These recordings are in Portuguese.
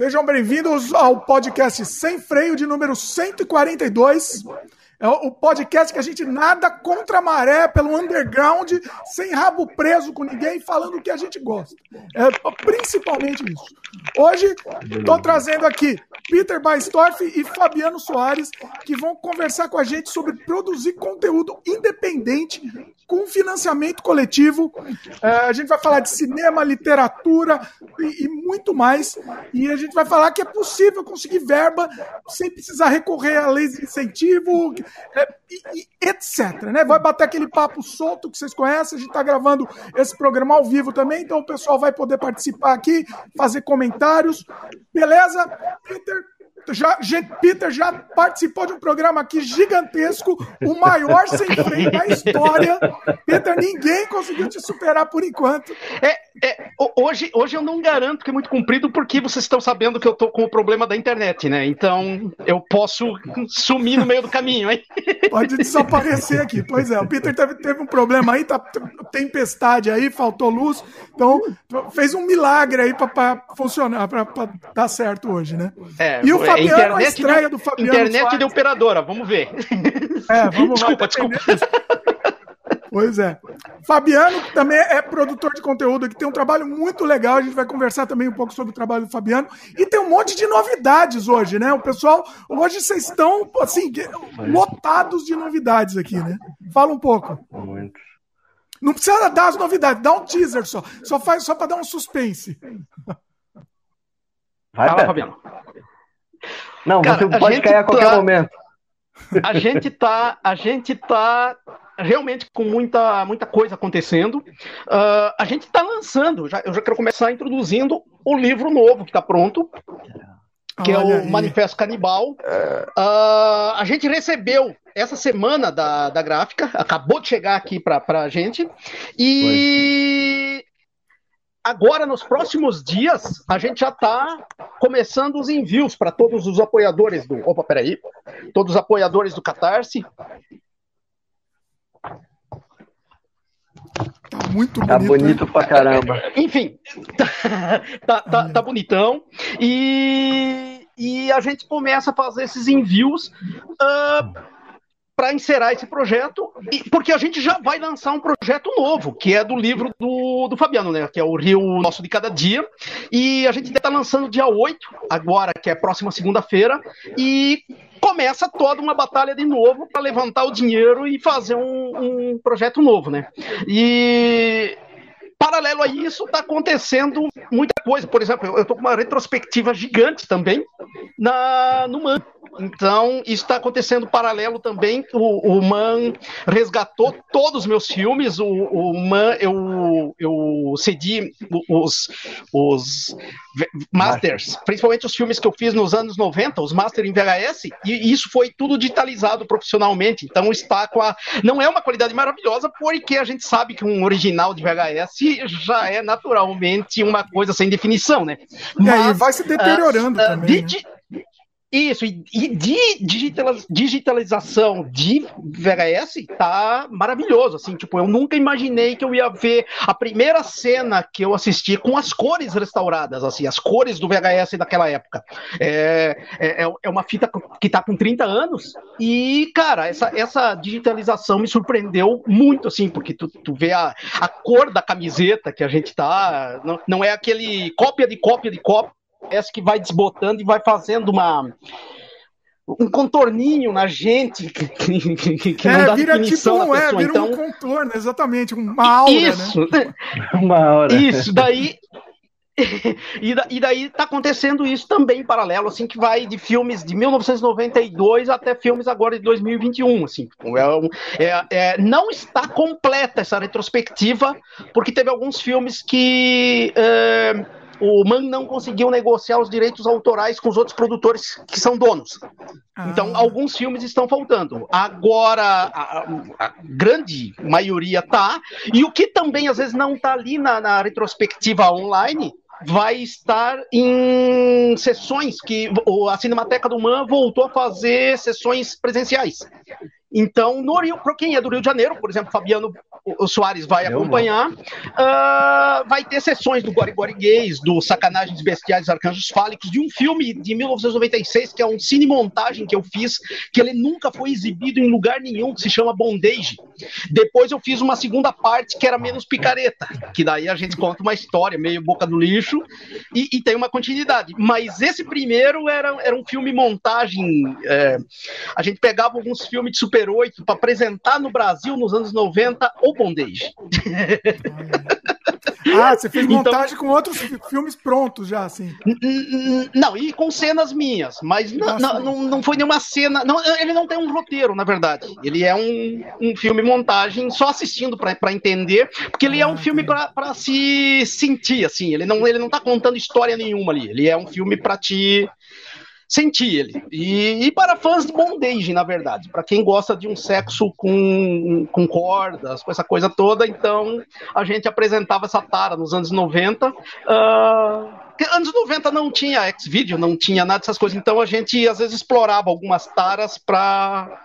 Sejam bem-vindos ao podcast Sem Freio de número 142. É o podcast que a gente nada contra a maré, pelo underground, sem rabo preso com ninguém, falando o que a gente gosta. É principalmente isso. Hoje, estou trazendo aqui Peter Baistorff e Fabiano Soares, que vão conversar com a gente sobre produzir conteúdo independente com financiamento coletivo. É, a gente vai falar de cinema, literatura e, e muito mais. E a gente vai falar que é possível conseguir verba sem precisar recorrer a leis de incentivo, e, e, etc. Né? Vai bater aquele papo solto que vocês conhecem. A gente está gravando esse programa ao vivo também, então o pessoal vai poder participar aqui, fazer comentários. Beleza? Peter, já, Peter já participou de um programa aqui gigantesco, o maior sem freio da história. Peter, ninguém conseguiu te superar por enquanto. É, é, hoje, hoje eu não garanto que é muito comprido, porque vocês estão sabendo que eu tô com o problema da internet, né? Então eu posso sumir no meio do caminho, hein? Pode desaparecer aqui. Pois é, o Peter teve, teve um problema aí, tá tempestade aí, faltou luz. Então fez um milagre aí para funcionar, para dar certo hoje, né? É, e o Fabiano, internet a estreia do Fabiano. Internet Soares. de operadora, vamos ver. É, vamos desculpa, lá. Desculpa, desculpa. Pois é. Fabiano também é produtor de conteúdo que tem um trabalho muito legal. A gente vai conversar também um pouco sobre o trabalho do Fabiano. E tem um monte de novidades hoje, né? O pessoal, hoje vocês estão, assim, lotados de novidades aqui, né? Fala um pouco. Muito. Não precisa dar as novidades, dá um teaser só. Só faz só para dar um suspense. Vai, Fala, Fabiano. Não, Cara, você pode cair a qualquer tá... momento. A gente tá, a gente tá realmente com muita, muita coisa acontecendo. Uh, a gente está lançando, já, eu já quero começar introduzindo o livro novo que está pronto, que Olha é o aí. Manifesto Canibal. Uh, a gente recebeu essa semana da, da gráfica, acabou de chegar aqui para a gente, e agora, nos próximos dias, a gente já está começando os envios para todos os apoiadores do. Opa, peraí. Todos os apoiadores do Catarse. Tá muito bonito. Tá bonito pra caramba. Enfim, tá, tá, tá, bonitão. E, e a gente começa a fazer esses envios. Uh, para encerrar esse projeto, porque a gente já vai lançar um projeto novo, que é do livro do, do Fabiano, né? Que é o Rio Nosso de Cada Dia. E a gente está lançando dia 8, agora, que é próxima segunda-feira, e começa toda uma batalha de novo para levantar o dinheiro e fazer um, um projeto novo, né? E paralelo a isso, está acontecendo muita coisa. Por exemplo, eu estou com uma retrospectiva gigante também na, no MAN. Então, isso está acontecendo paralelo também. O, o Man resgatou todos os meus filmes. O, o Man, eu, eu cedi os, os Masters, principalmente os filmes que eu fiz nos anos 90, os Masters em VHS, e isso foi tudo digitalizado profissionalmente. Então, está com a. Não é uma qualidade maravilhosa, porque a gente sabe que um original de VHS já é naturalmente uma coisa sem definição, né? Mas, é, e vai se deteriorando uh, também. Uh, né? Isso, e, de digitalização de VHS tá maravilhoso, assim, tipo, eu nunca imaginei que eu ia ver a primeira cena que eu assisti com as cores restauradas, assim, as cores do VHS daquela época. É, é, é, é uma fita que tá com 30 anos e, cara, essa, essa digitalização me surpreendeu muito, assim, porque tu, tu vê a, a cor da camiseta que a gente tá, não, não é aquele cópia de cópia de cópia, essa que vai desbotando e vai fazendo uma um contorninho na gente que, que, que é, não dá vira definição tipo um, é, vira então, um contorno, exatamente, uma aura, né? isso, né? uma aura. Isso, daí e, da, e daí tá acontecendo isso também em paralelo, assim, que vai de filmes de 1992 até filmes agora de 2021, assim. É, é, é, não está completa essa retrospectiva, porque teve alguns filmes que é, o Man não conseguiu negociar os direitos autorais com os outros produtores que são donos. Ah. Então, alguns filmes estão faltando. Agora, a, a, grande maioria tá. E o que também às vezes não tá ali na, na retrospectiva online vai estar em sessões que a Cinemateca do Man voltou a fazer sessões presenciais. Então, no Rio, para quem é do Rio de Janeiro, por exemplo, Fabiano Soares vai Eu acompanhar, uh, vai ter sessões do Gori Gori Gays, do Sacanagens Bestiais Arcanjos Fálicos, de um filme de 1996, que é um cine-montagem que eu fiz, que ele nunca foi exibido em lugar nenhum, que se chama Bondage. Depois eu fiz uma segunda parte que era menos picareta, que daí a gente conta uma história meio boca do lixo e, e tem uma continuidade. Mas esse primeiro era, era um filme montagem. É, a gente pegava alguns filmes de Super 8 para apresentar no Brasil nos anos 90 ou bondage. Ah, você fez então- montagem então, com outros filmes prontos já, assim. Não, e com cenas minhas, mas não, não, não, não, foi nenhuma cena. Não, ele não tem um roteiro, na verdade. Ele é um, um filme montagem só assistindo para entender, porque ele é um ah, filme para se sentir, assim. Ele não, ele não tá contando história nenhuma ali. Ele é um filme para te senti ele. E, e, para fãs de bondage, na verdade, para quem gosta de um sexo com, com cordas, com essa coisa toda, então a gente apresentava essa tara nos anos 90. Uh, ah, anos 90 não tinha X-Video, não tinha nada dessas coisas, então a gente às vezes explorava algumas taras para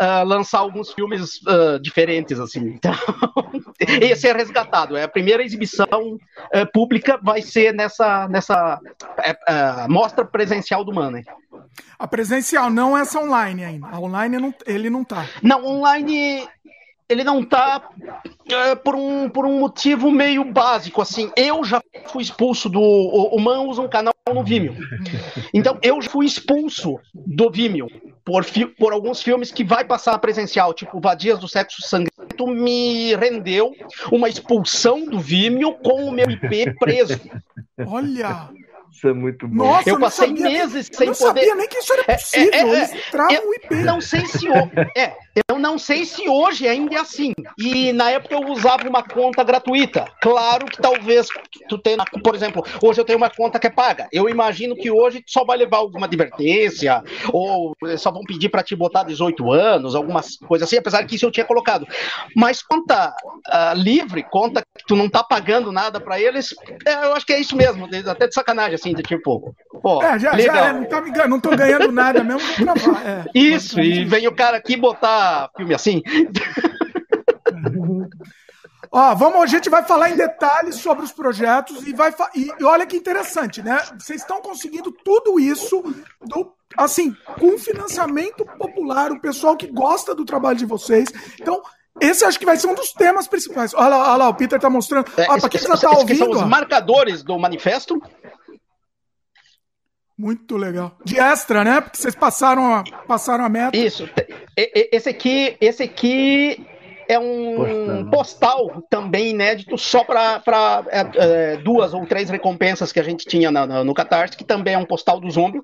uh, lançar alguns filmes uh, diferentes, assim. Então, esse é resgatado. É a primeira exibição uh, pública vai ser nessa, nessa mostra presencial do Money. A presencial, não essa online ainda. A online não, ele não tá. Não, online ele não tá é, por, um, por um motivo meio básico, assim. Eu já fui expulso do. O, o Man usa um canal no Vimeo. Então, eu já fui expulso do Vimeo por, por alguns filmes que vai passar presencial, tipo Vadias do Sexo Sangrento, me rendeu uma expulsão do Vimeo com o meu IP preso. Olha! Isso é muito bom. Nossa, eu passei meses sem poder. Eu não sabia nem que isso era é, possível. É, é, é, Eles travam o IP. Não sei se é, eu não sei se hoje ainda é assim. E na época eu usava uma conta gratuita. Claro que talvez tu tenha, por exemplo, hoje eu tenho uma conta que é paga. Eu imagino que hoje só vai levar alguma advertência ou só vão pedir para te botar 18 anos, algumas coisas assim, apesar que isso eu tinha colocado. Mas conta uh, livre, conta que tu não tá pagando nada para eles, é, eu acho que é isso mesmo, até de sacanagem assim, de tipo, pô, é, já, legal. já é, não, tá, não tô ganhando nada mesmo. É, isso, e vem o cara aqui botar filme assim. Ó, vamos, a gente vai falar em detalhes sobre os projetos e vai e, e olha que interessante, né? Vocês estão conseguindo tudo isso do assim, com financiamento popular, o pessoal que gosta do trabalho de vocês. Então, esse acho que vai ser um dos temas principais. Olha lá, olha lá o Peter tá mostrando. É, ó, quem já tá ouvindo, são os marcadores do manifesto. Muito legal. De extra, né? Porque vocês passaram a, passaram a meta. Isso. Esse aqui, esse aqui é um postal, postal também inédito, só para é, é, duas ou três recompensas que a gente tinha no, no Catarse, que também é um postal do Zombie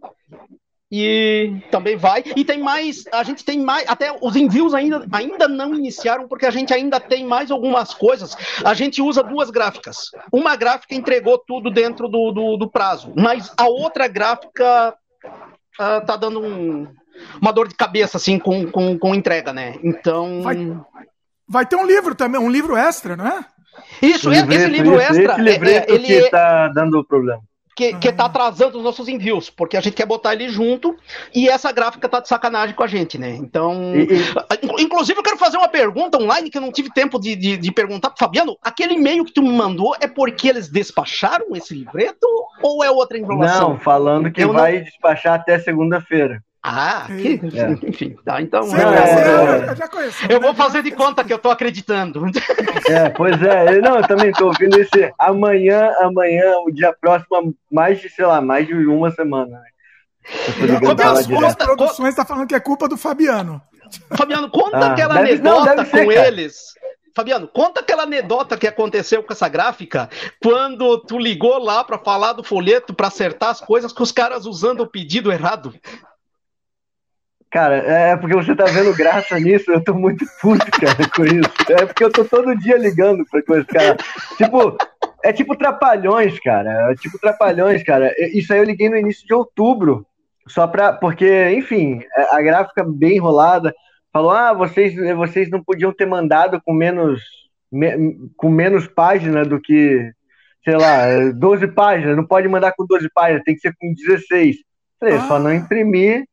e também vai. E tem mais, a gente tem mais, até os envios ainda, ainda não iniciaram, porque a gente ainda tem mais algumas coisas. A gente usa duas gráficas. Uma gráfica entregou tudo dentro do, do, do prazo, mas a outra gráfica uh, tá dando um, uma dor de cabeça, assim, com, com, com entrega, né? Então. Vai, vai ter um livro também, um livro extra, não é? Isso, esse, esse livro extra. Esse livreto é, é, ele que tá dando problema que, que tá atrasando os nossos envios, porque a gente quer botar ele junto e essa gráfica tá de sacanagem com a gente, né? Então. E, e... Inclusive, eu quero fazer uma pergunta online que eu não tive tempo de, de, de perguntar pro Fabiano. Aquele e-mail que tu me mandou é porque eles despacharam esse livreto ou é outra informação? Não, falando que eu vai não... despachar até segunda-feira. Ah, que, é. enfim, tá, então. Sim, é, eu, já conheço. Eu vou fazer de conta que eu tô acreditando. É, pois é, não, eu também tô ouvindo esse amanhã, amanhã, o dia próximo, mais de, sei lá, mais de uma semana. Né? As produções tá falando que é culpa do Fabiano. Fabiano, conta ah, aquela deve, anedota não, com eles. Fabiano, conta aquela anedota que aconteceu com essa gráfica quando tu ligou lá para falar do folheto para acertar as coisas com os caras usando o pedido errado. Cara, é porque você tá vendo graça nisso, eu tô muito puto, cara, com isso. É porque eu tô todo dia ligando pra coisa, cara. Tipo, é tipo trapalhões, cara. É tipo trapalhões, cara. Isso aí eu liguei no início de outubro. Só pra. Porque, enfim, é, a gráfica bem enrolada. Falou, ah, vocês, vocês não podiam ter mandado com menos. Me, com menos página do que. Sei lá, 12 páginas. Não pode mandar com 12 páginas, tem que ser com 16. Falei, ah. só não imprimir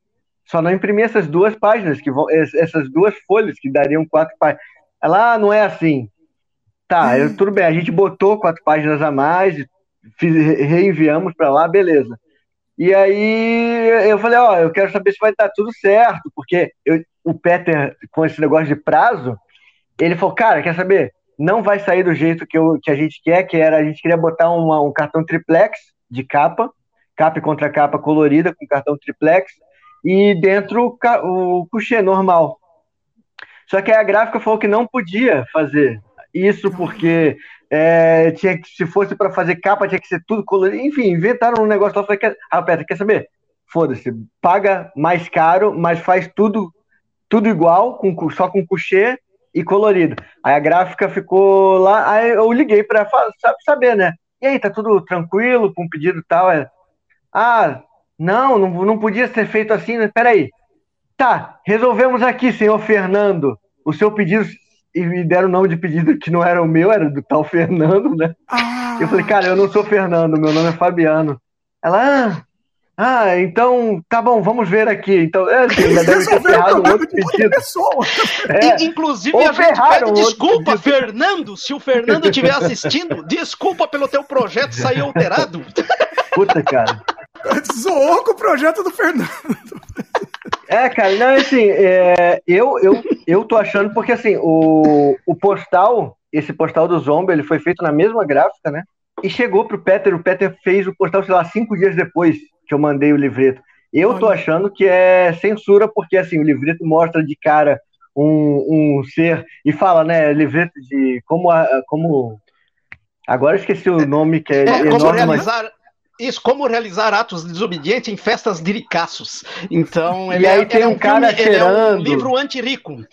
só não imprimi essas duas páginas, que vão, essas duas folhas que dariam quatro páginas. Ela, ah, não é assim. Tá, eu, tudo bem, a gente botou quatro páginas a mais, fiz, reenviamos para lá, beleza. E aí eu falei, ó, eu quero saber se vai estar tudo certo, porque eu, o Peter, com esse negócio de prazo, ele falou, cara, quer saber? Não vai sair do jeito que, eu, que a gente quer, que era, a gente queria botar uma, um cartão triplex de capa, capa contra capa colorida, com cartão triplex, e dentro o, o coucher normal. Só que a gráfica falou que não podia fazer isso porque é, tinha que, se fosse para fazer capa, tinha que ser tudo colorido. Enfim, inventaram um negócio lá. Falei, quer, ah, Petra, quer saber? Foda-se, paga mais caro, mas faz tudo tudo igual, com, só com coucher e colorido. Aí a gráfica ficou lá, aí eu liguei para saber, né? E aí, tá tudo tranquilo com o pedido tal? É, ah, não, não, não podia ser feito assim, né? Peraí. Tá, resolvemos aqui, senhor Fernando. O seu pedido e me deram o nome de pedido que não era o meu, era do tal Fernando, né? Ah. Eu falei, cara, eu não sou Fernando, meu nome é Fabiano. Ela, ah, ah então tá bom, vamos ver aqui. Então, é, assim, ainda deve ter ferrado um outro pedido. É. Inclusive, a gente pede desculpa, Fernando, se o Fernando estiver assistindo, desculpa pelo teu projeto sair alterado. Puta, cara. Zoou com o projeto do Fernando. É, cara, não, assim, é, eu, eu, eu tô achando, porque assim, o, o postal, esse postal do Zombie, ele foi feito na mesma gráfica, né? E chegou pro Peter, o Peter fez o postal, sei lá, cinco dias depois que eu mandei o livreto. Eu tô achando que é censura, porque assim, o livreto mostra de cara um, um ser e fala, né, livreto de como, como Agora esqueci o nome que é, é enorme. Como realizar, mas... Isso, como realizar atos de desobediência em festas de ricaços. Então, e aí é, tem um, um cara filme, cheirando. É um livro anti-rico.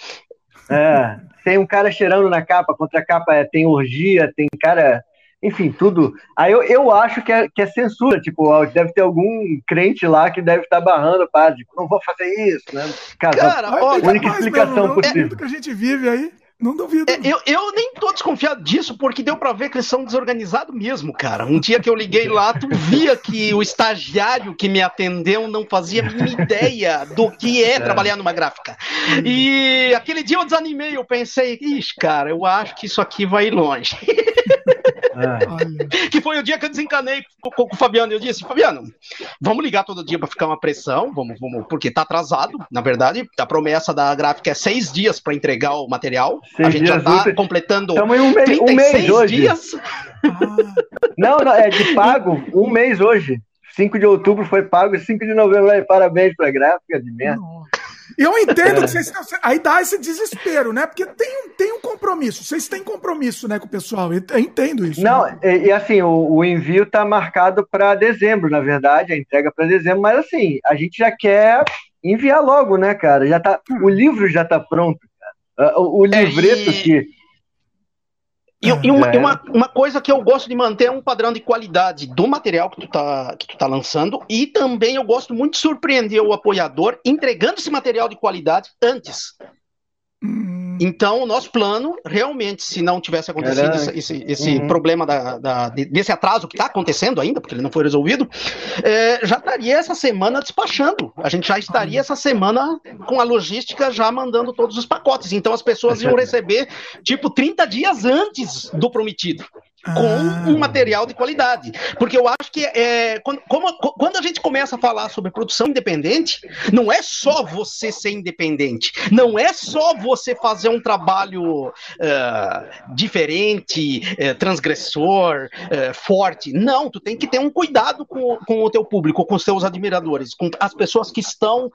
É, tem um cara cheirando na capa, contra a capa é, tem orgia, tem cara. Enfim, tudo. Aí eu, eu acho que é, que é censura, tipo, deve ter algum crente lá que deve estar barrando, padre, tipo, não vou fazer isso, né? Cara, cara a única explicação mesmo, possível. É que a gente vive aí. Não duvido. É, eu, eu nem tô desconfiado disso, porque deu para ver que eles são desorganizados mesmo, cara. Um dia que eu liguei lá, tu via que o estagiário que me atendeu não fazia a mínima ideia do que é, é. trabalhar numa gráfica. E aquele dia eu desanimei, eu pensei, ixi, cara, eu acho que isso aqui vai longe. É. que foi o dia que eu desencanei com, com, com, o Fabiano. Eu disse, Fabiano, vamos ligar todo dia para ficar uma pressão, vamos, vamos, porque tá atrasado. Na verdade, a promessa da gráfica é seis dias para entregar o material. Seis a gente já tá úteis. completando Estamos em um mês, um mês hoje. dias. Não, não, é de pago, um mês hoje. 5 de outubro foi pago e 5 de novembro. Aí, parabéns pra gráfica de merda. Eu entendo que vocês. Aí dá esse desespero, né? Porque tem, tem um compromisso. Vocês têm compromisso, né, com o pessoal. Eu entendo isso. Não, né? e, e, assim, o, o envio tá marcado para dezembro, na verdade, a entrega para dezembro, mas assim, a gente já quer enviar logo, né, cara? Já tá, o livro já tá pronto, cara. O, o é, livreto é, e... que e, e, uma, é. uma, uma, coisa que eu gosto de manter é um padrão de qualidade do material que tu, tá, que tu tá lançando. E também eu gosto muito de surpreender o apoiador entregando esse material de qualidade antes. Hum. Então, o nosso plano, realmente, se não tivesse acontecido esse, esse, esse uhum. problema da, da, desse atraso que está acontecendo ainda, porque ele não foi resolvido, é, já estaria essa semana despachando. A gente já estaria essa semana com a logística já mandando todos os pacotes. Então, as pessoas iam receber, tipo, 30 dias antes do prometido com ah. um material de qualidade. Porque eu acho que é, quando, como, quando a gente começa a falar sobre produção independente, não é só você ser independente, não é só você fazer um trabalho uh, diferente, uh, transgressor, uh, forte. Não, tu tem que ter um cuidado com, com o teu público, com os teus admiradores, com as pessoas que estão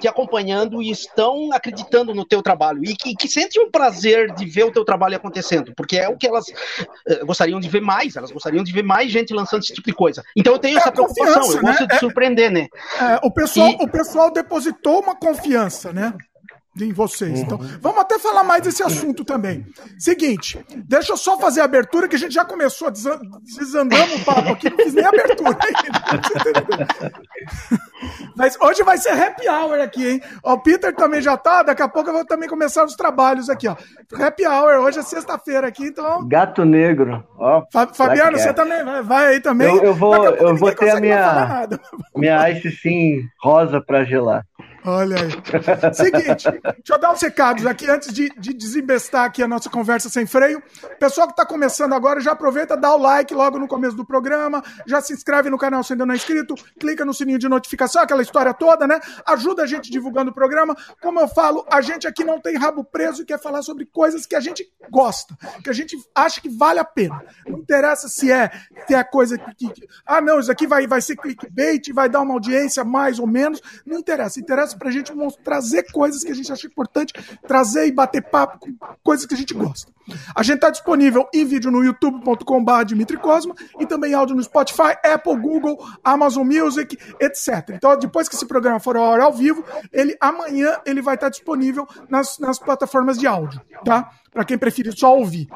te acompanhando e estão acreditando no teu trabalho e que, que sentem um prazer de ver o teu trabalho acontecendo, porque é o que elas uh, gostariam de ver mais, elas gostariam de ver mais gente lançando esse tipo de coisa. Então eu tenho é essa preocupação, eu gosto né? de surpreender, né? É, o, pessoal, e... o pessoal depositou uma confiança, né? Em vocês. Então, uhum. vamos até falar mais desse assunto também. Seguinte, deixa eu só fazer a abertura, que a gente já começou, desandando o papo aqui, não fiz nem abertura ainda. Mas hoje vai ser happy hour aqui, hein? O Peter também já tá, daqui a pouco eu vou também começar os trabalhos aqui, ó. Happy hour, hoje é sexta-feira aqui, então... Gato negro, ó. Fabiano, você também vai, vai aí também. Eu, eu vou, eu vou ter a minha, minha Ice Sim rosa pra gelar. Olha aí. Seguinte, deixa eu dar uns recados aqui antes de, de desembestar aqui a nossa conversa sem freio. Pessoal que está começando agora, já aproveita, dá o like logo no começo do programa, já se inscreve no canal se ainda não é inscrito, clica no sininho de notificação, aquela história toda, né? Ajuda a gente divulgando o programa. Como eu falo, a gente aqui não tem rabo preso e quer falar sobre coisas que a gente gosta, que a gente acha que vale a pena. Não interessa se é, se é coisa que, que ah, não, isso aqui vai, vai ser clickbait, vai dar uma audiência mais ou menos. Não interessa. Interessa pra gente trazer coisas que a gente acha importante, trazer e bater papo com coisas que a gente gosta. A gente está disponível em vídeo no youtube.com.br Dimitri Cosma e também áudio no Spotify, Apple, Google, Amazon Music, etc. Então, depois que esse programa for ao, ao vivo, ele amanhã ele vai estar disponível nas, nas plataformas de áudio, tá? Para quem preferir só ouvir.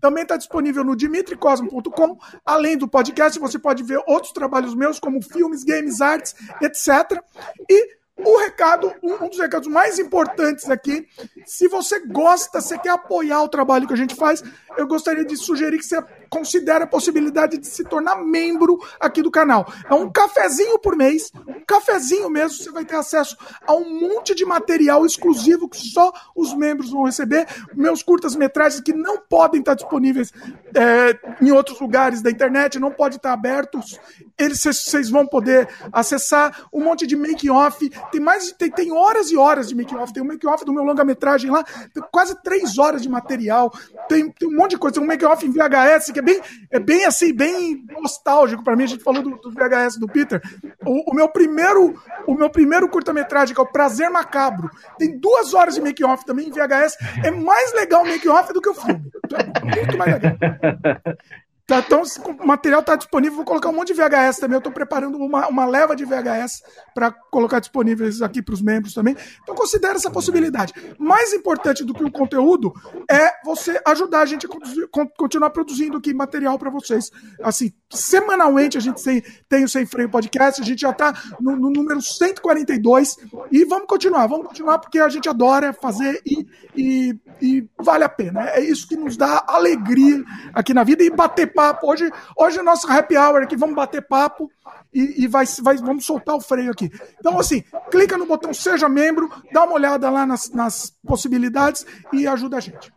Também está disponível no dimitricosmo.com. Além do podcast, você pode ver outros trabalhos meus, como filmes, games, artes, etc. E o recado, um dos recados mais importantes aqui, se você gosta, você quer apoiar o trabalho que a gente faz, eu gostaria de sugerir que você considere a possibilidade de se tornar membro aqui do canal. É um cafezinho por mês, um cafezinho mesmo, você vai ter acesso a um monte de material exclusivo que só os membros vão receber, meus curtas-metragens que não podem estar disponíveis é, em outros lugares da internet, não podem estar abertos, eles vocês vão poder acessar. Um monte de make-off, tem mais tem, tem horas e horas de make-off, tem um make-off do meu longa-metragem lá, tem quase três horas de material, tem, tem um monte de coisa. Tem um make-off em VHS que é bem, é bem assim, bem nostálgico para mim. A gente falou do, do VHS do Peter. O, o, meu primeiro, o meu primeiro curta-metragem, que é o Prazer Macabro, tem duas horas de make-off também em VHS. É mais legal o make-off do que o filme. É muito mais legal. Tá, então, o material está disponível. Vou colocar um monte de VHS também. Eu estou preparando uma, uma leva de VHS para colocar disponíveis aqui para os membros também. Então, considere essa possibilidade. Mais importante do que o conteúdo é você ajudar a gente a continuar produzindo aqui material para vocês. Assim, semanalmente a gente tem, tem o Sem Freio Podcast. A gente já está no, no, número 142. E vamos continuar. Vamos continuar porque a gente adora fazer e, e, e vale a pena. É isso que nos dá alegria aqui na vida e bater papo. Hoje, hoje é nosso happy hour aqui, vamos bater papo e, e vai, vai, vamos soltar o freio aqui. Então, assim, clica no botão Seja Membro, dá uma olhada lá nas, nas possibilidades e ajuda a gente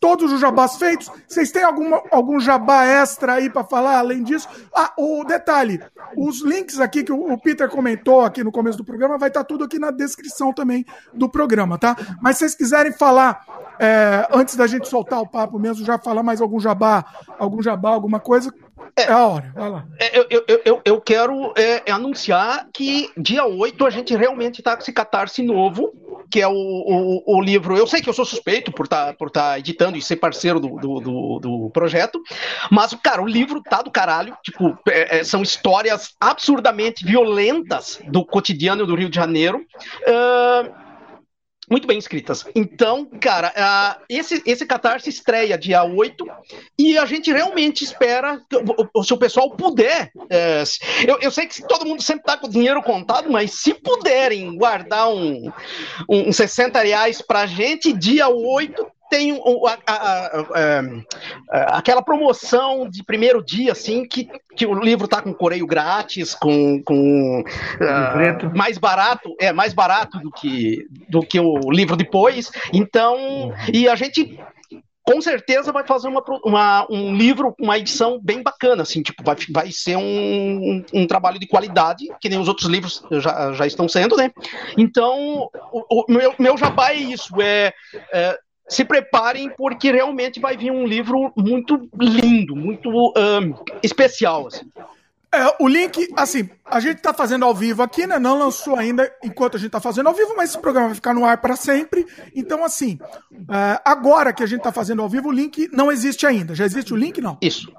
todos os jabás feitos. Vocês têm alguma, algum jabá extra aí para falar além disso? Ah, o detalhe: os links aqui que o Peter comentou aqui no começo do programa, vai estar tá tudo aqui na descrição também do programa, tá? Mas se vocês quiserem falar, é, antes da gente soltar o papo mesmo, já falar mais algum jabá, algum jabá, alguma coisa, é, é a hora, vai lá. É, eu, eu, eu, eu quero é, é anunciar que dia 8 a gente realmente está com esse catarse novo, que é o, o, o, livro. Eu sei que eu sou suspeito por estar tá, por tá editando e ser parceiro do, do, do, do, projeto, mas, cara, o livro tá do caralho. Tipo, é, é são histórias absurdamente violentas do cotidiano do Rio de Janeiro. Uh, muito bem escritas. Então, cara, uh, esse, esse Catarse estreia dia 8 e a gente realmente espera, que, se o pessoal puder, uh, eu, eu, sei que todo mundo sempre está com o dinheiro contado, mas se puderem guardar um, um 60 reais pra gente, dia 8 tem a, a, a, aquela promoção de primeiro dia, assim, que, que o livro tá com coreio grátis, com, com uh, mais barato, é mais barato do que, do que o livro depois. Então, uhum. e a gente com certeza vai fazer uma, uma, um livro, uma edição bem bacana, assim, tipo, vai, vai ser um, um, trabalho de qualidade, que nem os outros livros já, já estão sendo, né? Então, o, o meu, meu jabá é isso, é, é se preparem porque realmente vai vir um livro muito lindo, muito um, especial. Assim. É, o link, assim, a gente tá fazendo ao vivo aqui, né? Não lançou ainda enquanto a gente tá fazendo ao vivo, mas esse programa vai ficar no ar para sempre. Então, assim, é, agora que a gente tá fazendo ao vivo, o link não existe ainda. Já existe o link, não? Isso.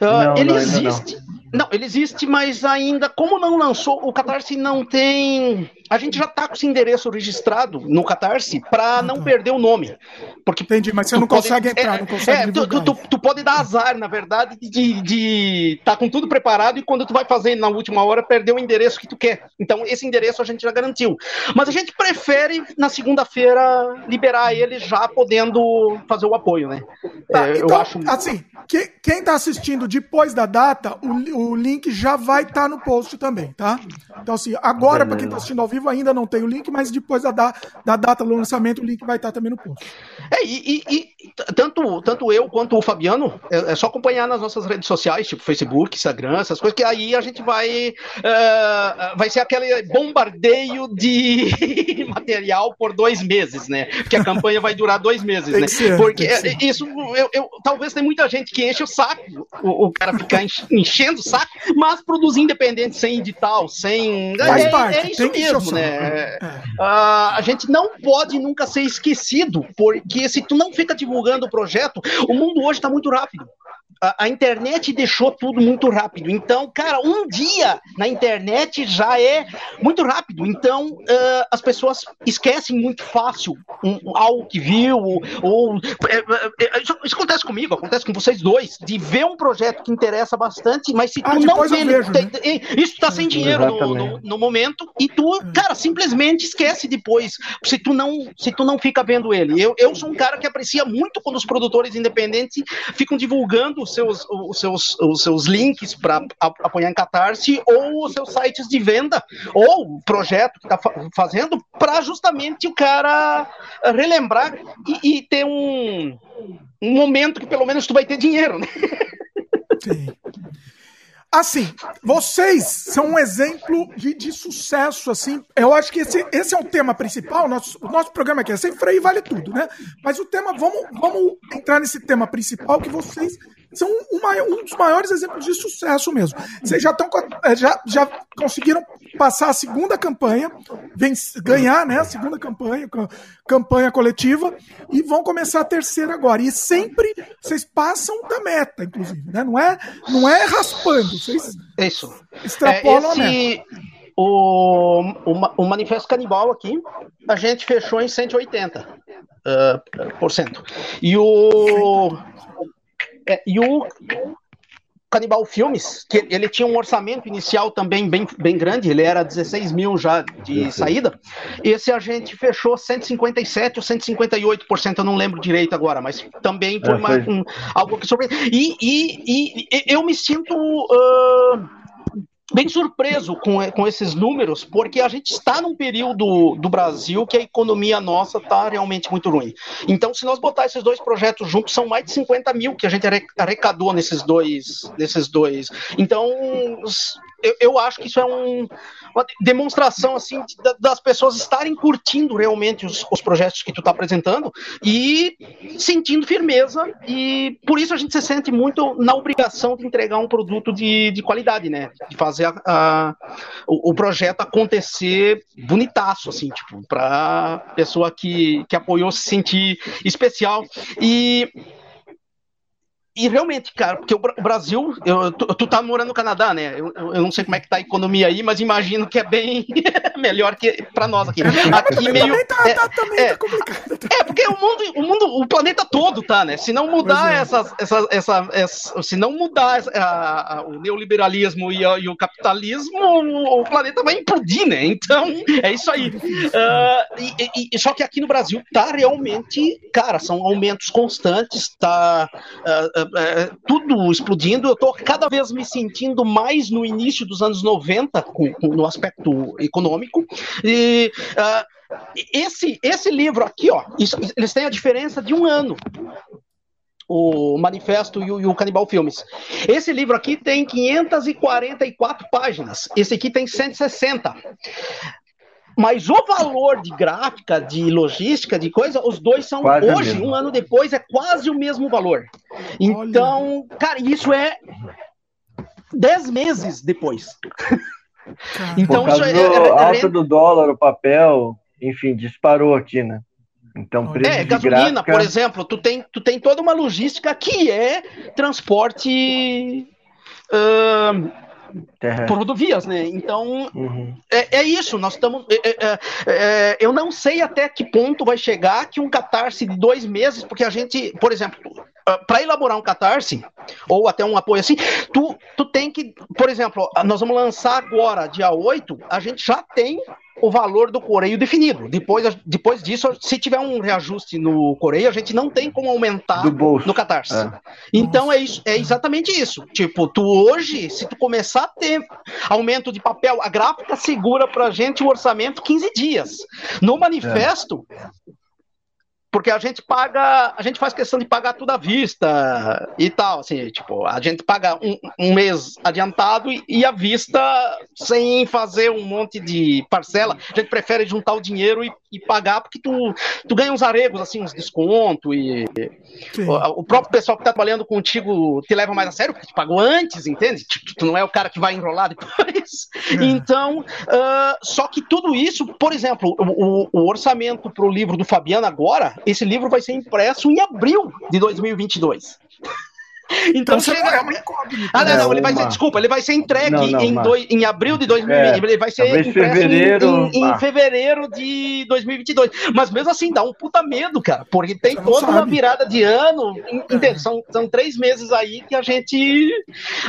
Uh, não, ele não, existe. Não. Não, ele existe, mas ainda, como não lançou, o Catarse não tem. A gente já tá com esse endereço registrado no Catarse para não perder o nome. Porque Entendi, mas você não pode... consegue entrar, é, não consegue. É, tu, tu, tu, pode dar azar, na verdade, de, de tá com tudo preparado e quando tu vai fazer na última hora, perder o endereço que tu quer. Então, esse endereço a gente já garantiu. Mas a gente prefere, na segunda-feira, liberar ele já podendo fazer o apoio, né? Tá, é, então, eu acho. Assim, que, quem tá assistindo depois da data, o o link já vai estar tá no post também, tá? Então, assim, agora, para quem está assistindo ao vivo, vivo, ainda não tem o link, mas depois da, da data do lançamento, o link vai estar também no post. É, e, e, e tanto, tanto eu quanto o Fabiano, é, é, só acompanhar nas nossas redes sociais, tipo Facebook, Instagram, essas coisas, que aí a gente vai. Uh, vai ser aquele bombardeio de material por dois meses, né? Porque a campanha vai durar dois meses, né? Ser, Porque é, isso, eu, eu, talvez tem muita gente que enche o saco, o, o cara ficar enchendo o saco, mas produzir independente sem edital, sem. Faz é, parte, é isso mesmo, né? Uh, a gente não pode nunca ser esquecido, porque se tu não fica divulgando o projeto, o mundo hoje está muito rápido a, a, internet deixou tudo muito rápido. Então, cara, um dia na internet já é muito rápido. Então, uh, as pessoas esquecem muito fácil um, algo que viu, ou. ou é, é, é, isso, isso, acontece comigo, acontece com vocês dois, de ver um projeto que interessa bastante, mas se tu ah, não vê. Vejo, né? Isso tá sem dinheiro no, no, no, momento, e tu, cara, simplesmente esquece depois. Se tu não, se tu não fica vendo ele. Eu, eu sou um cara que aprecia muito quando os produtores independentes ficam divulgando os seus, os seus, os seus links para apoiar em Catarse ou os seus sites de venda ou projeto que está fazendo para justamente o cara relembrar e, e, ter um, um momento que pelo menos tu vai ter dinheiro, né? Sim. Assim, vocês são um exemplo de, de, sucesso, assim. Eu acho que esse, esse é o tema principal. Nosso, o nosso programa aqui é sem freio vale tudo, né? Mas o tema, vamos, vamos entrar nesse tema principal que vocês são um dos maiores exemplos de sucesso mesmo. Vocês já, estão, é, já, já conseguiram passar a segunda campanha, ganhar né, a segunda campanha, campanha coletiva, e vão começar a terceira agora. E sempre vocês passam da meta, inclusive. Né? Não, é, não é raspando, vocês Isso. extrapolam é, esse... a meta. O, o, o, Manifesto Canibal aqui, a gente fechou em 180%. Uh, por cento. E o, é, e o Canibal Filmes, que ele tinha um orçamento inicial também bem, bem grande, ele era 16 mil já de saída. Esse a gente fechou 157 ou 158%, eu não lembro direito agora, mas também foi, é, foi. um, algo que sobre. E, e, e, eu me sinto. Uh, bem surpreso com, com esses números, porque a gente está num período do Brasil que a economia nossa está realmente muito ruim. Então, se nós botar esses dois projetos juntos, são mais de 50 mil que a gente arrecadou nesses dois. Nesses dois. Então, eu, eu acho que isso é um, uma demonstração assim das pessoas estarem curtindo realmente os, os projetos que tu está apresentando e sentindo firmeza e por isso a gente se sente muito na obrigação de entregar um produto de, de qualidade, né? De fazer a, a, o, o, projeto acontecer bonitaço, assim, tipo, para pessoa que, que apoiou se sentir especial e e realmente, cara, porque o Brasil, eu, tu, tu tá morando no Canadá, né? Eu, eu não sei como é que tá a economia aí, mas imagino que é bem melhor que para nós aqui. Aqui meio tá, é, tá, é, tá é, porque o mundo, o mundo, o planeta todo tá, né? Se não mudar é. essas, essas, essa, essa, se não mudar a, a, o neoliberalismo e, a, e, o capitalismo, o, o, planeta vai implodir, né? Então é isso aí. Uh, e, e, só que aqui no Brasil tá realmente, cara, são aumentos constantes, tá uh, é, tudo explodindo. Eu estou cada vez me sentindo mais no início dos anos 90, com, com, no aspecto econômico. E uh, esse, esse livro aqui, ó, isso, eles têm a diferença de um ano o Manifesto e o, e o, Canibal Filmes. Esse livro aqui tem 544 páginas, esse aqui tem 160. Mas o valor de gráfica, de logística, de coisa, os dois são quase hoje, mesmo. um ano depois, é quase o mesmo valor. Então, Olha. cara, isso é dez meses depois. então, Por causa isso é, é, é, alta do dólar, o papel, enfim, disparou aqui, né? Então, é, gasolina, gráfica... por exemplo, tu tem, tu tem toda uma logística que é transporte. Uh, por rodovias, né? Então uhum. é, é, isso. Nós estamos. É, é, é, é, eu não sei até que ponto vai chegar que um catarse de dois meses, porque a gente, por exemplo, ah, para elaborar um catarse ou até um apoio assim, tu, tu tem que, por exemplo, nós vamos lançar agora, dia 8, a gente já tem o valor do Correio definido. Depois, depois disso, se tiver um reajuste no Correio, a gente não tem como aumentar no Catarse. É. Então é, isso, é exatamente isso. Tipo, tu hoje, se tu começar a ter aumento de papel, a gráfica segura pra gente o orçamento 15 dias. No manifesto, é porque a gente paga, a gente faz questão de pagar tudo à vista e tal, assim, tipo, a gente paga um, um mês adiantado e, e, à vista sem fazer um monte de parcela. A gente prefere juntar o dinheiro e, e pagar porque tu, tu ganha uns aregos, assim, uns desconto e o, o, próprio pessoal que tá trabalhando contigo te leva mais a sério porque te pagou antes, entende? Tu, tu não é o cara que vai enrolar depois. É. Então, uh, só que tudo isso, por exemplo, o, o orçamento para o livro do Fabiano agora esse livro vai ser impresso em abril de 2022. Então, então chega. É uma incógnita. Ah, não, não, ele vai ser, desculpa, ele vai ser entregue não, não, em, dois, em abril de 2020. É, ele vai ser impresso fevereiro, em, em, em, fevereiro de 2022. Mas mesmo assim, dá um puta medo, cara, porque tem toda sabe. uma virada de ano. Entende? São, são três meses aí que a gente.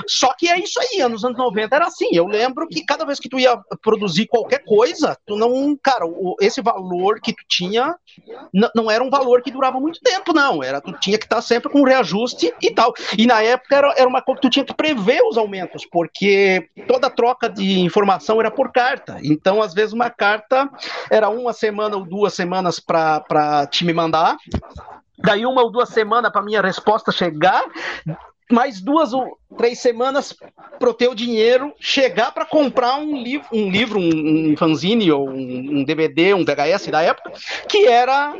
Só que é isso aí, anos anos 90 era assim. Eu lembro que cada vez que tu ia produzir qualquer coisa, tu não. Cara, esse valor que tu tinha não era um valor que durava muito tempo, não. Era, tu tinha que estar sempre com reajuste e tal. E na época era, era uma coisa que tu tinha que prever os aumentos, porque toda troca de informação era por carta. Então, às vezes, uma carta era uma semana ou duas semanas para te me mandar. Daí uma ou duas semanas para minha resposta chegar, mais duas ou três semanas para o teu dinheiro chegar para comprar um livro, um livro, um, um fanzine ou um, um, DVD, um VHS da época, que era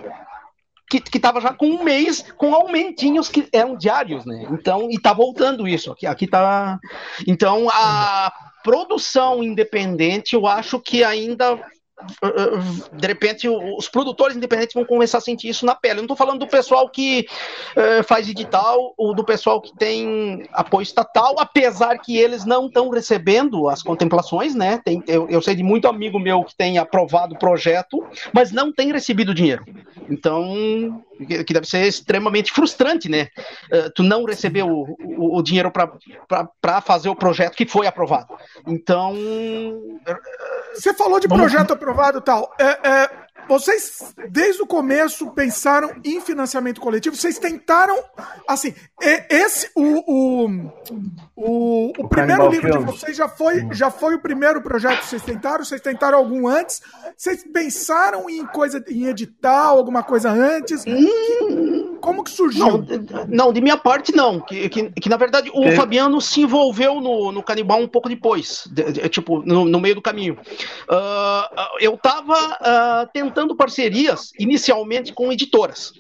que, que tava já com um mês com aumentinhos que eram diários, né? Então, e tá voltando isso. Aqui, aqui tá. Então, a produção independente, eu acho que ainda de repente os produtores independentes vão começar a sentir isso na pele. Eu não estou falando do pessoal que uh, faz edital ou do pessoal que tem apoio estatal, apesar que eles não estão recebendo as contemplações, né? Tem, eu, eu, sei de muito amigo meu que tem aprovado o projeto, mas não tem recebido dinheiro. Então, que deve ser extremamente frustrante, né? Uh, tu não receber o, o, o dinheiro para fazer o projeto que foi aprovado. Então. Você falou de projeto aprovado e tal. É, é, vocês, desde o começo, pensaram em financiamento coletivo? Vocês tentaram, assim, esse, o, o, o, o primeiro livro de vocês já foi, já foi o primeiro projeto que vocês tentaram? Vocês tentaram algum antes? Vocês pensaram em coisa, em edital, alguma coisa antes? Hum. Como que surgiu? Não, não, de minha parte, não. Que, que, que na verdade, o Fabiano se envolveu no, no Canibal um pouco depois, de, de, tipo, no, no, meio do caminho. Uh, eu estava uh, tentando parcerias, inicialmente, com editoras.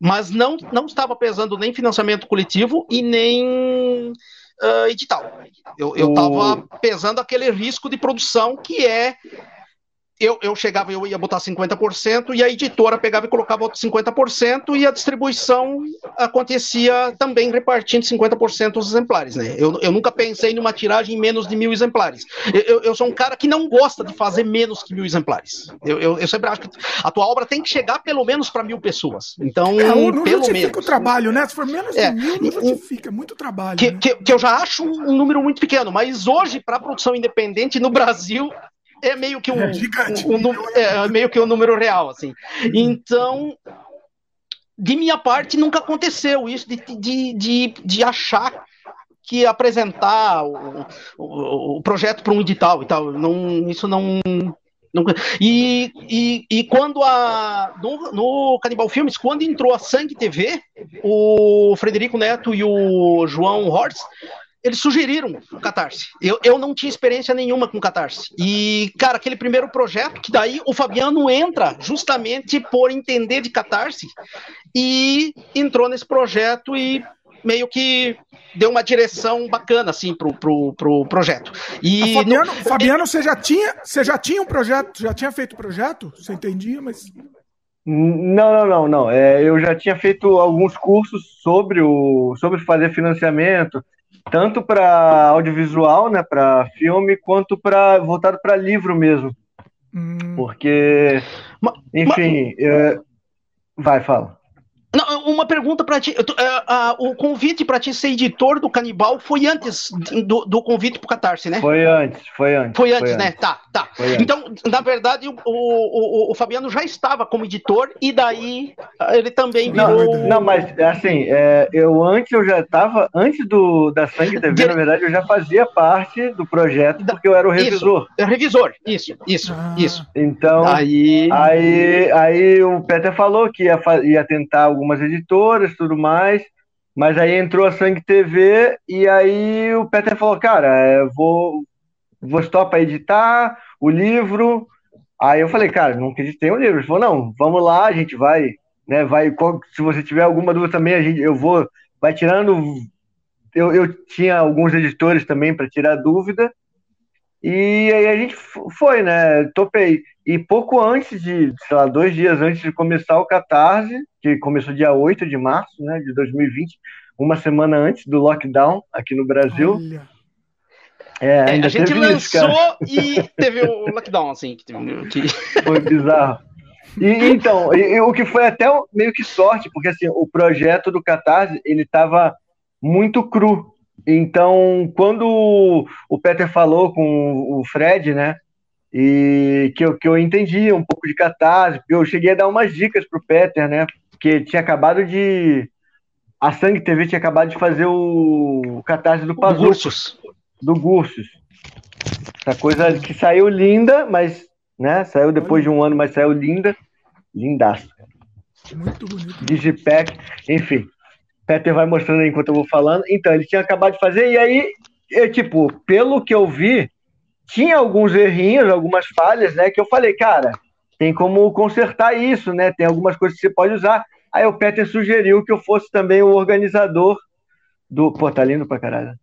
Mas não, não estava pesando nem financiamento coletivo e nem uh, edital. Eu estava pesando aquele risco de produção que é eu, eu chegava eu ia botar 50% e a editora pegava e colocava outros 50% e a distribuição acontecia também repartindo 50% dos exemplares, né? Eu, eu nunca pensei numa tiragem em menos de mil exemplares. Eu, eu sou um cara que não gosta de fazer menos que mil exemplares. Eu, eu, eu sempre acho que a tua obra tem que chegar pelo menos para mil pessoas. Então, é, não pelo justifica menos. o trabalho, né? Se for menos é, de mil, não justifica. É muito trabalho. Que, né? que, que eu já acho um número muito pequeno, mas hoje, para produção independente no Brasil, é meio que um, é um, um, é meio que um número real, assim. Então, de minha parte, nunca aconteceu isso de, de, de, de achar que apresentar o, o, o projeto para um edital e tal. Não, isso não. e, e, e quando a. No, no Canibal Filmes, quando entrou a Sangue TV, o Frederico Neto e o João Horst eles sugeriram o Catarse. Eu, eu não tinha experiência nenhuma com Catarse. E, cara, aquele primeiro projeto, que daí o Fabiano entra justamente por entender de Catarse e entrou nesse projeto e meio que deu uma direção bacana assim pro, pro, pro projeto. E Fabiano, no... Fabiano, você já tinha, você já tinha um projeto, já tinha feito projeto? Você entendia, mas não, não, não, não. É, eu já tinha feito alguns cursos sobre o sobre fazer financiamento, tanto para audiovisual, né, para filme, quanto para voltado para livro mesmo. Hum. Porque, enfim, é... vai, fala. Não, uma pergunta para ti. Uh, uh, o convite para ti ser editor do Canibal foi antes do, do convite pro Catarse, né? Foi antes, foi antes. Foi antes, foi né? Antes. Tá, tá. Então, na verdade, o, o, o, Fabiano já estava como editor e daí ele também virou. Não, não mas assim, é, eu antes eu já estava, antes do da Sangue TV, na verdade, eu já fazia parte do projeto porque eu era o revisor. Isso, revisor, isso, isso, ah. isso. Então, aí... aí, aí o Peter falou que ia, ia tentar algum algumas editoras tudo mais. Mas aí entrou a Sangue TV e aí o Peter falou, cara, vou, vou stop para editar o livro. Aí eu falei, cara, não acreditei no livro. Ele falou, não, vamos lá, a gente vai, né? Vai, se você tiver alguma dúvida também, a gente, eu vou, vai tirando. Eu, eu tinha alguns editores também para tirar dúvida. E aí a gente foi, né? Topei. E pouco antes de, sei lá, dois dias antes de começar o Catarse, que começou dia 8 de março né, de 2020, uma semana antes do lockdown aqui no Brasil. Olha. É, ainda é, a gente lançou isso, e teve o lockdown, assim. Que... Foi bizarro. E, então, e, e, o que foi até meio que sorte, porque assim, o projeto do Catarse, ele estava muito cru. Então, quando o Peter falou com o Fred, né, e que eu, que eu entendi um pouco de catarse, porque eu cheguei a dar umas dicas pro Peter, né, porque tinha acabado de... A Sangue TV tinha acabado de fazer o, o catarse do Pazuco. Do Gursus. Do Gursus. Essa coisa que saiu linda, mas, né, saiu depois de um ano, mas saiu linda. Lindaço. Muito bonito. Digipack, enfim. Peter vai mostrando aí enquanto eu vou falando. Então, ele tinha acabado de fazer, e aí, eu, tipo, pelo que eu vi, tinha alguns errinhos, algumas falhas, né? Que eu falei, cara, tem como consertar isso, né? Tem algumas coisas que você pode usar. Aí o Peter sugeriu que eu fosse também o organizador do. Pô, tá lindo pra caralho.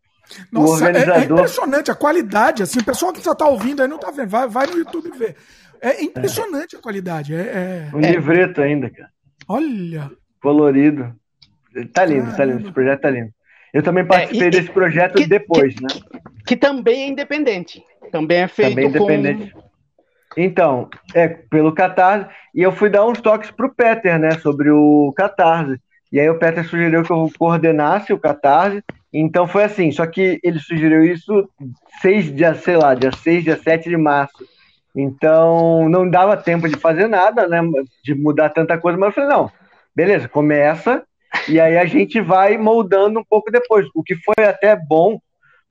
Nossa, organizador... é, é, impressionante a qualidade. Assim, o pessoal que só tá ouvindo aí não tá vendo, vai, vai no YouTube ver. É impressionante é. a qualidade. É, é... Um livreto ainda, cara. Olha. Colorido. Tá lindo, Caramba. tá lindo. Esse projeto tá lindo. Eu também participei é, e, desse projeto que, depois, que, né? Que também é independente. Também é feito também independente. Com... Então, é pelo Catarse. E eu fui dar uns toques pro Peter, né? Sobre o Catarse. E aí o Peter sugeriu que eu coordenasse o Catarse. Então foi assim, só que ele sugeriu isso seis dias, sei lá, dia 6, dia 7 de março. Então não dava tempo de fazer nada, né? De mudar tanta coisa, mas eu falei, não, beleza, começa e aí a gente vai moldando um pouco depois, o que foi até bom,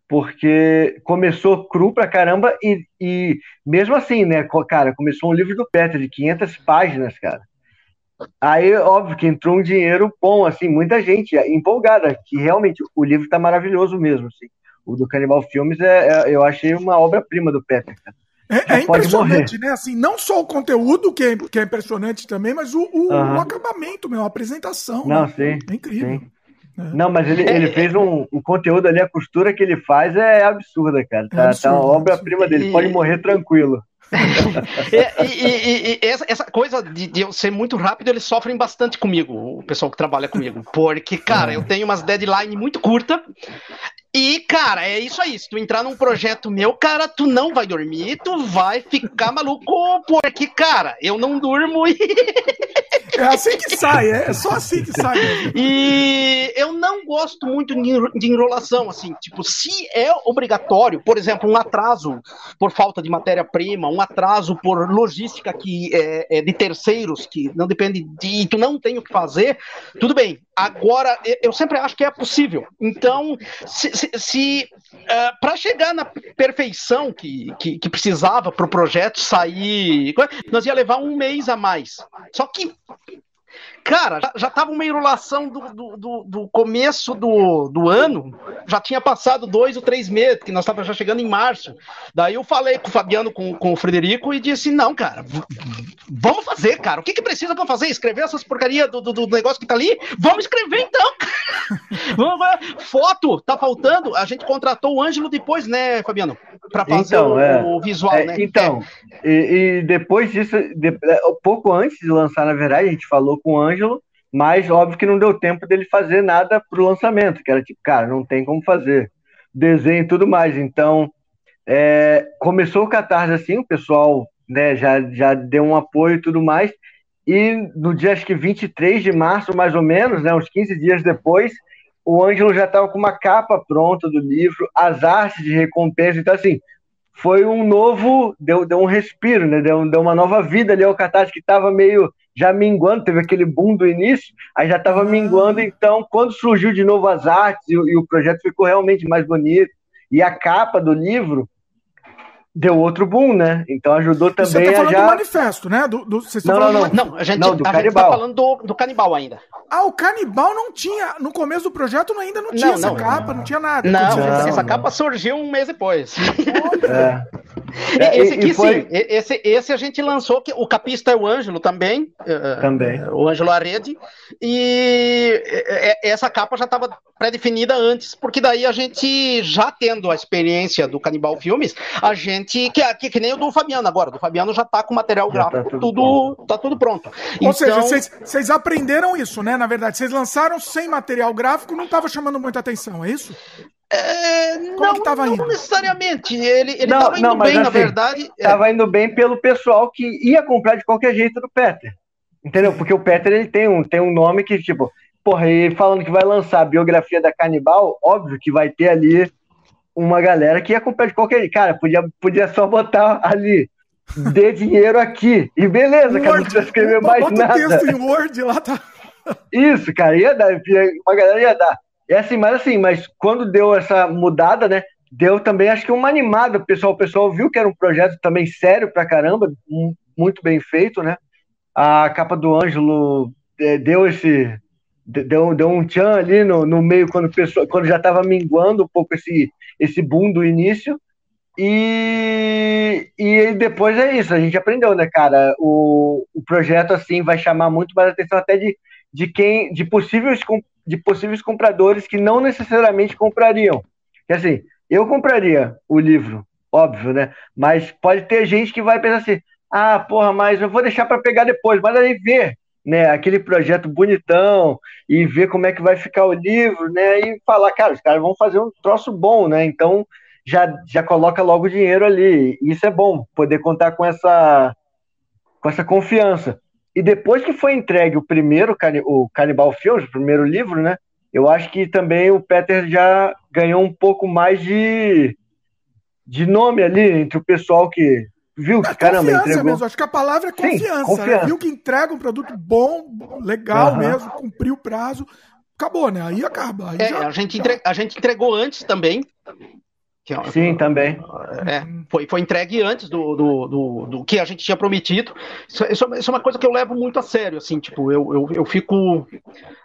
porque começou cru pra caramba e, e mesmo assim, né, cara, começou um livro do Peter de 500 páginas, cara. Aí, óbvio que entrou um dinheiro bom, assim, muita gente empolgada, que realmente o livro tá maravilhoso mesmo, assim. O do Canibal Filmes, é, é eu achei uma obra-prima do Peter, cara. É, é impressionante, né? Assim, não só o conteúdo, que é, que é impressionante também, mas o, o, uhum. o acabamento, meu, a apresentação. Não, né? sim. É incrível. Sim. É. Não, mas ele, ele fez um. O conteúdo ali, a costura que ele faz é absurda, cara. Tá, é absurdo, tá uma obra-prima dele. Pode morrer tranquilo. e, e, e, essa, essa, coisa de, de, eu ser muito rápido, eles sofrem bastante comigo, o pessoal que trabalha comigo. Porque, cara, eu tenho umas deadline muito curta e, cara, é isso aí. Se tu entrar num projeto meu, cara, tu não vai dormir, tu vai ficar maluco, porque, cara, eu não durmo e. É assim que sai, é, é só assim que sai. E eu não gosto muito de enrolação, assim, tipo, se é obrigatório, por exemplo, um atraso por falta de matéria-prima, um atraso por logística que é, é de terceiros, que não depende de. tu não tem o que fazer, tudo bem. Agora, eu sempre acho que é possível. Então, se, se, uh, para chegar na perfeição que, que, que precisava para o projeto sair, nós ia levar um mês a mais. Só que Cara, já, já tava uma enrolação do, do, do, do, começo do, do ano, já tinha passado dois ou três meses, que nós estávamos já chegando em março. Daí eu falei com o Fabiano, com, com o Frederico, e disse: não, cara, vamos fazer, cara. O que, que precisa para fazer? Escrever essas porcarias do, do, do, negócio que tá ali? Vamos escrever então, Foto, tá faltando. A gente contratou o Ângelo depois, né, Fabiano? Para fazer então, o, é, o, visual, é, né? Então, é. e, e, depois disso, de, é, pouco antes de lançar, na verdade, a gente falou com o Ângelo, mas óbvio que não deu tempo dele fazer nada pro lançamento, que era tipo, cara, não tem como fazer desenho e tudo mais. Então, é, começou o Catarse assim, o pessoal né, já, já deu um apoio e tudo mais, E no dia, acho que 23 de março, mais ou menos, né, uns 15 dias depois, o Ângelo já estava com uma capa pronta do livro, as artes de recompensa. Então, assim, foi um novo, deu, deu um respiro, né? Deu, deu uma nova vida ali ao Catarse, que estava meio já minguando, teve aquele boom do início, aí já estava minguando, então quando surgiu de novo as artes e, e, o projeto ficou realmente mais bonito, e a capa do livro deu outro boom, né? Então ajudou também você tá falando a já... do manifesto, né? Do, do, não, não, não, não, a gente, não, do a gente tá falando do, do canibal ainda. Ah, o canibal não tinha, no começo do projeto ainda não tinha não, essa não, capa, não tinha nada. Não, não essa capa surgiu um mês depois. É. É, esse aqui, foi... sim. Esse, esse a gente lançou, que o capista é o Ângelo também. É, também. O Ângelo Arede. E essa capa já estava pré-definida antes, porque daí a gente, já tendo a experiência do Canibal Filmes, a gente, que, que, que nem o do Fabiano agora, do Fabiano já está com material já tá gráfico, tá tudo, tudo, tá tudo pronto. Ou então... seja, vocês aprenderam isso, né? Na verdade, vocês lançaram sem material gráfico, não estava chamando muita atenção, é isso? É, não, não necessariamente. Ele, ele não, tava indo não, bem, assim, na verdade. Estava é. indo bem pelo pessoal que ia comprar de qualquer jeito do Peter. Entendeu? Porque o Peter ele tem um, tem um nome que, tipo, porra, e falando que vai lançar a biografia da Canibal, óbvio que vai ter ali uma galera que ia comprar de qualquer jeito. Cara, podia, podia só botar ali. Dê dinheiro aqui. E beleza, cara, não precisa escrever mais bota nada. Bota o texto em Word lá, tá. Isso, cara, ia dar. Uma galera ia dar. É assim, mas assim, mas quando deu essa mudada, né? Deu também, acho que uma animada, pessoal, o pessoal viu que era um projeto também sério pra caramba, muito bem feito, né? A capa do Ângelo é, deu esse deu, deu um tchan ali no, no meio quando, pessoa, quando já estava minguando um pouco esse, esse boom do início. E, e depois é isso, a gente aprendeu, né, cara? O, o projeto assim vai chamar muito mais atenção até de, de quem, de possíveis de possíveis compradores que não necessariamente comprariam. Que assim, eu compraria o livro, óbvio, né? Mas pode ter gente que vai pensar assim: ah, porra, mas eu vou deixar para pegar depois. Mas aí ver, né, aquele projeto bonitão e ver como é que vai ficar o livro, né? E falar, cara, os caras vão fazer um troço bom, né? Então já, já coloca logo o dinheiro ali. Isso é bom, poder contar com essa, com essa confiança. E depois que foi entregue o primeiro, o Cannibal Films, o primeiro livro, né? Eu acho que também o Peter já ganhou um pouco mais de, de nome ali entre o pessoal que viu que, é, caramba, entregou. mesmo. Acho que a palavra é confiança. Sim, confiança. Né? Viu que entrega um produto bom, legal uhum. mesmo, cumpriu o prazo. Acabou, né? Aí acaba. Aí é, já, a, gente entre... a gente entregou antes também. Que, é Sim, também. É, foi, foi entregue antes do, do, do, do, que a gente tinha prometido. Isso, isso, isso, é uma coisa que eu levo muito a sério, assim, tipo, eu, eu, eu fico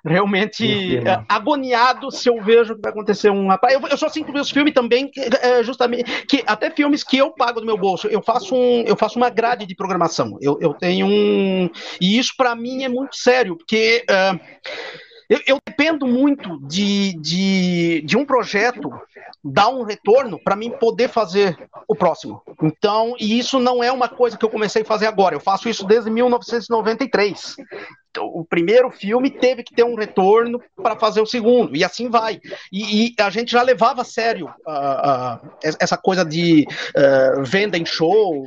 realmente é, agoniado se eu vejo que vai acontecer um rapaz. Eu, eu só sinto meus filmes também, é, justamente, que até filmes que eu pago do meu bolso, eu faço, um, eu faço uma grade de programação. Eu, eu tenho um. E isso para mim é muito sério, porque. Uh, eu, eu, dependo muito de, de, de um projeto dar um retorno para mim poder fazer o próximo. Então, e isso não é uma coisa que eu comecei a fazer agora. Eu faço isso desde 1993 o primeiro filme teve que ter um retorno para fazer o segundo, e assim vai. E, e, a gente já levava a sério uh, uh, essa coisa de uh, venda em show,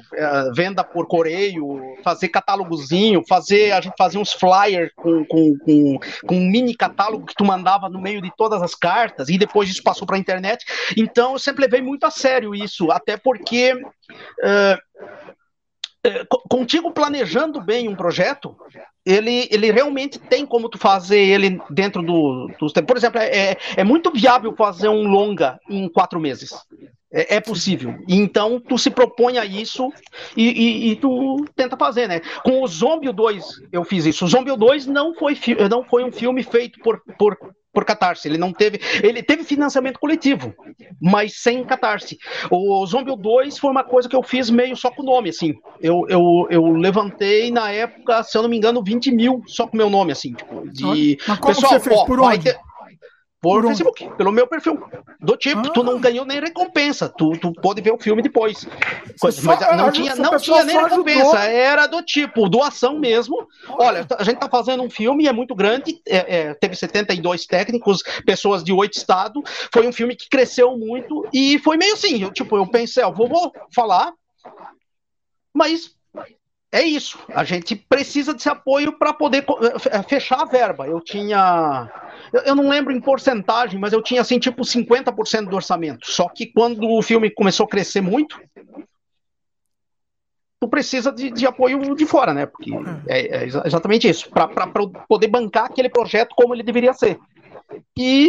venda por correio, fazer catálogozinho, fazer a gente fazia uns flyers com, com, com, com, um mini catálogo que tu mandava no meio de todas as cartas, e depois isso passou para a internet. Então eu sempre levei muito a sério isso, até porque contigo planejando bem um projeto, ele, ele realmente tem como tu fazer ele dentro do, dos tempos. Por exemplo, é, é muito viável fazer um longa em quatro meses. É, é possível. Então, tu se propõe a isso e, e, e, tu tenta fazer, né? Com o Zombie 2, eu fiz isso. O Zombie 2 não foi, não foi um filme feito por, por por catarse. Ele não teve. Ele teve financiamento coletivo, mas sem catarse. O Zombie 2 foi uma coisa que eu fiz meio só com o nome, assim. Eu, eu, eu levantei na época, se eu não me engano, 20 mil só com o meu nome, assim. Tipo, de... Mas como Pessoal, você fez? Ó, por onde? Ter... Por, por Facebook, pelo meu perfil. Do tipo, ah. tu não ganhou nem recompensa. Tu, tu pode ver o filme depois. Coisa, mas não tinha, não tinha nem recompensa. Era do tipo, doação mesmo. Olha, a gente tá fazendo um filme, é muito grande. É, é, teve 72 técnicos, pessoas de oito estados. Foi um filme que cresceu muito. E foi meio assim, eu, tipo, eu pensei, ó, vou, vou falar, mas é isso. A gente precisa desse apoio para poder eh, fechar a verba. Eu tinha. Eu não lembro em porcentagem, mas eu tinha assim, tipo 50% do orçamento. Só que quando o filme começou a crescer muito, tu precisa de, de apoio de fora, né? Porque é, é exatamente isso. Para poder bancar aquele projeto como ele deveria ser. E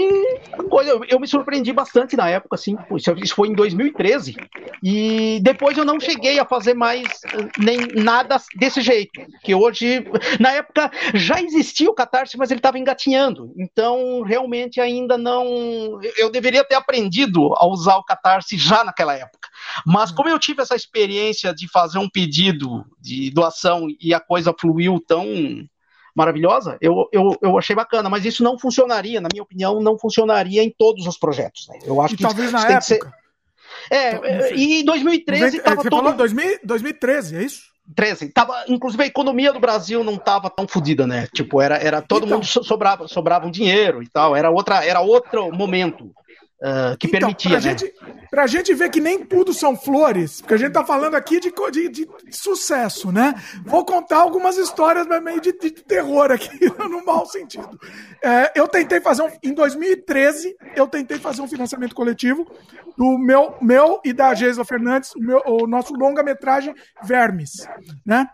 eu, eu, me surpreendi bastante na época, assim, isso foi em 2013. E depois eu não cheguei a fazer mais eh, nem nada desse jeito. Que hoje, na época, já existia o Catarse, mas ele estava engatinhando. Então, realmente ainda não. Eu deveria ter aprendido a usar o Catarse já naquela época. Mas como eu tive essa experiência de fazer um pedido de doação e a coisa fluiu tão maravilhosa, eu, eu, eu achei bacana, mas isso não funcionaria, na minha opinião, não funcionaria em todos os projetos. Né? Eu acho e que talvez na época. Ser... É, é e em 2013 estava todo... falou 2000, 2013, é isso? 13. Tava, inclusive a economia do Brasil não estava tão fodida, né? Tipo, era, era todo então, mundo sobrava, sobrava um dinheiro e tal, era outra, era outro momento uh, que então, permitia. Pra, né? gente, pra gente ver que nem tudo são flores, porque a gente tá falando aqui de, de, de sucesso, né? Vou contar algumas histórias meio de, de terror aqui, no mau sentido. É, eu tentei fazer um. Em 2013, eu tentei fazer um financiamento coletivo do meu, meu e da Geisa Fernandes, o, meu, o nosso longa-metragem Vermes, né?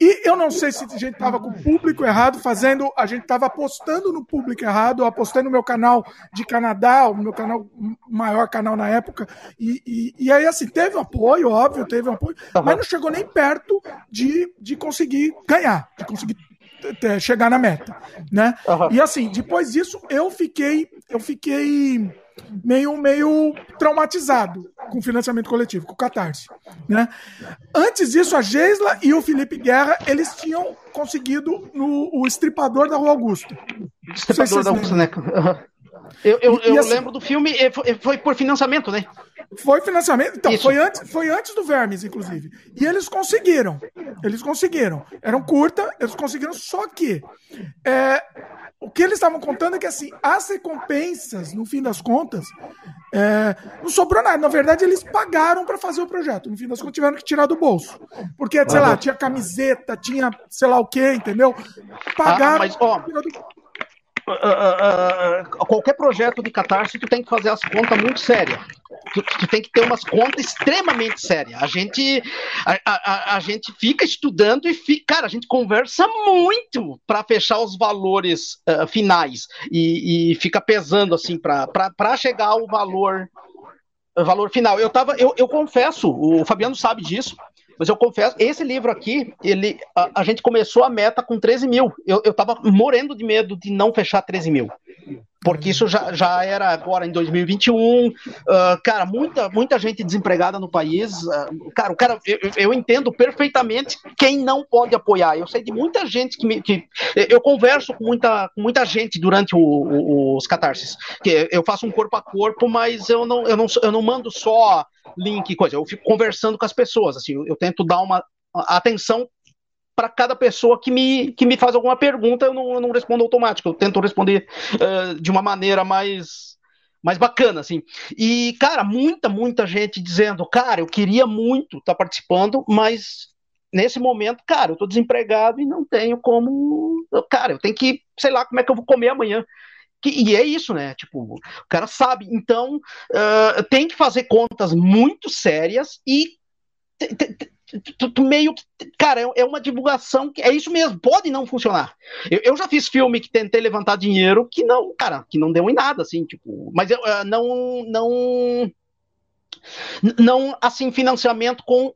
E eu não sei se a gente tava com o público errado, fazendo. A gente tava apostando no público errado, apostando no meu canal de Canadá, o meu canal maior canal na época. E, e, e aí, assim, teve um apoio, óbvio, teve um apoio, uhum. mas não chegou nem perto de, de conseguir ganhar, de conseguir chegar na meta, né? Uhum. E assim, depois disso, eu fiquei, eu fiquei meio, meio traumatizado com o financiamento coletivo, com o Catarse. Né? Antes disso, a Geisla e o Felipe Guerra, eles tinham conseguido no, o estripador da Rua Augusta. Estripador da Augusta, né? Eu, eu, eu assim, lembro do filme, foi, foi por financiamento, né? Foi financiamento. Então, foi antes, foi antes do Vermes, inclusive. E eles conseguiram. Eles conseguiram. Eram curta, eles conseguiram, só que é, o que eles estavam contando é que assim, as recompensas, no fim das contas, é, não sobrou nada. Na verdade, eles pagaram para fazer o projeto. No fim das contas, tiveram que tirar do bolso. Porque, sei lá, tinha camiseta, tinha sei lá o que, entendeu? Pagaram. Ah, mas, ó, uh, uh, qualquer projeto de catarse, tu tem que fazer as contas muito sérias. Tu, tu, tem que ter umas contas extremamente sérias. A gente, a, a, a gente fica estudando e fica, cara, a gente conversa muito para fechar os valores finais e, e, fica pesando assim para chegar ao valor valor final. Eu tava, eu, eu confesso, o Fabiano sabe disso. Mas eu confesso, esse livro aqui, ele, a, a gente começou a meta com 13 mil. Eu, eu tava morrendo de medo de não fechar 13 mil porque isso já, já era agora em 2021. Uh, ah, cara, muita, muita gente desempregada no país. Uh, cara, o cara, eu, eu, entendo perfeitamente quem não pode apoiar. Eu sei de muita gente que, me, que eu converso com muita, com muita gente durante o, o, os catarses. Que eu faço um corpo a corpo, mas eu não, eu não, eu não mando só link coisa. Eu fico conversando com as pessoas. Assim, eu, eu tento dar uma atenção para cada pessoa que me, que me faz alguma pergunta, eu não, eu não respondo automático, eu tento responder uh, de uma maneira mais, mais bacana, assim. E, cara, muita, muita gente dizendo, cara, eu queria muito estar tá participando, mas nesse momento, cara, eu tô desempregado e não tenho como. Cara, eu tenho que, sei lá, como é que eu vou comer amanhã. E é isso, né? Tipo, o cara sabe. Então, uh, tem que fazer contas muito sérias e meio que. Cara, é, é, uma divulgação que é isso mesmo, pode não funcionar. Eu, eu, já fiz filme que tentei levantar dinheiro que não, cara, que não deu em nada, assim, tipo. Mas eu uh, não. Não. Não, assim, financiamento com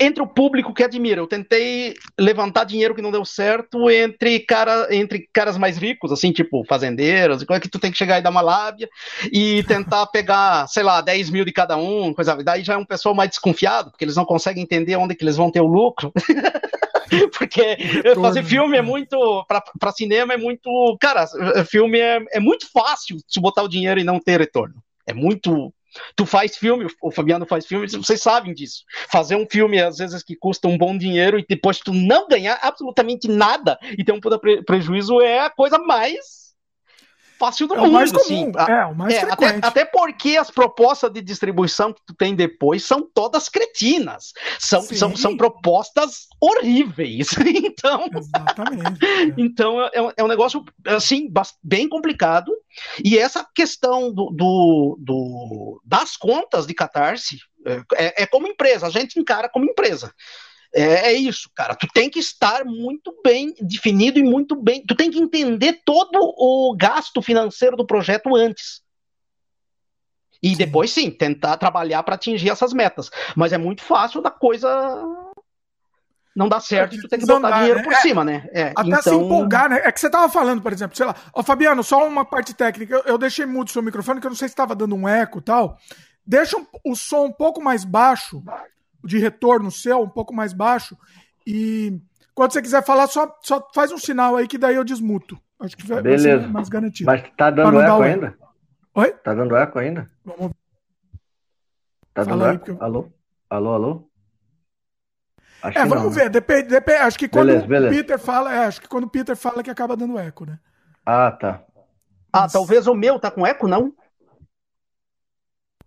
entre o público que admira. Eu tentei levantar dinheiro que não deu certo entre, cara, entre caras mais ricos, assim, tipo fazendeiros, e como é que tu tem que chegar e dar uma lábia e tentar pegar, sei lá, 10 mil de cada um, coisa. Daí já é um pessoal mais desconfiado, porque eles não conseguem entender onde que eles vão ter o lucro. porque fazer filme é muito. para cinema é muito. Cara, filme é, é muito fácil se botar o dinheiro e não ter retorno. É muito Tu faz filme, o Fabiano faz filme, vocês sabem disso. Fazer um filme, às vezes, que custa um bom dinheiro e depois tu não ganhar absolutamente nada e ter um puta pre prejuízo é a coisa mais fácil do É mundo. mais assim. comum, é, o mais É, até, frequente. até porque as propostas de distribuição que tu tem depois são todas cretinas. São, Sim. são, são propostas horríveis. Então, Exatamente. então é, um- é um negócio assim bem complicado. E essa questão do, do- do- das contas de catarse é, é como empresa, a gente encara como empresa. É, é isso, cara. Tu tem que estar muito bem definido e muito bem. Tu tem que entender todo o gasto financeiro do projeto antes. E depois sim, tentar trabalhar para atingir essas metas. Mas é muito fácil da coisa não dar certo e tu tem que botar dinheiro né? por É, cima, né? É, Até se empolgar, né? É que você tava falando, por exemplo, sei lá, ó, Fabiano, só uma parte técnica. Eu, eu deixei mudo o seu microfone, que eu não sei se estava dando um eco e tal. Deixa um- o som um pouco mais baixo, de retorno seu, um pouco mais baixo. E quando você quiser falar, só, só faz um sinal aí que daí eu desmuto. Acho que vai, vai ser Beleza. mais garantido. Mas tá dando eco o ainda? Oi? Tá dando eco ainda? Vamos Tá Fala dando aí, eco? eu- Alô? Alô, alô? Acho É, que vamos não, né? ver. Depende, depende. Acho que quando Beleza, o beleza. Peter fala, é, acho que quando o Peter fala que acaba dando eco, né? Ah, tá. Ah, talvez o meu tá com eco, não?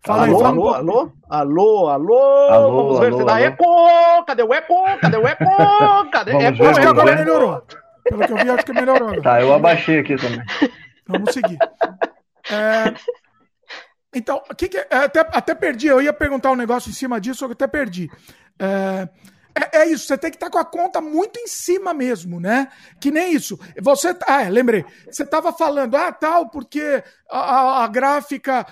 Fala aí, alô, fala um alô, alô, alô, alô, Alô, vamos ver alô, se dá alô. eco, cadê o eco, cadê o eco, cadê Vamos eco, Acho que agora melhorou. Pelo que eu vi, acho que melhorou agora. Tá, eu abaixei aqui também. Vamos seguir. É, Então, o que que é- até, até perdi, eu ia perguntar um negócio em cima disso, eu até perdi. É, é, é isso, você tem que estar com a conta muito em cima mesmo, né? Que nem isso. Você, ah, é, lembrei. Você estava falando, ah, tal, porque a, a- a gráfica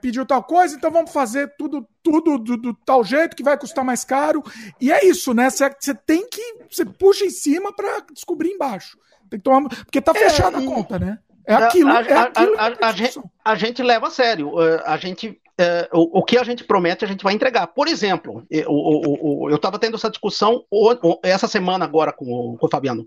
pediu tal coisa, então vamos fazer tudo, tudo do, do tal jeito que vai custar mais caro. E é isso, né? Você, tem que, você puxa em cima para descobrir embaixo. Tem que tomar, porque tá fechada a e- conta, né? É aquilo, a, é a- aquilo. a- a em gente, a gente leva a sério. eh, A gente, eh, o, o que a gente promete, a gente vai entregar. Por exemplo, eh, eu estava tendo essa discussão essa semana agora com, o- com o Fabiano.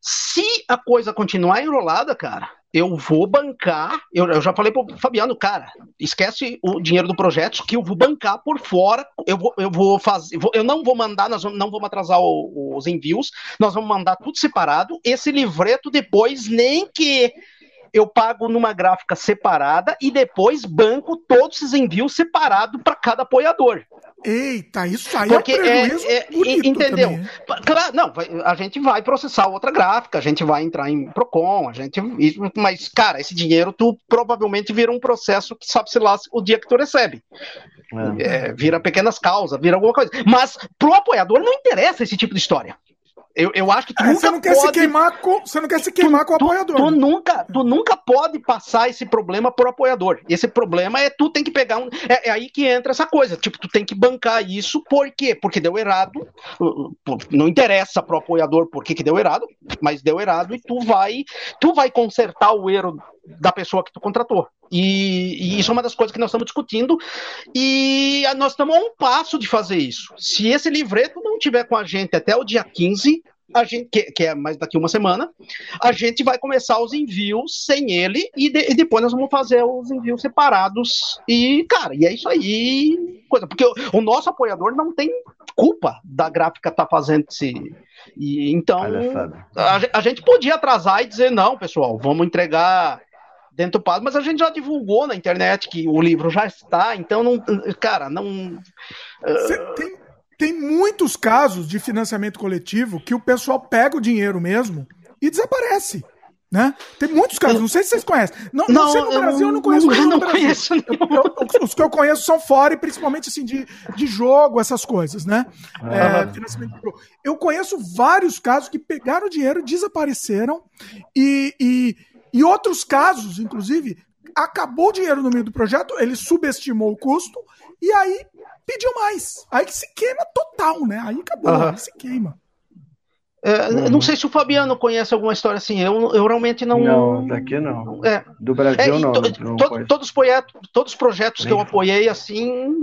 Se a coisa continuar enrolada, cara, eu vou bancar. Eu, eu já falei pro Fabiano, cara, esquece o dinheiro do projeto, que eu vou bancar por fora. Eu vou, eu vou fazer. eu não vou mandar, nós não vamos atrasar o- os envios, nós vamos mandar tudo separado. Esse livreto depois, nem que eu pago numa gráfica separada e depois banco todos esses envios separados para cada apoiador. Eita, isso aí Porque é um é- é- entendeu? também? Claro, não, vai- a gente vai processar outra gráfica, a gente vai entrar em Procon, a gente. isso, Mas, cara, esse dinheiro tu provavelmente vira um processo que sabe-se lá o dia que tu recebe. É. É, vira pequenas causas, vira alguma coisa. Mas pro apoiador não interessa esse tipo de história. Eu, eu acho que tu É, nunca você não quer se pode queimar com, você não quer se queimar com o apoiador. Tu nunca, tu nunca pode passar esse problema pro apoiador. Esse problema é tu tem que pegar um. É, é aí que entra essa coisa. Tipo, tu tem que bancar isso, por quê? Porque deu errado. uh, uh, Não interessa pro apoiador por que, que deu errado, mas deu errado e tu vai, tu vai consertar o erro da pessoa que tu contratou. E, e isso é uma das coisas que nós estamos discutindo. E nós estamos a um passo de fazer isso. Se esse livreto não tiver com a gente até o dia 15, a gente, que, que é mais daqui uma semana, a gente vai começar os envios sem ele e, de- e depois nós vamos fazer os envios separados. E, cara, e é isso aí. Coisa, porque o, o nosso apoiador não tem culpa da gráfica estar fazendo esse. E, então, a, a gente podia atrasar e dizer, não, pessoal, vamos entregar dentro do prazo, mas a gente já divulgou na internet que o livro já está, então não, cara, não. Cê tem, tem muitos casos de financiamento coletivo que o pessoal pega o dinheiro mesmo e desaparece. Né? Tem muitos casos, não sei se vocês conhecem. Não, não, sei no eu Brasil, eu não conheço não, no não Brasil. conheço. Eu- eu- os que eu conheço são fora e principalmente assim de, de jogo, essas coisas, né? É, de jogo. Eu conheço vários casos que pegaram o dinheiro, desapareceram e, e, e outros casos, inclusive, acabou o dinheiro no meio do projeto, ele subestimou o custo e aí pediu mais. Aí que se queima total, né? Aí acabou, Aham. aí se queima. É, Uhum. Não sei se o Fabiano conhece alguma história assim. Eu, eu realmente não. Não, daqui não. É, Do É, Brasil e não. to- não to- todos, os projetos, todos os projetos que eu apoiei, assim,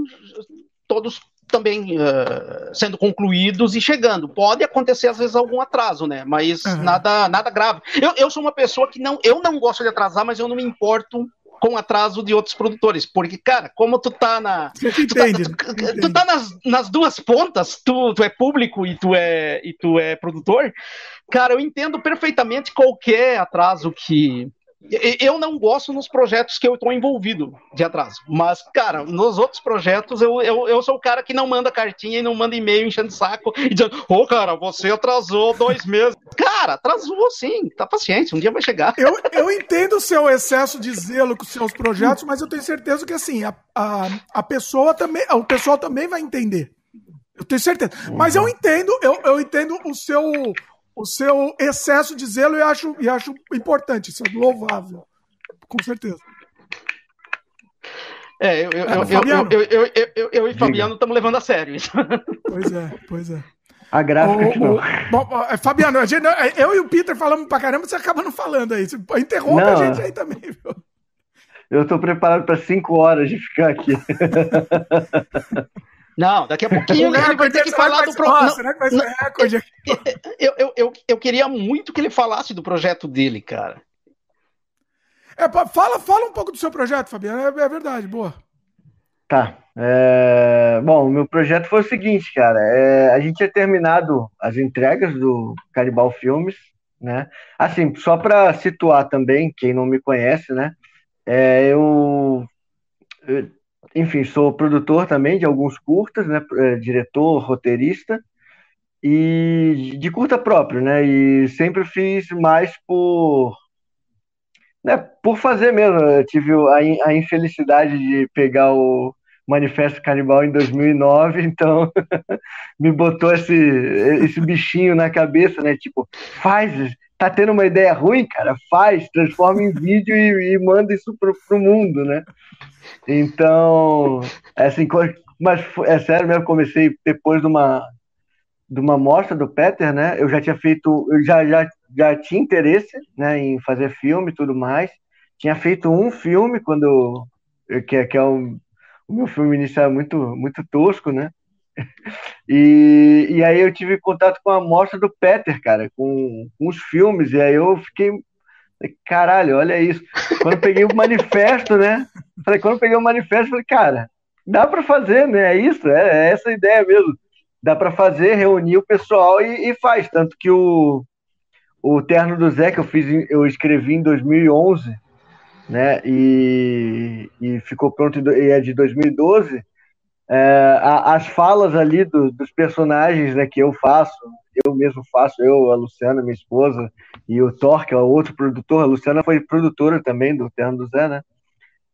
todos também eh, sendo concluídos e chegando. Pode acontecer, às vezes, algum atraso, né? Mas Aham. nada, nada grave. Eu, eu sou uma pessoa que não, eu não gosto de atrasar, mas eu não me importo com o atraso de outros produtores. Porque, cara, como tu tá na. Tu tá, tu- tu Entende. tá nas, nas duas pontas, tu, tu é público e tu é, e tu é produtor. Cara, eu entendo perfeitamente qualquer atraso que, Eu não gosto nos projetos que eu estou envolvido de atraso. Mas, cara, nos outros projetos, eu, eu, eu sou o cara que não manda cartinha e não manda e-mail enchendo saco e dizendo, ô, oh, cara, você atrasou dois meses. Cara, atrasou sim, tá paciente, um dia vai chegar. Eu, eu entendo o seu excesso de zelo com os seus projetos, mas eu tenho certeza que, assim, a, a, a pessoa também, o pessoal também vai entender. Eu tenho certeza. Mas eu entendo, eu, eu entendo o seu o seu excesso de zelo e acho, e acho importante, isso é louvável, com certeza. É, eu, eu, é, eu, eu, eu, eu, e Fabiano estamos levando a sério isso. Pois é, pois é. A gráfica o, não. bom, é, Fabiano, a gente, eu e o Peter falamos pra caramba, você acaba não falando aí. Você interrompe não, a gente aí também, viu? Eu tô preparado para cinco horas de ficar aqui. Não, daqui a pouquinho ele vai ter que falar do projeto. Eu, eu, eu, eu queria muito que ele falasse do projeto dele, cara. É, fala, fala um pouco do seu projeto, Fabiano. É, é verdade, boa. Tá. É... Bom, o meu projeto foi o seguinte, cara. É... A gente tinha terminado as entregas do Caribal Filmes, né? Assim, só para situar também, quem não me conhece, né? É, eu, eu enfim, sou produtor também de alguns curtas, né? É, diretor, roteirista e de curta próprio, né? E sempre fiz mais por né, por fazer mesmo. Eu tive a, a infelicidade de pegar o Manifesto Canibal em 2009, então me botou esse, esse bichinho na cabeça, né? Tipo, faz, tá tendo uma ideia ruim, cara, faz, transforma em vídeo e, e manda isso pro, pro mundo, né? Então, é assim, mas é sério mesmo, comecei depois de uma de uma mostra do Peter, né? Eu já tinha feito, eu já, já, já tinha interesse, né, em fazer filme e tudo mais. Tinha feito um filme quando que, que é o, o meu filme inicial é muito muito tosco, né? E, e aí eu tive contato com a mostra do Peter, cara, com, com os filmes, e aí eu fiquei Caralho, olha isso. Quando peguei o manifesto, né? Falei, quando peguei o manifesto, falei, cara, dá para fazer, né? É isso, é, é, essa a ideia mesmo. Dá para fazer, reunir o pessoal e, e, faz. Tanto que o, o Terno do Zé, que eu fiz, eu escrevi em 2011, né? E, e ficou pronto, e é de 2012. É, as falas ali do, dos personagens né, que eu faço, eu mesmo faço, eu, a Luciana, minha esposa, e o Thor, que é outro produtor, a Luciana foi produtora também do Terno do Zé, né?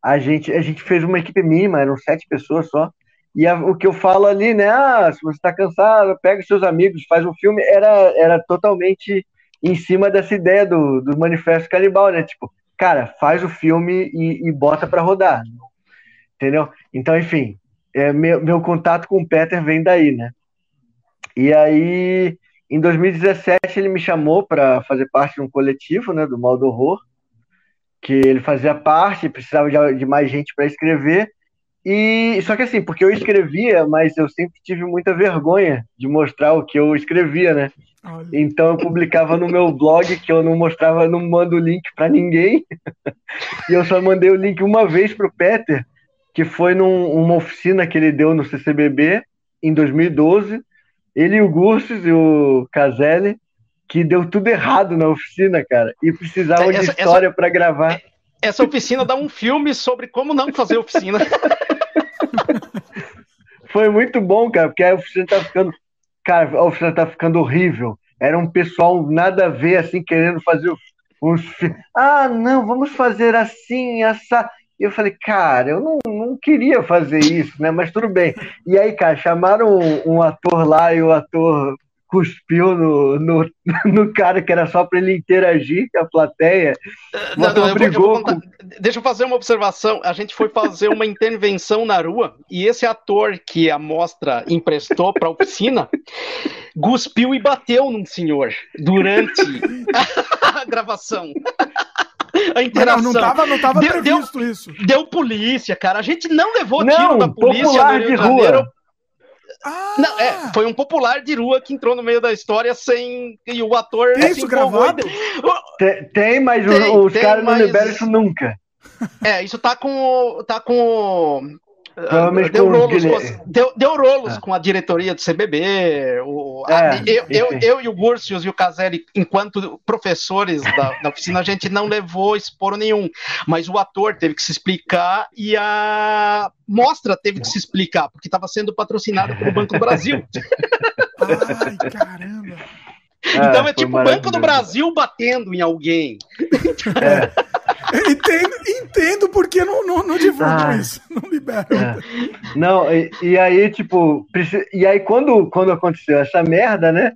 A gente, a gente fez uma equipe mínima, eram sete pessoas só, e a, o que eu falo ali, né? Ah, se você está cansado, pega seus amigos, faz um filme, era, era totalmente em cima dessa ideia do, do Manifesto Canibal, né? Tipo, cara, faz o filme e, e bota para rodar, entendeu? Então, enfim, é, meu, meu contato com o Peter vem daí, né? E aí em 2017 ele me chamou para fazer parte de um coletivo, né, do Mal do Horror, que ele fazia parte, precisava de, de mais gente para escrever. E só que assim, porque eu escrevia, mas eu sempre tive muita vergonha de mostrar o que eu escrevia, né? Então eu publicava no meu blog que eu não mostrava, não mando o link para ninguém. e eu só mandei o link uma vez pro Peter, que foi numa oficina que ele deu no CCBB em 2012 ele e o Gustos e o Caselli, que deu tudo errado na oficina, cara, e precisavam essa, de história para gravar. Essa oficina dá um filme sobre como não fazer oficina. Foi muito bom, cara, porque a oficina tá ficando. Cara, a oficina tá ficando horrível. Era um pessoal nada a ver, assim, querendo fazer uns. Ah, não, vamos fazer assim, essa. E eu falei, cara, eu não, não queria fazer isso, né? Mas tudo bem. E aí, cara, chamaram um, um ator lá e o ator cuspiu no, no, no, cara que era só para ele interagir com a plateia. Não, não, vou, eu com... Deixa eu fazer uma observação. A gente foi fazer uma intervenção na rua e esse ator que a mostra emprestou para a oficina cuspiu e bateu num senhor durante a gravação a interação. Não, não tava, não tava deu, previsto deu, isso. Deu polícia, cara. A gente não levou não, tiro da polícia popular de rua. Ah. Não, é, foi um popular de rua que entrou no meio da história sem. E o ator. Tem isso gravado? Tem, tem mas tem, os caras não liberam isso nunca. É, isso tá com. Tá com Provavelmente deu rolos, com, Guilherme. as- deu, deu rolos É. com a diretoria do CBB. O, a- É, eu, eu, eu e o Gursius e o Caselli, enquanto professores da, da oficina, a gente não levou esporo nenhum. Mas o ator teve que se explicar e a mostra teve que se explicar, porque estava sendo patrocinado pelo Banco do Brasil. Ai, caramba. Então é foi tipo o Banco do. Brasil batendo em alguém. Entendo, entendo porque não, não, não divulgam Ah. isso, não liberam. É. Não, e, e aí, tipo, e aí quando, quando aconteceu essa merda, né?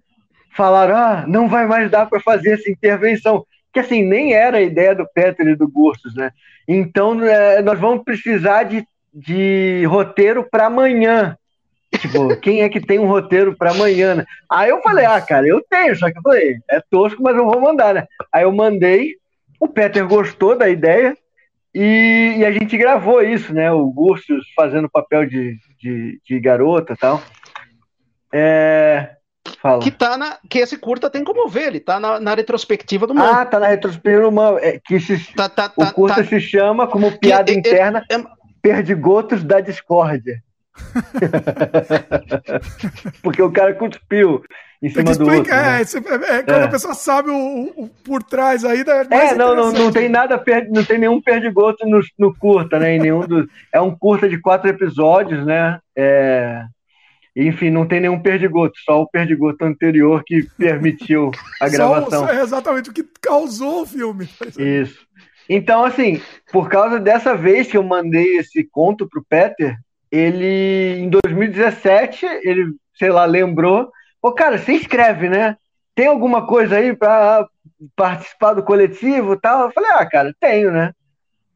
Falaram, ah, não vai mais dar para fazer essa intervenção. Que assim, nem era a ideia do Peter e do Gustos, né? Então, é, nós vamos precisar de, de roteiro para amanhã. Tipo, quem é que tem um roteiro para amanhã, né? Aí eu falei, ah, cara, eu tenho, só que eu falei, é tosco, mas eu vou mandar, né? Aí eu mandei, o Peter gostou da ideia, e, e a gente gravou isso, né? O Gursius fazendo papel de, de, de garota e tal. É... Fala. Que, tá na, que esse curta tem como ver, ele tá na, na retrospectiva do mundo. Ah, tá na retrospectiva, uma- é, que se, tá, tá, o tá, curta tá- se chama, como piada é- é- interna, é- Perdigotos da Discórdia. Porque o cara cuspiu em cima que do outro. né? é, você- é, é, quando É. a pessoa sabe o, o- por trás aí, é mais É, não, não, não tem nada, per- não tem nenhum perdigoto no, no curta, né? Em nenhum dos, é um curta de quatro episódios, né? É, enfim, não tem nenhum perdigoto, só o perdigoto anterior que permitiu a Só- gravação. só- é exatamente o que causou o filme. Isso. Então, assim, por causa dessa vez que eu mandei esse conto pro Peter, ele, em 2017, ele, sei lá, lembrou. Ô, cara, você escreve, né? Tem alguma coisa aí pra participar do coletivo e tal? Eu falei, ah, cara, tenho, né?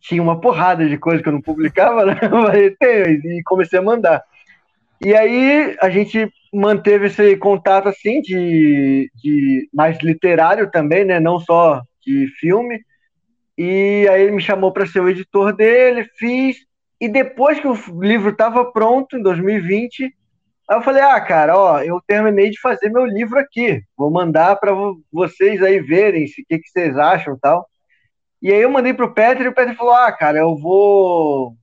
Tinha uma porrada de coisa que eu não publicava, né? Tenho, e comecei a mandar. E aí a gente manteve esse contato, assim, de, de mais literário também, né? Não só de filme. E aí ele me chamou para ser o editor dele, fiz. E depois que o livro estava pronto, em 2020, aí eu falei: ah, cara, ó, eu terminei de fazer meu livro aqui. Vou mandar para vocês aí verem se- o que, que vocês acham tal. E aí eu mandei pro Peter e o Peter falou: ah, cara, eu vou.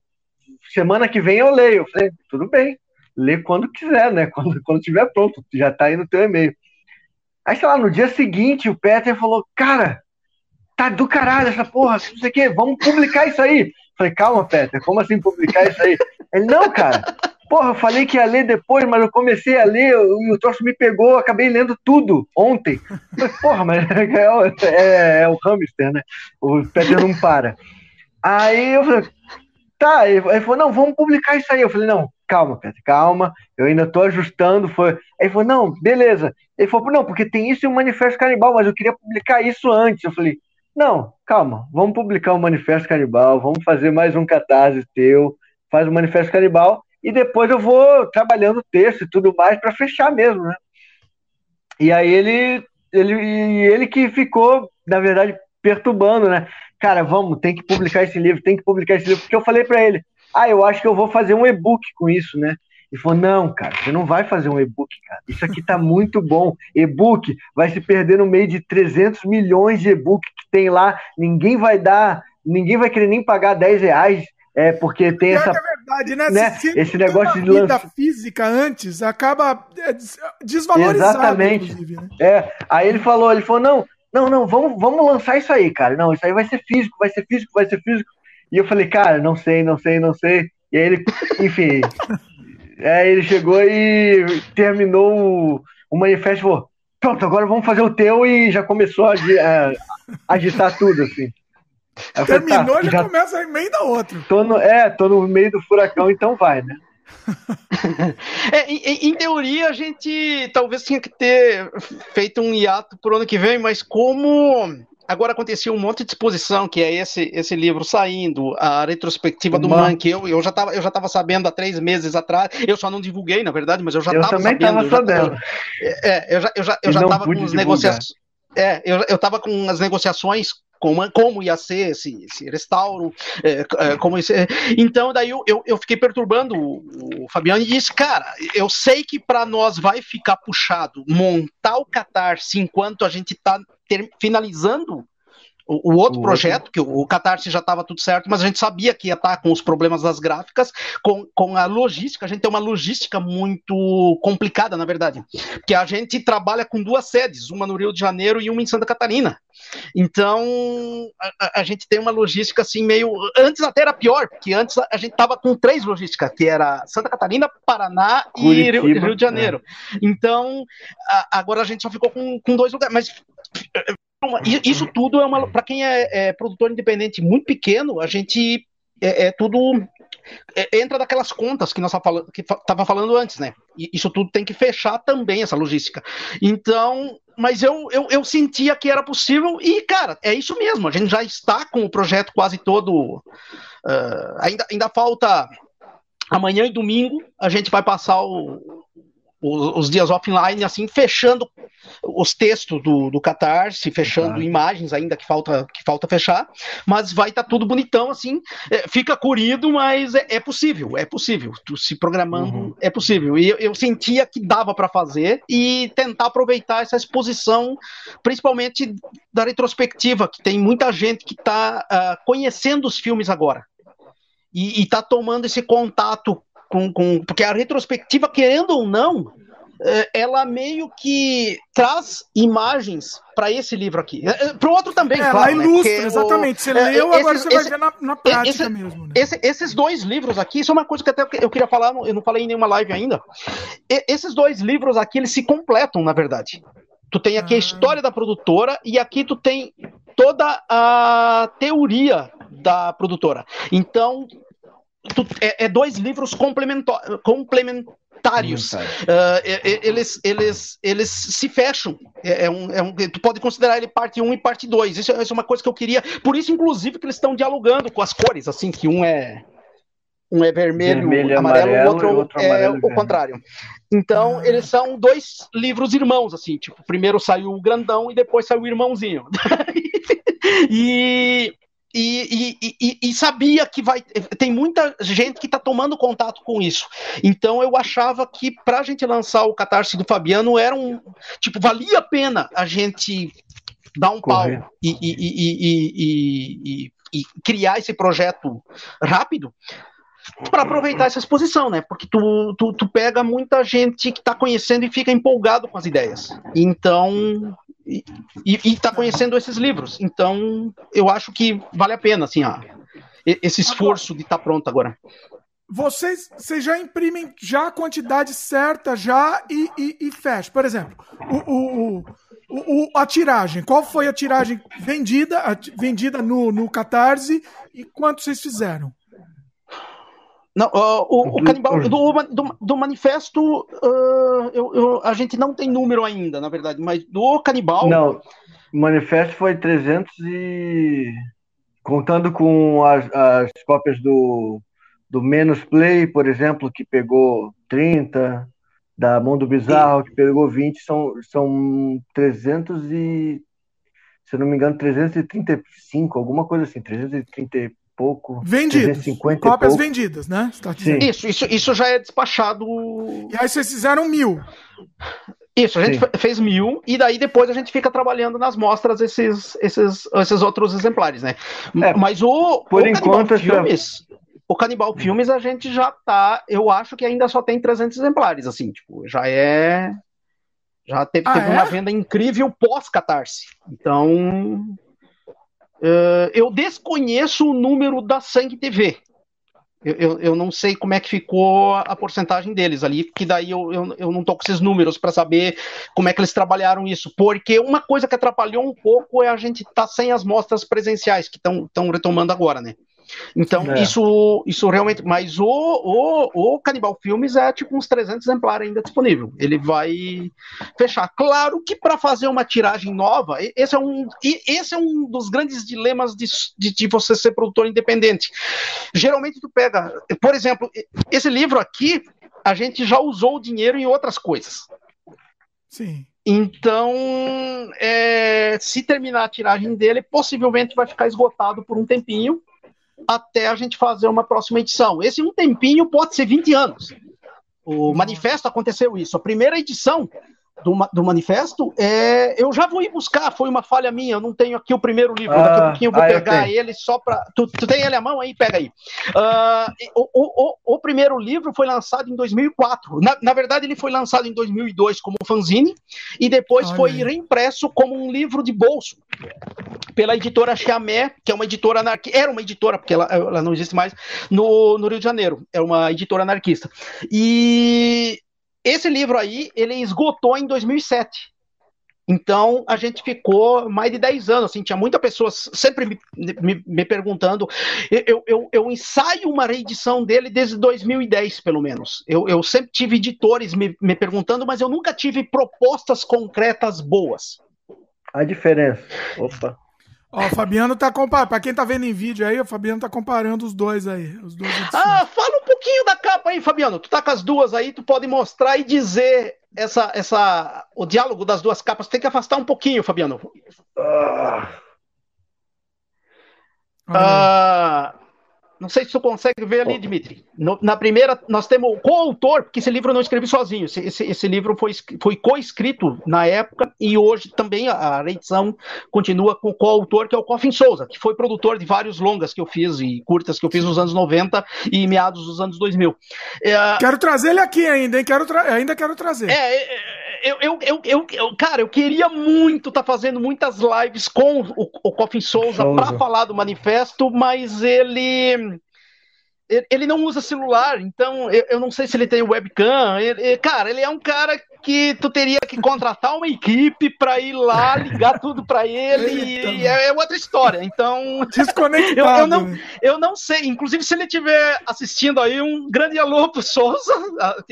Semana que vem eu leio. Eu falei: tudo bem, lê quando quiser, né? Quando, quando tiver pronto, já tá aí no teu e-mail. Aí, sei lá, no dia seguinte, o Peter falou: cara, tá do caralho essa porra, não sei o quê, vamos publicar isso aí. Falei, calma, Peter, como assim publicar isso aí? Ele, não, cara, porra, eu falei que ia ler depois, mas eu comecei a ler e o troço me pegou, acabei lendo tudo ontem. Falei, porra, mas é, é- é o hamster, né? O Peter não para. Aí eu falei, tá, ele falou, não, vamos publicar isso aí. Eu falei, não, calma, Peter, calma, eu ainda tô ajustando. Foi... Aí ele falou, não, beleza. Ele falou, não, porque tem isso e o Manifesto Canibal, mas eu queria publicar isso antes. Eu falei, não, calma, vamos publicar o Manifesto Canibal, vamos fazer mais um catarse teu, faz o Manifesto Canibal, e depois eu vou trabalhando o texto e tudo mais para fechar mesmo, né? E aí ele, ele, ele que ficou, na verdade, perturbando, né? Cara, vamos, tem que publicar esse livro, tem que publicar esse livro, porque eu falei para ele, ah, eu acho que eu vou fazer um e-book com isso, né? Ele falou, não, cara, você não vai fazer um e-book, cara. Isso aqui tá muito bom. E-book vai se perder no meio de 300 milhões de e-book que tem lá. Ninguém vai dar, ninguém vai querer nem pagar 10 reais, é, porque tem Pior essa... é verdade, né? né, Se- se esse negócio de vida lança- física antes acaba é, des- desvalorizado, Exatamente. né? É, aí ele falou, ele falou, não, não, não, vamos, vamos lançar isso aí, cara. Não, isso aí vai ser físico, vai ser físico, vai ser físico. E eu falei, cara, não sei, não sei, não sei. E aí ele, enfim, aí ele chegou e terminou o, o manifesto e falou, pronto, agora vamos fazer o teu e já começou a, a agitar tudo, assim. Eu falei, tá, Terminou, já, já começa a emenda outro. tô no, é, tô no meio do furacão, então vai, né? É, em, em- teoria, a gente talvez tinha que ter feito um hiato pro ano que vem, mas como agora aconteceu um monte de exposição, que é esse, esse livro saindo, a retrospectiva do Man. Que eu, eu, já estava eu já tava sabendo há três meses atrás, eu só não divulguei, na verdade, mas eu já eu estava também sabendo. tava eu já- sabendo. é, eu já, eu já, eu já tava com as divulgar. negociações. É, eu, eu tava com as negociações como, como ia ser esse, esse restauro, é, é, como então daí eu, eu, eu fiquei perturbando o, o Fabiano e disse, cara, eu sei que para nós vai ficar puxado montar o Catarse enquanto a gente tá ter- finalizando o, o outro o projeto, outro. que o, o Catarse já estava tudo certo, mas a gente sabia que ia estar tá com os problemas das gráficas, com, com a logística. A gente tem uma logística muito complicada, na verdade. Porque a gente trabalha com duas sedes, uma no Rio de Janeiro e uma em Santa Catarina. Então, a, a gente tem uma logística assim meio. Antes até era pior, porque antes a gente estava com três logísticas, que era Santa Catarina, Paraná Curitiba, e Rio, Rio de Janeiro. É. Então, a, agora a gente só ficou com, com dois lugares. Mas isso tudo é uma. Para quem é, é, produtor independente muito pequeno, a gente. É, é tudo. É, entra daquelas contas que nós estava falando antes, né? E isso tudo tem que fechar também, essa logística. Então, mas eu, eu, eu sentia que era possível, e, cara, é isso mesmo. A gente já está com o projeto quase todo. Uh, ainda, ainda falta amanhã e domingo, a gente vai passar o, os, dias offline, assim, fechando os textos do, do Catarse, fechando imagens ainda que falta, que falta fechar, mas vai estar tá tudo bonitão, assim, é, fica corrido, mas é, é, possível, é possível, tu se programando uhum. é possível, e eu, eu sentia que dava para fazer e tentar aproveitar essa exposição, principalmente da retrospectiva, que tem muita gente que está uh, ah, conhecendo os filmes agora, e está tomando esse contato com, com, porque a retrospectiva, querendo ou não, é, ela meio que traz imagens para esse livro aqui. É, é, para o outro também, é, claro. Ela né? ilustra, né? exatamente. Você é, leu, agora você esse, vai ver na, na prática esse, mesmo. Né? Esse, esses dois livros aqui, isso é uma coisa que até eu queria falar, eu não falei em nenhuma live ainda. E, esses dois livros aqui, eles se completam, na verdade. Tu tem aqui ah. a história da produtora e aqui tu tem toda a teoria da produtora. Então, é, é, dois livros complementares. Uh, eles, eles, eles se fecham. É, é, um, é um, tu pode considerar ele parte 1 e parte 2. Isso, isso, é uma coisa que eu queria. Por isso, inclusive, que eles estão dialogando com as cores, assim, que um é. Um é vermelho, vermelho amarelo, amarelo, o outro, outro é o contrário. Então, ah. eles são dois livros irmãos, assim, tipo, primeiro saiu o grandão e depois saiu o irmãozinho. e, e, e, e, e, sabia que vai tem muita gente que está tomando contato com isso. Então eu achava que para a gente lançar o Catarse do Fabiano era um tipo valia a pena a gente dar um pau e, criar esse projeto rápido para aproveitar essa exposição, né? Porque tu, tu, tu pega muita gente que está conhecendo e fica empolgado com as ideias. Então e está conhecendo esses livros. Então, eu acho que vale a pena, assim, ó, esse esforço de estar tá pronto agora. Vocês, vocês já imprimem já a quantidade certa já e, e, e fecha. Por exemplo, o, o, o, a tiragem. Qual foi a tiragem vendida, vendida no, no Catarse e quanto vocês fizeram? Não, uh, o, o, canibal do, do, do manifesto uh, eu, eu, a gente não tem número ainda, na verdade, mas do canibal. Não, o manifesto foi 300 e. Contando com as, as cópias do, do Menos Play, por exemplo, que pegou 30, da Mundo Bizarro, Sim. que pegou 20, são, são 300 e. Se eu não me engano, 335, alguma coisa assim, 330 pouco. Vendidos. Cópias vendidas, né? Tá isso, isso, isso já é despachado. E aí vocês fizeram mil. Isso, a gente Sim. fez mil e daí depois a gente fica trabalhando nas mostras esses, esses, esses outros exemplares, né? É, Mas o, por o enquanto, Canibal Filmes, o Canibal Filmes a gente já tá, eu acho que ainda só tem 300 exemplares, assim, tipo, já é já teve, ah, teve é? uma venda incrível pós-catarse. Então, Uh, eu desconheço o número da Sangue TV. Eu, eu, eu, não sei como é que ficou a porcentagem deles ali, porque daí eu, eu, eu não estou com esses números para saber como é que eles trabalharam isso. Porque uma coisa que atrapalhou um pouco é a gente estar tá sem as mostras presenciais que estão retomando agora, né? Então, é. isso, isso realmente. Mas o, o, o Canibal Filmes é tipo uns 300 exemplares ainda disponível. Ele vai fechar. Claro que para fazer uma tiragem nova, esse é um, esse é um dos grandes dilemas de, de, de, você ser produtor independente. Geralmente, tu pega. Por exemplo, esse livro aqui, a gente já usou o dinheiro em outras coisas. Sim. Então, é, se terminar a tiragem dele, possivelmente vai ficar esgotado por um tempinho até a gente fazer uma próxima edição. Esse um tempinho pode ser 20 anos. O manifesto aconteceu isso. A primeira edição do, do manifesto, é, eu já vou ir buscar, foi uma falha minha, eu não tenho aqui o primeiro livro, ah, daqui a pouquinho eu vou ah, pegar eu ele só para. Tu, tu, tem ele à mão aí? Pega aí. Uh, o, o, o, primeiro livro foi lançado em 2004. Na, na verdade, ele foi lançado em 2002 como fanzine e depois Olha foi reimpresso como um livro de bolso pela editora Chamé, que é uma editora anarquista, era uma editora, porque ela, ela não existe mais, no, no Rio de Janeiro, é uma editora anarquista. E esse livro aí, ele esgotou em 2007. Então, a gente ficou mais de 10 anos, assim, tinha muitas pessoas sempre me, me, me perguntando. Eu, eu, eu, ensaio uma reedição dele desde 2010, pelo menos. Eu, eu sempre tive editores me, me perguntando, mas eu nunca tive propostas concretas boas. A diferença. Opa. Ó, o Fabiano tá comparando. Pra quem tá vendo em vídeo aí, o Fabiano tá comparando os dois aí. Os dois ah, fala um pouquinho da capa aí, Fabiano. Tu tá com as duas aí, tu pode mostrar e dizer essa, essa, o diálogo das duas capas. Tem que afastar um pouquinho, Fabiano. Ah. Ah, não sei se tu consegue ver ali, Dimitri. No, na primeira, nós temos o coautor, porque esse livro eu não escrevi sozinho. Esse, esse, esse livro foi, foi co-escrito na época e hoje também a, a reedição continua com o coautor, que é o Coffin Souza, que foi produtor de vários longas que eu fiz e curtas que eu fiz nos anos 90 e meados dos anos 2000. É, quero trazer ele aqui ainda, hein? Quero ainda quero trazer. É, é, eu, eu, eu, eu, cara, eu queria muito estar tá fazendo muitas lives com o, o Coffin Souza, Souza. para falar do manifesto, mas ele ele não usa celular, então eu, eu, não sei se ele tem webcam. Ele, cara, ele é um cara que tu teria que contratar uma equipe para ir lá ligar tudo para ele e é, é, outra história. Então, desconectado. Eu, eu, não, eu não sei. Inclusive, se ele estiver assistindo aí, um grande alô pro Souza.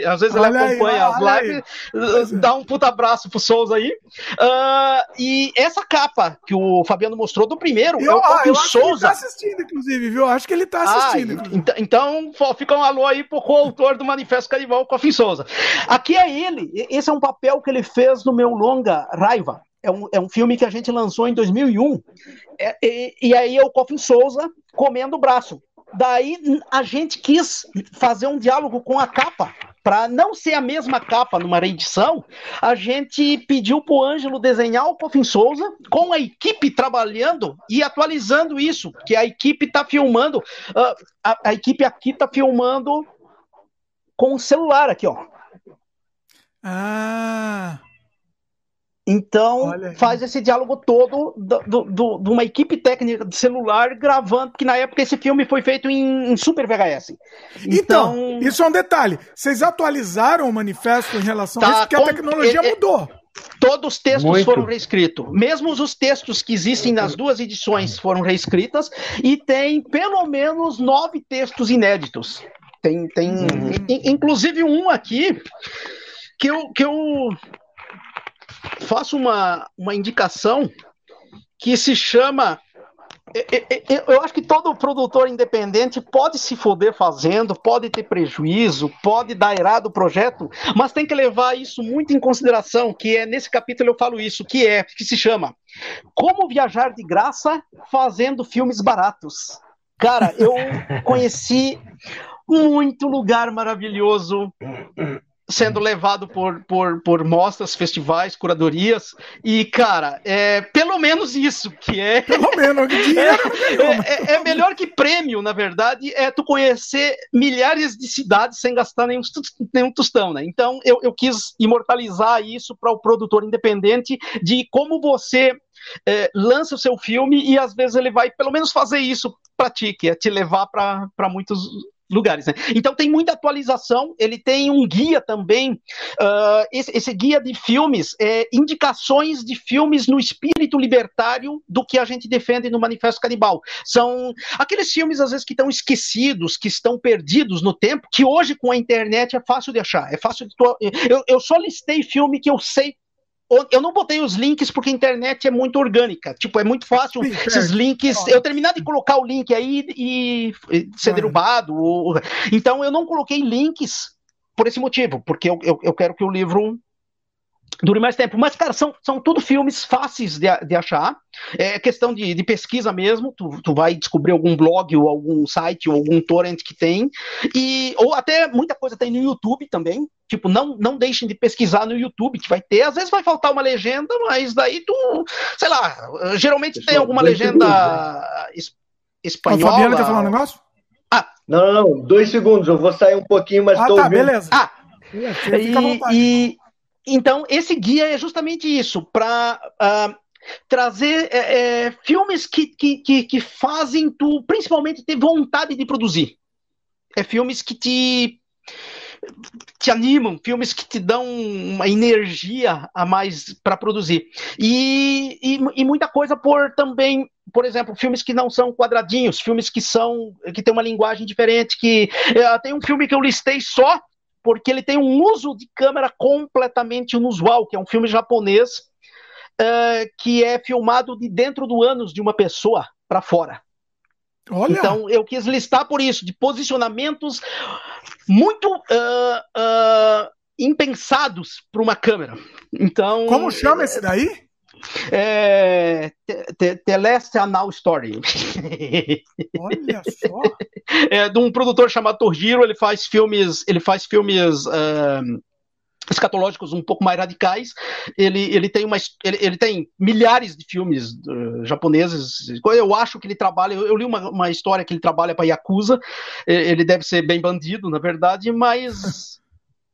Às vezes olha ele acompanha aí, as lives. Aí. Dá um puta abraço pro Souza aí. Uh, e essa capa que o Fabiano mostrou do primeiro eu, é o ah, eu Souza. ele tá assistindo, inclusive, viu? Acho que ele tá ah, assistindo. Ah, então, então, fica um alô aí pro coautor do Manifesto Canibal, Cofim Souza. Aqui é ele. Esse é um papel que ele fez no meu longa Raiva. É um, é um filme que a gente lançou em 2001. É, e, e aí é o Coffin Souza comendo o braço. Daí a gente quis fazer um diálogo com a capa. Para não ser a mesma capa numa reedição, a gente pediu para o Ângelo desenhar o Coffin Souza com a equipe trabalhando e atualizando isso, que a equipe está filmando. Uh, a, a equipe aqui está filmando com o celular aqui, ó. Ah! Então, faz esse diálogo todo de uma equipe técnica de celular gravando, que na época esse filme foi feito em, em Super VHS. Então, então, isso é um detalhe. Vocês atualizaram o manifesto em relação tá, a isso, porque com, a tecnologia é, é mudou. Todos os textos Muito. foram reescritos. Mesmo os textos que existem nas duas edições foram reescritas. E tem pelo menos nove textos inéditos. Tem, tem uhum. inclusive um aqui que eu, que eu faço uma, uma indicação que se chama. Eu acho que todo produtor independente pode se foder fazendo, pode ter prejuízo, pode dar errado o projeto, mas tem que levar isso muito em consideração, que é nesse capítulo eu falo isso, que é que se chama Como viajar de graça fazendo filmes baratos. Cara, eu conheci muito lugar maravilhoso sendo levado por, por, por mostras, festivais, curadorias, e, cara, é pelo menos isso, que é. Pelo menos, é, é, é, melhor que prêmio, na verdade, é tu conhecer milhares de cidades sem gastar nenhum, nenhum tostão, né? Então, eu, eu quis imortalizar isso para o produtor independente de como você é, lança o seu filme e às vezes ele vai pelo menos fazer isso para ti, que é te levar para muitos lugares. Né? Então tem muita atualização. Ele tem um guia também, uh, esse, esse, guia de filmes, é, indicações de filmes no espírito libertário do que a gente defende no Manifesto Canibal. São aqueles filmes às vezes que estão esquecidos, que estão perdidos no tempo, que hoje com a internet é fácil de achar. É fácil de eu, eu só listei filme que eu sei eu não botei os links porque a internet é muito orgânica. Tipo, é muito fácil Sim, esses links. Eu terminar de colocar o link aí e, e ser derrubado. Ou... Então, eu não coloquei links por esse motivo, porque eu, eu, eu quero que o livro dure mais tempo. Mas, cara, são, são tudo filmes fáceis de, de achar. É questão de, de pesquisa mesmo. Tu, tu vai descobrir algum blog ou algum site ou algum torrent que tem. E, ou até muita coisa tem no YouTube também. Tipo, não, não deixem de pesquisar no YouTube, que vai ter. Às vezes vai faltar uma legenda, mas daí tu. Sei lá, geralmente Pessoal, tem alguma legenda segundos, espanhola. A Fabiana quer falar um negócio? Ah. Não, não, não. Dois segundos. Eu vou sair um pouquinho, mas ah, tô tá, ouvindo. beleza. Ah. E, e, então, esse guia é justamente isso, para uh, ah, trazer é, é, filmes que, que, que, fazem tu, principalmente, ter vontade de produzir. É filmes que te, te animam, filmes que te dão uma energia a mais para produzir. E, e, e, muita coisa por também, por exemplo, filmes que não são quadradinhos, filmes que são que têm uma linguagem diferente. Que uh, tem um filme que eu listei só porque ele tem um uso de câmera completamente inusual, que é um filme japonês uh, que é filmado de dentro do ânus de uma pessoa para fora. Olha. Então eu quis listar por isso, de posicionamentos muito uh, uh, impensados para uma câmera. Então. Como chama esse daí? É, Teleste Anal Story. Olha só. É de um produtor chamado Torjiro, ele faz filmes, ele faz filmes uh, escatológicos um pouco mais radicais. Ele, ele tem uma ele, ele tem milhares de filmes uh, japoneses. Eu acho que ele trabalha. Eu, eu li uma, uma história que ele trabalha para Yakuza. Ele deve ser bem bandido, na verdade, mas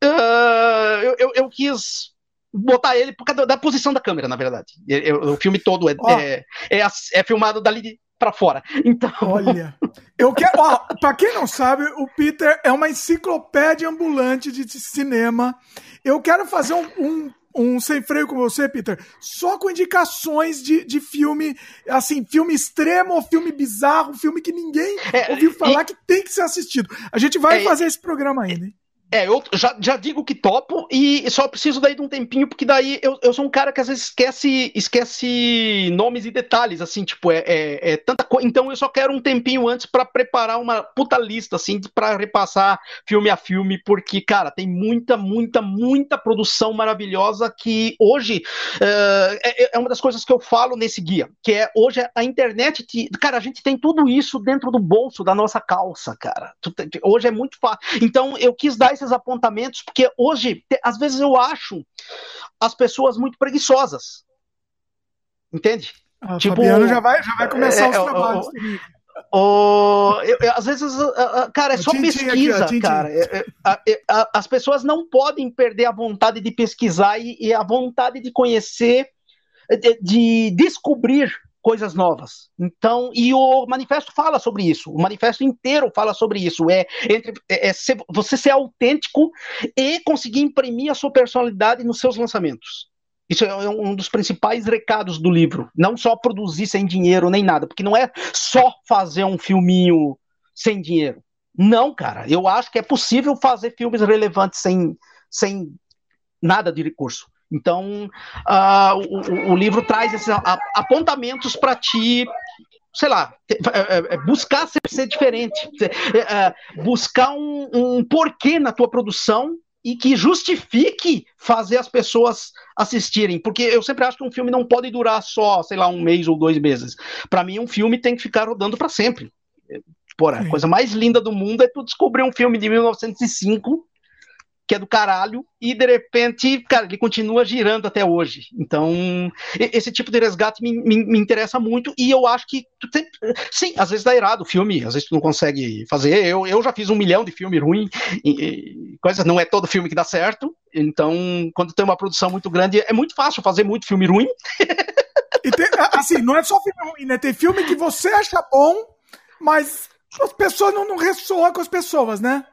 uh, eu, eu, eu quis botar ele por causa da posição da câmera, na verdade. o filme todo é, oh. é, é, é, filmado dali para fora. Então. Olha. Eu quero. Ó, pra quem não sabe, o Peter é uma enciclopédia ambulante de cinema. Eu quero fazer um, um um sem freio com você, Peter, só com indicações de, de filme, assim, filme extremo ou filme bizarro, filme que ninguém é, ouviu falar e, que tem que ser assistido. A gente vai é, fazer esse programa ainda, hein? É, eu já, já digo que topo e só preciso daí de um tempinho, porque daí eu, eu sou um cara que às vezes esquece, esquece nomes e detalhes, assim, tipo, é, é, é tanta coisa. Então eu só quero um tempinho antes para preparar uma puta lista, assim, para repassar filme a filme, porque, cara, tem muita, muita, muita produção maravilhosa que hoje uh, é, é, uma das coisas que eu falo nesse guia, que é hoje a internet, te, cara, a gente tem tudo isso dentro do bolso da nossa calça, cara. Hoje é muito fácil. Então eu quis dar esses apontamentos, porque hoje, às vezes eu acho as pessoas muito preguiçosas. Entende? Ah, tipo, Fabiano já vai, já vai começar é, os é, trabalhos. O, eu, eu, às vezes, cara, é só pesquisa, aqui, ó, cara. É, é, as pessoas não podem perder a vontade de pesquisar e, e a vontade de conhecer, de, de descobrir coisas novas. Então, e o manifesto fala sobre isso. O manifesto inteiro fala sobre isso. É entre é, é ser, você ser autêntico e conseguir imprimir a sua personalidade nos seus lançamentos. Isso é um dos principais recados do livro. Não só produzir sem dinheiro nem nada, porque não é só fazer um filminho sem dinheiro. Não, cara. Eu acho que é possível fazer filmes relevantes sem, sem nada de recurso. Então, uh, o, o, livro traz esses apontamentos para ti, sei lá, é, é, é, buscar ser, ser diferente, buscar um, um porquê na tua produção e que justifique fazer as pessoas assistirem, porque eu sempre acho que um filme não pode durar só, sei lá, um mês ou dois meses. Para mim, um filme tem que ficar rodando para sempre. Porra, a coisa mais linda do mundo é tu descobrir um filme de 1905 que é do caralho, e de repente, cara, ele continua girando até hoje. Então, esse tipo de resgate me, me, me interessa muito, e eu acho que tem, sim, às vezes dá errado o filme, às vezes tu não consegue fazer. Eu, eu já fiz um milhão de filme ruim, e, e, coisa, não é todo filme que dá certo. Então, quando tem uma produção muito grande, é muito fácil fazer muito filme ruim. E tem, assim, não é só filme ruim, né? Tem filme que você acha bom, mas as pessoas não, não ressoam com as pessoas, né?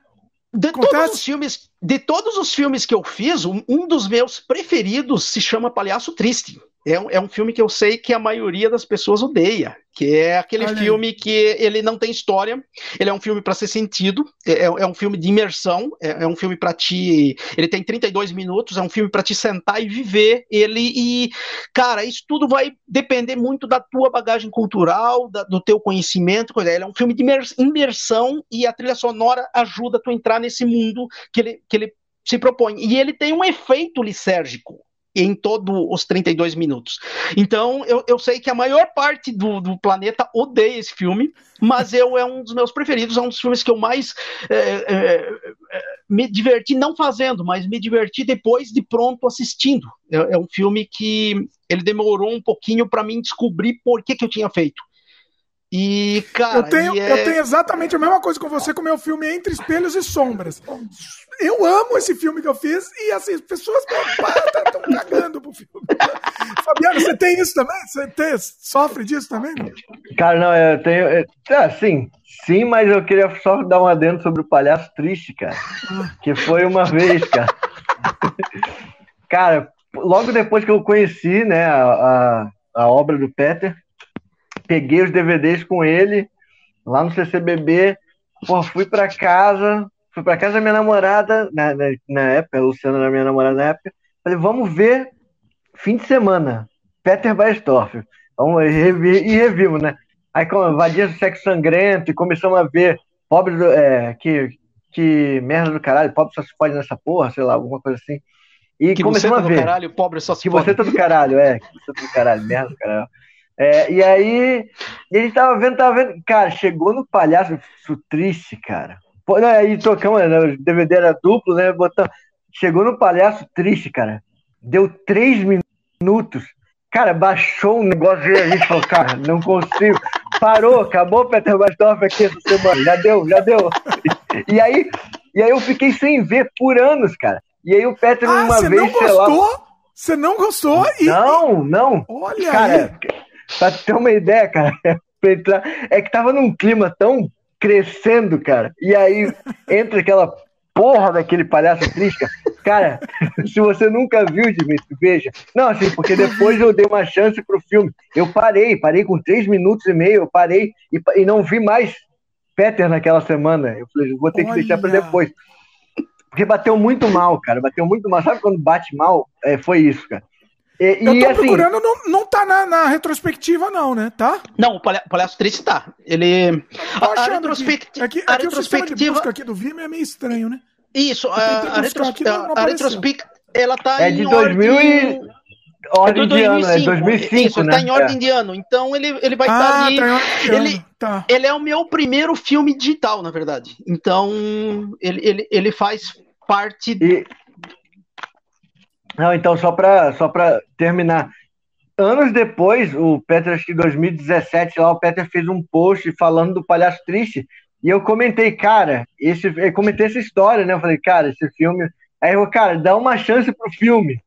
De todos os filmes, de todos os filmes que eu fiz, um, dos meus preferidos se chama Palhaço Triste. É um, é um filme que eu sei que a maioria das pessoas odeia, que é aquele Olha filme que ele não tem história, ele é um filme para ser sentido, é, é, um filme de imersão, é, é um filme para ti, ele tem 32 minutos, é um filme para te sentar e viver ele e, cara, isso tudo vai depender muito da tua bagagem cultural, da, do teu conhecimento, coisa. Ele é um filme de imersão e a trilha sonora ajuda tu a entrar nesse mundo que ele, que ele se propõe. E ele tem um efeito lisérgico em todos os 32 minutos. Então, eu, eu sei que a maior parte do, do planeta odeia esse filme, mas eu é um dos meus preferidos, é um dos filmes que eu mais é, é, é me diverti, não fazendo, mas me diverti depois de pronto assistindo. É, é um filme que ele demorou um pouquinho para mim descobrir por que, que eu tinha feito. E, cara, eu tenho, é... eu tenho exatamente a mesma coisa com você com o meu filme Entre Espelhos e Sombras. Eu amo esse filme que eu fiz e assim, as pessoas estão cagando pro filme. Fabiano, você tem isso também? Você tem, sofre disso também? Cara, não, eu tenho. Eu, é, sim, sim, mas eu queria só dar um adendo sobre o palhaço triste, cara. Que foi uma vez, cara. Cara, logo depois que eu conheci, né, a, a, a obra do Peter peguei os DVDs com ele lá no CCBB, pô, fui para casa, fui para casa da minha namorada, na, na, na época, a Luciana era minha namorada na época, falei, vamos ver fim de semana, Peter Weistorff, vamos revi, e revimos, né? Aí vadia sexo sangrento e começamos a ver pobre do, é, que, que merda do caralho, pobre só se pode nessa porra, sei lá, alguma coisa assim. E que começamos você tá a ver. do caralho, pobre só se que pode. você tá do caralho, é, que você tá do caralho, merda do caralho. É, e aí, e a gente tava vendo, tava vendo. Cara, chegou no palhaço, triste, cara. Pô, não, aí tocamos, né, o DVD era duplo, né? Botamos, chegou no palhaço triste, cara. Deu três minutos. Cara, baixou um negócio e a gente falou, cara, não consigo. Parou, acabou o Peter Bastorff aqui essa semana. Já deu, já deu. E aí, e aí eu fiquei sem ver por anos, cara. E aí o Peter ah, uma você vez, não gostou? Você não gostou? E, não, não. Olha cara, aí. Pra ter uma ideia, cara, é que tava num clima tão crescendo, cara. E aí entra aquela porra daquele palhaço triste, cara. Se você nunca viu, Dimitri, veja. Não, assim, porque depois eu dei uma chance pro filme. Eu parei, parei com três minutos e meio, eu parei e, e não vi mais Peter naquela semana. Eu falei, vou ter que Olha. deixar pra depois. Porque bateu muito mal, cara. Bateu muito mal. Sabe quando bate mal? É, foi isso, cara. E, Eu e, tô assim, procurando, não, não tá na, na retrospectiva, não, né? Tá? Não, o palha- Palhaço Triste tá. Ele. A, a achando retrospecti- aqui. Aqui, a aqui o sistema de retrospectiva. busca aqui do Vimeo é meio estranho, né? Isso, a, a, buscar retros- aqui, não- não a- retrospectiva. Ela tá É em de 2000 ordem. e... ordem de ano, é 2005, Isso, ele né? tá em ordem de ano. Então ele, ele vai estar ah, ali. tá, em ordem de ele- tá. Ele é o meu primeiro filme digital, na verdade. Então ele, ele, ele faz parte. E... Não, então, só para só terminar. Anos depois, o Peter, acho que em 2017, lá, o Peter fez um post falando do Palhaço Triste. E eu comentei, cara, esse, eu comentei essa história, né? Eu falei, cara, esse filme. Aí eu, cara, dá uma chance pro filme.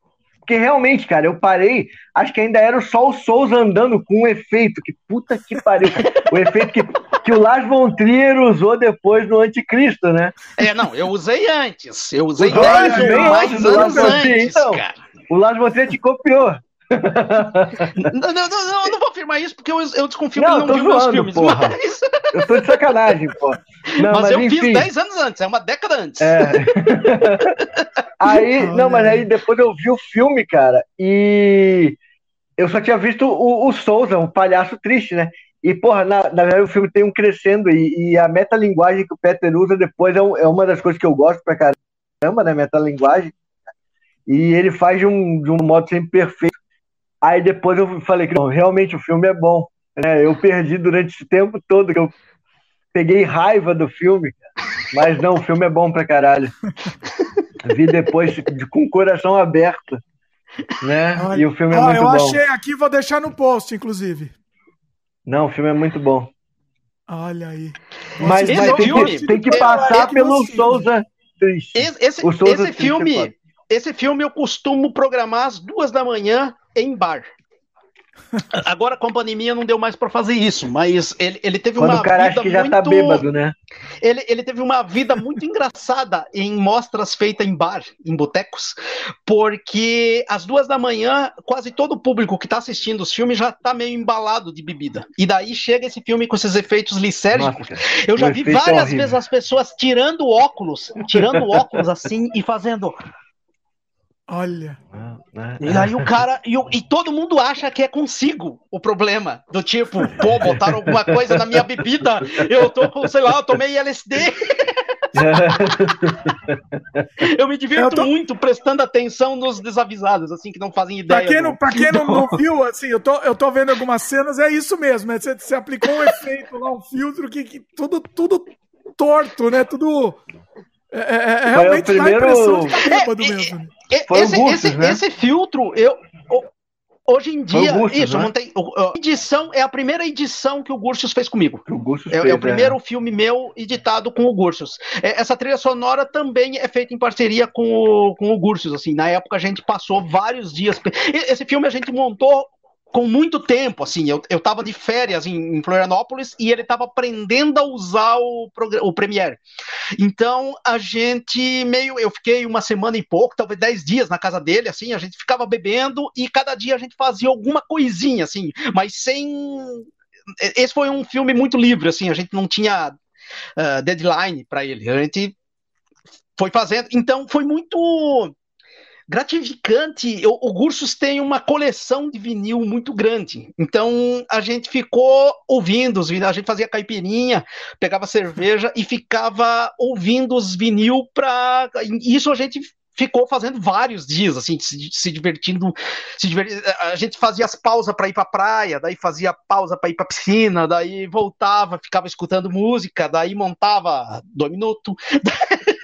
Porque realmente, cara, eu parei, acho que ainda era só o Souza andando com um efeito. Que puta que pariu. O efeito que, que o Lars von Trier usou depois no Anticristo, né? É, não, eu usei antes. Eu usei Usou 10 antes, mais antes anos Trier, antes, então. cara. O Lars von Trier te copiou. Não, não, não, não, eu não vou afirmar isso porque eu, eu desconfio Não, que ele não viu meus zoando, filmes. porra. Mas, Eu tô de sacanagem, pô. Não, mas mas, eu enfim. fiz 10 anos antes, é uma década antes. É. aí, não, mas aí depois eu vi o filme, cara, e eu só tinha visto o, o Souza, um palhaço triste, né? E, porra, na, na verdade o filme tem um crescendo e, e a metalinguagem que o Peter usa depois é, um- é uma das coisas que eu gosto pra caramba, né? Metalinguagem. E ele faz de um, de um modo sempre perfeito. Aí depois eu falei que não, realmente o filme é bom. Né? Eu perdi durante esse tempo todo que eu peguei raiva do filme, mas não, o filme é bom pra caralho. Vi depois de- com o coração aberto, né? Olha- E o filme é Ó, muito eu bom. achei aqui, vou deixar no post, inclusive. Não, o filme é muito bom. Olha aí. Mas, mas o tem, filme. que, tem que passar que pelo você- Souza triste. Esse, esse, O Souza esse Triste é filme, esse filme eu costumo programar às duas da manhã em bar. Agora com a pandemia não deu mais pra fazer isso, mas ele, ele teve Quando uma o cara vida acha que já muito... tá bêbado, né? ele, ele teve uma vida muito engraçada em mostras feitas em bar, em botecos, porque às duas da manhã quase todo o público que está assistindo os filmes já está meio embalado de bebida. E daí chega esse filme com esses efeitos lisérgicos. Eu já vi é várias horrível. vezes as pessoas tirando óculos, tirando óculos assim e fazendo. Olha. né? E aí o cara. E, e todo mundo acha que é consigo o problema. Do tipo, pô, botaram alguma coisa na minha bebida. Eu tô, com, sei lá, eu tomei LSD. eu me divirto eu tô... muito prestando atenção nos desavisados, assim, que não fazem ideia. Pra quem não, pra quem não, não viu, assim, eu tô, eu tô vendo algumas cenas, é isso mesmo. É, você, você aplicou um efeito lá, um filtro que, que tudo, tudo torto, né? Tudo. É, é, é realmente primeiro... dá impressão de tá bêbado é, mesmo. Esse, esse, né? esse filtro, eu, Hoje em dia, isso, né? não tem. Edição é a primeira edição que o Gursius fez comigo. O é, fez, é, o primeiro é. filme meu editado com o Gursius. É, essa trilha sonora também é feita em parceria com o, com o Gursius. Assim, na época a gente passou vários dias. Esse filme a gente montou com muito tempo, assim, eu, eu tava de férias em, em Florianópolis e ele tava aprendendo a usar o, o Premiere. Então, a gente meio, eu fiquei uma semana e pouco, talvez dez dias na casa dele, assim, a gente ficava bebendo e cada dia a gente fazia alguma coisinha, assim, mas sem... Esse foi um filme muito livre, assim, a gente não tinha uh, deadline para ele, a gente foi fazendo, então foi muito gratificante. O, o Gursus tem uma coleção de vinil muito grande. Então a gente ficou ouvindo os vinil, a gente fazia caipirinha, pegava cerveja e ficava ouvindo os vinil para isso a gente ficou fazendo vários dias, assim, se, se divertindo. Se. A gente fazia as pausas para ir para praia, daí fazia pausa para ir para piscina, daí voltava, ficava escutando música, daí montava dois minutos.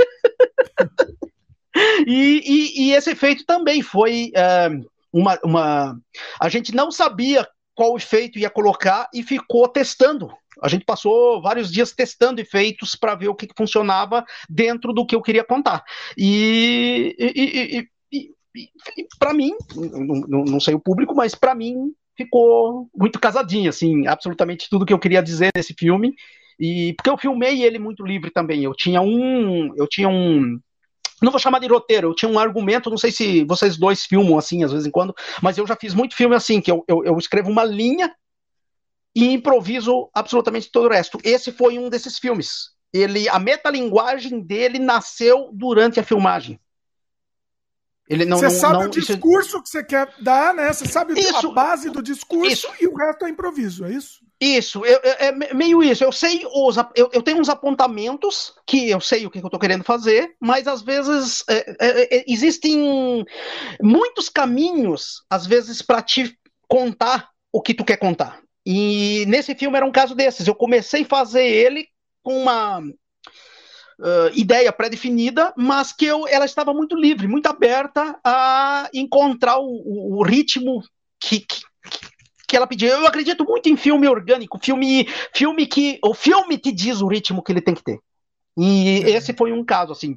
E, e, e esse efeito também foi é, uma, uma. A gente não sabia qual efeito ia colocar e ficou testando. A gente passou vários dias testando efeitos para ver o que, que, funcionava dentro do que eu queria contar. E, e, e, e para mim, não, não sei o público, mas para mim ficou muito casadinho, assim, absolutamente tudo que eu queria dizer nesse filme. E porque eu filmei ele muito livre também. Eu tinha um, eu tinha um não vou chamar de roteiro, eu tinha um argumento, não sei se vocês dois filmam assim, às vezes em quando, mas eu já fiz muito filme assim, que eu, eu, eu escrevo uma linha e improviso absolutamente todo o resto. Esse foi um desses filmes. Ele, a metalinguagem dele nasceu durante a filmagem. Ele não, você não, sabe não, o discurso isso... que você quer dar, né? Você sabe isso, a base do discurso isso. e o resto é improviso, é isso? Isso, eu, é meio isso. Eu sei os, eu, eu, tenho uns apontamentos que eu sei o que eu estou querendo fazer, mas às vezes é, é, é, existem muitos caminhos, às vezes, para te contar o que tu quer contar. E nesse filme era um caso desses. Eu comecei a fazer ele com uma uh, ideia pré-definida, mas que eu, ela estava muito livre, muito aberta a encontrar o, o ritmo que, que, que ela pediu. Eu acredito muito em filme orgânico, filme, filme que o filme te diz o ritmo que ele tem que ter. E esse foi um caso, assim.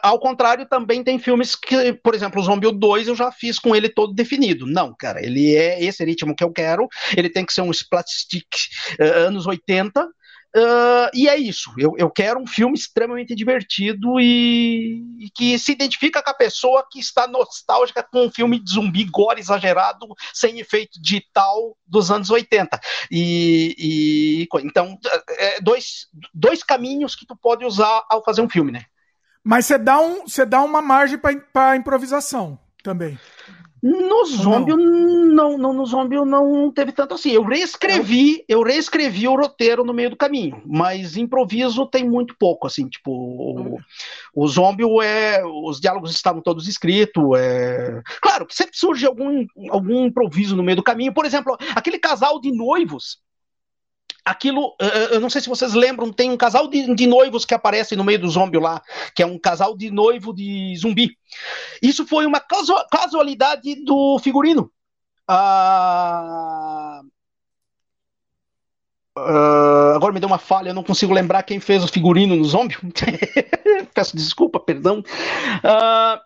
Ao contrário, também tem filmes que, por exemplo, o Zombie 2 eu já fiz com ele todo definido. Não, cara, ele é esse ritmo que eu quero, ele tem que ser um splatstick uh, anos 80, Uh, e é isso. Eu, eu quero um filme extremamente divertido e, e, que se identifica com a pessoa que está nostálgica com um filme de zumbi gore exagerado, sem efeito digital dos anos 80. E, e então, é dois, dois caminhos que tu pode usar ao fazer um filme, né? Mas você dá, um, você dá uma margem para improvisação também. No Zombie, não? não, no Zombie não teve tanto assim. Eu reescrevi, eu reescrevi o roteiro no meio do caminho, mas improviso tem muito pouco, assim, tipo, o, o Zombie é, os diálogos estavam todos escritos, é... claro que sempre surge algum, algum improviso no meio do caminho, por exemplo, aquele casal de noivos aquilo, eu não sei se vocês lembram, tem um casal de, de, noivos que aparece no meio do zombie lá, que é um casal de noivo de zumbi. Isso foi uma casualidade do figurino. Ah, ah, agora me deu uma falha, eu não consigo lembrar quem fez o figurino no zombie. Peço desculpa, perdão. Ah,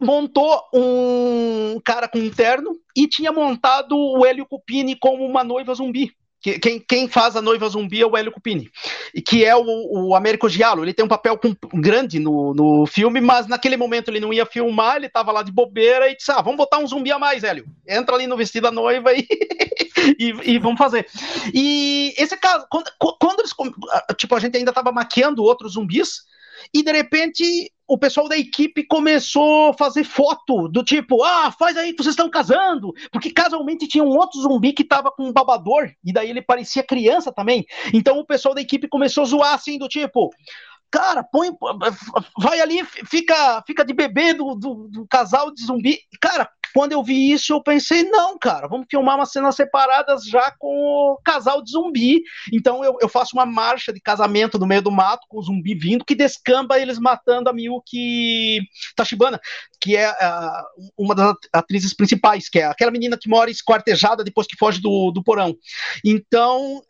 montou um cara com um terno e tinha montado o Hélio Cupini como uma noiva zumbi. Quem, quem faz a noiva zumbi é o Hélio Cupini, e que é o, o Américo Giallo. Ele tem um papel com, grande no, no filme, mas naquele momento ele não ia filmar, ele estava lá de bobeira e disse: Ah, vamos botar um zumbi a mais, Hélio. Entra ali no vestido da noiva e, e, e, vamos fazer. E esse caso, quando, quando eles. Tipo, a gente ainda estava maquiando outros zumbis, e de repente o pessoal da equipe começou a fazer foto do tipo, ah, faz aí que vocês estão casando, porque casualmente tinha um outro zumbi que tava com um babador, e daí ele parecia criança também. Então o pessoal da equipe começou a zoar assim, do tipo, cara, põe, vai ali, fica, fica de bebê do, do, do casal de zumbi. Cara, quando eu vi isso, eu pensei, não, cara, vamos filmar umas cenas separadas já com o casal de zumbi. Então eu, eu faço uma marcha de casamento no meio do mato com o zumbi vindo, que descamba eles matando a Miyuki Tachibana, que é uh, uma das atrizes principais, que é aquela menina que mora esquartejada depois que foge do, do porão. Então,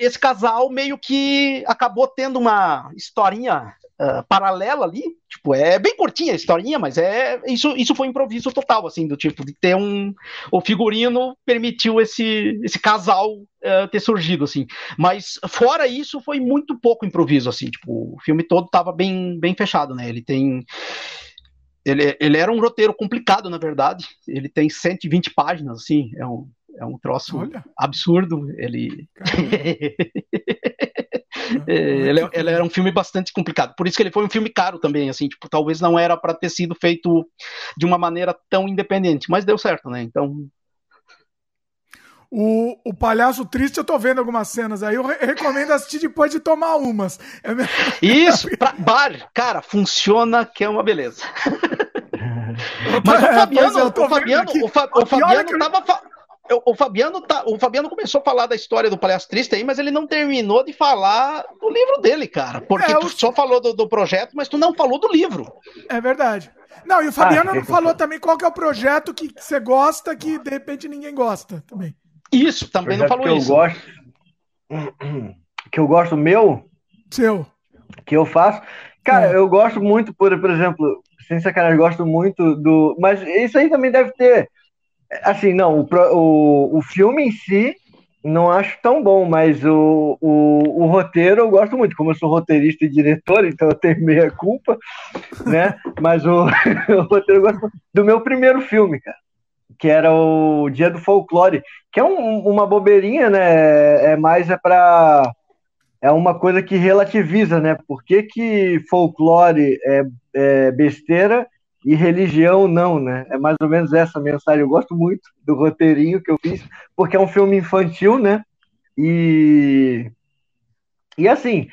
esse casal meio que acabou tendo uma historinha uh, paralela ali. Tipo, é bem curtinha a historinha, mas é isso, isso foi improviso total, assim, do tipo de ter um. O figurino permitiu esse, esse casal uh, ter surgido, assim. Mas fora isso, foi muito pouco improviso, assim. Tipo, o filme todo estava bem, bem fechado, né? Ele tem. Ele, ele era um roteiro complicado, na verdade. Ele tem 120 páginas, assim. É um, é um troço Olha. absurdo. Ele. É, ele, ele, era um filme bastante complicado. Por isso que ele foi um filme caro também, assim, tipo, talvez não era para ter sido feito de uma maneira tão independente, mas deu certo, né? Então. O, o Palhaço Triste, eu tô vendo algumas cenas aí, eu re recomendo assistir depois de tomar umas. É minha... Isso, pra bar, cara, funciona que é uma beleza. Mas o é, Fabiano, é, o Fabiano, o, Fa, o Fabiano tava, o Fabiano tá, o Fabiano começou a falar da história do Palhaço Triste aí, mas ele não terminou de falar do livro dele, cara. Porque é, tu só falou do, do, projeto, mas tu não falou do livro. É verdade. Não, e o Fabiano ah, não falou também qual que é o projeto que você gosta que de repente ninguém gosta também. Isso, também não falou que isso. Eu gosto, que eu gosto meu? Seu. Que eu faço. Cara, é. eu gosto muito, por, por exemplo, sem sacanagem, gosto muito do. Mas isso aí também deve ter Assim, não, o, o, o filme em si não acho tão bom, mas o, o, o, roteiro eu gosto muito. Como eu sou roteirista e diretor, então eu tenho meia culpa, né? Mas o, o roteiro eu gosto do meu primeiro filme, cara, que era o Dia do Folclore, que é um, uma bobeirinha, né? É mais é para é uma coisa que relativiza, né? Por que, que folclore é, é besteira e religião não, né? É mais ou menos essa mensagem. Eu gosto muito do roteirinho que eu fiz, porque é um filme infantil, né? E e assim,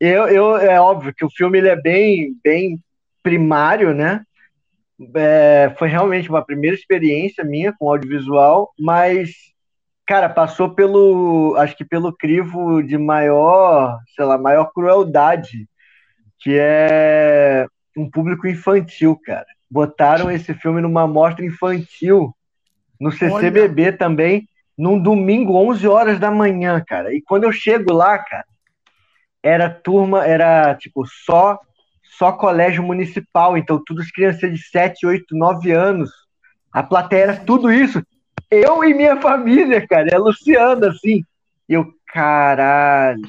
eu, eu é óbvio que o filme ele é bem bem primário, né? É, foi realmente uma primeira experiência minha com audiovisual, mas cara, passou pelo, acho que pelo crivo de maior, sei lá, maior crueldade, que é um público infantil, cara. Botaram esse filme numa mostra infantil no CCBB Olha. também, num domingo, 11 horas da manhã, cara. E quando eu chego lá, cara, era turma, era tipo só só colégio municipal, então todas crianças de 7, 8, 9 anos. A plateia era tudo isso. Eu e minha família, cara, é a Luciana, assim. E eu, caralho.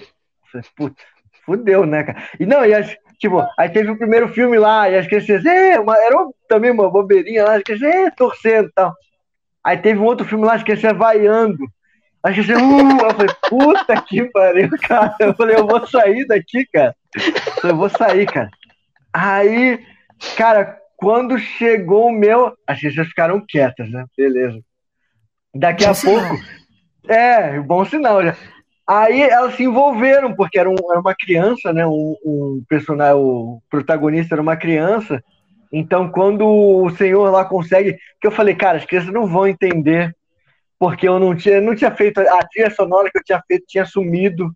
Puta, fudeu, né, cara? E não, e as, Tipo, aí teve o primeiro filme lá, e as crianças, é, uma, era também uma bobeirinha lá, as crianças, é, torcendo e tal. Aí teve um outro filme lá, as crianças vaiando. As crianças, uh, eu falei, puta que pariu, cara. Eu falei, eu vou sair daqui, cara. Eu vou sair, cara. Aí, cara, quando chegou o meu, as crianças ficaram quietas, né? Beleza. Daqui a pouco. É, bom sinal já. Aí elas se envolveram, porque era, um, era uma criança, né? Um, um, personagem, o protagonista era uma criança. Então, quando o senhor lá consegue. Que eu falei, cara, as crianças não vão entender, porque eu não tinha, não tinha feito. A trilha sonora que eu tinha feito tinha sumido.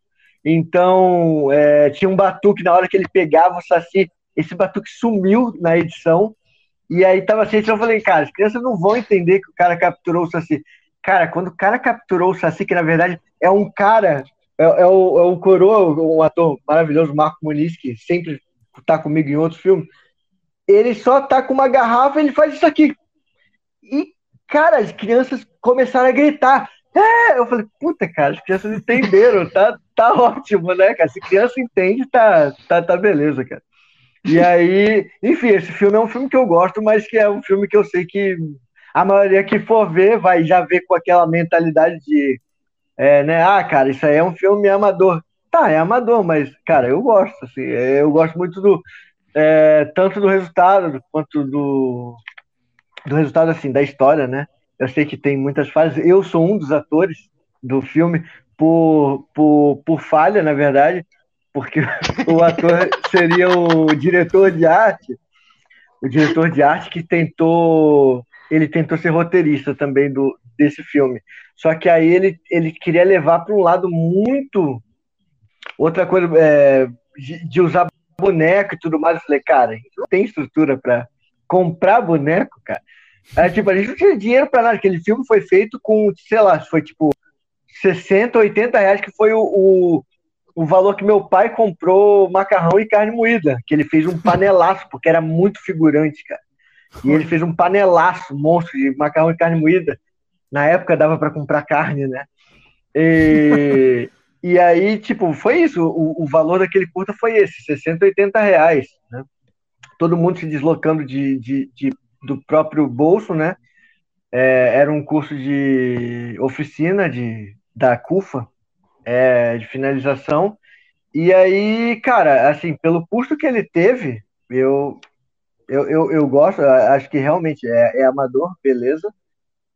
Então, é, tinha um batuque na hora que ele pegava o saci. Esse batuque sumiu na edição. E aí tava assim, eu falei, cara, as crianças não vão entender que o cara capturou o saci. Cara, quando o cara capturou o Saci, que na verdade é um cara, é, é, o, é o Coroa, um ator maravilhoso, Marco Muniz, que sempre tá comigo em outros filmes, ele só tá com uma garrafa e ele faz isso aqui. E, cara, as crianças começaram a gritar. É, eu falei, puta, cara, as crianças entenderam, tá, tá ótimo, né, cara? Se criança entende, tá, tá, tá beleza, cara. E aí, enfim, esse filme é um filme que eu gosto, mas que é um filme que eu sei que a maioria que for ver vai já ver com aquela mentalidade de, é, né, ah, cara, isso aí é um filme amador. Tá, é amador, mas, cara, eu gosto, assim, é, eu gosto muito do, é, tanto do resultado quanto do, do resultado, assim, da história, né? Eu sei que tem muitas fases, eu sou um dos atores do filme por, por, por falha, na verdade, porque o ator seria o diretor de arte, o diretor de arte que tentou, ele tentou ser roteirista também do desse filme. Só que aí ele, ele queria levar para um lado muito outra coisa é, de, usar boneco e tudo mais. Eu falei, cara, a gente não tem estrutura para comprar boneco, cara. Aí, tipo, a gente não tinha dinheiro para nada. Aquele filme foi feito com, sei lá, foi tipo 60, 80 reais, que foi o, o, o valor que meu pai comprou macarrão e carne moída. Que ele fez um panelaço, porque era muito figurante, cara. E ele fez um panelaço, monstro de macarrão e carne moída. Na época dava para comprar carne, né? E, e aí, tipo, foi isso. O, o, valor daquele curta foi esse, 60, 80 reais. Né? Todo mundo se deslocando de, de, de do próprio bolso, né? É, era um curso de oficina de, da CUFA, é, de finalização. E aí, cara, assim, pelo custo que ele teve, eu, eu, eu, eu gosto, acho que realmente é, é amador, beleza.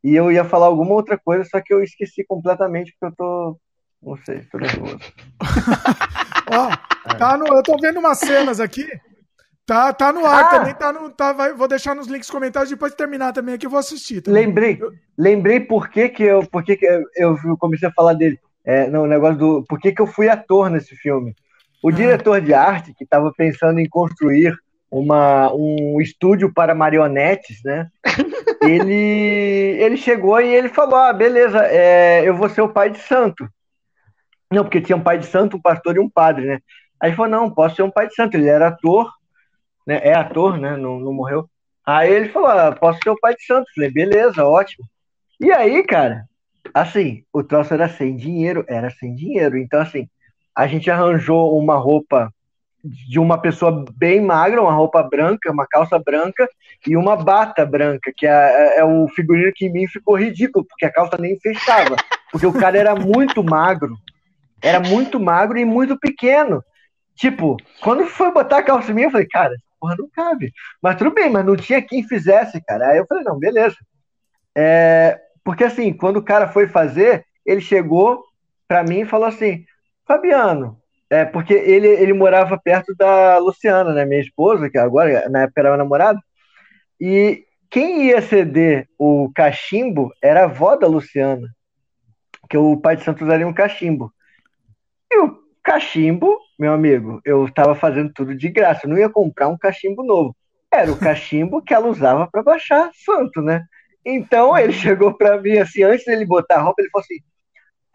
E eu ia falar alguma outra coisa, só que eu esqueci completamente, porque eu tô. Não sei, tô nervoso. Ó, tá no, eu tô vendo umas cenas aqui. Tá, tá no ar ah, também, tá no. Tá, vai, vou deixar nos links comentários depois de terminar também aqui, eu vou assistir. Também. Lembrei, lembrei por que, que eu. Por que, que eu comecei a falar dele. É, no negócio do. Por que, que eu fui ator nesse filme? O ah. diretor de arte, que estava pensando em construir uma, um estúdio para marionetes, né? ele, ele chegou e ele falou: Ah, beleza, é, eu vou ser o pai de santo. Não, porque tinha um pai de santo, um pastor e um padre, né? Aí ele falou: Não, posso ser um pai de santo. Ele era ator, né? É ator, né? Não, não morreu. Aí ele falou: ah, Posso ser o pai de santo. Eu falei: Beleza, ótimo. E aí, cara, assim, o troço era sem dinheiro, era sem dinheiro. Então, assim, a gente arranjou uma roupa de uma pessoa bem magra, uma roupa branca, uma calça branca e uma bata branca, que é, é, é, o figurino que em mim ficou ridículo, porque a calça nem fechava, porque o cara era muito magro, era muito magro e muito pequeno. Tipo, quando foi botar a calça em mim, eu falei, cara, porra não cabe. Mas tudo bem, mas não tinha quem fizesse, cara. Aí eu falei, não, beleza. É, porque assim, quando o cara foi fazer, ele chegou para mim e falou assim, Fabiano, é, porque ele, ele morava perto da Luciana, né, minha esposa, que agora, na época, era meu namorado. E quem ia ceder o cachimbo era a avó da Luciana, que o pai de Santos era um cachimbo. E o cachimbo, meu amigo, eu estava fazendo tudo de graça, eu não ia comprar um cachimbo novo. Era o cachimbo que ela usava para baixar santo, né? Então ele chegou para mim assim, antes dele botar a roupa, ele falou assim: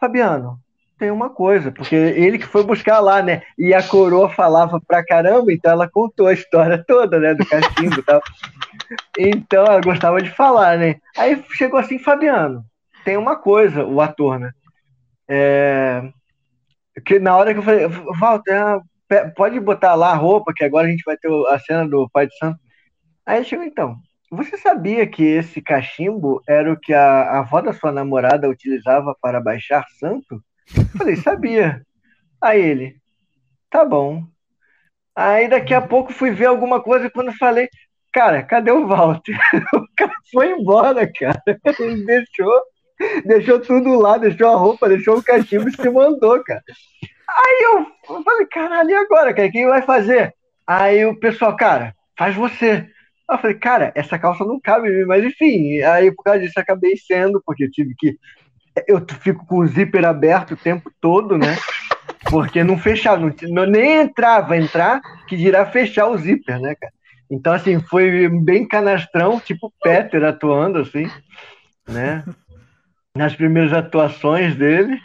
Fabiano, tem uma coisa, porque ele que foi buscar lá, né? E a coroa falava pra caramba, então ela contou a história toda, né? Do cachimbo e tal. Então ela gostava de falar, né? Aí chegou assim, Fabiano, tem uma coisa, o ator, né? É... Que na hora que eu falei, Walter, pode botar lá a roupa, que agora a gente vai ter a cena do Pai de Santo. Aí chegou então. Você sabia que esse cachimbo era o que a, a avó da sua namorada utilizava para baixar santo? Falei, sabia. Aí ele, tá bom. Aí daqui a pouco fui ver alguma coisa e quando falei, cara, cadê o Walter? O cara foi embora, cara. Ele deixou, deixou tudo lá, deixou a roupa, deixou o cachimbo e se mandou, cara. Aí eu falei, caralho, e agora, cara? Quem vai fazer? Aí o pessoal, cara, faz você. Eu falei, cara, essa calça não cabe mas enfim, aí por causa disso acabei sendo, porque eu tive que eu fico com o zíper aberto o tempo todo, né? Porque não fechava, não, nem entrava, entrar, que dirá fechar o zíper, né, cara? Então, assim, foi bem canastrão, tipo Peter atuando, assim, né? Nas primeiras atuações dele.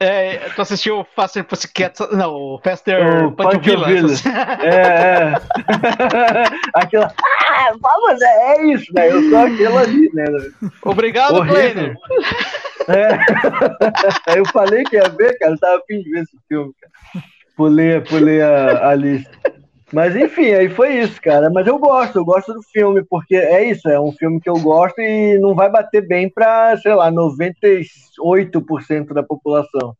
É, tu assistiu o Faster Pussycat, não, o Faster Pantovilla. É, é. Aquela, ah, vamos, é isso, né? Eu sou aquele ali, né? Obrigado, Kleiner. É. Eu falei que ia ver, cara, eu tava afim de ver esse filme, cara. Pulei, pulei a, a lista. Mas enfim, aí foi isso, cara. Mas eu gosto, eu gosto do filme, porque é isso, é um filme que eu gosto e não vai bater bem para, sei lá, 98% da população.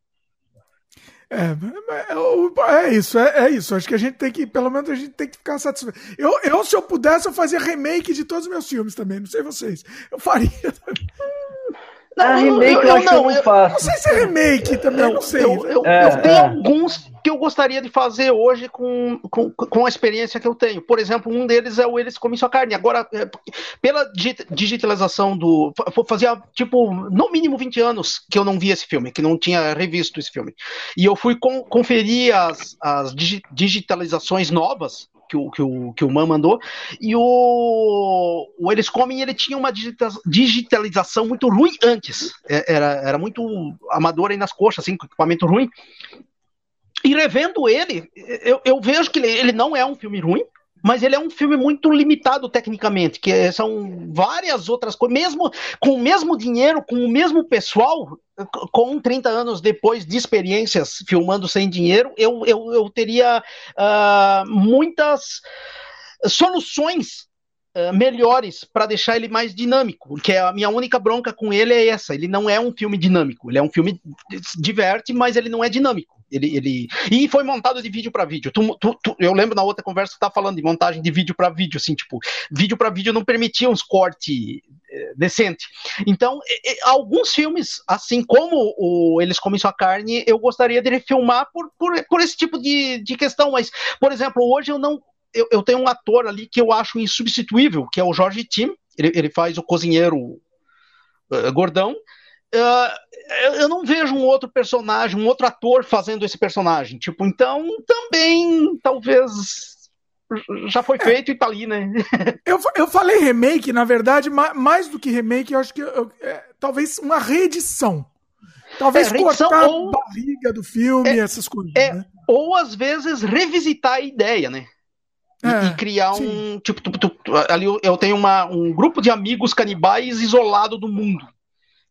É, é, é isso, é, é, isso. Acho que a gente tem que, pelo menos a gente tem que ficar satisfeito. Eu, eu, se eu pudesse, eu fazia remake de todos os meus filmes também. Não sei vocês. Eu faria. Não, ah, remake eu, eu, eu acho não, que eu não faço. Não sei se é remake também, não, não sei. Eu, eu, é, eu tenho é. alguns que eu gostaria de fazer hoje com, com, com, a experiência que eu tenho. Por exemplo, um deles é o Eles Comem Sua Carne. Agora, é, pela digitalização do. Fazia, tipo, no mínimo 20 anos que eu não vi esse filme, que não tinha revisto esse filme. E eu fui com, conferir as, as digitalizações novas que o, que o, que o Man mandou. E o, o Eles Comem, ele tinha uma digitalização muito ruim antes. É, era, era muito amador aí nas coxas, assim, com equipamento ruim. E revendo ele, eu, eu vejo que ele, ele não é um filme ruim, mas ele é um filme muito limitado tecnicamente, que são várias outras coisas, mesmo com o mesmo dinheiro, com o mesmo pessoal, com 30 anos depois de experiências filmando sem dinheiro, eu, eu, eu teria uh, muitas soluções Uh, melhores para deixar ele mais dinâmico, porque a minha única bronca com ele é essa, ele não é um filme dinâmico, ele é um filme diverte, mas ele não é dinâmico. Ele, ele... E foi montado de vídeo para vídeo. Tu, tu, tu, eu lembro na outra conversa que tu tá falando de montagem de vídeo para vídeo, assim, tipo, vídeo para vídeo não permitia uns cortes é, decente. Então, alguns filmes, assim como o Eles Comem Sua Carne, eu gostaria de refilmar por, por, por esse tipo de, de questão, mas, por exemplo, hoje eu não. Eu, eu tenho um ator ali que eu acho insubstituível, que é o Jorge Tim. Ele, ele faz o cozinheiro uh, gordão. Uh, eu não vejo um outro personagem, um outro ator fazendo esse personagem. Tipo, então também talvez já foi é. feito e tá ali, né? eu, eu falei remake, na verdade, mais do que remake, eu acho que eu, é, talvez uma reedição. Talvez é, cortar ou... a barriga do filme, é, essas coisas. É, né? Ou às vezes revisitar a ideia, né? E, é, e criar sim. um. Tipo, tu, tu, ali eu tenho uma, um grupo de amigos canibais isolado do mundo.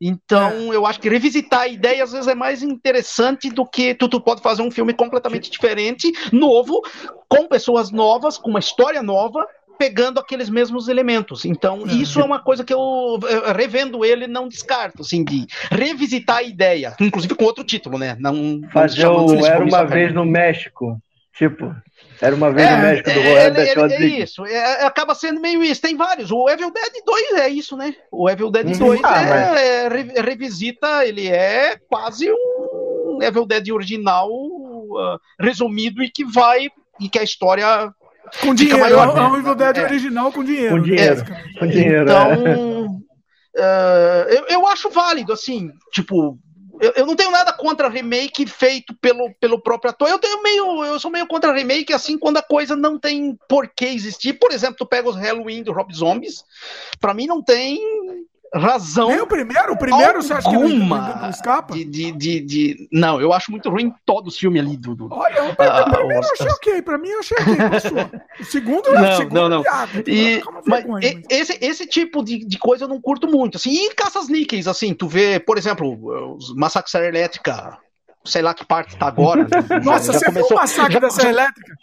Então, é. eu acho que revisitar a ideia às vezes é mais interessante do que tu, tu pode fazer um filme completamente diferente, novo, com pessoas novas, com uma história nova, pegando aqueles mesmos elementos. Então, é. isso é uma coisa que eu, revendo ele, não descarto, assim, de revisitar a ideia, inclusive com outro título, né? Não, Fazer o Era Uma Vez no México, tipo... Era uma vez é, no México do é, Robert ele, ele, É isso, é, acaba sendo meio isso. Tem vários. O Evil Dead 2 é isso, né? O Evil Dead 2 uhum. ah, é, mas... é, revisita, ele é quase um Evil Dead original uh, resumido e que vai. e que a história. Com dinheiro, maior, é um Evil Dead é. original com dinheiro. Com dinheiro. Com dinheiro então. Uh, eu, eu acho válido, assim, tipo, eu, eu, não tenho nada contra remake feito pelo, pelo próprio ator. Eu tenho meio. Eu sou meio contra remake, assim, quando a coisa não tem por que existir. Por exemplo, tu pega os Halloween do Rob Zombies. Pra mim não tem razão. Nem o primeiro? O primeiro você acha que não, não escapa? De, de, de, de, Não, eu acho muito ruim todos os filmes ali do. do Olha, o primeiro uh, eu achei ok, pra mim eu achei ok. o segundo não, o segundo não, não. Piada, e, mas. Esse, esse tipo de, de coisa eu não curto muito. Assim, e caças níqueis, assim, tu vê, por exemplo, os Massacres Elétrica, sei lá que parte tá agora. Nossa, já, você começou, viu o Massacre já, Elétrica?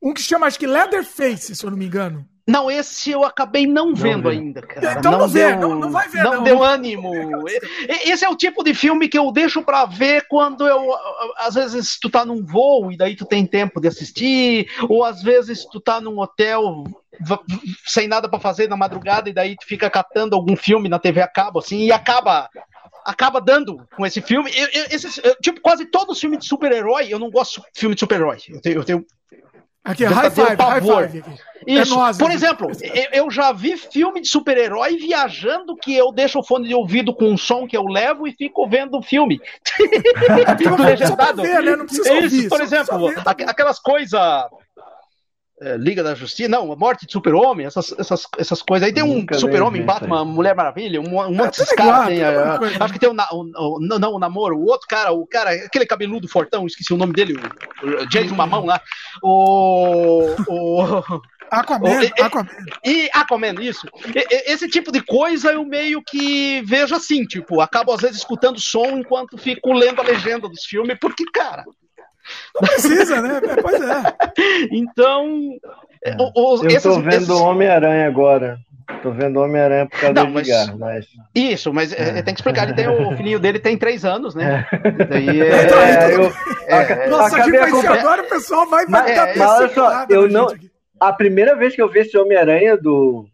Um que chama, acho que Leatherface, se eu não me engano. Não, esse eu acabei não vendo não ainda, cara. Então não, não vê, deu, não, não, vai ver. Não, não, deu ânimo. Esse é o tipo de filme que eu deixo para ver quando eu. Às vezes tu tá num voo e daí tu tem tempo de assistir, ou às vezes tu tá num hotel sem nada para fazer na madrugada e daí tu fica catando algum filme na TV a cabo, assim, e acaba acaba dando com esse filme. Eu, eu, esse, eu, tipo, quase todos os filmes de super-herói, eu não gosto de filme de super-herói. Eu tenho, eu tenho Aqui, high five, high five. Aqui. Isso. É nós, Por exemplo, eu já vi filme de super-herói viajando que eu deixo o fone de ouvido com um som que eu levo e fico vendo o filme. Legendado. Ver, né? Não precisa Isso, ouvir, por exemplo, aquelas coisas é, Liga da Justiça, não, a morte de Super-Homem, essas, essas, essas coisas. Aí tem um Super-Homem, Batman, Mulher Maravilha, um, um monte desses caras. Tem, uh, acho que tem o, o, o, não, o namoro, o outro cara, o cara, aquele cabeludo fortão, esqueci o nome dele, o, o Jason Mamão lá. O. o Aquaman, e, Aquaman. E Aquaman, isso. Esse tipo de coisa eu meio que vejo assim, tipo, acabo às vezes escutando som enquanto fico lendo a legenda dos filmes, porque, cara, não precisa, né? É, pois é. Então. É. Os, Eu esses, tô vendo esses... Homem-Aranha agora. Tô vendo Homem-Aranha por causa do Edgar, mas... Isso, mas é. tem que explicar. Ele tem, o filhinho dele tem três anos, né? É. Daí é... é eu, é, Nossa, aqui vai ser agora o pessoal vai mas, mas olha só, eu não... A primeira vez que eu vi esse Homem-Aranha do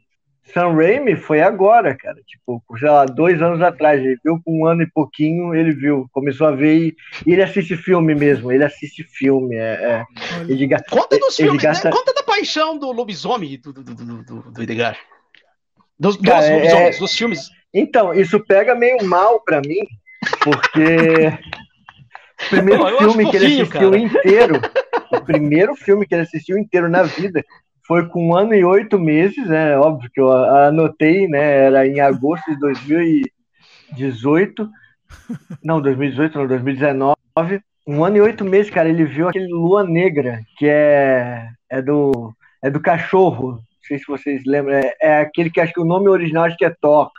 Sam Raimi foi agora, cara. Tipo, sei lá, dois anos atrás. Ele viu com um ano e pouquinho, ele viu. Começou a ver e, e ele assiste filme mesmo. Ele assiste filme. É, é. Edgar, conta dos filmes, gasta... né? Conta da paixão do lobisomem do, do, do, do, do Edgar. Dos, cara, dos lobisomens, é... dos filmes. Então, isso pega meio mal pra mim, porque. O primeiro filme que ele assistiu cara. inteiro, o primeiro filme que ele assistiu inteiro na vida foi com um ano e oito meses, né? Óbvio que eu anotei, né? Era em agosto de 2018. Não, 2018, não, 2019. Um ano e oito meses, cara, ele viu aquele Lua Negra, que é, é, do, é do cachorro. Não sei se vocês lembram. É, é aquele que acho que o nome original acho que é Thor.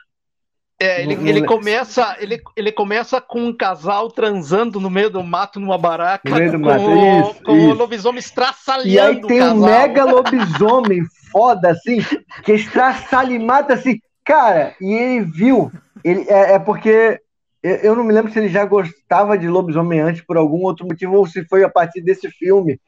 É, ele, ele, começa, ele, ele começa com um casal transando no meio do mato numa baraca. No meio do mato, com, isso, com isso. o lobisomem estraçalhando. E aí tem um mega lobisomem foda, assim, que estraçalha e mata assim. Cara, e ele viu. Ele, é, é porque eu não me lembro se ele já gostava de lobisomem antes por algum outro motivo ou se foi a partir desse filme.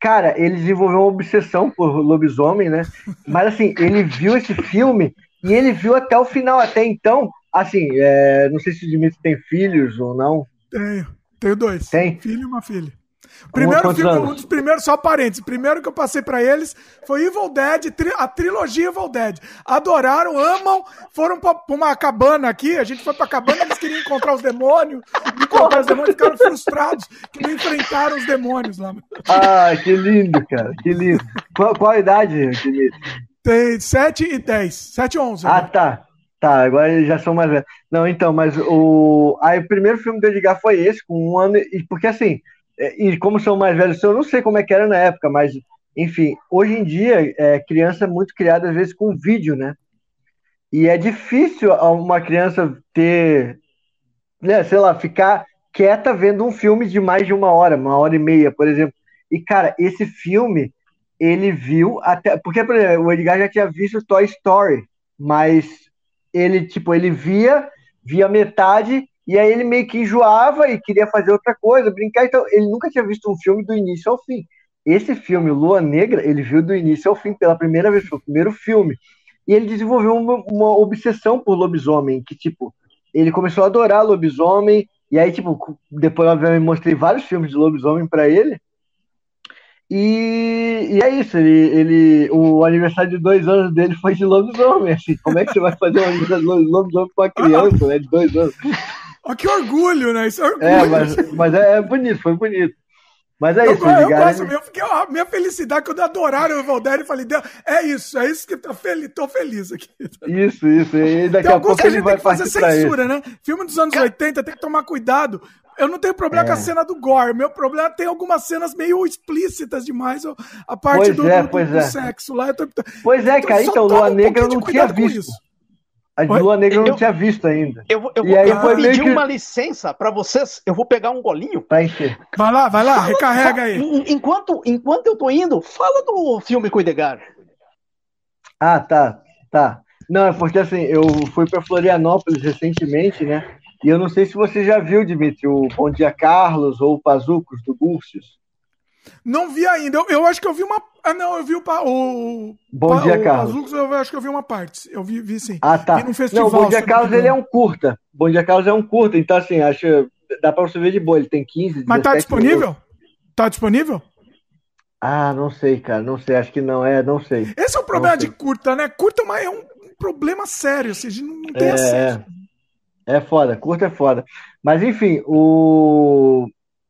Cara, ele desenvolveu uma obsessão por lobisomem, né? Mas assim, ele viu esse filme e ele viu até o final. Até então, assim, é, não sei se o Dimitri tem filhos ou não. Tenho, tenho dois. Tem? Filho e uma filha. Primeiro filme, anos? um dos primeiros, só parênteses, primeiro que eu passei para eles foi Evil Dead, a trilogia Evil Dead. Adoraram, amam, foram pra, pra uma cabana aqui, a gente foi pra cabana, eles queriam encontrar os demônios, encontrar os demônios, ficaram frustrados que não enfrentaram os demônios lá. Ah, que lindo, cara, que lindo. Qual, qual a idade, Dimitri? Tem 7 e 10. 7 e 11. Ah, né? tá. Tá, agora já são mais velhos. Não, então, mas o. Aí o primeiro filme do Edgar foi esse, com um ano. E, porque assim, é, e como são mais velhos, eu não sei como é que era na época, mas, enfim, hoje em dia, é, criança é muito criada às vezes com vídeo, né? E é difícil uma criança ter, né, sei lá, ficar quieta vendo um filme de mais de uma hora, uma hora e meia, por exemplo. E, cara, esse filme, ele viu até. Porque, por exemplo, o Edgar já tinha visto Toy Story, mas ele, tipo, ele via, via metade, e aí ele meio que enjoava e queria fazer outra coisa, brincar. Então, ele nunca tinha visto um filme do início ao fim. Esse filme, Lua Negra, ele viu do início ao fim pela primeira vez, foi o primeiro filme. E ele desenvolveu uma, uma obsessão por lobisomem, que, tipo, ele começou a adorar lobisomem, e aí, tipo, depois, obviamente, mostrei vários filmes de lobisomem para ele. E, e, é isso, ele, ele, o aniversário de dois anos dele foi de lobisomem. Assim, como é que você vai fazer um aniversário de lobisomem com uma criança né, de dois anos? Olha que orgulho, né? Isso é, orgulho. é mas, mas é, é, bonito, foi bonito. Mas é eu, isso, eu, eu gosto, eu fiquei, a minha felicidade quando adoraram o Valdeir e falei, é isso, é isso que tô feliz, tô feliz aqui. Isso, isso. E daqui tem a pouco ele vai fazer censura, né? Filme dos anos 80 tem que tomar cuidado, eu não tenho problema é. com a cena do gore. Meu problema é tem algumas cenas meio explícitas demais. A parte pois do, é, do, pois do é. sexo lá. Tô... Pois é, cara. Então, Lua Negra eu não tinha visto. A Lua Negra eu não tinha visto ainda. Eu, vou, eu, vou, eu vou pedir que... uma licença para vocês. Eu vou pegar um golinho. Pra encher. Vai lá, vai lá, fala, recarrega aí. Enquanto, enquanto eu tô indo, fala do filme com o Edgar. Ah, tá, tá. Não, é porque assim, eu fui para Florianópolis recentemente, né? E eu não sei se você já viu, Dimitri, o Bom Dia Carlos ou o Pazucos do Gúrcios. Não vi ainda. Eu, eu, acho que eu vi uma. Ah, não, eu vi o. o Bom Dia o Carlos. Pazucos, eu acho que eu vi uma parte. Eu vi, vi sim. Ah, tá. Vi festival, não, o Bom Dia Carlos ele é um curta. Bom Dia Carlos é um curta, então assim, acho. Dá pra você ver de boa. Ele tem 15. Mas tá disponível? Minutos. Tá disponível? Ah, não sei, cara. Não sei. Acho que não é, não sei. Esse é o problema de curta, né? Curta é um problema sério. Ou seja, não tem é... acesso. É foda, curta é foda. Mas enfim, o,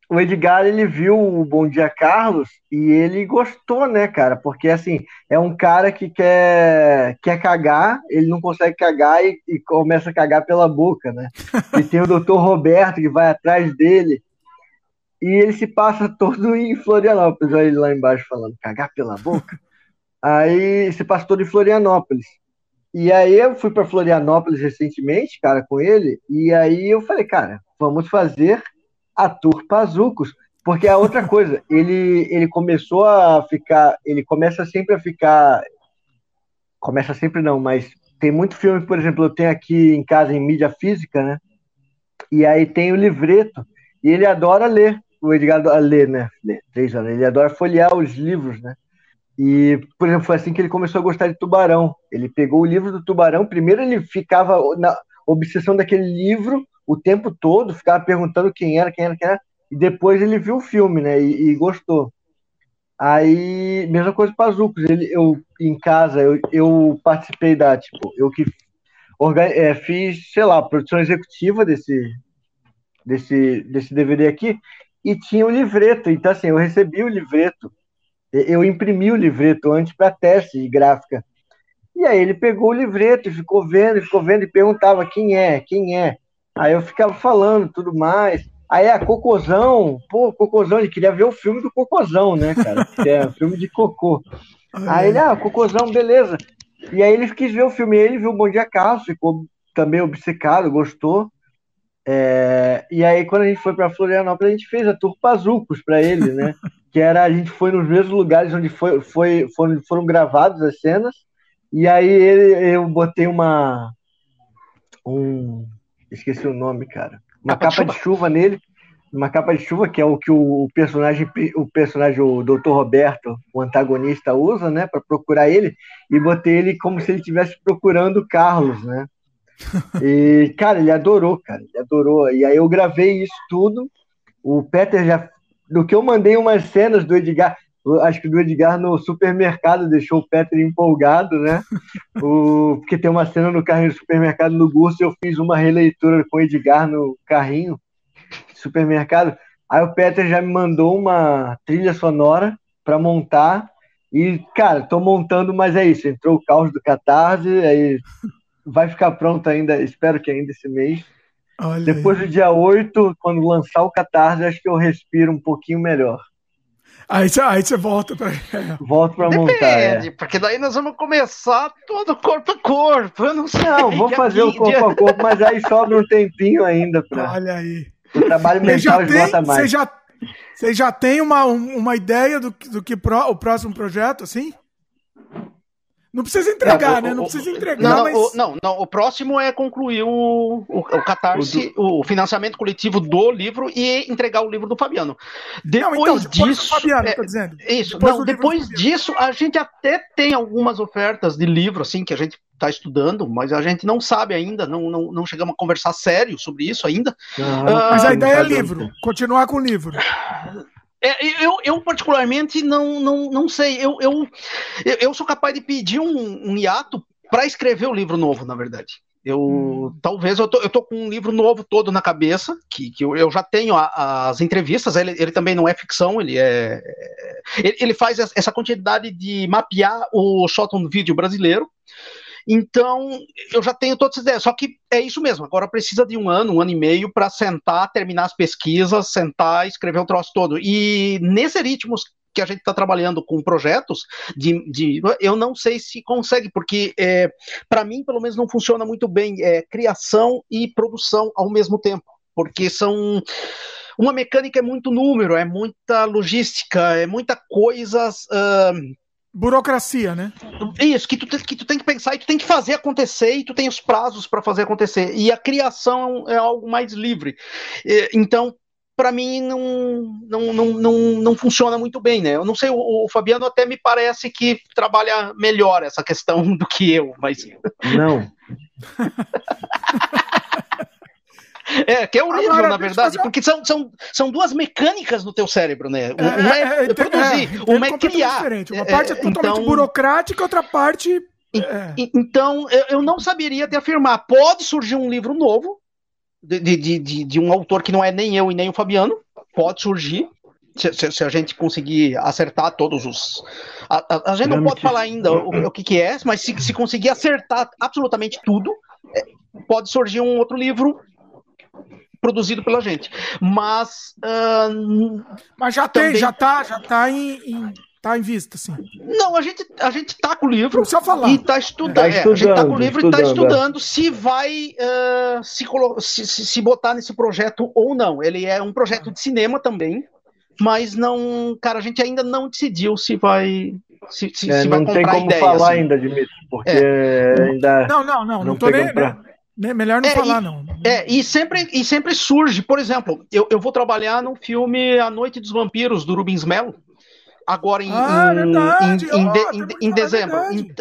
o Edgar ele viu o Bom Dia Carlos e ele gostou, né, cara? Porque assim, é um cara que quer, quer cagar, ele não consegue cagar e, e começa a cagar pela boca, né? E tem o doutor Roberto que vai atrás dele. E ele se passa todo em Florianópolis, olha ele lá embaixo falando, cagar pela boca. Aí se passa todo em Florianópolis. E aí eu fui para Florianópolis recentemente, cara, com ele, e aí eu falei, cara, vamos fazer a Tour Pazucos, porque é outra coisa, ele, ele começou a ficar, ele começa sempre a ficar, começa sempre não, mas tem muito filme, por exemplo, eu tenho aqui em casa em mídia física, né, e aí tem o livreto, e ele adora ler, o Edgar adora ler, né, ler, três anos, ele adora folhear os livros, né, E, por exemplo, foi assim que ele começou a gostar de Tubarão. Ele pegou o livro do Tubarão, primeiro ele ficava na obsessão daquele livro o tempo todo, ficava perguntando quem era, quem era, quem era, e depois ele viu o filme, né, e, e gostou. Aí, mesma coisa para Zucos, ele, eu em casa, eu, eu participei da, tipo, eu que organ, é, fiz, sei lá, produção executiva desse, desse, desse DVD aqui, e tinha o livreto, então assim, eu recebi o livreto, eu imprimi o livreto antes para teste de gráfica. E aí ele pegou o livreto e ficou vendo, ficou vendo e perguntava quem é, quem é. Aí eu ficava falando tudo mais. Aí a Cocôzão, pô, Cocôzão, ele queria ver o filme do Cocôzão, né, cara? Que é um filme de cocô. Aí ele, ah, Cocôzão, beleza. E aí ele quis ver o filme, ele viu o Bom Dia Carlos, ficou também obcecado, gostou. É, e aí, quando a gente foi para Florianópolis, a gente fez a Tour Pazucos para ele, né? que era a gente foi nos mesmos lugares onde foi, foi, foram, foram gravadas as cenas. E aí ele, eu botei uma. Um. Esqueci o nome, cara. Uma capa, capa de, chuva. de chuva nele. Uma capa de chuva, que é o que o personagem, o personagem, o Dr. Roberto, o antagonista, usa, né? para procurar ele. E botei ele como se ele estivesse procurando o Carlos, né? E, cara, ele adorou, cara. Ele adorou. E aí eu gravei isso tudo. O Peter já. Do que eu mandei umas cenas do Edgar. Acho que do Edgar no supermercado deixou o Peter empolgado, né? O, porque tem uma cena no carrinho do supermercado no Gurso eu fiz uma releitura com o Edgar no carrinho supermercado. Aí o Peter já me mandou uma trilha sonora para montar. E, cara, tô montando, mas é isso. Entrou o caos do Catarse, aí vai ficar pronto ainda, espero que ainda esse mês. Olha Depois aí. do dia 8, quando lançar o Catarse, acho que eu respiro um pouquinho melhor. Aí você aí volta para Volto para montar. É. porque daí nós vamos começar todo corpo a corpo. Eu não sei. Não, vou fazer o corpo a corpo, mas aí sobra um tempinho ainda para. Olha aí. O trabalho mental esgota mais. Você já, você já tem uma, uma ideia do, do que pro, o próximo projeto, assim? Não precisa entregar, né? Não precisa entregar. Não, mas... o, não, não, o próximo é concluir o, o, o catarse, o, do... o, financiamento coletivo do livro e entregar o livro do Fabiano. Depois não, então, disso. Fabiano, é, tá dizendo. Isso, depois, não, depois disso, a gente até tem algumas ofertas de livro, assim, que a gente está estudando, mas a gente não sabe ainda, não, não, não chegamos a conversar sério sobre isso ainda. Ah, mas a ideia é livro, continuar com o livro. É, eu, eu, particularmente, não, não, não sei. Eu, eu, eu sou capaz de pedir um, um hiato para escrever o um livro novo, na verdade. Eu hum. talvez eu tô, eu tô com um livro novo todo na cabeça, que, que eu, eu já tenho a, as entrevistas, ele, ele também não é ficção, ele é. Ele, ele faz essa quantidade de mapear o shot on vídeo brasileiro. Então, eu já tenho todas as ideias. Só que é isso mesmo. Agora precisa de um ano, um ano e meio para sentar, terminar as pesquisas, sentar, escrever o troço todo. E nesse ritmo que a gente está trabalhando com projetos de, de, eu não sei se consegue porque é, para mim pelo menos não funciona muito bem é, criação e produção ao mesmo tempo porque são uma mecânica é muito número é muita logística é muita coisas uh, burocracia, né? Isso, que tu, que tu tem que pensar e tu tem que fazer acontecer e tu tem os prazos para fazer acontecer. E a criação é algo mais livre. Então, para mim, não, não, não, não, não funciona muito bem, né? Eu não sei, o, o, Fabiano até me parece que trabalha melhor essa questão do que eu, mas. Não. É, que é horrível, Agora, na verdade, porque são, são, são duas mecânicas no teu cérebro, né? Uma é, é, é produzir, é, uma é criar. Diferente. Uma parte é, é totalmente então... burocrática, outra parte. É. Então, eu não saberia te afirmar. Pode surgir um livro novo, de, de, de, de um autor que não é nem eu e nem o Fabiano, pode surgir. Se, se, se, a gente conseguir acertar todos os. A, a, a gente não pode falar ainda o, o que, que, é, mas se, se conseguir acertar absolutamente tudo, é, pode surgir um outro livro produzido pela gente. Mas. Uh, Mas já também... tem, já tá, já tá em, em, tá em vista, sim. Não, a gente, a gente tá com o livro Só falar. e tá estudando. Tá é, a gente tá com o livro estudando, e tá estudando é. se vai uh, se, se, se botar nesse projeto ou não. Ele é um projeto de cinema também. Mas não, cara, a gente ainda não decidiu se vai se, se, é, se vai não tem como ideia, falar assim. ainda, Dimitri, porque é. ainda. Não, não, não, não, não tô nem. Pra... Melhor não é, falar, e, não. É, e sempre, e sempre surge, por exemplo, eu, eu vou trabalhar no filme A Noite dos Vampiros, do Rubens Melo. agora em, Ah, em, em- em Ó, de- tem em- é dezembro.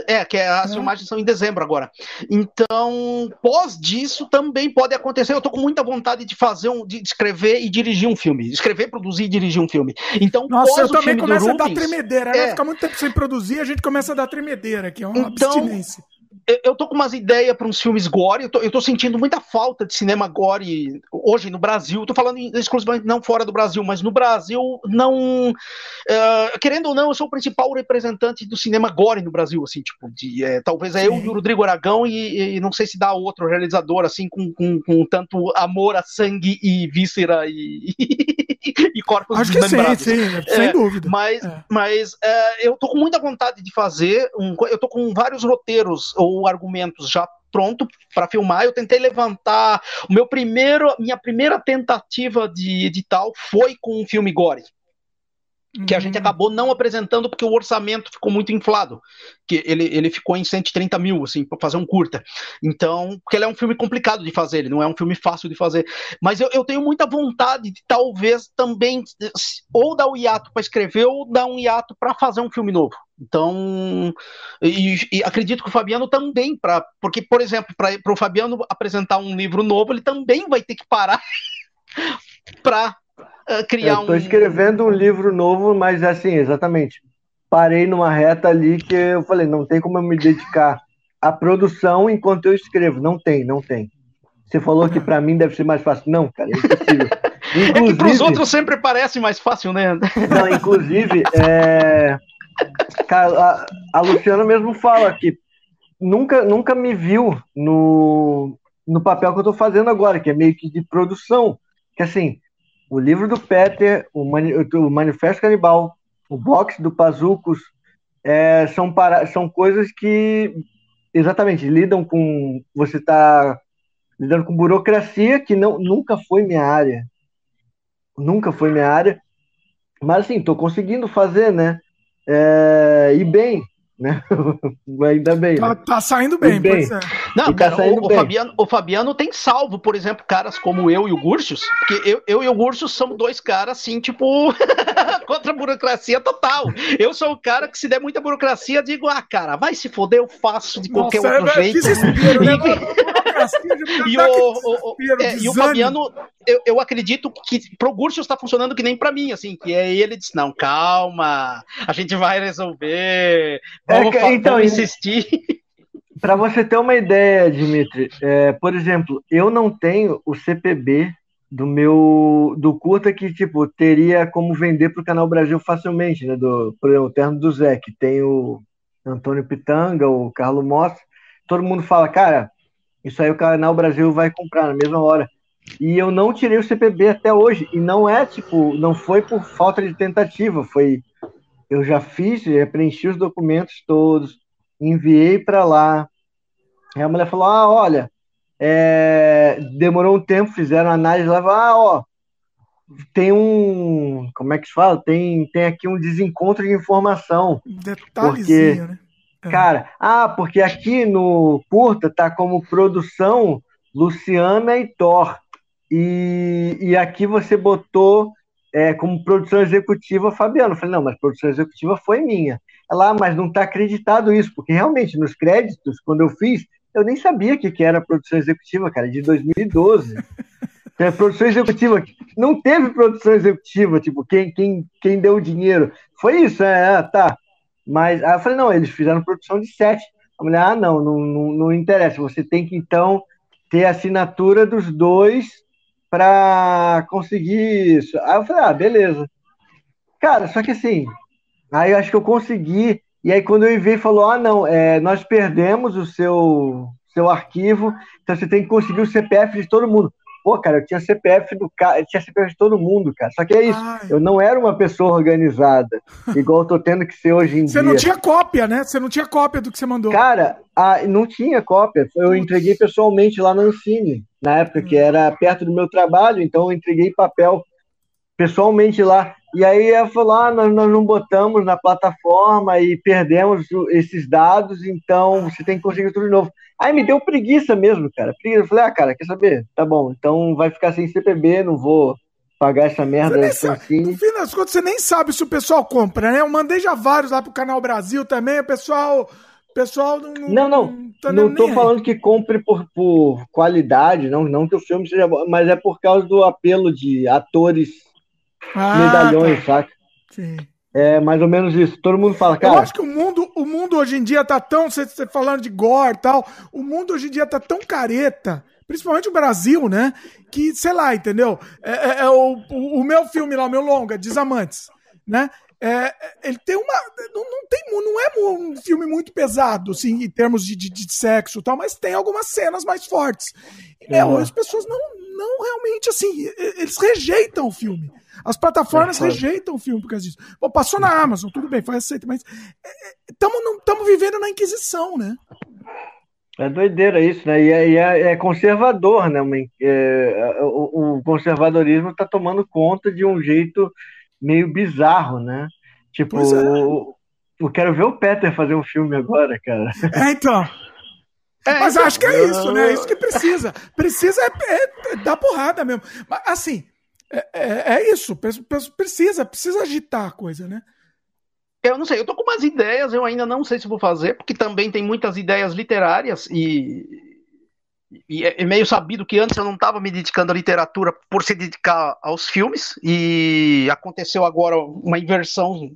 É, que as É. filmagens são em dezembro agora. Então, pós disso, também pode acontecer. Eu tô com muita vontade de fazer um, de escrever e dirigir um filme. Escrever, produzir e dirigir um filme. Então, Nossa, pós eu o também começo a dar tremedeira. Né? É. Fica muito tempo sem produzir, a gente começa a dar tremedeira, que é uma Então, abstinência. Eu- tô com umas ideias para uns filmes gore, eu tô, eu tô sentindo muita falta de cinema gore hoje no Brasil. Tô falando exclusivamente não fora do Brasil, mas no Brasil não. eh, querendo ou não, eu sou o principal representante do cinema gore no Brasil, assim, tipo, de, eh, talvez é eu e o Rodrigo Aragão, e, e não sei se dá outro realizador, assim, com, com, com tanto amor a sangue e víscera e, e corpos Acho que sim, desmembrados. sim, sem É, dúvida. Mas, É. mas é, eu tô com muita vontade de fazer. Um, eu tô com vários roteiros ou argumentos já pronto para filmar. Eu tentei levantar o meu primeiro, minha primeira tentativa de edital foi com um filme gore que a gente Hum. acabou não apresentando porque o orçamento ficou muito inflado, que ele, ele ficou em 130 mil, assim, para fazer um curta. Então, porque ele é um filme complicado de fazer, ele não é um filme fácil de fazer. Mas eu, eu tenho muita vontade de talvez também ou dar o hiato para escrever ou dar um hiato para fazer um filme novo. Então, e, e acredito que o Fabiano também, pra, porque, por exemplo, para o Fabiano apresentar um livro novo, ele também vai ter que parar para criar Eu tô um. escrevendo um livro novo, mas assim, exatamente. Parei numa reta ali que eu falei, não tem como eu me dedicar à produção enquanto eu escrevo. Não tem, não tem. Você falou que pra mim deve ser mais fácil. Não, cara, é impossível. É que pros Inclusive- outros sempre parece mais fácil, né? Não, inclusive, é, a, a Luciana mesmo fala que nunca, nunca me viu no, no papel que eu tô fazendo agora, que é meio que de produção. Que assim, o livro do Peter, o, Mani- o Manifesto Canibal, o box do Pazucos, é, são, para, são coisas que exatamente lidam com. Você tá lidando com burocracia, que não, nunca foi minha área. Nunca foi minha área. Mas assim, tô conseguindo fazer, né? É, e bem, né? Ainda bem. Tá, Né? tá saindo bem, bem. pois é. Não, tá cara, saindo o, o bem. Fabiano, o Fabiano tem salvo, por exemplo, caras como eu e o Gursius, porque eu, eu e o Gursius somos dois caras, assim, tipo, contra a burocracia total. Eu sou o cara que, se der muita burocracia, digo, ah, cara, vai se foder, eu faço de qualquer Nossa, outro é, jeito. desespero, né? E- o, o- é, e o. Fabiano, eu, eu acredito que pro Gursius está funcionando que nem pra mim, assim, que é ele disse, não, calma, a gente vai resolver, vamos, É, então, vamos insistir. Para você ter uma ideia, Dimitri, é, por exemplo, eu não tenho o CPB do meu do curta que tipo teria como vender para o canal Brasil facilmente, né? Do por exemplo, o terno do Zé, que tem o Antônio Pitanga, o Carlos Mostra, todo mundo fala, cara, isso aí o canal Brasil vai comprar na mesma hora. E eu não tirei o CPB até hoje. E não é tipo, não foi por falta de tentativa, foi eu já fiz, já preenchi os documentos todos, enviei para lá. Aí a mulher falou: Ah, olha, é, demorou um tempo, fizeram análise lá, ah, ó, tem um, como é que se fala? Tem, tem aqui um desencontro de informação. Detalhezinho, né? É. Cara, ah, porque aqui no curta tá como produção Luciana e Thor. E, e aqui você botou é, como produção executiva Fabiano. Eu falei, não, mas produção executiva foi minha. Ela, ah, mas não está acreditado isso, porque realmente nos créditos, quando eu fiz, eu nem sabia o que, que era produção executiva, cara, de 2012. É, produção executiva. Não teve produção executiva, tipo, quem, quem, quem deu o dinheiro. Foi isso, é, tá. Mas aí eu falei, não, eles fizeram produção de sete. A mulher, ah, não, não, não, não interessa. Você tem que, então, ter a assinatura dos dois para conseguir isso. Aí eu falei, ah, beleza. Cara, só que assim, aí eu acho que eu consegui. E aí quando eu enviei, falou, ah, não, é, nós perdemos o seu, seu arquivo, então você tem que conseguir o CPF de todo mundo. Pô, cara, eu tinha CPF do cara, eu tinha CPF de todo mundo, cara. Só que é isso. Ai. Eu não era uma pessoa organizada, igual eu tô tendo que ser hoje em Você dia. não tinha cópia, né? Você não tinha cópia do que você mandou. Cara, ah, não tinha cópia. Eu entreguei pessoalmente lá na Ancine, na época que era perto do meu trabalho, então eu entreguei papel pessoalmente lá. E aí ela falou: ah, nós, nós não botamos na plataforma e perdemos esses dados, então você tem que conseguir tudo de novo. Aí me deu preguiça mesmo, cara. Preguiça. Eu falei, ah, cara, quer saber? Tá bom, então vai ficar sem CPB, não vou, pagar essa merda no fim das contas, você nem sabe se o pessoal compra, né? Eu mandei já vários lá pro Canal Brasil também, o pessoal. pessoal não. Não, não. Não, tá não tô falando que compre por, por qualidade, não, não que o filme seja bom, mas é por causa do apelo de atores ah, medalhões, tá. saca? Sim. É mais ou menos isso. Todo mundo fala, cara. Eu acho que o mundo, o mundo hoje em dia tá tão. Você, você falando de gore e tal. O mundo hoje em dia tá tão careta principalmente o Brasil, né? Que, sei lá, entendeu? É, é, é o, o, meu filme lá, o meu longa, Desamantes, né? É, ele tem uma. Não, não, tem, não é um filme muito pesado, assim, em termos de, de, de sexo e tal, mas tem algumas cenas mais fortes. E, meu, as pessoas não, não realmente, assim, eles rejeitam o filme. As plataformas é, rejeitam o filme por causa disso. Bom, passou na Amazon, tudo bem, foi aceito, mas estamos é, vivendo na Inquisição, né? É doideira isso, né? E é, e é, é conservador, né? É, o, o, conservadorismo está tomando conta de um jeito meio bizarro, né? Tipo, é. eu quero ver o Peter fazer um filme agora, cara. É, então. É, Mas então, acho que é isso, né? É isso que precisa. Precisa é, é dar porrada mesmo. Mas, assim, é, é, isso. Precisa, precisa agitar a coisa, né? Eu não sei, eu tô com umas ideias, eu ainda não sei se vou fazer, porque também tem muitas ideias literárias e, e é, é meio sabido que antes eu não estava me dedicando à literatura por se dedicar aos filmes e aconteceu agora uma inversão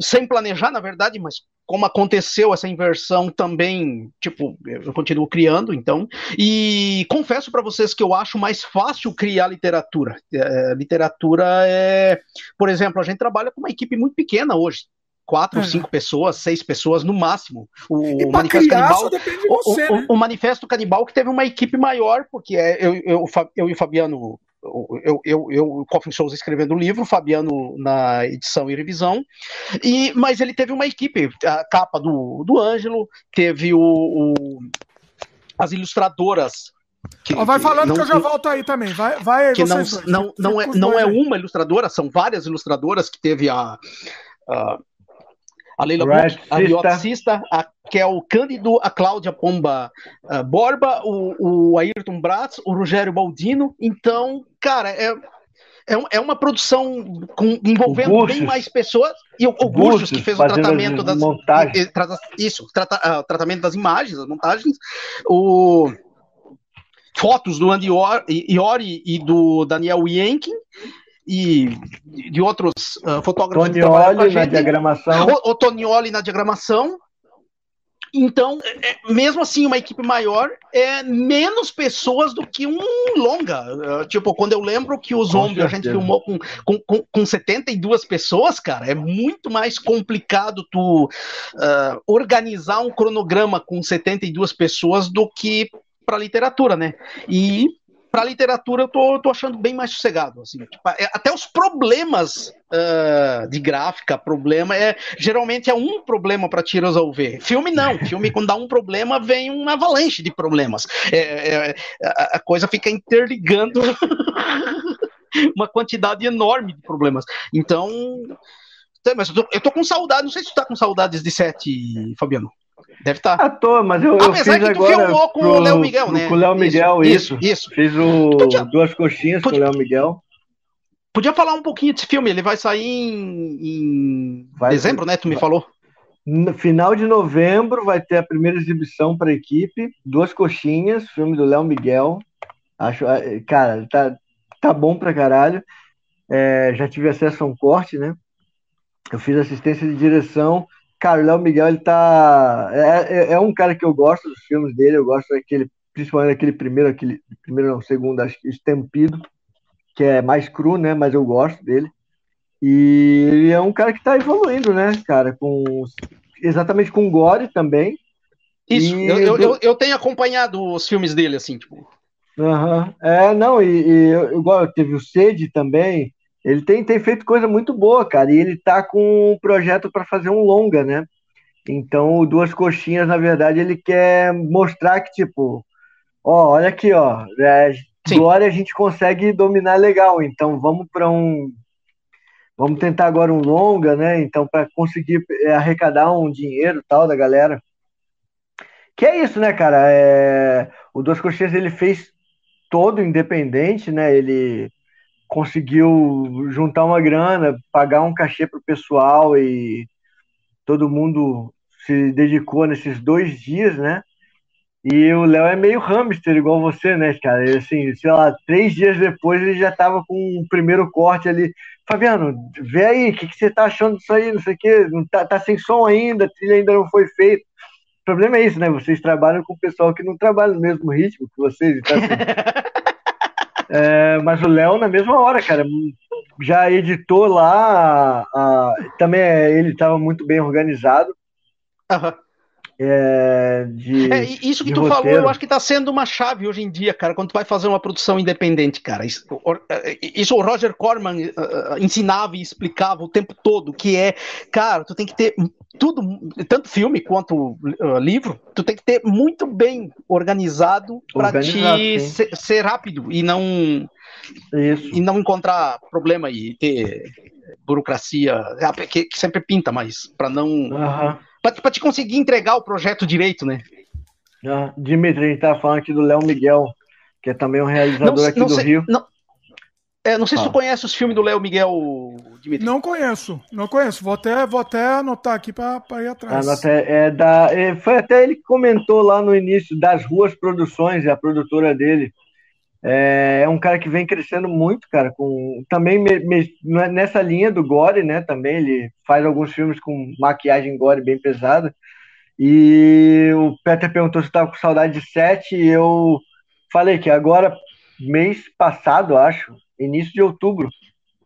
sem planejar, na verdade, mas como aconteceu essa inversão também, tipo, eu continuo criando, então, e confesso para vocês que eu acho mais fácil criar literatura. É, literatura é, por exemplo, a gente trabalha com uma equipe muito pequena hoje quatro, é. cinco pessoas, seis pessoas no máximo. O, Manifesto Canibal. O, você, o, né? o, Manifesto Canibal que teve uma equipe maior, porque é, eu, eu, eu e o Fabiano. Eu, eu, eu, o Coffin Souza escrevendo o livro, o Fabiano na edição e revisão, e, mas ele teve uma equipe, a capa do, do Ângelo, teve o, o as ilustradoras que, vai falando não, que eu já volto aí também. Vai, vai que não, não, não, é, não é uma ilustradora, são várias ilustradoras que teve a, a a Leila right. a Riota Sista, a Kel Cândido, a Cláudia Pomba uh, Borba, o, o Ayrton Bratz, o Rogério Baldino. Então, cara, é, é, é uma produção com, envolvendo bem mais pessoas. E o, o que fez o tratamento das montagens. Isso, trata, uh, tratamento das imagens, as montagens. O fotos do Andy Iori e do Daniel Yenkin e de outros uh, fotógrafos Tonioli na diagramação. O, o Tonioli na diagramação. Então, é, mesmo assim, uma equipe maior é menos pessoas do que um longa. Uh, tipo, quando eu lembro que os Zombies a gente filmou com, com, com, com 72 pessoas, cara, é muito mais complicado tu uh, organizar um cronograma com 72 pessoas do que para literatura, né? E para literatura eu tô, tô achando bem mais sossegado. Assim, tipo, é, até os problemas uh, de gráfica, problema é geralmente é um problema para te resolver. Filme não, filme quando dá um problema vem uma avalanche de problemas. É, é, a, a coisa fica interligando uma quantidade enorme de problemas. Então, mas eu tô, eu tô com saudade. Não sei se tu tá com saudades de sete, Fabiano. Deve estar. Tá. Ah, tô, mas eu, Apesar eu fiz que tu agora filmou com pro, o Léo Miguel, né? Com o Léo Miguel, isso. Isso. isso. Fiz o podia, duas coxinhas podia, com o Léo Miguel. Podia falar um pouquinho desse filme? Ele vai sair em, em vai, dezembro, né? Tu me vai. falou. No final de novembro vai ter a primeira exibição para a equipe, duas coxinhas, filme do Léo Miguel. Acho, é, cara, tá, tá bom pra caralho. É, já tive acesso a um corte, né? Eu fiz assistência de direção Cara, o Léo Miguel, ele tá. É, é, é, um cara que eu gosto dos filmes dele, eu gosto daquele, principalmente daquele primeiro, aquele. Primeiro não, segundo, acho que Estampido, que é mais cru, né? Mas eu gosto dele. E ele é um cara que tá evoluindo, né, cara? Com, exatamente com Gore também. Isso, eu, eu, eu, eu, tenho acompanhado os filmes dele, assim, tipo. Uhum. É, não, e, e igual teve o Sede também, ele tem, tem feito coisa muito boa, cara, e ele tá com um projeto para fazer um longa, né? Então, Duas Coxinhas, na verdade, ele quer mostrar que, tipo, ó, olha aqui, ó, é, agora a gente consegue dominar legal, então vamos para um. Vamos tentar agora um longa, né? Então, para conseguir é, arrecadar um dinheiro tal da galera. Que é isso, né, cara? É... O Duas Coxinhas ele fez todo independente, né? Ele conseguiu juntar uma grana, pagar um cachê pro pessoal e todo mundo se dedicou nesses dois dias, né? E o Léo é meio hamster, igual você, né, cara? Assim, sei lá, três dias depois ele já tava com o primeiro corte ali. Fabiano, vê aí, o que, que você tá achando disso aí? Não sei o quê, não tá, tá sem som ainda, a trilha ainda não foi feita. O problema é isso, né? Vocês trabalham com o pessoal que não trabalha no mesmo ritmo que vocês. Então, assim, é, mas o Léo, na mesma hora, cara, já editou lá. A, também é, ele estava muito bem organizado. Aham. É, de, É, isso que tu falou, roteiro. eu acho que tá sendo uma chave hoje em dia, cara, quando tu vai fazer uma produção independente, cara. Isso, o- isso o Roger Corman eh, ensinava e explicava o tempo todo, que é, cara, tu tem que ter tudo, tanto filme quanto eh, livro, tu tem que ter muito bem organizado para te ser, ser rápido e não Isso. e não encontrar problema e ter burocracia, ah, que, que sempre pinta, mas para não para te conseguir entregar o projeto direito, né? Ah, Dimitri, a gente tava falando aqui do Léo Miguel, que é também um realizador aqui não do sei, Rio. Não, é, não sei se tu conhece os filmes do Léo Miguel, Dimitri. Não conheço, não conheço. Vou até, vou até anotar aqui para ir atrás. nota é, é da, é, foi até ele que comentou lá no início das Ruas Produções, é a produtora dele. É, é um cara que vem crescendo muito, cara, com também me- me- nessa linha do gore, né? Também ele faz alguns filmes com maquiagem gore bem pesada. E o Peter perguntou se estava com saudade de sete, e eu falei que agora, mês passado, acho, início de outubro,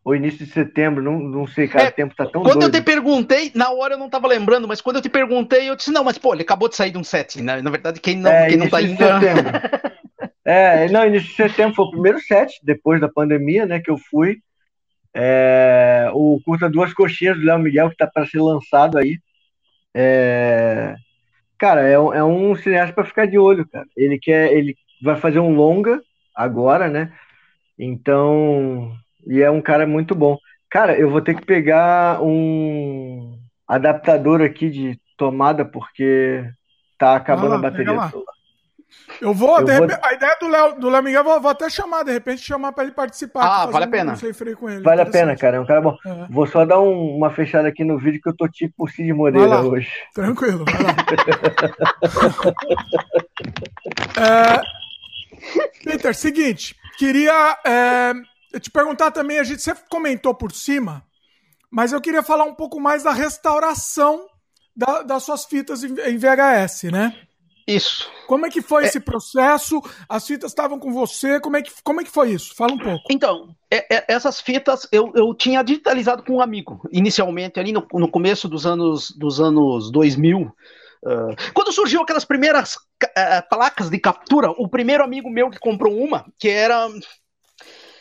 ou início de setembro, não, não sei, cara, É, o tempo tá tão Quando eu doido. te perguntei, na hora eu não tava lembrando, mas quando eu te perguntei, eu disse, não, mas pô, ele acabou de sair de um set, né? Na verdade, quem não, É, quem não início tá de indo. setembro. É, não, início de setembro foi o primeiro set, depois da pandemia, né, que eu fui. É, o Curta Duas Coxinhas do Léo Miguel, que tá para ser lançado aí. É, cara, é, um- é um cineasta para ficar de olho, cara. Ele quer, ele vai fazer um longa agora, né? Então, e é um cara muito bom. Cara, eu vou ter que pegar um adaptador aqui de tomada, porque tá acabando lá, a bateria. Eu vou, Eu de vou- repente- a ideia do Léo, do Léo Miguel, vou, vou até chamar, de repente, chamar para ele participar. Ah, vale a pena. um sem freio com ele. Vale a pena, cara. É um cara bom. É, Vou só dar um- uma fechada aqui no vídeo que eu tô tipo o Cid Vai Moreira lá. hoje. tranquilo, vai lá. É, Peter, seguinte, queria é, te perguntar também, a gente sempre comentou por cima, mas eu queria falar um pouco mais da restauração da- das suas fitas em, VHS, né? Isso. Como é que foi esse processo? As fitas estavam com você? Como é que, como é que foi isso? Fala um pouco. Então, é- é- essas fitas eu, eu tinha digitalizado com um amigo, inicialmente, ali no, no começo dos anos, dos anos 2000. Ah, quando surgiu aquelas primeiras ah, placas de captura, o primeiro amigo meu que comprou uma, que era.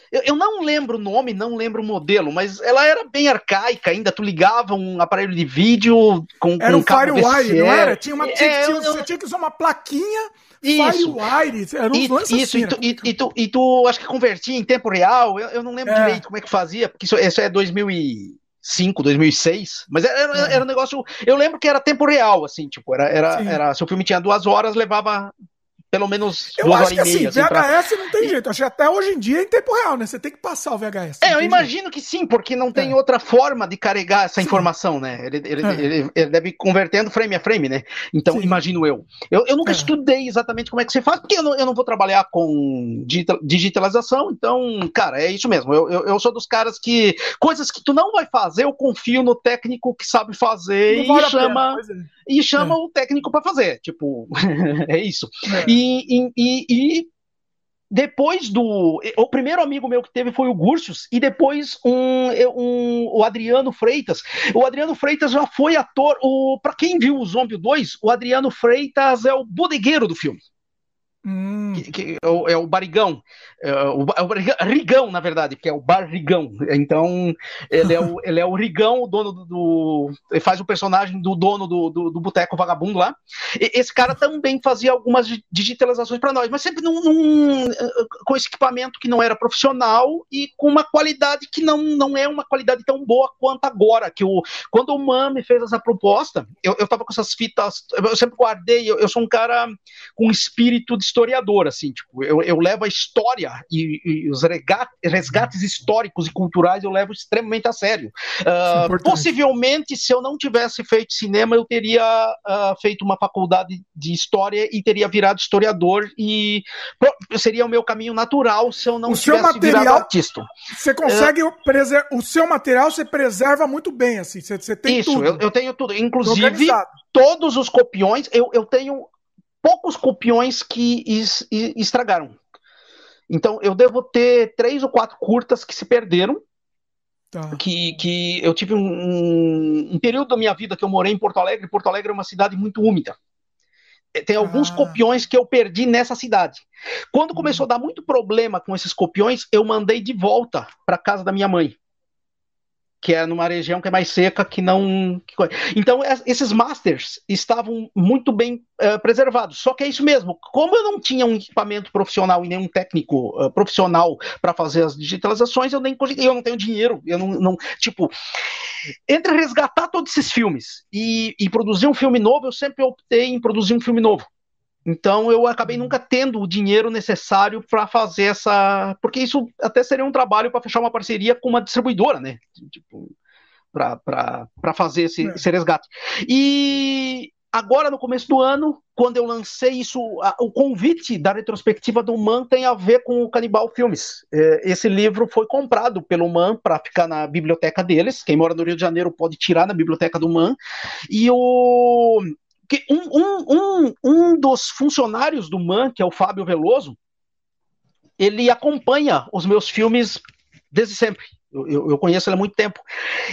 Eu, eu não lembro o nome, não lembro o modelo, mas ela era bem arcaica ainda. Tu ligava um aparelho de vídeo com, Era com um Firewire, não era? Tinha uma, tinha, É, tinha- eu- eu- você tinha que usar uma plaquinha Isso. Firewire. Era uns E- lances Isso, assim, e, era tu, e, e tu, e tu acho que convertia em tempo real, eu, eu não lembro É. direito como é que fazia, porque isso, isso é 2005, 2006, mas era, era, É. era um negócio, eu lembro que era tempo real, assim, tipo, era, era, Sim. era se o filme tinha duas horas, levava pelo menos Eu duas acho horas que e assim, meia. assim, pra- VHS não tem jeito. Acho que até hoje em dia é em tempo real, né? Você tem que passar o VHS. É, eu imagino que sim, porque não tem É. outra forma de carregar essa Sim. informação, né? Ele, ele, É. ele- ele deve ir convertendo frame a frame, né? Então, Sim. imagino eu. eu. Eu nunca É. estudei exatamente como é que você faz, porque eu não, eu não vou trabalhar com digita- digitalização, então, cara, é isso mesmo. Eu, eu, eu sou dos caras que. Coisas que tu não vai fazer, eu confio no técnico que sabe fazer jeito. Não vale e pena, chama, pois é. e chama o técnico pra fazer. Tipo, é isso. É. E, e, e- e depois do. O primeiro amigo meu que teve foi o Gursius, e depois um, um- o Adriano Freitas. O Adriano Freitas já foi ator. O, para quem viu o Zombie 2, o Adriano Freitas é o bodegueiro do filme. Hum, que- que é, o, é o barigão, é o, é o barriga- Rigão, na verdade, que é o barrigão. Então, ele é o, ele é o Rigão, o dono do, do- Ele faz o personagem do dono do, do, do boteco vagabundo lá. E- esse cara também fazia algumas di- digitalizações para nós, mas sempre num, num, com esse equipamento que não era profissional e com uma qualidade que não, não é uma qualidade tão boa quanto agora. Que o, quando o Man me fez essa proposta, eu, eu tava com essas fitas, eu sempre guardei, eu, eu sou um cara com espírito de historiador, assim, tipo, eu, eu levo a história e, e os resgates históricos e culturais eu levo extremamente a sério. Uh, possivelmente, se eu não tivesse feito cinema, eu teria uh, feito uma faculdade de história e teria virado historiador e seria o meu caminho natural se eu não o tivesse material, virado artista. Você consegue uh, preservar o seu material, você preserva muito bem, assim, você, você tem isso, tudo. Eu, eu tenho tudo, inclusive todos os copiões, eu, eu tenho poucos copiões que es, estragaram. Então, eu devo ter três ou quatro curtas que se perderam. Tá. Que, que eu tive um, um, período da minha vida que eu morei em Porto Alegre. Porto Alegre é uma cidade muito úmida. Tem alguns ah. copiões que eu perdi nessa cidade. Quando começou a dar muito problema com esses copiões, eu mandei de volta para casa da minha mãe que é numa região que é mais seca, que não. Então, esses masters estavam muito bem uh, preservados. Só que é isso mesmo. Como eu não tinha um equipamento profissional e nenhum técnico uh, profissional para fazer as digitalizações, eu nem eu não tenho dinheiro. Eu não, não, Tipo, entre resgatar todos esses filmes e, e produzir um filme novo, eu sempre optei em produzir um filme novo. Então eu acabei uhum. nunca tendo o dinheiro necessário para fazer essa. Porque isso até seria um trabalho para fechar uma parceria com uma distribuidora, né? Tipo, para fazer esse, é. esse resgate. E agora, no começo do ano, quando eu lancei isso, a, o convite da retrospectiva do MAN tem a ver com o Canibal Filmes. É, esse livro foi comprado pelo MAN para ficar na biblioteca deles. Quem mora no Rio de Janeiro pode tirar na biblioteca do MAN. E o que um, um, um, um dos funcionários do MAN, que é o Fábio Veloso, ele acompanha os meus filmes desde sempre. Eu, eu, conheço ele há muito tempo.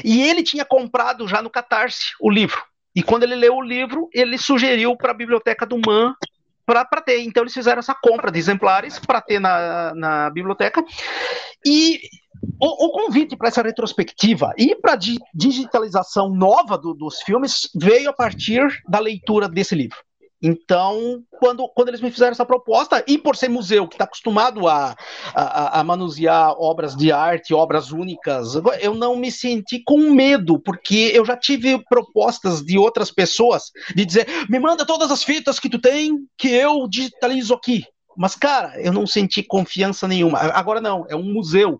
E ele tinha comprado já no Catarse o livro. E quando ele leu o livro, ele sugeriu para a biblioteca do MAN para ter. Então eles fizeram essa compra de exemplares para ter na, na biblioteca. E o, o convite para essa retrospectiva e para a di digitalização nova do, dos filmes veio a partir da leitura desse livro. Então, quando, quando eles me fizeram essa proposta, e por ser museu que está acostumado a, a, a, manusear obras de arte, obras únicas, eu não me senti com medo, porque eu já tive propostas de outras pessoas de dizer: me manda todas as fitas que tu tem, que eu digitalizo aqui. Mas, cara, eu não senti confiança nenhuma. Agora não, é um museu.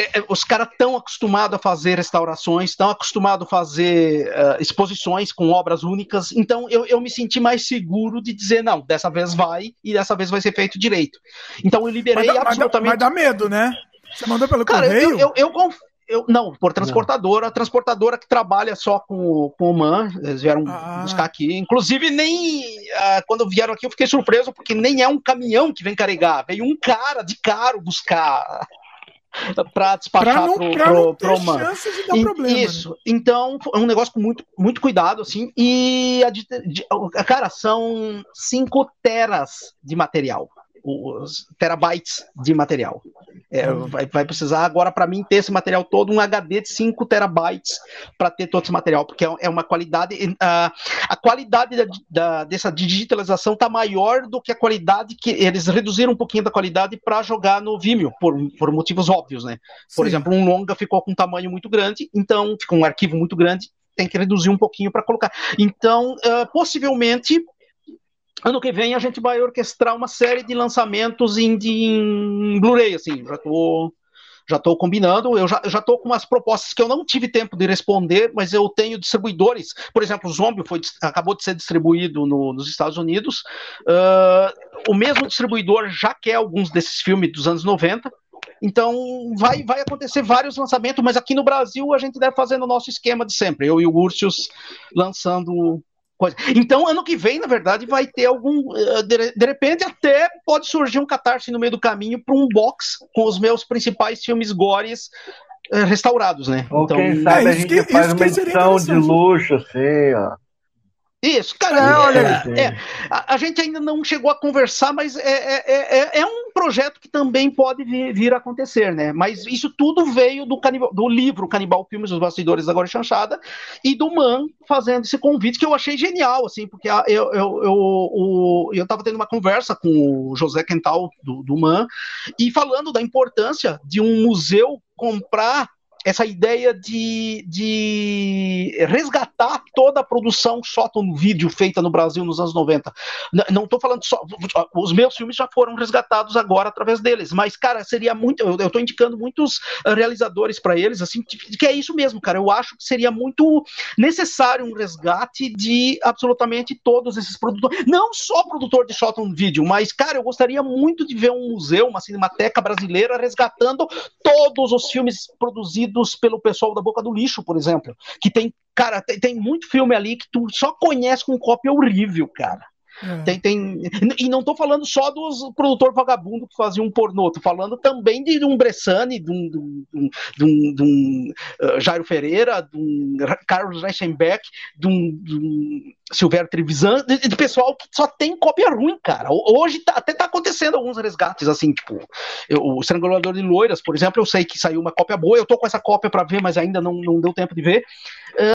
É, é, os caras estão acostumados a fazer restaurações, estão acostumados a fazer uh, exposições com obras únicas, então eu, eu me senti mais seguro de dizer, não, dessa vez vai e dessa vez vai ser feito direito. Então eu liberei mas, absolutamente. Mas dá, mas dá medo, né? Você mandou pelo cara, correio? Eu, eu, eu, eu, não, por transportadora, a transportadora que trabalha só com, com o MAN, eles vieram ah. buscar aqui. Inclusive, nem ah, quando vieram aqui eu fiquei surpreso, porque nem é um caminhão que vem carregar, veio um cara de caro buscar para despachar não, pro, pro, pro Man. E, problema, isso. Né? Então, é um negócio com muito, muito cuidado, assim. E, a, de, de, cara, são 5 teras de material terabytes de material. É, uhum. vai, vai, precisar agora para mim ter esse material todo um HD de 5 terabytes para ter todo esse material, porque é, é uma qualidade a, a qualidade da, da, dessa digitalização está maior do que a qualidade que eles reduziram um pouquinho da qualidade para jogar no Vimeo por, por motivos óbvios, né? Por Sim. exemplo, um longa ficou com um tamanho muito grande, então ficou um arquivo muito grande, tem que reduzir um pouquinho para colocar. Então, uh, possivelmente ano que vem a gente vai orquestrar uma série de lançamentos em, em Blu-ray, assim, já tô, já tô combinando, eu já, já tô com umas propostas que eu não tive tempo de responder, mas eu tenho distribuidores, por exemplo, o Zombie foi, acabou de ser distribuído no, nos Estados Unidos, uh, o mesmo distribuidor já quer alguns desses filmes dos anos 90, então vai, vai acontecer vários lançamentos, mas aqui no Brasil a gente deve fazer no nosso esquema de sempre, eu e o Ursius lançando coisa. Então, ano que vem, na verdade, vai ter algum. Eh, de, de repente, até pode surgir um catarse no meio do caminho para um box com os meus principais filmes gores eh, restaurados, né? Ou então, quem sabe é, a gente que, faz uma edição de luxo, assim, ó. Isso, cara, olha, é, a, a, gente ainda não chegou a conversar, mas é, é, é, é um projeto que também pode vir, vir, a acontecer, né? Mas isso tudo veio do, canibal, do livro Canibal Filmes, Os Bastidores da Agora Chanchada, e do Man fazendo esse convite, que eu achei genial, assim, porque eu, eu, eu, eu, eu tava tendo uma conversa com o José Quental, do, do Man, e falando da importância de um museu comprar essa ideia de, de resgatar toda a produção on vídeo feita no Brasil nos anos 90. N não estou falando só. Os meus filmes já foram resgatados agora através deles, mas, cara, seria muito. Eu estou indicando muitos realizadores para eles, assim, que, é isso mesmo, cara. Eu acho que seria muito necessário um resgate de absolutamente todos esses produtores. Não só produtor de on vídeo, mas, cara, eu gostaria muito de ver um museu, uma cinemateca brasileira resgatando todos os filmes produzidos pelo pessoal da Boca do Lixo, por exemplo. Que tem, cara, tem, tem muito filme ali que tu só conhece com cópia horrível, cara. É. Tem, tem, e não estou falando só dos produtor vagabundo que fazia um pornô, tô falando também de um Bressani, de um, de um, de um, de um uh, Jairo Ferreira, de um Carlos Reichenbeck, de um, de um Silvério Trevisan, de, de, pessoal que só tem cópia ruim, cara. Hoje tá, até tá acontecendo alguns resgates, assim, tipo, eu, o Estrangulador de Loiras, por exemplo, eu sei que saiu uma cópia boa, eu tô com essa cópia para ver, mas ainda não, não deu tempo de ver.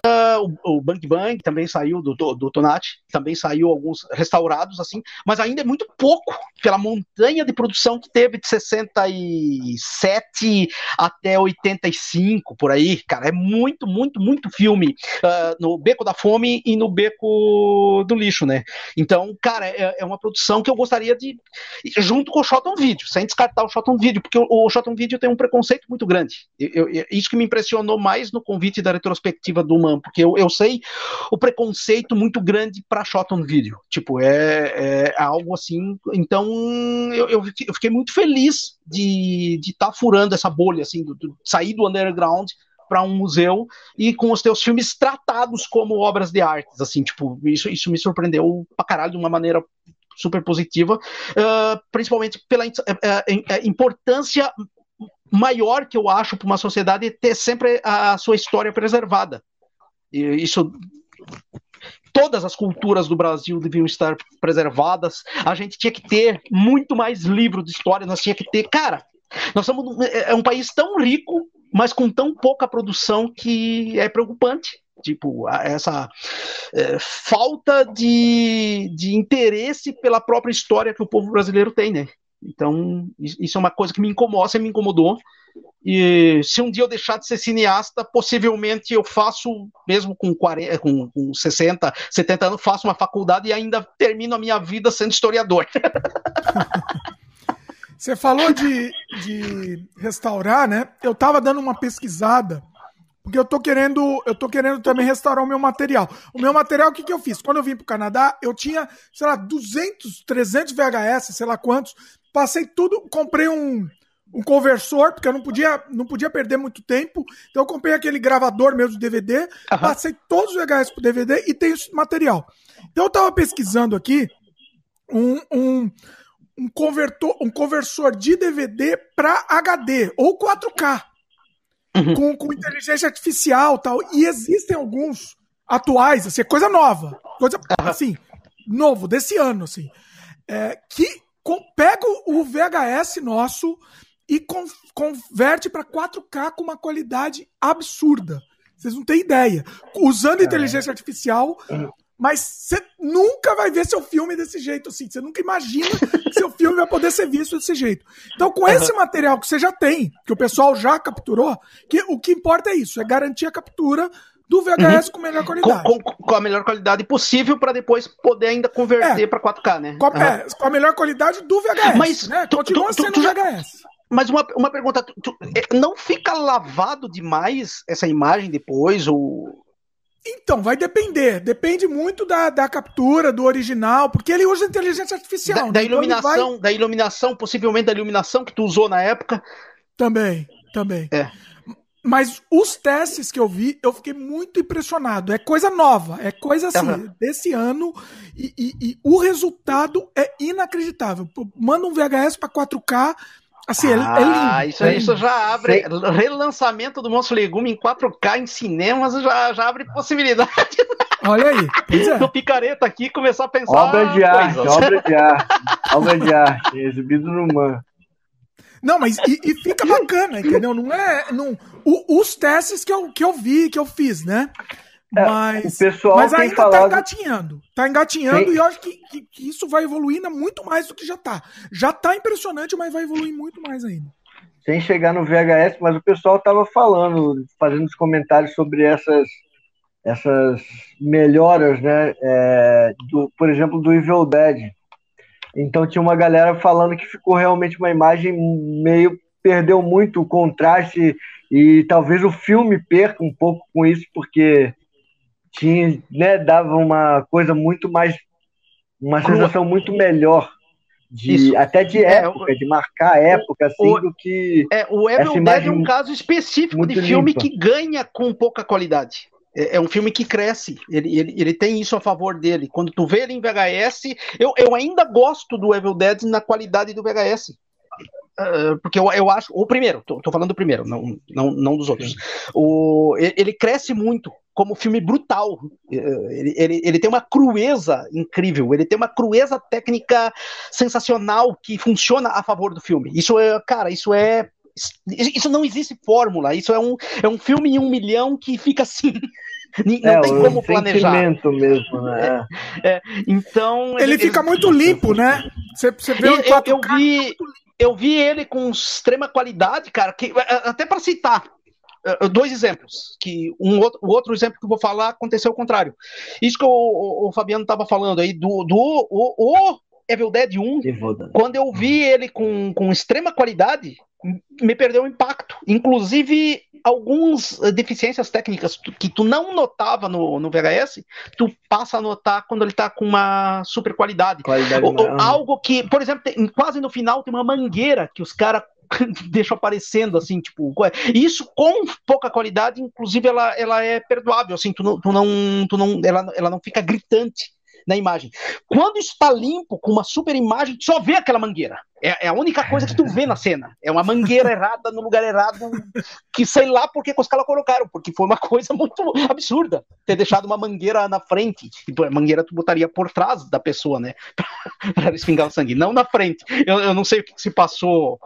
Uh, o, o Bang Bang também saiu do, do, do Tonati, também saiu alguns restaurados, assim, mas ainda é muito pouco pela montanha de produção que teve de 67 até 85, por aí, cara. É muito, muito, muito filme uh, no Beco da Fome e no Beco do lixo, né? Então, cara, é, é, uma produção que eu gostaria de. junto com o Shot on Video, sem descartar o Shot on Video, porque o, o Shot on Video tem um preconceito muito grande. Eu, eu, isso que me impressionou mais no convite da retrospectiva do Man, porque eu, eu sei o preconceito muito grande para Shot on Video. Tipo, é, é algo assim. Então, eu, eu, fiquei muito feliz de estar tá furando essa bolha, assim, do, do, sair do underground para um museu e com os teus filmes tratados como obras de arte, assim, tipo, isso, isso me surpreendeu pra caralho de uma maneira super positiva, uh, principalmente pela uh, uh, importância maior que eu acho para uma sociedade ter sempre a sua história preservada. E isso todas as culturas do Brasil deviam estar preservadas. A gente tinha que ter muito mais livros de história, nós tinha que ter, cara, nós somos é, é um país tão rico mas com tão pouca produção que é preocupante. Tipo, essa é, falta de, de interesse pela própria história que o povo brasileiro tem, né? Então, isso é uma coisa que me incomoda, me incomodou. E se um dia eu deixar de ser cineasta, possivelmente eu faço, mesmo com, 40, com, com 60, 70 anos, faço uma faculdade e ainda termino a minha vida sendo historiador. Você falou de, de restaurar, né? Eu tava dando uma pesquisada, porque eu tô querendo, eu tô querendo também restaurar o meu material. O meu material, o que, que eu fiz? Quando eu vim pro Canadá, eu tinha, sei lá, 200, 300 VHS, sei lá quantos. Passei tudo, comprei um, um conversor, porque eu não podia, não podia perder muito tempo. Então eu comprei aquele gravador mesmo de DVD, uhum. passei todos os VHS pro DVD e tenho esse material. Então eu tava pesquisando aqui um, um um, convertor, um conversor de DVD para HD ou 4K uhum. com, com inteligência artificial tal. E existem alguns atuais, assim, é coisa nova, coisa assim, novo, desse ano, assim, é, que com, pega o VHS nosso e con, converte para 4K com uma qualidade absurda. Vocês não têm ideia. Usando inteligência artificial, mas você nunca vai ver seu filme desse jeito assim. Você nunca imagina que seu filme vai poder ser visto desse jeito. Então, com esse material que você já tem, que o pessoal já capturou, que o que importa é isso, é garantir a captura do VHS uhum. com melhor qualidade. Com, com, com, a melhor qualidade possível para depois poder ainda converter é, para 4K, né? Com, uhum. é, com, a melhor qualidade do VHS. Mas né? tu, continua tu, sendo tu, VHS. Mas uma, uma pergunta, é, não fica lavado demais essa imagem depois? Ou então, vai depender. Depende muito da, da captura, do original, porque ele usa inteligência artificial. Da, né? da então iluminação, vai... da iluminação, possivelmente da iluminação que tu usou na época. Também, também. É. Mas os testes que eu vi, eu fiquei muito impressionado. É coisa nova, é coisa assim, uhum. desse ano, e, e, e, o resultado é inacreditável. Manda um VHS para 4K, Assim, é ah, é, lindo. Ah, isso, isso já abre. Sei. Relançamento do Monstro Legume em 4K em cinemas já, já abre possibilidade. Olha aí. É. Do picareta aqui começar a pensar. Obra de arte, obra de arte. obra de arte, exibido no Man. Não, mas e, e, fica bacana, entendeu? Não é. Não, o, os testes que eu, que eu vi, que eu fiz, né? É, mas, pessoal mas ainda tá falado... tá engatinhando. Tá engatinhando Sim. e eu acho que, que, que, isso vai evoluindo muito mais do que já tá. Já tá impressionante, mas vai evoluir muito mais ainda. sem chegar no VHS, mas o pessoal estava falando, fazendo os comentários sobre essas essas melhoras, né? É, do, por exemplo, do Evil Dead. Então tinha uma galera falando que ficou realmente uma imagem meio perdeu muito o contraste e talvez o filme perca um pouco com isso porque tinha, né, dava uma coisa muito mais uma sensação muito melhor de Isso. até de é, época, é, de marcar época, assim, o, do que. É, o Evil Dead é um caso específico de filme limpa. que ganha com pouca qualidade. É, é, um filme que cresce, ele, ele, ele tem isso a favor dele. Quando tu vê ele em VHS, eu, eu ainda gosto do Evil Dead na qualidade do VHS. Uh, ah, porque eu, eu acho. O primeiro, tô, tô, falando do primeiro, não, não, não dos outros. O, ele cresce muito como filme brutal. Eh, ele, ele, ele, tem uma crueza incrível, ele tem uma crueza técnica sensacional que funciona a favor do filme. Isso é, cara, isso é. Isso não existe fórmula, isso é um, é um filme em um milhão que fica assim. Não é, tem como planejar. mesmo, né? É, é, então. Ele, ele fica ele... muito limpo, né? Você, você vê eu, eu, eu vi, eu vi ele com extrema qualidade, cara, que, até para citar, dois exemplos, que um outro, o outro exemplo que eu vou falar aconteceu ao contrário. Isso que o, o, o Fabiano estava falando aí, do, do o, o Evil Dead 1, quando eu vi ele com, com extrema qualidade, me perdeu o impacto. Inclusive, algumas eh, deficiências técnicas que tu não notava no, no VHS, tu passa a notar quando ele está com uma super qualidade. qualidade ou, algo que, por exemplo, tem, quase no final tem uma mangueira que os caras deixa aparecendo, assim, tipo, isso com pouca qualidade, inclusive ela, ela é perdoável, assim, tu não, tu não, tu não ela, ela não fica gritante na imagem. Quando está limpo, com uma super imagem, só vê aquela mangueira. É, é, a única coisa que tu vê na cena. É uma mangueira errada no lugar errado, que sei lá por que os caras colocaram, porque foi uma coisa muito absurda ter deixado uma mangueira na frente. Tipo, a mangueira tu botaria por trás da pessoa, né? para espingar o sangue, não na frente. Eu, eu não sei o que se passou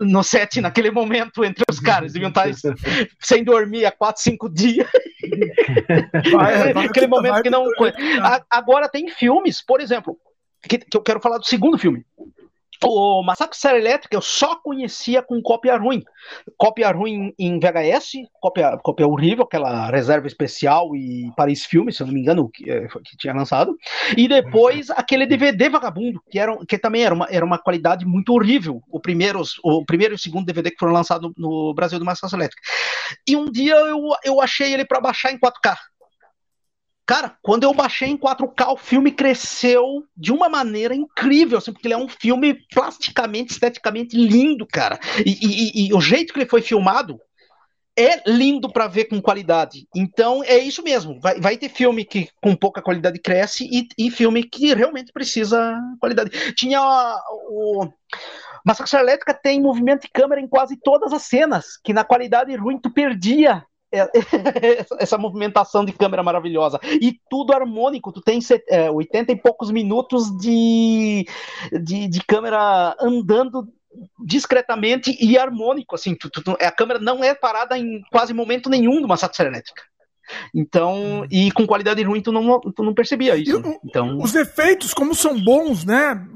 no set naquele momento entre os caras. Deviam estar sem dormir há 4, 5 dias. Vai, vai, Aquele momento vai, que não. Agora tem filmes, por exemplo, que, que eu quero falar do segundo filme. O Massacre Serra Elétrica eu só conhecia com cópia ruim. Cópia ruim em VHS, cópia, cópia horrível, aquela reserva especial e Paris Filme, se eu não me engano, que, eh, que tinha lançado. E depois aquele DVD vagabundo, que, era, que também era uma, era uma qualidade muito horrível. O primeiro, o primeiro e o segundo DVD que foram lançados no Brasil do Massacre Elétrica. E um dia eu, eu achei ele para baixar em 4K. Cara, quando eu baixei em 4K, o filme cresceu de uma maneira incrível, assim, porque ele é um filme plasticamente, esteticamente lindo, cara. E, e, e o jeito que ele foi filmado é lindo para ver com qualidade. Então é isso mesmo. Vai, vai ter filme que com pouca qualidade cresce e, e filme que realmente precisa qualidade. Tinha o. Massacre Elétrica tem movimento de câmera em quase todas as cenas, que na qualidade ruim tu perdia essa movimentação de câmera maravilhosa. E tudo harmônico. Tu tem é, 80 e poucos minutos de, de, de câmera andando discretamente e harmônico. Assim, tu, tu, a câmera não é parada em quase momento nenhum de uma satisfação elétrica. Então, e com qualidade ruim, tu não, tu não percebia isso. então... Os efeitos, como são bons, né?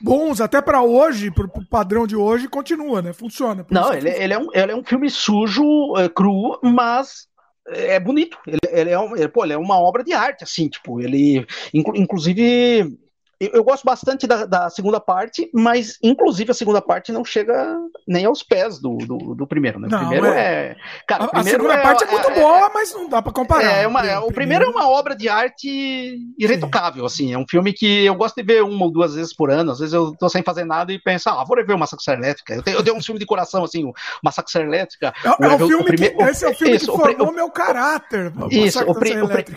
Bons até para hoje, pro, pro padrão de hoje, continua, né? Funciona. Não, ele, ele, é um, ele é um filme sujo, é, cru, mas é bonito. Ele, ele é um, ele, pô, ele é uma obra de arte, assim, tipo, ele. Inclusive, eu, eu gosto bastante da, da, segunda parte, mas inclusive a segunda parte não chega nem aos pés do, do, do primeiro, né? O não, primeiro é. é... Cara, a, primeiro a segunda é, parte é muito é, boa, mas não dá para comparar. É uma, o, o primeiro é uma obra de arte irretocável, assim. É um filme que eu gosto de ver uma ou duas vezes por ano. Às vezes eu tô sem fazer nada e penso, ah, vou ver o Massacre Elétrica. Eu tenho, eu tenho um filme de coração, assim, o Massacre Elétrica. É, é o, filme o primeiro, que, esse é o filme isso, que formou o meu caráter. Isso, o, pri,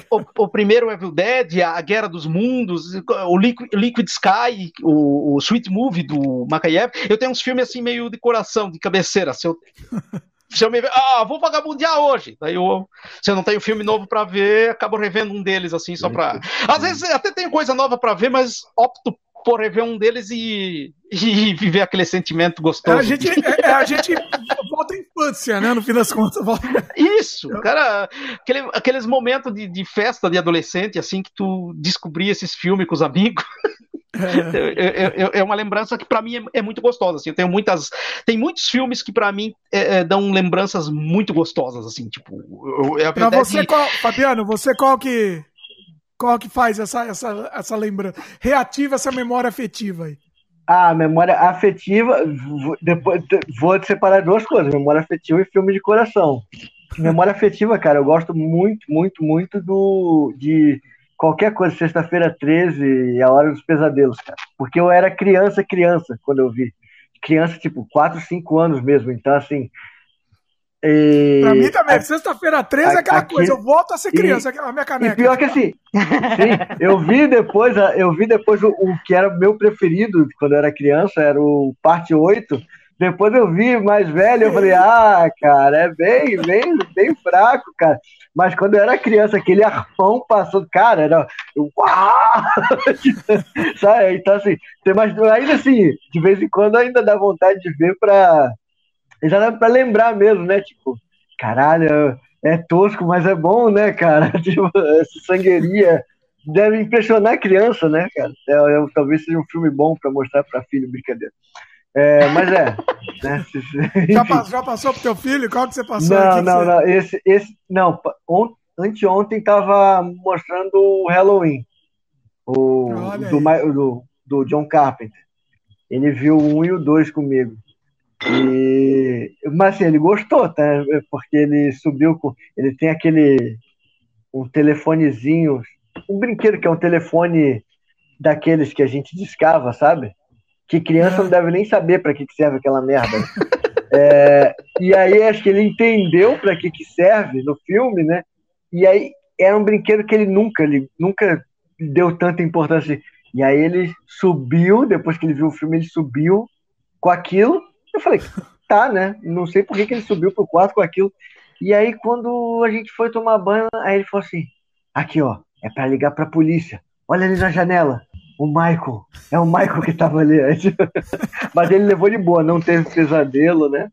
o, o, primeiro Evil Dead, a Guerra dos Mundos, o Liquid, Liquid Sky, o, o Sweet Movie do Makayev, eu tenho uns filmes assim meio de coração, de cabeceira. Eu, se eu me ver, ah, vou vagabundear hoje. Daí eu, se eu não tenho filme novo para ver, acabo revendo um deles assim só para. Às vezes até tenho coisa nova para ver, mas opto por rever um deles e, e viver aquele sentimento gostoso. A gente, é, é, a gente volta à infância, né? No fim das contas. Volta... Isso, cara, aquele, aqueles momentos de, de festa de adolescente, assim, que tu descobria esses filmes com os amigos. É, é, é uma lembrança que para mim é, é, muito gostosa. Assim. Eu tenho muitas, tem muitos filmes que para mim é, é, dão lembranças muito gostosas, assim. Tipo, eu, eu pra você, qual, Fabiano, você qual que qual que faz essa, essa, essa lembrança? Reativa essa memória afetiva aí. Ah, memória afetiva. Depois vou separar duas coisas: memória afetiva e filme de coração. Memória afetiva, cara, eu gosto muito, muito, muito do de qualquer coisa, sexta-feira 13 e a hora dos pesadelos, cara. Porque eu era criança, criança, quando eu vi. Criança, tipo, 4, 5 anos mesmo. Então, assim. E... Pra mim também, sexta-feira 13 é aquela aqui... coisa, eu volto a ser criança, e... a minha caneca. E pior que assim, sim, eu vi depois, eu vi depois o, o que era meu preferido quando eu era criança, era o parte 8 depois eu vi mais velho, eu falei, ah, cara, é bem, bem, bem fraco, cara. Mas quando eu era criança, aquele arpão passou, cara, era. Uau! Sabe? Então, assim, tem mais. Ainda assim, de vez em quando ainda dá vontade de ver pra. Dá pra lembrar mesmo, né? Tipo, caralho, é tosco, mas é bom, né, cara? Tipo, essa sangueiria deve impressionar a criança, né, cara? É, é, talvez seja um filme bom pra mostrar pra filho, brincadeira. É, mas é. Né? já, passou, já, passou pro teu filho? Qual que você passou? Não, não, você... não. Esse, esse, não. On, anteontem tava mostrando o Halloween. O, do, do, do, John Carpenter. Ele viu o 1 e o 2 comigo. E, mas assim, ele gostou, tá? Porque ele subiu com. Ele tem aquele. Um telefonezinho. Um brinquedo que é um telefone daqueles que a gente discava, sabe? Que criança não deve nem saber para que, que serve aquela merda. É, e aí acho que ele entendeu para que, que serve no filme, né? E aí era um brinquedo que ele nunca, ele nunca deu tanta importância. E aí ele subiu, depois que ele viu o filme, ele subiu com aquilo. Eu falei, tá, né? Não sei por que, que ele subiu pro quarto com aquilo. E aí, quando a gente foi tomar banho, aí ele falou assim: aqui, ó, é para ligar pra polícia. Olha ali na janela o Michael, é o Michael que tava ali antes. Mas ele levou de boa, não teve pesadelo, né?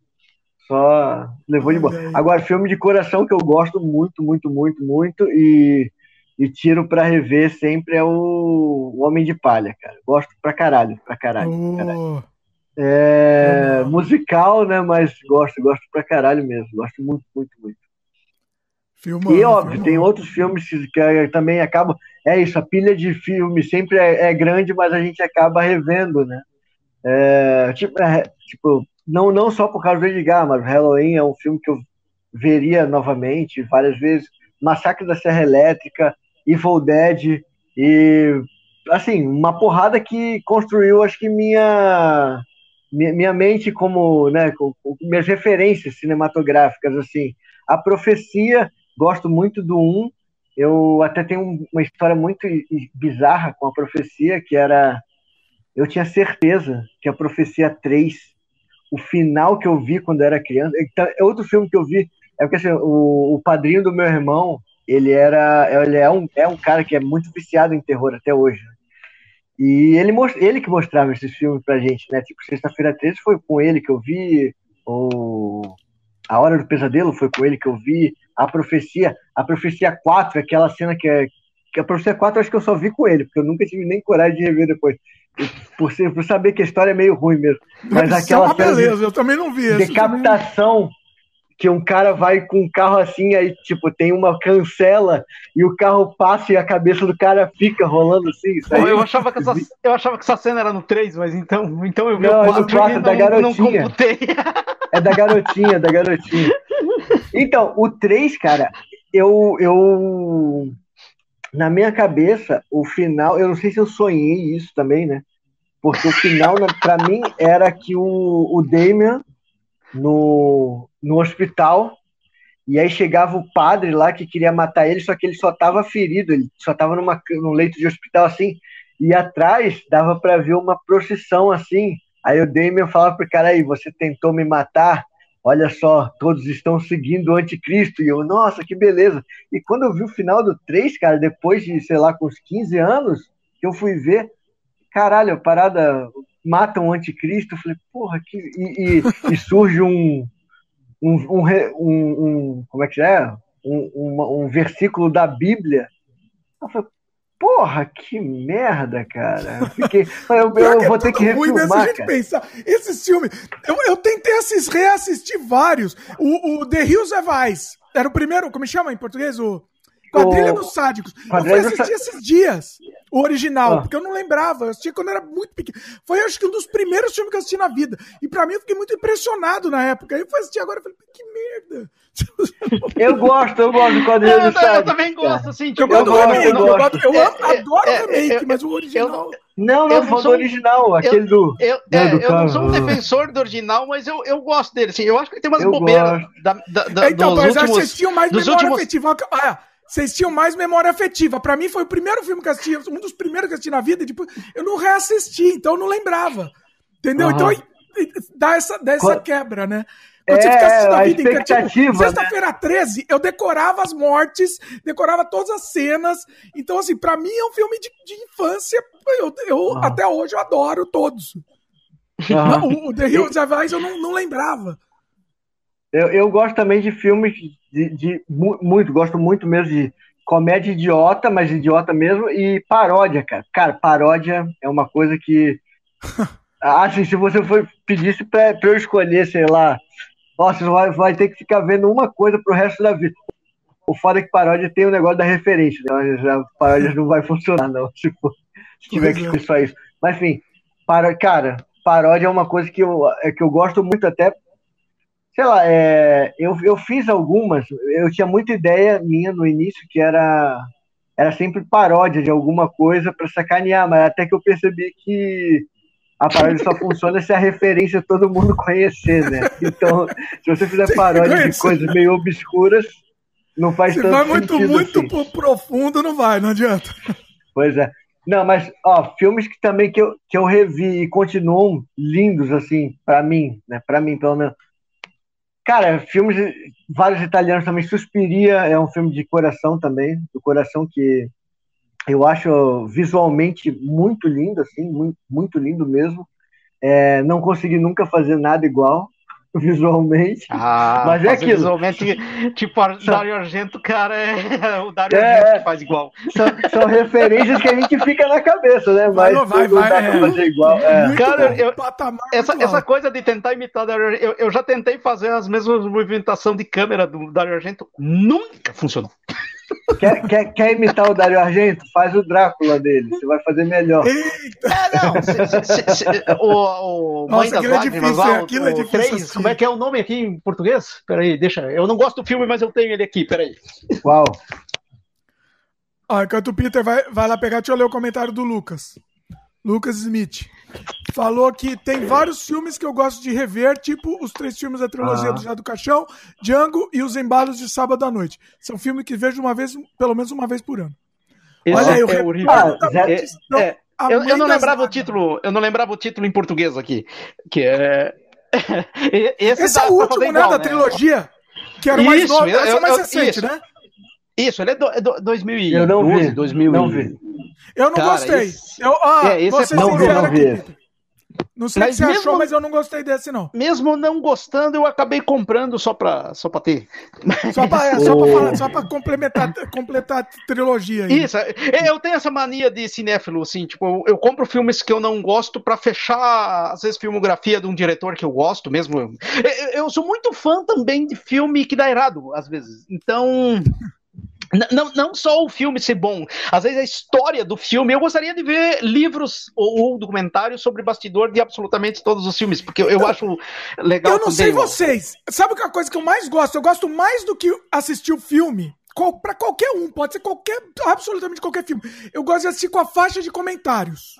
Só levou de boa. Agora, filme de coração que eu gosto muito, muito, muito, muito e, e tiro pra rever sempre é o, o Homem de Palha, cara. Gosto pra caralho, pra caralho. Pra caralho. É musical, né? Mas gosto, gosto pra caralho mesmo. Gosto muito, muito, muito. Filmando, e óbvio, filmando. tem outros filmes que também acabam. É isso, a pilha de filmes sempre é, é grande, mas a gente acaba revendo, né? É, tipo, é, tipo, não, não só por causa do Edgar, mas Halloween é um filme que eu veria novamente várias vezes. Massacre da Serra Elétrica, Evil Dead e assim, uma porrada que construiu, acho que minha minha mente como, né, com, com minhas referências cinematográficas assim. A Profecia Gosto muito do 1. Eu até tenho uma história muito bizarra com a profecia, que era. Eu tinha certeza que a profecia 3, o final que eu vi quando era criança. Então, é outro filme que eu vi. É porque assim, o, o padrinho do meu irmão, ele era. Ele é um, é um cara que é muito viciado em terror até hoje. E ele, ele que mostrava esses filmes pra gente, né? Tipo, Sexta-feira 13 foi com ele que eu vi. O A Hora do Pesadelo foi com ele que eu vi a profecia, a profecia 4, aquela cena que é. Que a profecia 4 acho que eu só vi com ele, porque eu nunca tive nem coragem de rever depois. Por, por saber que a história é meio ruim mesmo. Mas Isso aquela é beleza, de, eu também não vi isso. Decapitação, que um cara vai com um carro assim, aí, tipo, tem uma cancela e o carro passa e a cabeça do cara fica rolando assim. Pô, eu, achava que essa, eu achava que essa cena era no 3, mas então, então eu vi não, o 4, é 4 da garotinha. Não é da garotinha, da garotinha. Então, o 3, cara, eu, eu. Na minha cabeça, o final. Eu não sei se eu sonhei isso também, né? Porque o final, para mim, era que o, o Damian no, no hospital. E aí chegava o padre lá que queria matar ele, só que ele só tava ferido, ele só tava numa, num leito de hospital assim. E atrás dava para ver uma procissão assim. Aí o Damian falava pro cara aí, você tentou me matar, olha só, todos estão seguindo o anticristo. E eu, nossa, que beleza. E quando eu vi o final do 3, cara, depois de, sei lá, com uns 15 anos, que eu fui ver, caralho, a parada matam o anticristo. Eu falei, porra, que. E, e, e surge um um, um, um, Como é que é? Um, um, um versículo da Bíblia. Eu falei, porra, que merda, cara. Eu, fiquei, eu, eu, eu vou é ter que refilmar, gente pensar. Esses filmes, eu, eu tentei assistir, reassistir vários. O, o The Hills of Ice, era o primeiro, como chama em português? O Quadrilha o... dos Sádicos. Quadrilha eu fui assistir esses dias, o original, ah. porque eu não lembrava. Eu assisti quando eu era muito pequeno. Foi, acho que, um dos primeiros filmes que eu assisti na vida. E pra mim, eu fiquei muito impressionado na época. Aí eu fui assistir agora e falei, que merda. Eu gosto, eu gosto do Quadrilha dos Sádicos. Eu também gosto, assim. Tipo, eu, eu, gosto, remake, eu, gosto. eu, amo, é, adoro é, o remake, é, mas o original... Não, não, eu não do original, aquele do. Eu, é, do eu não sou um defensor do original, mas eu, eu gosto dele. Assim, eu acho que ele tem umas bobeiras. Da, da, da, então, mas últimos, mais memória últimos... afetiva. Ah, vocês tinham mais memória afetiva. Para mim foi o primeiro filme que eu assisti, um dos primeiros que eu assisti na vida, e tipo, eu não reassisti, então eu não lembrava. Entendeu? Uhum. Então dá essa, dá essa quebra, né? Quando é, você fica assistindo a vida inteira, tipo, né? sexta-feira 13, eu decorava as mortes, decorava todas as cenas. Então, assim, para mim é um filme de, de infância. Eu, eu até hoje eu adoro todos. Uhum. O, o The Hills of Ice eu não, não lembrava. Eu, eu gosto também de filmes de, de, muito, gosto muito mesmo de comédia idiota, mas idiota mesmo, e paródia, cara. Cara, paródia é uma coisa que. Assim, se você for pedisse pra, pra eu escolher, sei lá, nossa, vai, vai ter que ficar vendo uma coisa pro resto da vida. O foda é que paródia tem o negócio da referência, né? A paródia não vai funcionar, não, se, for, se tiver que ser só isso. Mas enfim, para, cara, paródia é uma coisa que eu, é que eu gosto muito até sei lá, é, eu, eu fiz algumas, eu tinha muita ideia minha no início que era era sempre paródia de alguma coisa para sacanear, mas até que eu percebi que a paródia só funciona se a referência todo mundo conhecer, né? Então, se você fizer paródia de coisas meio obscuras, não faz se tanto vai muito, sentido muito assim. profundo, não vai, não adianta. Pois é. Não, mas, ó, filmes que também que eu, que eu revi e continuam lindos, assim, para mim, né? Para mim, pelo menos. Cara, filmes, vários italianos também. Suspiria é um filme de coração também, do coração que eu acho visualmente muito lindo, assim, muito, muito lindo mesmo. É, não consegui nunca fazer nada igual visualmente. Ah, mas é aquilo. Visualmente, tipo, o Dario Argento, cara, é o Dario é, Argento que faz igual. São, são, referências que a gente fica na cabeça, né? Mas vai, vai, não dá vai, pra fazer igual. É. Cara, eu, essa, essa coisa de tentar imitar o Dario Argento, eu, eu já tentei fazer as mesmas movimentações de câmera do Dario Argento, nunca funcionou. Quer, quer, quer imitar o Dario Argento? Faz o Drácula dele, você vai fazer melhor. Eita. É, não. Se, se, se, o o Nossa, Mãe das é Lágrimas, difícil, lá, o, é o 3, assim. como é que é o nome aqui em português? Peraí, deixa. Eu não gosto do filme, mas eu tenho ele aqui, peraí. Qual? Ó, enquanto o Peter vai, vai lá pegar, deixa eu ler o comentário do Lucas. Lucas Smith. Falou que tem vários filmes que eu gosto de rever, tipo os três filmes da trilogia ah. do Já do Caixão, Django e Os Embalos de Sábado à Noite. São filmes que vejo uma vez, pelo menos uma vez por ano. Esse Olha aí, é horrível. Ah, é, é, eu, eu, não lembrava o título, eu não lembrava o título em português aqui, que é esse, esse é o último, né, igual, da né? trilogia, que era o mais novo, esse é o mais recente, isso. né? Isso, ele é do, é do 2012, eu não vi, 2000 não vi. Eu não Cara, gostei. Esse... Eu, ah, é, esse é não vi, não vi. Não sei o que você mesmo, achou, mas eu não gostei desse, não. Mesmo não gostando, eu acabei comprando só pra, só pra ter. Só pra, é, só, pra falar, só pra complementar, completar a trilogia. Aí. Isso, é, eu tenho essa mania de cinéfilo, assim, tipo, eu, eu, compro filmes que eu não gosto pra fechar, às vezes, filmografia de um diretor que eu gosto mesmo. Eu, eu sou muito fã também de filme que dá errado, às vezes. Então. Não, não só o filme ser bom, às vezes a história do filme. Eu gostaria de ver livros ou, ou documentários sobre bastidor de absolutamente todos os filmes, porque eu, eu acho legal. Eu não sei vocês. Sabe que é a coisa que eu mais gosto? Eu gosto mais do que assistir o filme. Para qualquer um, pode ser qualquer, absolutamente qualquer filme. Eu gosto de assistir com a faixa de comentários.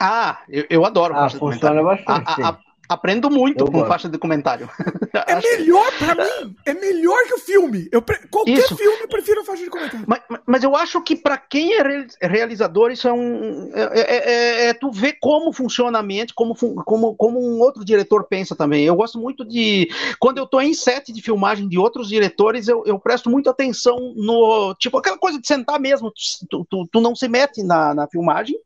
Ah, eu, eu adoro ah, faixa de comentários. Bastante, a, a, Aprendo muito eu com gosto. faixa de comentário. É melhor pra mim. É melhor que o filme. Eu pre... Qualquer isso. filme eu prefiro faixa de comentário. Mas, mas eu acho que para quem é realizador, isso é um. É, é, é, é, tu ver como funciona a mente, como, como, como um outro diretor pensa também. Eu gosto muito de. Quando eu tô em set de filmagem de outros diretores, eu, eu presto muita atenção no. Tipo, aquela coisa de sentar mesmo. Tu, tu, tu não se mete na, na filmagem,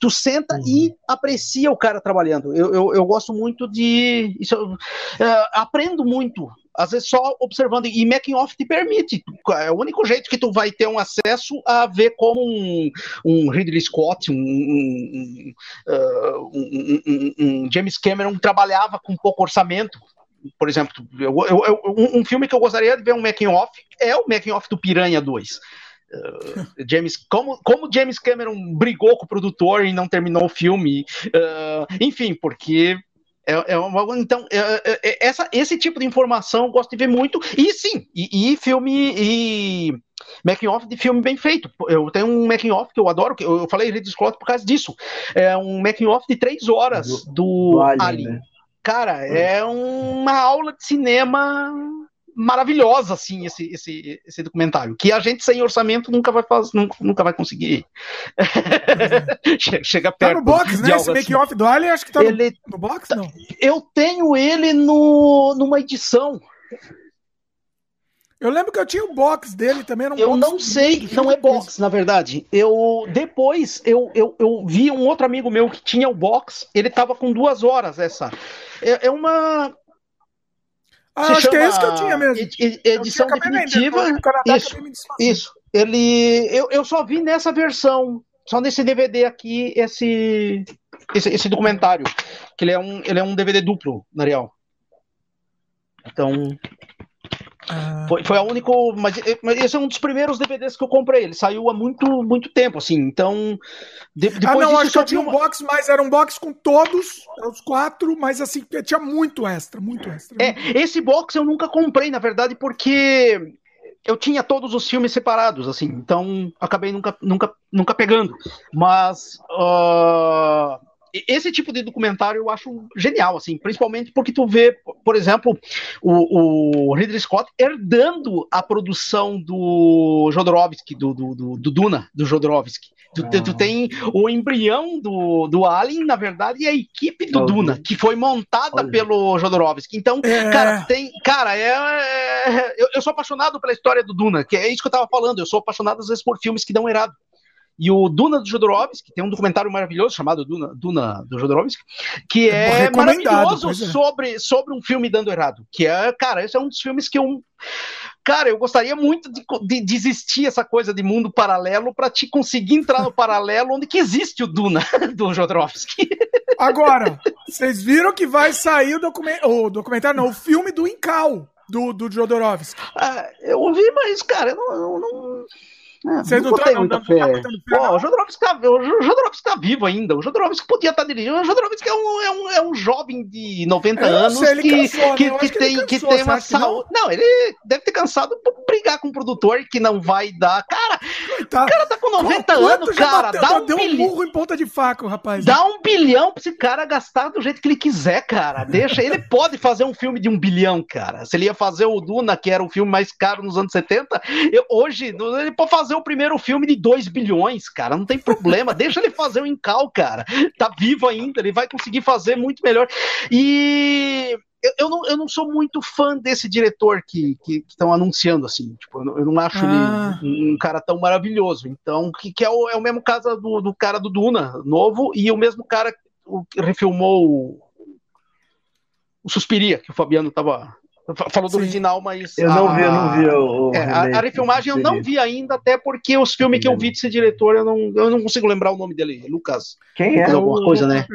tu senta uhum. e aprecia o cara trabalhando. Eu, eu, eu gosto muito de. Isso, uh, aprendo muito às vezes só observando, e making off te permite, é o único jeito que tu vai ter um acesso a ver como um, um Ridley Scott, um, um, uh, um, um, James Cameron trabalhava com pouco orçamento, por exemplo, eu, eu, eu, um, filme que eu gostaria de ver um making off é o making off do Piranha 2. Uh, James, como, como James Cameron brigou com o produtor e não terminou o filme, uh, enfim, porque é, é uma, então, é, é, é, essa, esse tipo de informação eu gosto de ver muito, e sim, e, e filme, e making off de filme bem feito. Eu tenho um making off que eu adoro, que eu, eu falei Ridley Scott por causa disso. É um making off de três horas do, do, do Alien. Alien. Né? Cara, é uma aula de cinema maravilhosa, assim, esse, esse, esse documentário. Que a gente sem orçamento nunca vai fazer, nunca, nunca vai conseguir. Chega perto. Tá no box, né? Esse make-off assim. do Alien, acho que tá ele, no, no box, não? Eu tenho ele no, numa edição. Eu lembro que eu tinha o box dele também. Um eu não sei, não é box, na verdade. Eu depois eu, eu, eu vi um outro amigo meu que tinha o box. Ele tava com duas horas essa. É, é uma ah, acho que é isso que eu tinha mesmo. Ed, edição definitiva. isso, isso. Ele, eu, eu só vi nessa versão, só nesse DVD aqui, esse, esse, esse documentário. Que ele é um, ele é um DVD duplo, na real. Então, ah. Foi, foi a única. Mas, mas, esse é um dos primeiros DVDs que eu comprei. Ele saiu há muito, muito tempo, assim. Então. De, depois ah, não, acho que eu tinha um box, mas era um box com todos, os quatro, mas assim, tinha muito extra, muito extra. É, esse box eu nunca comprei, na verdade, porque eu tinha todos os filmes separados, assim, então acabei nunca, nunca, nunca pegando. Mas. Uh esse tipo de documentário eu acho genial, assim, principalmente porque tu vê, por exemplo, o, o Ridley Scott herdando a produção do Jodorowsky, do, do, do, do Duna, do Jodorowsky. Tu, ah. tu, tem o embrião do, do Alien, na verdade, e a equipe do Duna, que foi montada Olha. pelo Jodorowsky. Então, é. cara, tem. Cara, é, é eu, eu, sou apaixonado pela história do Duna, que é isso que eu tava falando. Eu sou apaixonado, às vezes, por filmes que dão errado. E o Duna do Jodorowsky, que tem um documentário maravilhoso chamado Duna, Duna do Jodorowsky, que é, é maravilhoso é. sobre, sobre um filme dando errado. Que é, cara, esse é um dos filmes que eu. Cara, eu gostaria muito de, de, de existir essa coisa de mundo paralelo para te conseguir entrar no paralelo onde que existe o Duna do Jodorowsky. Agora, vocês viram que vai sair o, document... o documentário, não, o filme do Incal do, do Jodorowsky. Ah, eu ouvi, mas, cara, eu não, eu não é, Vocês não, não muita fé. Pô, o Jodorowsky tá, tá vivo ainda. O Jodorowsky podia estar tá dirigindo. O Jodorowsky é um, é um, é um jovem de 90 anos sei, que, cansou, que, que, que, tem, que tem uma saúde. Não? não? ele deve ter cansado por brigar com o produtor que não vai dar. Cara, tá. o cara tá com 90 Quanto anos, cara. Bateu, dá um deu um burro em ponta de faca, rapaz. Dá um bilhão pra esse cara gastar do jeito que ele quiser, cara. Deixa. Ele pode fazer um filme de um bilhão, cara. Se ele ia fazer o Duna, que era o filme mais caro nos anos 70, eu, hoje ele pode fazer o primeiro filme de 2 bilhões, cara. Não tem problema. Deixa ele fazer o Incal, cara. Tá vivo ainda, ele vai conseguir fazer muito melhor. E eu, não, eu não sou muito fã desse diretor que estão anunciando, assim. Tipo, eu, eu não acho ah. ele um, cara tão maravilhoso. Então, que, que é, o, é o mesmo caso do, do cara do Duna, novo, e o mesmo cara que refilmou o, o Suspiria, que o Fabiano tava Falou do Sim. original, mas. Eu não a, vi, eu não vi o. É, a, a refilmagem eu não vi ainda, até porque os filmes que eu vi desse diretor, eu não, eu não consigo lembrar o nome dele. Lucas. Quem é? Alguma coisa, né?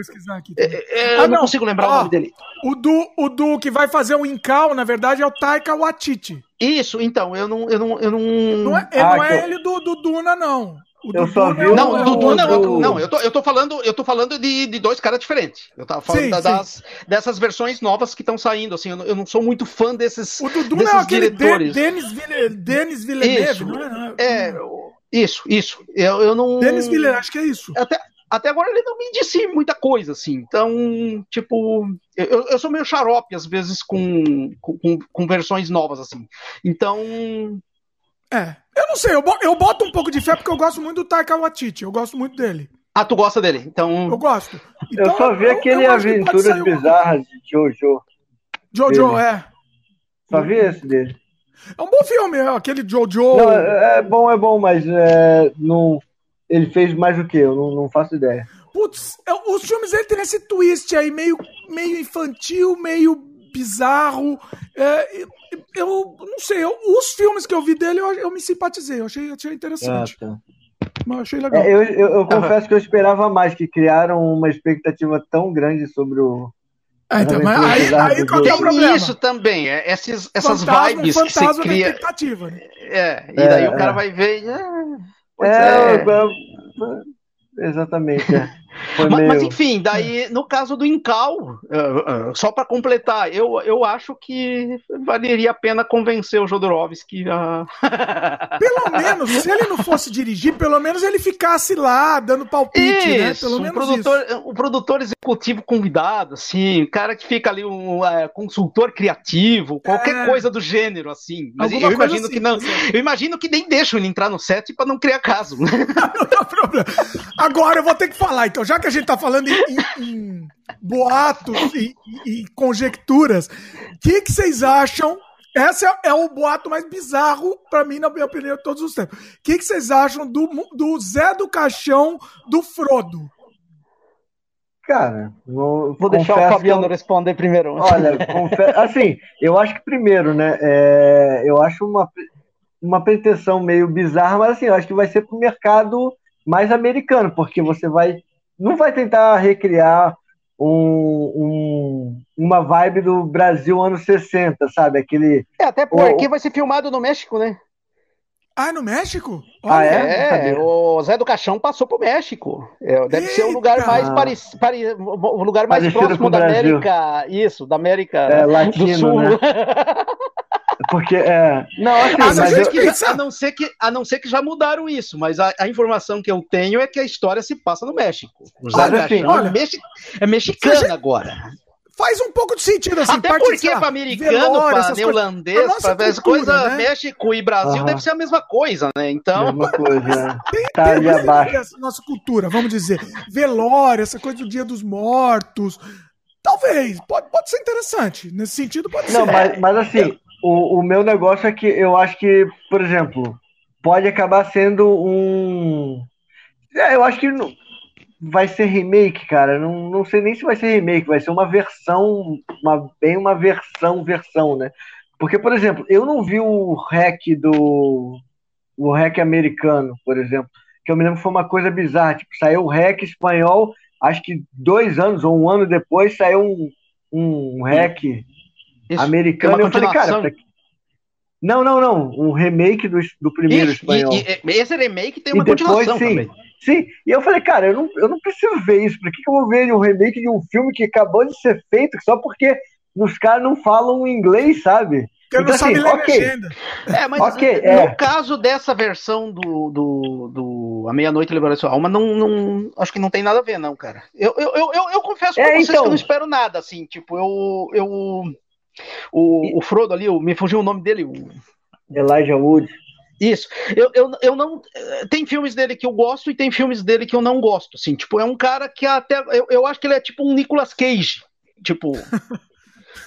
É, é, ah, eu não, não consigo lembrar ah, o nome dele. O do, o do que vai fazer o Incal, na verdade, é o Taika Waititi. Isso, então, eu não. Eu não, eu não... não é, ah, não é ele do, do Duna, não. O eu só vi Não, o Dudu não, do... não, eu tô, eu tô falando, eu tô falando de, de dois caras diferentes. Eu tava falando sim, da, das, dessas versões novas que estão saindo, assim, eu não, eu não, sou muito fã desses O Dudu desses não é aquele diretores. Denis, Ville, Denis Villeneuve, isso, não é? é isso, isso. Eu, eu não Denis Villeneuve, acho que é isso. Até, até agora ele não me disse muita coisa, assim. Então, tipo, eu, eu sou meio xarope, às vezes, com, com, com versões novas, assim. Então, é. Eu não sei, eu, eu boto um pouco de fé porque eu gosto muito do Taika Waititi. Eu gosto muito dele. Ah, tu gosta dele? Então. Eu gosto. Então, eu só vi eu, aquele eu Aventuras Bizarras de Jojo. Jojo, dele. é. Só vi esse dele. É um bom filme, é aquele Jojo. Não, é, é bom, é bom, mas é, não, ele fez mais do que eu, não, não faço ideia. Putz, os filmes ele tem esse twist aí, meio, meio infantil, meio bizarro. É, eu não sei, eu, os filmes que eu vi dele eu, eu me simpatizei, eu achei, achei interessante. Ah, tá. Mas achei legal. É, eu, eu, eu confesso que eu esperava mais, que criaram uma expectativa tão grande sobre o, é, então, mas aí, aí qual é o problema? isso também, é, esses, essas fantasma, vibes fantasma que você cria. expectativa, né? É, e daí é, o cara é. vai ver. É, é, é, exatamente. Mas, mas, enfim, daí no caso do Incal, uh, uh, só para completar, eu, eu acho que valeria a pena convencer o Jodorowsky a. pelo menos, se ele não fosse dirigir, pelo menos ele ficasse lá dando palpite, né? isso, né? Pelo menos um produtor, isso. O produtor executivo convidado, assim, cara que fica ali um é, consultor criativo, qualquer é... coisa do gênero, assim. Mas Alguma eu imagino assim, que não. Eu imagino que nem deixam ele entrar no set para não criar caso. não tem problema. Agora eu vou ter que falar, então, já que a gente tá falando em, em, em boatos e, e, conjecturas, o que, que vocês acham? Esse é, é, o boato mais bizarro, para mim, na minha opinião, de todos os tempos. O que, que vocês acham do, do Zé do Caixão do Frodo? Cara, vou, vou deixar o Fabiano eu... responder primeiro. Olha, assim, eu acho que primeiro, né? É, eu acho uma, uma pretensão meio bizarra, mas assim, eu acho que vai ser pro mercado mais americano, porque você vai não vai tentar recriar um, um, uma vibe do Brasil anos 60, sabe? Aquele. É, até porque o, vai ser filmado no México, né? Ah, no México? Olha, ah, é? é o Zé do Caixão passou pro México. É, deve Eita. ser o lugar mais parecido, pare, o lugar mais Parecido próximo da América. Isso, da América é, latino, do Sul. Né? Porque, é. Não, assim, mas mas eu... que, a, não ser que, a não ser que já mudaram isso, mas a, a, informação que eu tenho é que a história se passa no México. O Zé assim, olha, é, mexi, é mexicano gente... agora. Faz um pouco de sentido assim. Até parte, porque para americano, para neerlandês, para as coisas, né? México e Brasil deve ser a mesma coisa, né? Então. Mesma coisa. tem, tá tem abaixo. Essa nossa cultura, vamos dizer. Velório, essa coisa do Dia dos Mortos. Talvez, pode, pode ser interessante. Nesse sentido, pode não, ser. Mas, mas assim, o, o meu negócio é que eu acho que, por exemplo, pode acabar sendo um. É, eu acho que não... vai ser remake, cara. Não, não sei nem se vai ser remake, vai ser uma versão, uma, bem uma versão, versão, né? Porque, por exemplo, eu não vi o hack do. O hack americano, por exemplo, que eu me lembro que foi uma coisa bizarra. Tipo, saiu o hack espanhol, acho que dois anos ou um ano depois saiu um, um hack isso, americano. Eu falei, cara, não, não, não. Um remake do, do primeiro isso, espanhol. E, e, esse remake tem uma depois, continuação sim, também. Sim, e eu falei, cara, eu não, eu não preciso ver isso. Por que, que eu vou ver um remake de um filme que acabou de ser feito só porque os caras não falam inglês, sabe? Porque então, não assim, sabe okay. legenda. É, mas okay, no é. caso dessa versão do, do, do A Meia-Noite Liberou Sua Alma, não, não, acho que não tem nada a ver, não, cara. Eu, eu, eu, eu, eu confesso pra é, vocês então... que eu não espero nada, assim, tipo, eu, eu o, o Frodo ali, me fugiu o nome dele. O... Elijah Wood. Isso. Eu, eu, eu não. Tem filmes dele que eu gosto e tem filmes dele que eu não gosto. Assim, tipo, é um cara que até. Eu, eu acho que ele é tipo um Nicolas Cage. Tipo.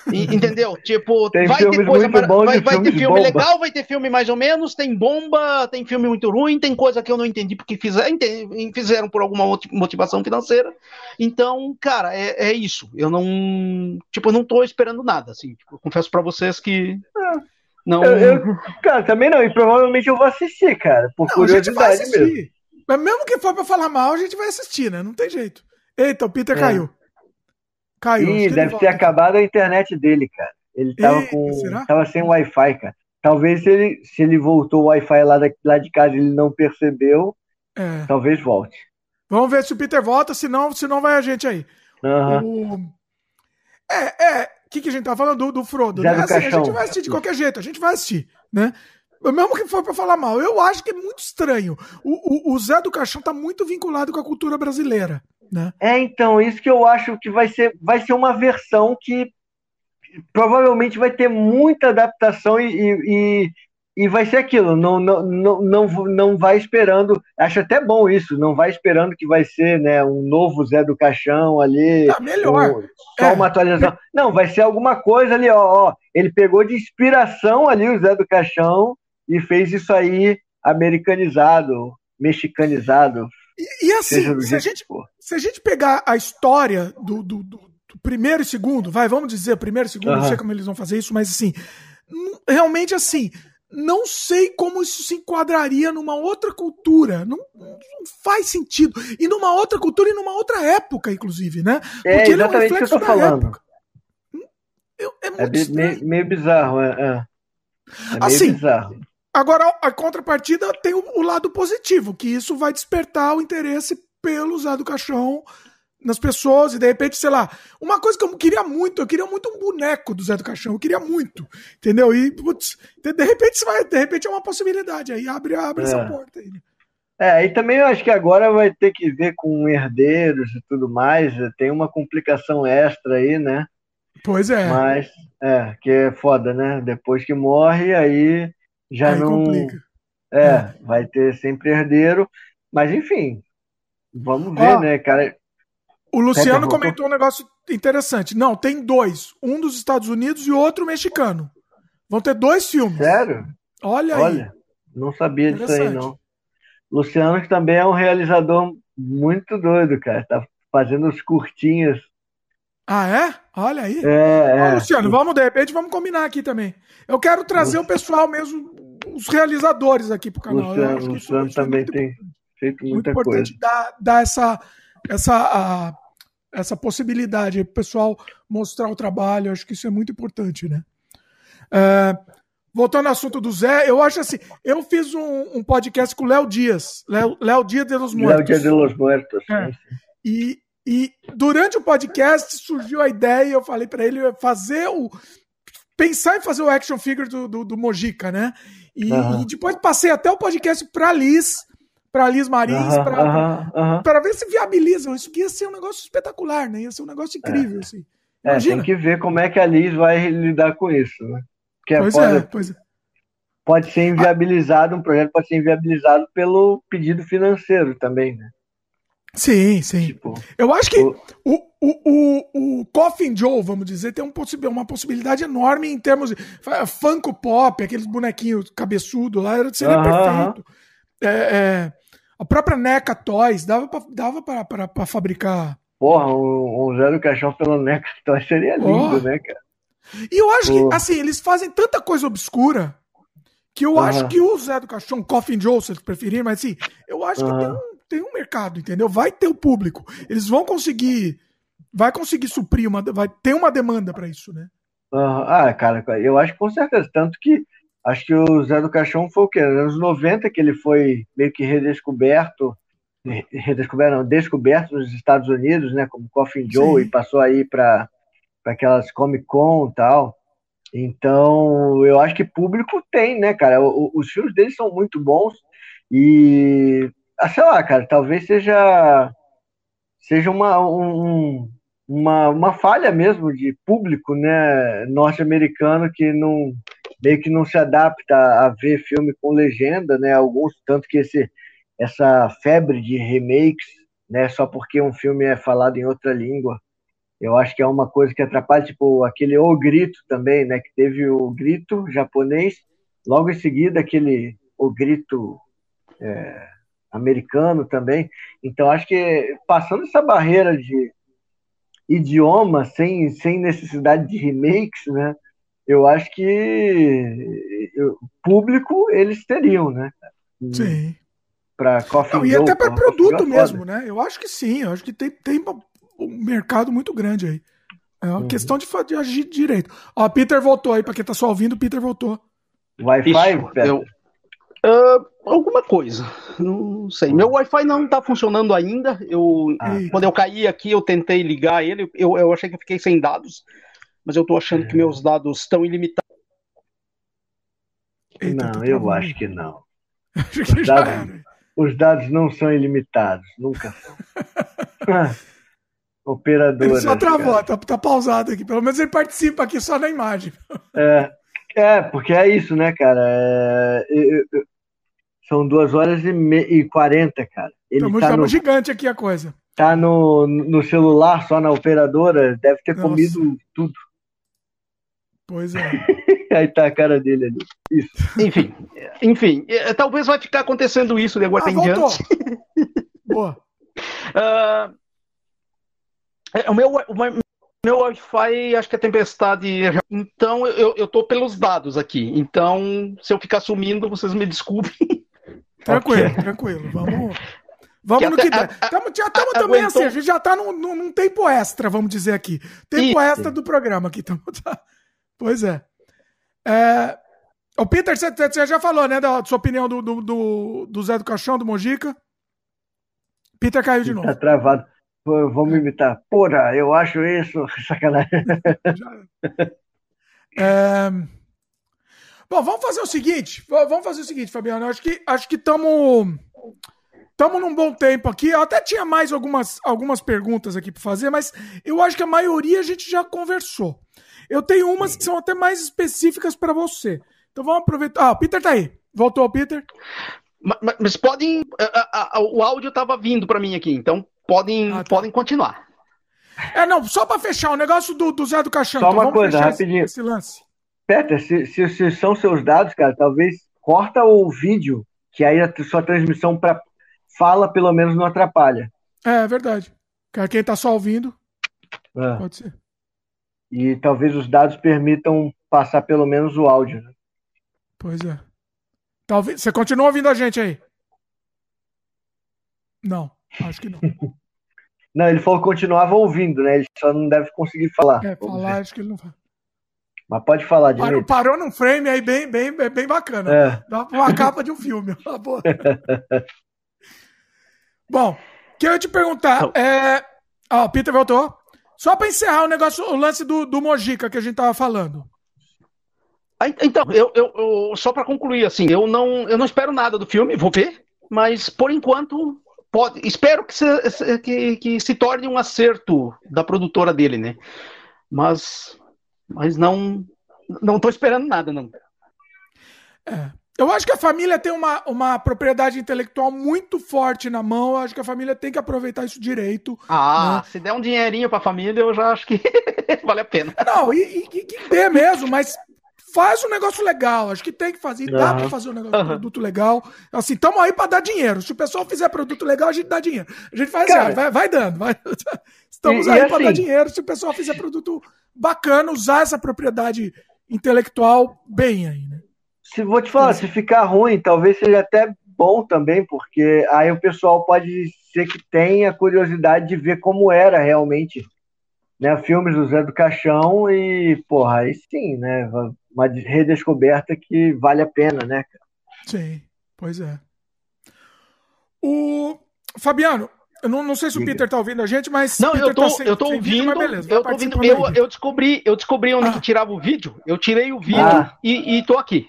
Entendeu? Tipo, tem vai ter coisa vai, vai ter filme legal, vai ter filme mais ou menos, tem bomba, tem filme muito ruim, tem coisa que eu não entendi porque fizeram, fizeram por alguma motivação financeira. Então, cara, é, é isso. Eu não, tipo, eu não tô esperando nada, assim. Tipo, confesso para vocês que é. não. Eu, eu, cara, também não. E provavelmente eu vou assistir, cara, por não, curiosidade mesmo. Mas mesmo que for para falar mal, a gente vai assistir, né? Não tem jeito. Eita, o Peter é. caiu. Caiu. Ih, deve ter acabado a internet dele, cara. Ele tava Eita, com. Será? Tava sem Wi-Fi, cara. Talvez se ele, se ele voltou o Wi-Fi lá, da, lá de casa e ele não percebeu, é. talvez volte. Vamos ver se o Peter volta, senão, senão vai a gente aí. Uhum. O... É, é. O que, que a gente tá falando do, do Frodo? né? assim, a gente vai assistir de qualquer jeito, a gente vai assistir, né? Mesmo que for para falar mal, eu acho que é muito estranho. O, o, o Zé do Caixão tá muito vinculado com a cultura brasileira. Né? É, então, isso que eu acho que vai ser, vai ser uma versão que provavelmente vai ter muita adaptação e, e, e vai ser aquilo, não, não, não, não, não vai esperando, acho até bom isso, não vai esperando que vai ser né, um novo Zé do Caixão ali. Tá melhor. Um, só é. uma atualização. Não, vai ser alguma coisa ali, ó, ó. Ele pegou de inspiração ali o Zé do Caixão e fez isso aí americanizado, mexicanizado, e, e assim, se a, gente, se a gente pegar a história do, do, do, primeiro e segundo, vai, vamos dizer, primeiro e segundo, uhum. não sei como eles vão fazer isso, mas assim, realmente assim, não sei como isso se enquadraria numa outra cultura. Não, não, faz sentido. E numa outra cultura e numa outra época, inclusive, né? É Porque exatamente ele é um reflexo o que eu tô falando. Época. É, é, é meio, meio, bizarro, é. é. é assim, bizarro. Agora, a contrapartida tem o, o, lado positivo, que isso vai despertar o interesse pelo Zé do Caixão nas pessoas, e de repente, sei lá, uma coisa que eu queria muito, eu queria muito um boneco do Zé do Caixão, eu queria muito, entendeu? E, putz, de, repente vai, de repente é uma possibilidade, aí abre, abre é. essa porta aí. Né? É, e também eu acho que agora vai ter que ver com herdeiros e tudo mais, tem uma complicação extra aí, né? Pois é. Mas, é, que é foda, né? Depois que morre, aí já aí não. Complica. É, é, vai ter sempre herdeiro, mas enfim, vamos ver, Ó, né, cara? O Luciano comentou um negócio interessante. Não, tem dois. Um dos Estados Unidos e outro mexicano. Vão ter dois filmes. Sério? Olha, Olha aí. Não sabia disso aí, não. Luciano, que também é um realizador muito doido, cara. Tá fazendo os curtinhos. Ah, é? Olha aí. É, é. Ô, Luciano, vamos, de repente, vamos combinar aqui também. Eu quero trazer Luciano. o pessoal mesmo, os realizadores aqui pro canal. Luciano, Luciano também é tem feito muita muito importante coisa. Dar, dar essa, essa a, essa possibilidade para o pessoal mostrar o trabalho. Acho que isso é muito importante, né? É, voltando ao assunto do Zé, eu acho assim, eu fiz um, um podcast com o Léo Dias, Léo Dias de los Muertos. Léo Dias de los Muertos. É. E, e durante o podcast surgiu a ideia, eu falei para ele fazer o pensar em fazer o action figure do, do, do Mojica, né? E, uhum. e depois passei até o podcast para Liz, para Liz Marins, para ver se viabilizam. Isso ia ser um negócio espetacular, né? Ia ser um negócio incrível, é. assim. É, tem que ver como é que a Liz vai lidar com isso, né? Porque pois pode, é, pois é. Pode ser inviabilizado, um projeto pode ser inviabilizado pelo pedido financeiro também, né? Sim, sim. Tipo, Eu acho que o, o, o, o Coffin Joe, vamos dizer, tem um uma possibilidade enorme em termos de Funko Pop, aqueles bonequinhos cabeçudo lá, seria uh -huh. perfeito. É, é, a própria NECA Toys dava pra, dava pra, pra, pra fabricar. Porra, um, um zero caixão pelo NECA Toys seria lindo, oh. né, cara? E eu acho que, assim, eles fazem tanta coisa obscura que eu acho que o Zé do Caixão, Coffin Joe, se preferirem, mas assim, eu acho que tem um, tem um mercado, entendeu? Vai ter o público. Eles vão conseguir. Vai conseguir suprir uma. Vai ter uma demanda para isso, né? Ah, cara, eu acho que com certeza. Tanto que Acho que o Zé do Caixão foi o quê? Nos anos 90 que ele foi meio que redescoberto, redescoberto, não, descoberto nos Estados Unidos, né, como Coffin Joe, Sim. e passou aí para aquelas Comic Con e tal. Então, eu acho que público tem, né, cara? O, os filmes dele são muito bons e, ah, sei lá, cara, talvez seja seja uma, um, uma, uma falha mesmo de público, né, norte-americano que não meio que não se adapta a ver filme com legenda, né? Alguns tanto que esse essa febre de remakes, né? Só porque um filme é falado em outra língua, eu acho que é uma coisa que atrapalha, tipo aquele O Grito também, né? Que teve o Grito japonês, logo em seguida aquele O Grito é, americano também. Então acho que passando essa barreira de idioma sem, sem necessidade de remakes, né? eu acho que o público eles teriam, né? Sim. Para Coffee Não, E até para produto mesmo, né? Eu acho que sim, eu acho que tem, tem um mercado muito grande aí. É uma uhum. questão de, de, agir direito. Ó, Peter voltou aí, para quem tá só ouvindo, Peter voltou. Wi-Fi, eu, uh, Alguma coisa, não sei. Meu Wi-Fi não tá funcionando ainda. Eu, ah. quando eu caí aqui, eu tentei ligar ele, eu, eu achei que eu fiquei sem dados mas eu estou achando que meus dados estão ilimitados. Eita, não, eu acho que não. Os dados, os dados, não são ilimitados, nunca são. Operadora. Ele só travou, tá, tá, pausado aqui. Pelo menos ele participa aqui só na imagem. É, é porque é isso, né, cara? É, eu, eu, são duas horas e, me, e 40, cara. Ele estamos tá no, gigante aqui a coisa. Tá no, no celular, só na operadora, deve ter Nossa. comido tudo. Pois é. Aí tá a cara dele ali. Isso. Enfim, enfim, é, talvez vai ficar acontecendo isso de agora ah, em diante. Boa. Uh, o meu, o meu Meu Wi-Fi, acho que é tempestade. Então, eu, eu tô pelos dados aqui. Então, se eu ficar sumindo, vocês me desculpem. Tranquilo, okay. tranquilo. Vamos. Vamos que no que der. Estamos também assim, a gente já está num, num, tempo extra, vamos dizer aqui. Tempo Isso. extra do programa aqui. Tamo, tá. Pois é. é... O Peter, você já falou, né, da sua opinião do, do, do, do Zé do Caixão, do Mojica? Peter caiu de novo. Tá travado. Vamos imitar. Porra, eu acho isso. Sacanagem. É... Bom, vamos fazer o seguinte. Vamos fazer o seguinte, Fabiano. Acho que acho que estamos estamos num bom tempo aqui. Eu até tinha mais algumas, algumas perguntas aqui para fazer, mas eu acho que a maioria a gente já conversou. Eu tenho umas que são até mais específicas para você. Então vamos aproveitar. Ah, o Peter tá aí. Voltou, Peter? Mas, mas podem. A, a, o áudio estava vindo para mim aqui, então podem, ah, tá. podem continuar. É, não, só para fechar o negócio do, do Zé do Caixão. Só então, uma coisa, rapidinho. Esse, esse lance. Peter, se, se, se, são seus dados, cara, talvez corta o vídeo, que aí a sua transmissão para fala pelo menos não atrapalha. É, é verdade. Quem está só ouvindo, é. pode ser. E talvez os dados permitam passar pelo menos o áudio. Né? Pois é. Talvez. Você continua ouvindo a gente aí? Não, acho que não. não, ele falou que continuava ouvindo, né? Ele só não deve conseguir falar. É, falar, acho que ele não vai. Mas pode falar, de Parou, parou num frame aí bem, bem, bem bacana. É. Dá uma capa de um filme. Bom, queria te perguntar. É... Ó, Peter voltou. Só para encerrar o negócio, o lance do, do Mojica que a gente tava falando. Então, eu, eu, eu só para concluir, assim, eu não, eu não espero nada do filme, vou ver, mas por enquanto pode, espero que se, que, que se torne um acerto da produtora dele, né? Mas, mas não, não tô esperando nada, não. É. Eu acho que a família tem uma, uma propriedade intelectual muito forte na mão. Eu acho que a família tem que aproveitar isso direito. Ah, né? se der um dinheirinho pra família, eu já acho que vale a pena. Não, e, e, e que dê mesmo, mas faz um negócio legal. Acho que tem que fazer. Uhum. Dá pra fazer um negócio, produto legal. Assim, estamos aí pra dar dinheiro. Se o pessoal fizer produto legal, a gente dá dinheiro. A gente faz Cara, assim, vai, vai dando. Vai... Estamos e, aí e pra assim... dar dinheiro. Se o pessoal fizer produto bacana, usar essa propriedade intelectual bem aí, né? se vou te falar, se ficar ruim, talvez seja até bom também, porque aí o pessoal pode ser que tenha curiosidade de ver como era realmente, né, filmes do Zé do Caixão e, porra, aí sim, né, uma redescoberta que vale a pena, né, Sim, pois é. O Fabiano, eu não, não sei se o Peter tá ouvindo a gente, mas. Não, eu tô, tá sem, eu tô ouvindo. Vídeo, beleza, eu tô ouvindo. Eu, eu, descobri, eu descobri onde ah. tirava o vídeo. Eu tirei o vídeo ah. e, e tô aqui.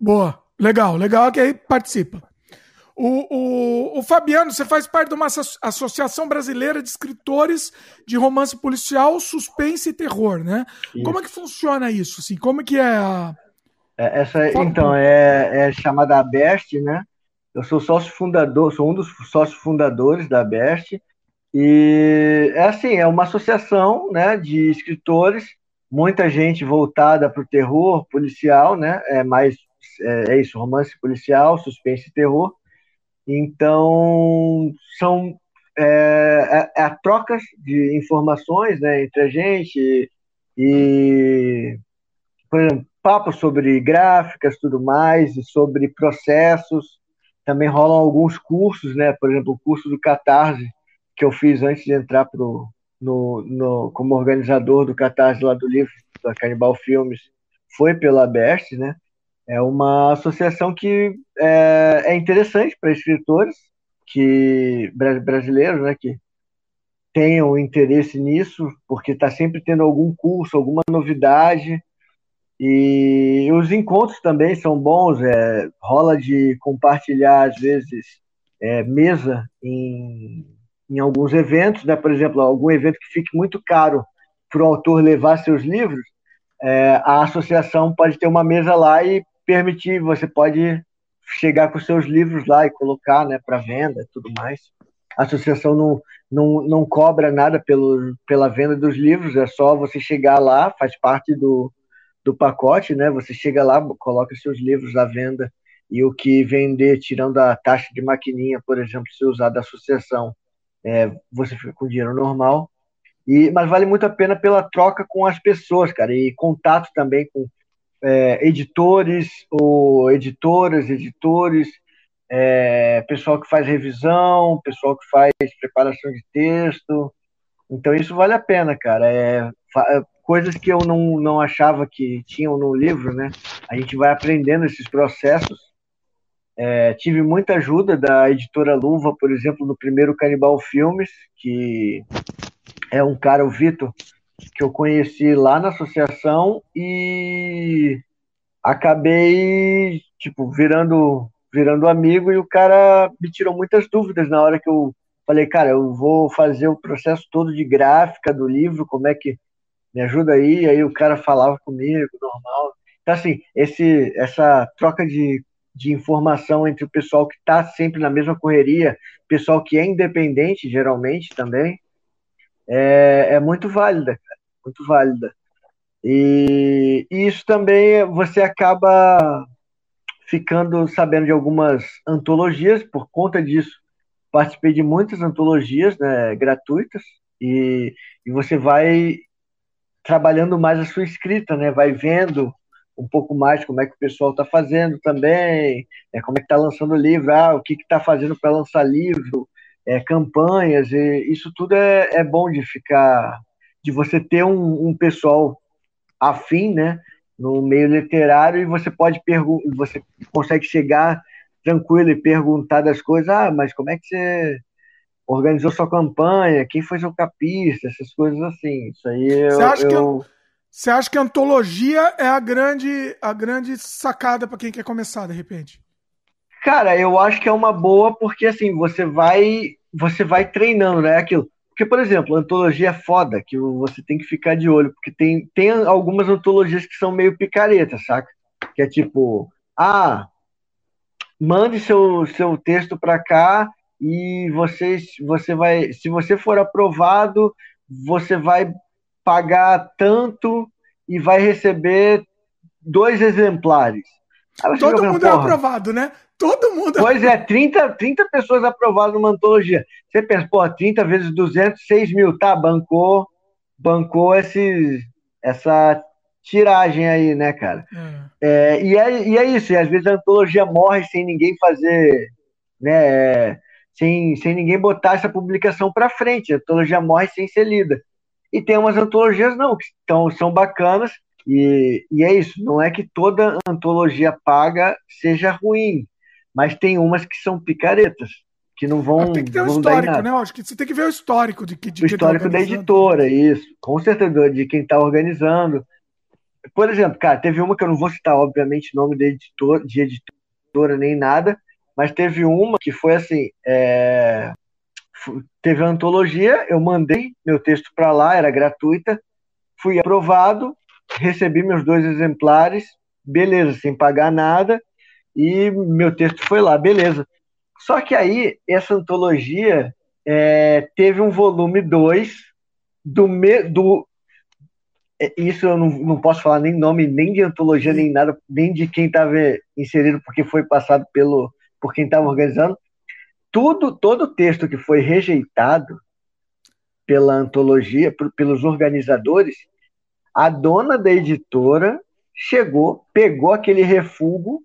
Boa, legal, legal que aí participa. O, o, o, Fabiano, você faz parte de uma Associação Brasileira de Escritores de Romance Policial, Suspense e Terror, né? Isso. Como é que funciona isso? Assim, como é que é a. É, essa, então, é, é chamada ABEST, né? Eu sou sócio fundador, sou um dos sócios fundadores da ABEST. E é assim, é uma associação né, de escritores, muita gente voltada para o terror policial, né? É mais é, é isso, romance policial, suspense e terror. Então, são é, é, é trocas de informações né, entre a gente e, por exemplo, papo sobre gráficas, tudo mais, e sobre processos. Também rolam alguns cursos, né? Por exemplo, o curso do Catarse, que eu fiz antes de entrar pro, no, no, como organizador do Catarse lá do livro, da Canibal Filmes, foi pela Best, né? É uma associação que é, é interessante para escritores que brasileiros, né, que tenham interesse nisso, porque está sempre tendo algum curso, alguma novidade. E os encontros também são bons, é, rola de compartilhar, às vezes, é, mesa em, em alguns eventos, né? por exemplo, algum evento que fique muito caro para o autor levar seus livros, é, a associação pode ter uma mesa lá e permitir, você pode chegar com seus livros lá e colocar né, para venda e tudo mais. A associação não, não, não cobra nada pelo, pela venda dos livros, é só você chegar lá, faz parte do, do pacote, né? Você chega lá, coloca seus livros à venda e o que vender, tirando a taxa de maquininha, por exemplo, se usar da associação, é, você fica com dinheiro normal. E, mas vale muito a pena pela troca com as pessoas, cara, e contato também com é, editores ou editoras, editores, é, pessoal que faz revisão, pessoal que faz preparação de texto. Então isso vale a pena, cara. É, coisas que eu não, não achava que tinham no livro, né? A gente vai aprendendo esses processos. É, tive muita ajuda da editora Luva, por exemplo, no primeiro Canibal Filmes, que é um cara, o Vitor, que eu conheci lá na associação e acabei, tipo, virando, virando amigo e o cara me tirou muitas dúvidas na hora que eu falei, cara, eu vou fazer o processo todo de gráfica do livro, como é que me ajuda aí? Aí o cara falava comigo, normal. Então, assim, esse, essa troca de, de informação entre o pessoal que está sempre na mesma correria, pessoal que é independente, geralmente, também, é, é muito válida, cara, muito válida. E, e isso também você acaba ficando sabendo de algumas antologias, por conta disso, participei de muitas antologias né, gratuitas, e, e você vai trabalhando mais a sua escrita, né? Vai vendo um pouco mais como é que o pessoal está fazendo também, é, como é que está lançando livro, ah, o que está fazendo para lançar livro, é, campanhas, e isso tudo é, é bom de ficar, de você ter um, um pessoal afim, né, no meio literário e você pode perguntar, você consegue chegar tranquilo e perguntar das coisas, ah, mas como é que você organizou sua campanha, quem foi seu capista, essas coisas assim. Isso aí eu, você acha, eu... Que, você acha que a antologia é a grande, a grande sacada para quem quer começar, de repente? Cara, eu acho que é uma boa porque assim, você vai você vai treinando, né? Aquilo. Porque, por exemplo, antologia é foda, que você tem que ficar de olho, porque tem, tem algumas antologias que são meio picareta, saca? Que é tipo, ah, mande seu, seu texto para cá e você, você vai, se você for aprovado, você vai pagar tanto e vai receber dois exemplares. Todo mundo é aprovado, né? Todo mundo. Pois é, 30, 30 pessoas aprovadas numa antologia. Você pensa, pô, 30 vezes 200, 6 mil, tá? Bancou, bancou esse, essa tiragem aí, né, cara? É. É, e, é, e é isso, e às vezes a antologia morre sem ninguém fazer, né, sem, sem ninguém botar essa publicação para frente, a antologia morre sem ser lida. E tem umas antologias não, que tão, são bacanas, e, e é isso, não é que toda antologia paga seja ruim, mas tem umas que são picaretas, que não vão. Mas tem que ter um histórico, né? Eu acho que você tem que ver o histórico de, de O tá histórico tá da editora, isso. Com certeza, de quem está organizando. Por exemplo, cara, teve uma que eu não vou citar, obviamente, nome de, editor, de editora nem nada, mas teve uma que foi assim: é... teve a antologia, eu mandei meu texto para lá, era gratuita, fui aprovado, recebi meus dois exemplares, beleza, sem pagar nada, e meu texto foi lá, beleza. Só que aí, essa antologia é, teve um volume 2 do, me, do é, isso eu não, não posso falar nem nome, nem de antologia, nem nada, nem de quem estava inserido, porque foi passado pelo, por quem estava organizando. Tudo, todo texto que foi rejeitado pela antologia, por, pelos organizadores, a dona da editora chegou, pegou aquele refúgio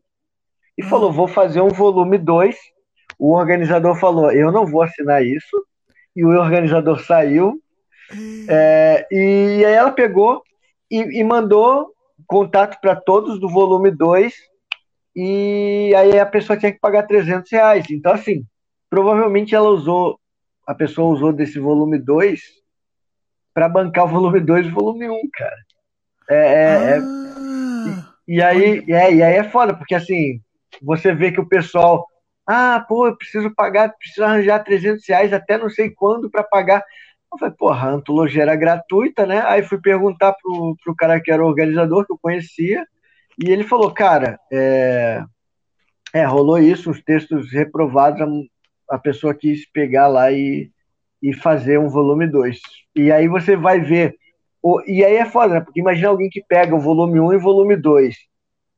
e falou: Vou fazer um volume 2. O organizador falou: Eu não vou assinar isso. E o organizador saiu. É, e aí ela pegou e, e mandou contato para todos do volume 2. E aí a pessoa tinha que pagar 300 reais. Então, assim, provavelmente ela usou, a pessoa usou desse volume 2 para bancar o volume 2 e o volume 1, um, cara. É, é, é ah, e, e, aí, é, e aí é foda, porque assim, você vê que o pessoal, ah, pô, eu preciso pagar, preciso arranjar 300 reais até não sei quando para pagar. Eu falei, porra, a antologia era gratuita, né? Aí fui perguntar pro, pro cara que era organizador, que eu conhecia, e ele falou, cara, é, é rolou isso, os textos reprovados, a, a pessoa quis pegar lá e, e fazer um volume 2. E aí você vai ver, o, e aí é foda, né? Porque imagina alguém que pega o volume 1 um e o volume 2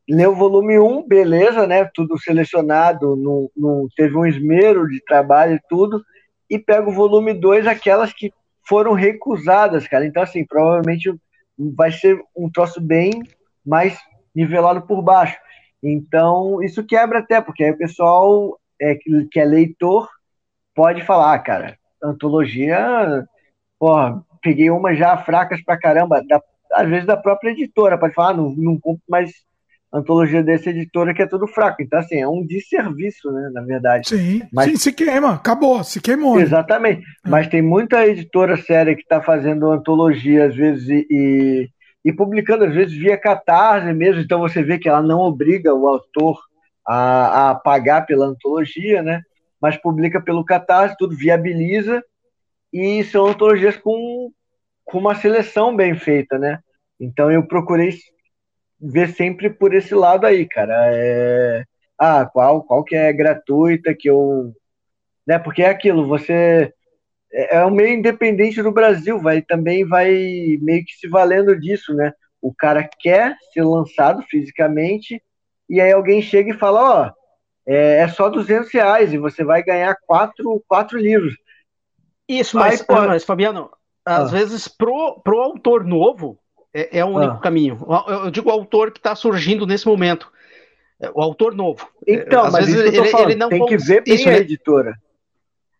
Leu o volume 1, beleza, né? Tudo selecionado, não teve um esmero de trabalho e tudo. E pega o volume 2, aquelas que foram recusadas, cara. Então, assim, provavelmente vai ser um troço bem mais nivelado por baixo. Então, isso quebra até, porque aí o pessoal é, que é leitor pode falar, ah, cara, antologia, porra, peguei uma já fracas pra caramba, da, às vezes da própria editora, pode falar, ah, não, não compro mais antologia dessa editora que é tudo fraco. Então, assim, é um desserviço, né, na verdade. Sim, Mas, sim se queima, acabou, se queimou. Né? Exatamente. É. Mas tem muita editora séria que está fazendo antologia, às vezes, e, e publicando, às vezes, via catarse mesmo. Então, você vê que ela não obriga o autor a, a pagar pela antologia, né? Mas publica pelo catarse, tudo viabiliza, e são antologias com, com uma seleção bem feita, né? Então, eu procurei ver sempre por esse lado aí, cara. É... Ah, qual, qual que é gratuita que eu. Né? Porque é aquilo, você. É, é o meio independente do Brasil, vai também vai meio que se valendo disso, né? O cara quer ser lançado fisicamente, e aí alguém chega e fala, ó, oh, é, é, só 200 reais e você vai ganhar quatro, quatro livros. Isso, mas, aí, mas Fabiano, às ah. vezes pro, pro autor novo, é, é o único ah. caminho. Eu digo o autor que está surgindo nesse momento. É, o autor novo. Então, às mas vezes ele, ele, não tem que ver bem isso, editora.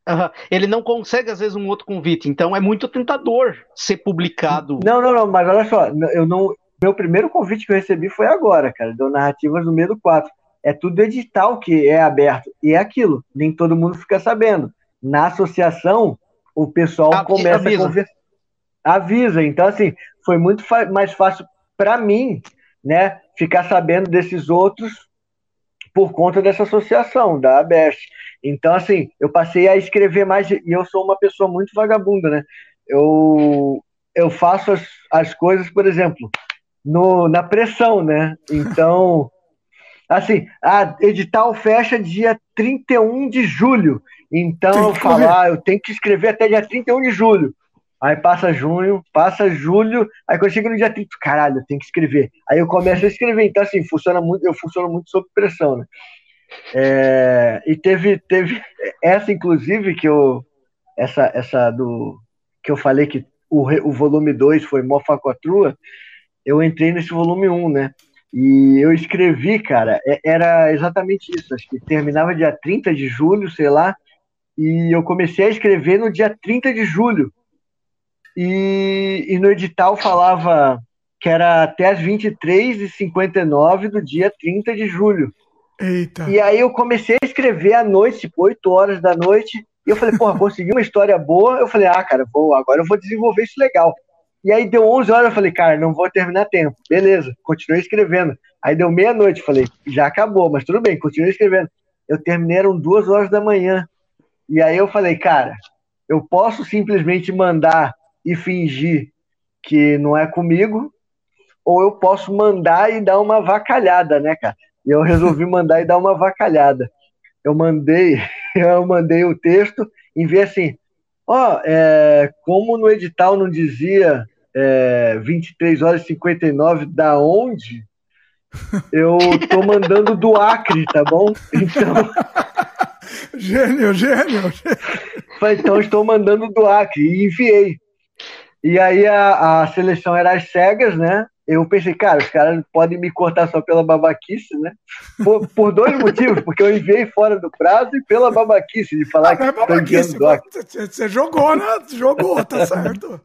Uhum. Ele não consegue, às vezes, um outro convite. Então é muito tentador ser publicado. Não, não, não, mas olha só, eu não. Meu primeiro convite que eu recebi foi agora, cara, do Narrativas do Medo 4. É tudo edital que é aberto. E é aquilo, nem todo mundo fica sabendo. Na associação, o pessoal começa avisa. a conversar. Avisa. Então, assim, foi muito mais fácil para mim, né, ficar sabendo desses outros por conta dessa associação, da ABEST. Então, assim, eu passei a escrever mais, e eu sou uma pessoa muito vagabunda, né? Eu, eu faço as, as coisas, por exemplo, no, na pressão, né? Então, assim, a edital fecha dia 31 de julho. Então, eu falo, ah, eu tenho que escrever até dia 31 de julho. Aí passa junho, passa julho, aí quando chega no dia 30, caralho, eu tenho que escrever. Aí eu começo a escrever. Então, assim, funciona muito, eu funciono muito sob pressão, né? É, e teve, teve essa, inclusive, que eu. Essa, essa do. Que eu falei que o, o volume 2 foi Mofacotrua, eu entrei nesse volume 1, um, né? E eu escrevi, cara, era exatamente isso. Acho que terminava dia 30 de julho, sei lá, e eu comecei a escrever no dia 30 de julho. E, e no edital falava que era até as 23h59 do dia 30 de julho. Eita. E aí eu comecei a escrever à noite, tipo 8 horas da noite, e eu falei, porra, consegui uma história boa. Eu falei, ah, cara, vou, agora eu vou desenvolver isso legal. E aí deu 11 horas, eu falei, cara, não vou terminar tempo. Beleza, continuei escrevendo. Aí deu meia-noite, falei, já acabou, mas tudo bem, continuei escrevendo. Eu terminei, eram duas horas da manhã. E aí eu falei, cara, eu posso simplesmente mandar e fingir que não é comigo, ou eu posso mandar e dar uma vacalhada, né, cara? E eu resolvi mandar e dar uma vacalhada. Eu mandei, eu mandei o texto e vi assim, ó, oh, é, como no edital não dizia é, 23 horas e 59 da onde, eu tô mandando do Acre, tá bom? Então. Gênio, gênio. Então estou mandando do Acre e enviei. E aí a, a seleção era às cegas, né? Eu pensei, cara, os caras podem me cortar só pela babaquice, né? Por, por dois motivos, porque eu enviei fora do prazo e pela babaquice de falar ah, que é babaquice, Você jogou, né? Jogou, tá certo.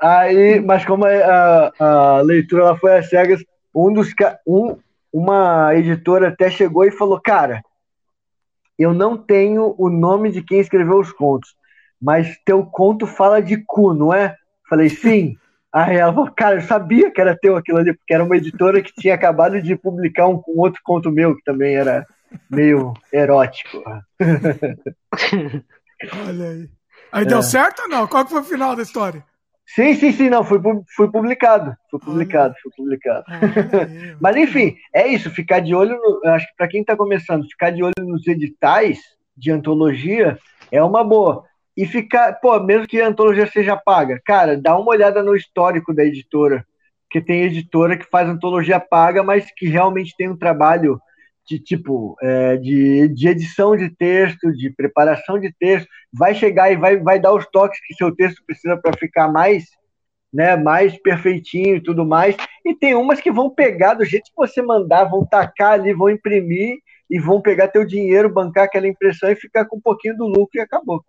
Aí, mas como a, a leitura foi às cegas, um dos um, uma editora até chegou e falou, cara, eu não tenho o nome de quem escreveu os contos mas teu conto fala de cu, não é? Falei, sim. Aí ela falou, cara, eu sabia que era teu aquilo ali, porque era uma editora que tinha acabado de publicar um, um outro conto meu, que também era meio erótico. Olha aí. Aí é. deu certo ou não? Qual que foi o final da história? Sim, sim, sim, não, foi, foi publicado, foi publicado, foi publicado. Mas enfim, é isso, ficar de olho, no, acho que para quem está começando, ficar de olho nos editais de antologia é uma boa e ficar, pô, mesmo que a antologia seja paga, cara, dá uma olhada no histórico da editora, que tem editora que faz antologia paga, mas que realmente tem um trabalho de tipo é, de, de edição de texto, de preparação de texto, vai chegar e vai, vai dar os toques que seu texto precisa para ficar mais, né, mais perfeitinho e tudo mais. E tem umas que vão pegar do jeito que você mandar, vão tacar ali, vão imprimir e vão pegar teu dinheiro, bancar aquela impressão e ficar com um pouquinho do lucro e acabou.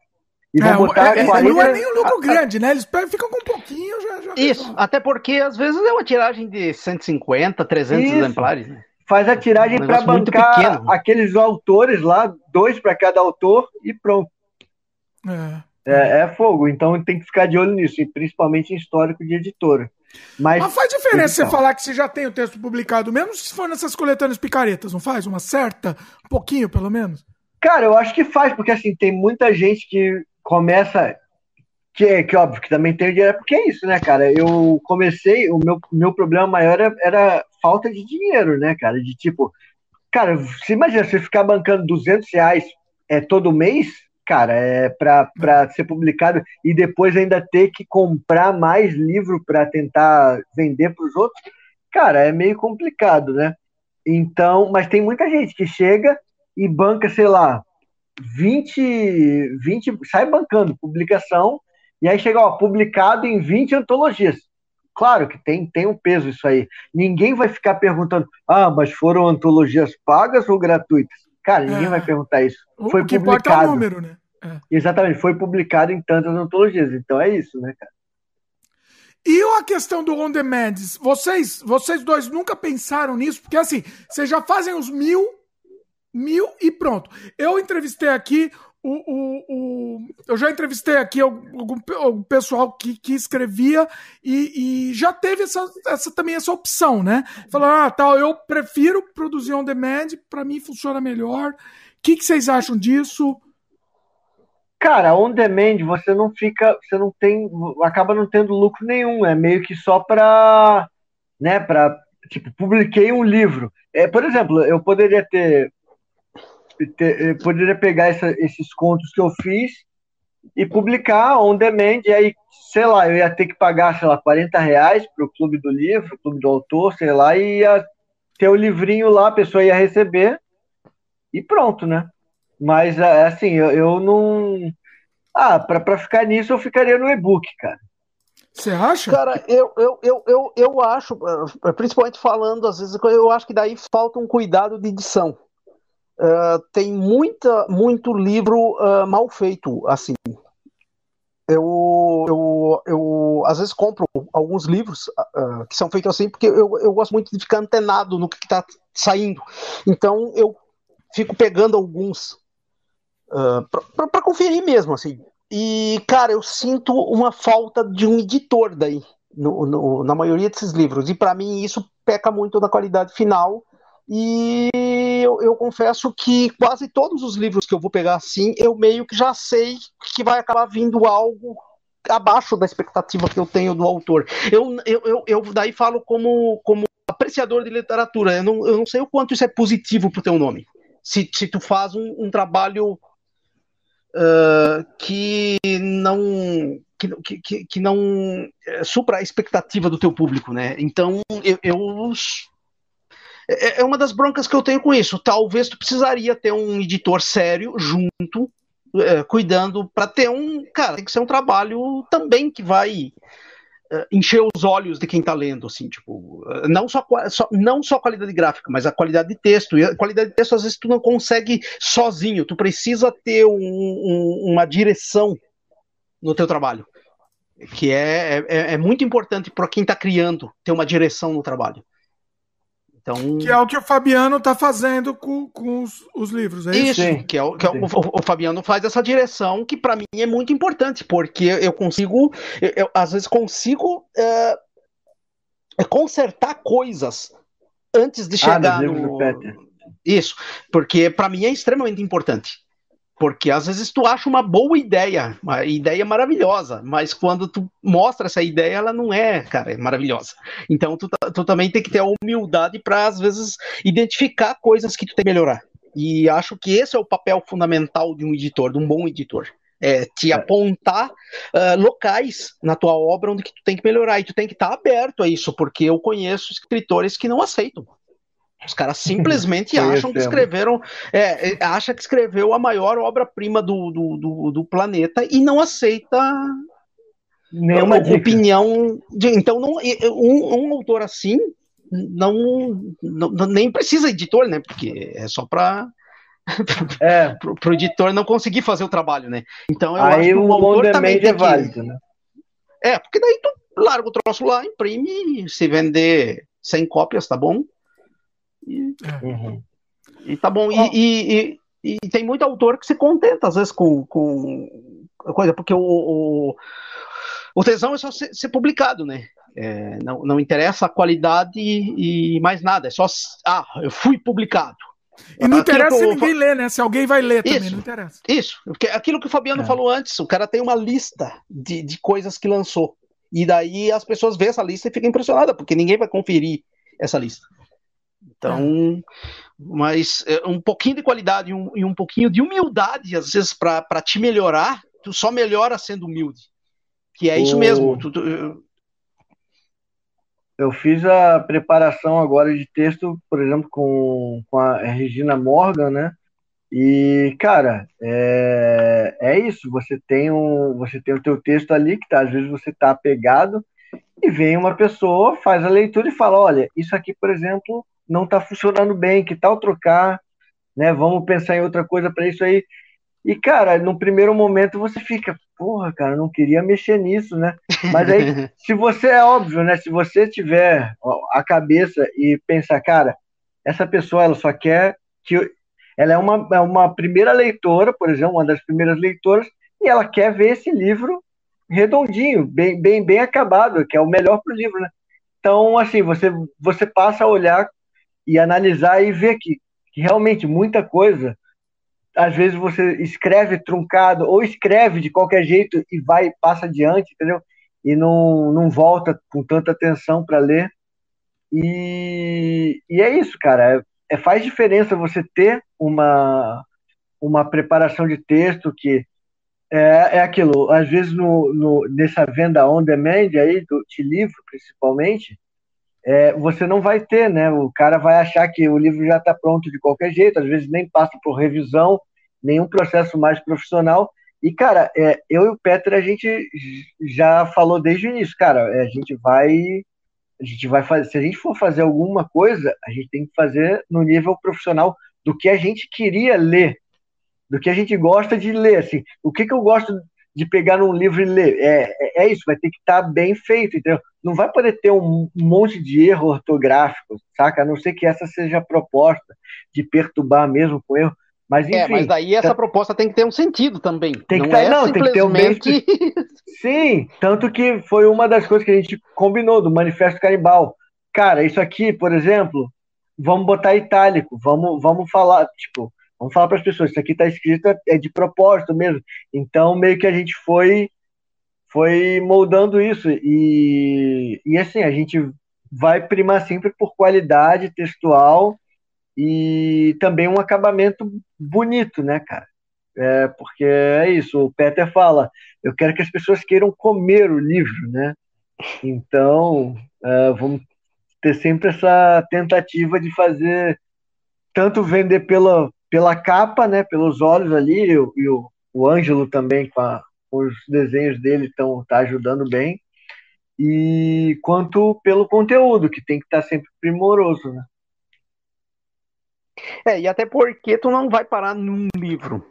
E vão é, botar é, 40... Não é nem um lucro grande, né? Eles ficam com um pouquinho já. já Isso, até porque às vezes é uma tiragem de 150, 300 Isso. exemplares. Né? Faz a tiragem um para bancar aqueles autores lá, dois para cada autor e pronto. É. É, é, fogo, então tem que ficar de olho nisso, principalmente em histórico de editora. Mas, Mas faz diferença você falar que você já tem o texto publicado, mesmo se for nessas coletâneas picaretas, não faz? Uma certa? Um pouquinho, pelo menos? Cara, eu acho que faz, porque assim, tem muita gente que começa. Que, que óbvio que também tem dinheiro, porque é isso, né, cara? Eu comecei, o meu, meu problema maior era, era falta de dinheiro, né, cara? De tipo, cara, você imagina você ficar bancando 200 reais é, todo mês, cara, é para ser publicado e depois ainda ter que comprar mais livro para tentar vender para os outros, cara, é meio complicado, né? Então, mas tem muita gente que chega e banca, sei lá, 20, 20 sai bancando publicação, e aí chega, ó, publicado em 20 antologias. Claro que tem, tem um peso isso aí. Ninguém vai ficar perguntando, ah, mas foram antologias pagas ou gratuitas? Cara, ninguém é. vai perguntar isso. Foi o que publicado. importa é o número, né? É. Exatamente, foi publicado em tantas antologias. Então é isso, né, cara? E a questão do on demand? Vocês, vocês dois nunca pensaram nisso? Porque assim, vocês já fazem os mil, mil e pronto. Eu entrevistei aqui o, o, o, eu já entrevistei aqui algum, pessoal que, que escrevia e, e, já teve essa, essa, também essa opção, né? Falar, ah, tal, eu prefiro produzir on demand, para mim funciona melhor. O que, que vocês acham disso? Cara, on demand você não fica, você não tem, acaba não tendo lucro nenhum, é meio que só para, né, para tipo, publiquei um livro. É, por exemplo, eu poderia ter, poderia pegar essa, esses contos que eu fiz e publicar on demand, e aí, sei lá, eu ia ter que pagar, sei lá, 40 reais para o clube do livro, clube do autor, sei lá, e ia ter o livrinho lá, a pessoa ia receber e pronto, né? Mas, é, assim, eu, eu não. Ah, para ficar nisso, eu ficaria no e-book, cara. Você acha? Cara, eu, eu, eu, eu, eu acho, principalmente falando, às vezes, eu acho que daí falta um cuidado de edição. Uh, tem muita, muito livro uh, mal feito, assim. Eu, eu, eu às vezes compro alguns livros uh, que são feitos assim, porque eu, eu gosto muito de ficar antenado no que está saindo. Então eu fico pegando alguns para conferir mesmo, assim. E, cara, eu sinto uma falta de um editor daí, no, no, na maioria desses livros. E para mim isso peca muito na qualidade final e eu, eu, confesso que quase todos os livros que eu vou pegar assim, eu meio que já sei que vai acabar vindo algo abaixo da expectativa que eu tenho do autor. Eu, eu, eu, eu daí falo como, como apreciador de literatura. Eu não, eu não sei o quanto isso é positivo pro teu nome. Se, se tu faz um, um trabalho uh, que não que, que, que não uh, supra a expectativa do teu público, né? Então eu, eu é, é uma das broncas que eu tenho com isso. Talvez tu precisaria ter um editor sério junto, é, cuidando, para ter um. Cara, tem que ser um trabalho também que vai é, encher os olhos de quem está lendo, assim, tipo, não só, só, não só qualidade gráfica, mas a qualidade de texto. E a qualidade de texto, às vezes, tu não consegue sozinho, tu precisa ter um, um, uma direção no teu trabalho, que é, é, é muito importante para quem está criando, ter uma direção no trabalho. Então... Que é o que o Fabiano está fazendo com, com os, os, livros, é isso? Isso, que é o que é o, o, Fabiano faz essa direção que para mim é muito importante, porque eu consigo, eu, eu às vezes consigo é, consertar coisas antes de ah, chegar ah, no... Isso, porque para mim é extremamente importante. Porque às vezes tu acha uma boa ideia, uma ideia maravilhosa, mas quando tu mostra essa ideia, ela não é, cara, é maravilhosa. Então tu, tu também tem que ter a humildade para às vezes identificar coisas que tu tem que melhorar. E acho que esse é o papel fundamental de um editor, de um bom editor. É te é. apontar uh, locais na tua obra onde que tu tem que melhorar. E tu tem que estar tá aberto a isso, porque eu conheço escritores que não aceitam. Os caras simplesmente acham que escreveram, é, é, acha que escreveu a maior obra-prima do, do, do, do, planeta e não aceita nenhuma opinião. De, então, não, um, um autor assim não, não, nem precisa editor, né? Porque é só para é. pro, pro editor não conseguir fazer o trabalho, né? Então eu Aí acho que o, o autor também é válido, né? É, porque daí tu larga o troço lá, imprime, se vender 100 cópias, tá bom? E, uhum. e tá bom. E, e, e, e, tem muito autor que se contenta, às vezes, com, com coisa, porque o, o, o tesão é só ser, ser publicado, né? É, não, não interessa a qualidade e mais nada, é só. Ah, eu fui publicado. E não interessa se ninguém lê, né? Se alguém vai ler também, não interessa. Isso, aquilo que o Fabiano é. falou antes, o cara tem uma lista de, de coisas que lançou. E daí as pessoas vêem essa lista e ficam impressionadas, porque ninguém vai conferir essa lista. Então, é. mas é, um pouquinho de qualidade e um, e um pouquinho de humildade, às vezes, para te melhorar, tu só melhora sendo humilde. Que é isso mesmo. Tu, tu, eu fiz a preparação agora de texto, por exemplo, com, com a Regina Morgan, né? E, cara, é, é isso. Você tem, um, você tem o teu texto ali, que tá, às vezes você tá apegado, e vem uma pessoa, faz a leitura e fala, olha, isso aqui, por exemplo, não está funcionando bem, que tal trocar, né? Vamos pensar em outra coisa para isso aí. E, cara, no primeiro momento você fica, porra, cara, não queria mexer nisso, né? Mas aí, se você, é óbvio, né? Se você tiver a cabeça e pensar, cara, essa pessoa, ela só quer que. Ela é uma, é uma primeira leitora, por exemplo, uma das primeiras leitoras, e ela quer ver esse livro redondinho, bem, bem, bem acabado, que é o melhor para o livro, né? Então, assim, você, você passa a olhar e analisar e ver que, que realmente muita coisa às vezes você escreve truncado ou escreve de qualquer jeito e vai passa adiante, entendeu? E não, não volta com tanta atenção para ler. E, e é isso, cara. É, é, faz diferença você ter uma, uma preparação de texto que é, é aquilo. Às vezes, no, no, nessa venda on demand aí, do, de livro principalmente, é, você não vai ter, né? O cara vai achar que o livro já está pronto de qualquer jeito, às vezes nem passa por revisão, nenhum processo mais profissional. E, cara, é, eu e o Peter, a gente já falou desde o início, cara, é, a gente vai. A gente vai fazer. Se a gente for fazer alguma coisa, a gente tem que fazer no nível profissional do que a gente queria ler, do que a gente gosta de ler. Assim, o que, que eu gosto de pegar num livro e ler? É, é, é isso, vai ter que estar tá bem feito, entendeu? Não vai poder ter um monte de erro ortográfico, saca? A não ser que essa seja a proposta, de perturbar mesmo com erro. Mas, é, enfim, é, mas daí essa tá... proposta tem que ter um sentido também. Tem que não, tá, é não simplesmente... tem que ter um Sim, tanto que foi uma das coisas que a gente combinou do Manifesto Caribal. Cara, isso aqui, por exemplo, vamos botar itálico, vamos, vamos falar, tipo, vamos falar para as pessoas, isso aqui está escrito é de propósito mesmo. Então, meio que a gente foi foi moldando isso e, e assim, a gente vai primar sempre por qualidade textual e também um acabamento bonito, né, cara? É, porque é isso, o Peter fala, eu quero que as pessoas queiram comer o livro, né? Então, é, vamos ter sempre essa tentativa de fazer tanto vender pela, pela capa, né, pelos olhos ali, e, e o, o Ângelo também com, a, os desenhos dele estão tá ajudando bem, e quanto pelo conteúdo, que tem que estar tá sempre primoroso, né? É, e até porque tu não vai parar num livro.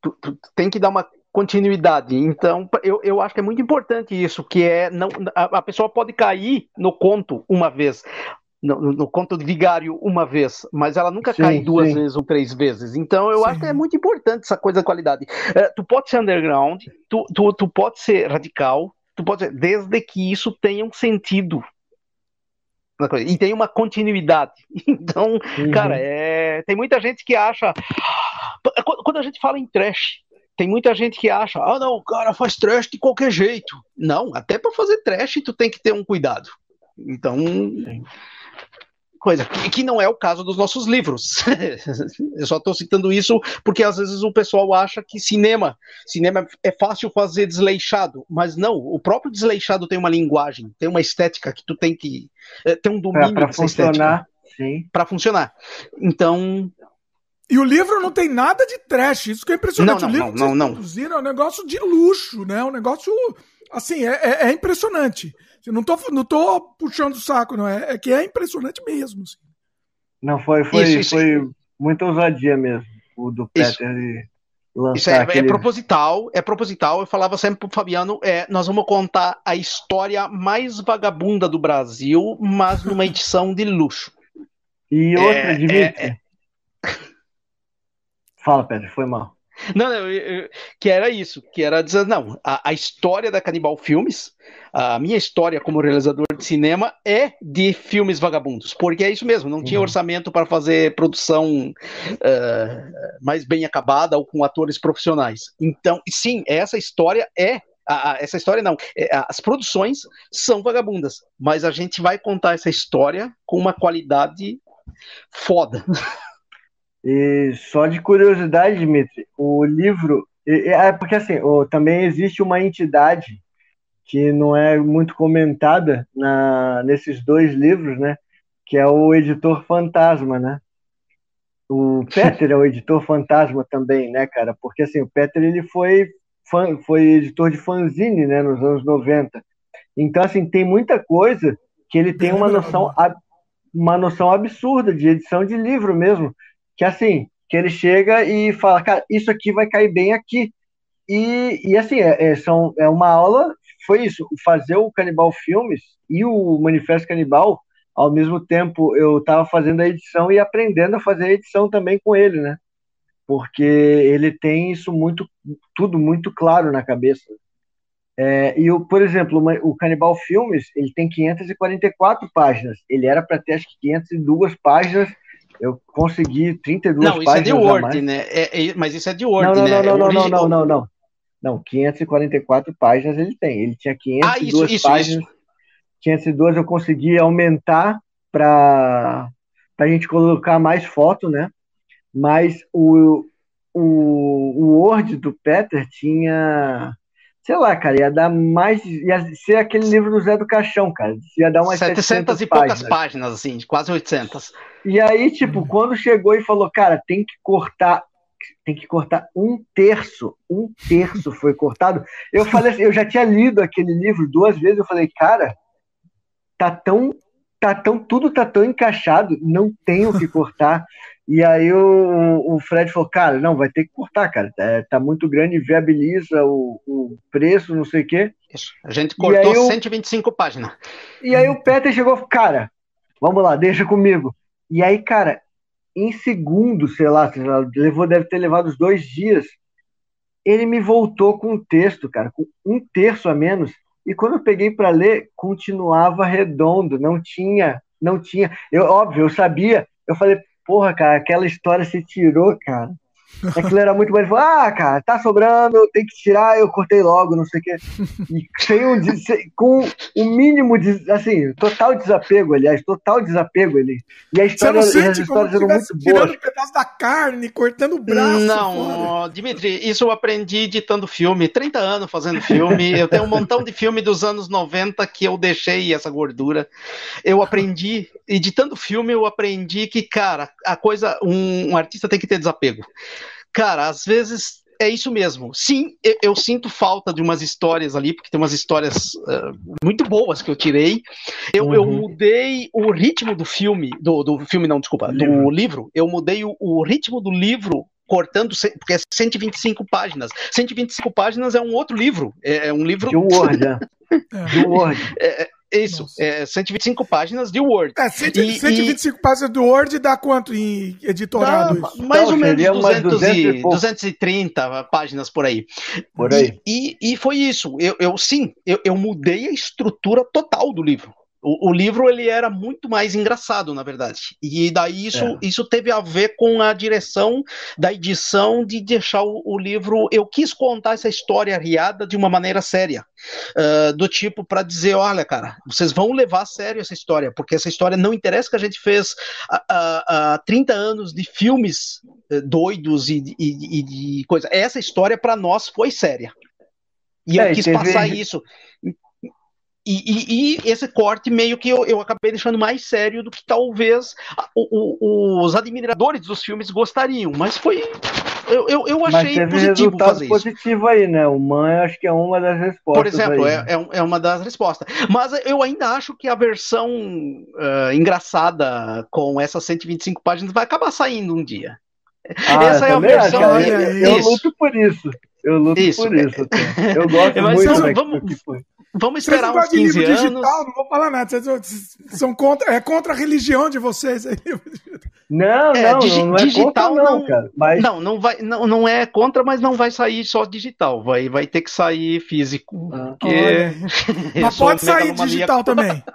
Tu, tu, tem que dar uma continuidade. Então, eu, eu acho que é muito importante isso, que é não a, a pessoa pode cair no conto uma vez, no, no, conto de vigário uma vez, mas ela nunca sim, cai duas sim. vezes ou três vezes. Então, eu sim. acho que é muito importante essa coisa da qualidade. É, tu pode ser underground, tu, tu, tu pode ser radical, tu pode ser, desde que isso tenha um sentido e tem uma continuidade. Então, uhum. cara, é... tem muita gente que acha. Quando a gente fala em trash, tem muita gente que acha, ah, não, o cara faz trash de qualquer jeito. Não, até para fazer trash tu tem que ter um cuidado. Então, Sim coisa, que não é o caso dos nossos livros. Eu só estou citando isso porque às vezes o pessoal acha que cinema, cinema é fácil fazer desleixado, mas não, o próprio desleixado tem uma linguagem, tem uma estética que tu tem que é, ter um domínio para funcionar. para funcionar. Então. E o livro não tem nada de trash, isso que é impressionante. Não, não, o livro não, não, não. é um negócio de luxo, né? Um negócio, assim, é, é, é impressionante. Eu não tô, não tô puxando o saco, não. É, é que é impressionante mesmo. Assim. Não, foi, foi, isso, isso, foi muita ousadia mesmo, o do Peter. Isso é, é aquele... é, proposital, é proposital. Eu falava sempre pro Fabiano, é, nós vamos contar a história mais vagabunda do Brasil, mas numa edição de luxo. E outra, é. É, é. Fala, Pedro, foi mal. Não, não eu, eu, que era isso, que era dizer, não, a, a, história da Canibal Filmes, a minha história como realizador de cinema é de filmes vagabundos, porque é isso mesmo, não tinha uhum. orçamento para fazer produção uh, mais bem acabada ou com atores profissionais. Então, sim, essa história é essa história não. É, as produções são vagabundas, mas a gente vai contar essa história com uma qualidade foda. E só de curiosidade, Dimitri, o livro. É porque assim, também existe uma entidade que não é muito comentada na, nesses dois livros, né? Que é o editor fantasma, né? O Peter é o editor fantasma também, né, cara? Porque assim, o Peter ele foi, foi editor de fanzine, né, nos anos 90. Então, assim, tem muita coisa que ele tem uma noção, uma noção absurda de edição de livro mesmo que assim, que ele chega e fala, cara, isso aqui vai cair bem aqui. E, e assim, é, é, são, é uma aula, foi isso, fazer o Canibal Filmes e o Manifesto Canibal, ao mesmo tempo eu estava fazendo a edição e aprendendo a fazer a edição também com ele, né? Porque ele tem isso muito, tudo muito claro na cabeça. É, e, o, por exemplo, o Canibal Filmes, ele tem 544 páginas. Ele era para ter, acho que, 502 páginas eu consegui 32 não, páginas. Não, isso é de Word, né? É, é, mas isso é de Word, não, não, né? Não, não, não, não, não, não, não. 544 páginas ele tem. Ele tinha 502 ah, isso, isso, páginas. Isso. 502 eu consegui aumentar para a gente colocar mais foto, né? Mas o, o, o Word do Peter tinha sei lá, cara, ia dar mais. ia ser aquele livro do Zé do Caixão, cara. Ia dar umas 700 e poucas páginas, assim, quase 800. E aí, tipo, hum. quando chegou e falou, cara, tem que cortar. Tem que cortar um terço, um terço foi cortado. Eu falei assim, eu já tinha lido aquele livro duas vezes, eu falei, cara, tá tão, tá tão, tudo tá tão encaixado, não tenho que cortar. E aí o, o Fred falou, cara, não, vai ter que cortar, cara. É, tá muito grande, viabiliza o, o preço, não sei o quê. Isso. A gente cortou eu, 125 páginas. E aí o Peter chegou, cara, vamos lá, deixa comigo. E aí, cara, em segundos, sei lá, levou, deve ter levado os dois dias, ele me voltou com um texto, cara, com um terço a menos. E quando eu peguei para ler, continuava redondo, não tinha, não tinha. Eu, óbvio, eu sabia. Eu falei, porra, cara, aquela história se tirou, cara. Aquilo era muito bom. Ele falou: ah, cara, tá sobrando, tem que tirar, eu cortei logo, não sei o quê. E sem um, com o mínimo de. Assim, total desapego, aliás, total desapego ali. E a história, Você não sente as histórias eram muito boas. Tirando um pedaço da carne, cortando o braço. Não, fora. Dimitri, isso eu aprendi editando filme. 30 anos fazendo filme. Eu tenho um montão de filme dos anos 90 que eu deixei essa gordura. Eu aprendi, editando filme, eu aprendi que, cara, a coisa. Um, um artista tem que ter desapego. Cara, às vezes é isso mesmo. Sim, eu, eu, sinto falta de umas histórias ali, porque tem umas histórias uh, muito boas que eu tirei. Eu, uhum. eu mudei o ritmo do filme, do, do filme não, desculpa, livro. do livro. Eu mudei o, o ritmo do livro cortando, porque é 125 páginas. 125 páginas é um outro livro. É, é um livro. De Word, é. De Word. É, é isso, é 125 páginas de Word. É, 100, e, 125 e... páginas do Word dá quanto em editorado? Dá, mais ou menos 200 e, 230 páginas por aí. Por aí. E, e, e foi isso. Eu, eu sim, eu, eu mudei a estrutura total do livro. O, o, livro ele era muito mais engraçado, na verdade. E daí isso, é. isso teve a ver com a direção da edição de deixar o, o livro. Eu quis contar essa história riada de uma maneira séria. Uh, do tipo para dizer, olha, cara, vocês vão levar a sério essa história, porque essa história não interessa que a gente fez há, há 30 anos de filmes uh, doidos e, e, e de coisa. Essa história para nós foi séria. E é, eu quis teve... passar isso. E, e, e, esse corte meio que eu, eu acabei deixando mais sério do que talvez o, o, os admiradores dos filmes gostariam, mas foi. Eu, eu, eu achei mas teve positivo resultado fazer positivo isso. aí, né? O Man acho que é uma das respostas. Por exemplo, aí. é, é, uma das respostas. Mas eu ainda acho que a versão uh, engraçada com essas 125 páginas vai acabar saindo um dia. Ah, Essa é a versão. Acho, eu, eu luto por isso. Eu luto isso. por isso. Até. Eu gosto Mas muito vamos, né, vamos, vamos esperar uns 15 anos. Digital, não vou falar nada. Vocês são contra, é contra a religião de vocês aí. Não, É, não, digi- não é digital contra, não, não- cara. Mas Não, não vai, não, não é contra, mas não vai sair só digital, vai, vai ter que sair físico. Ah. Porque Mas pode sair digital também.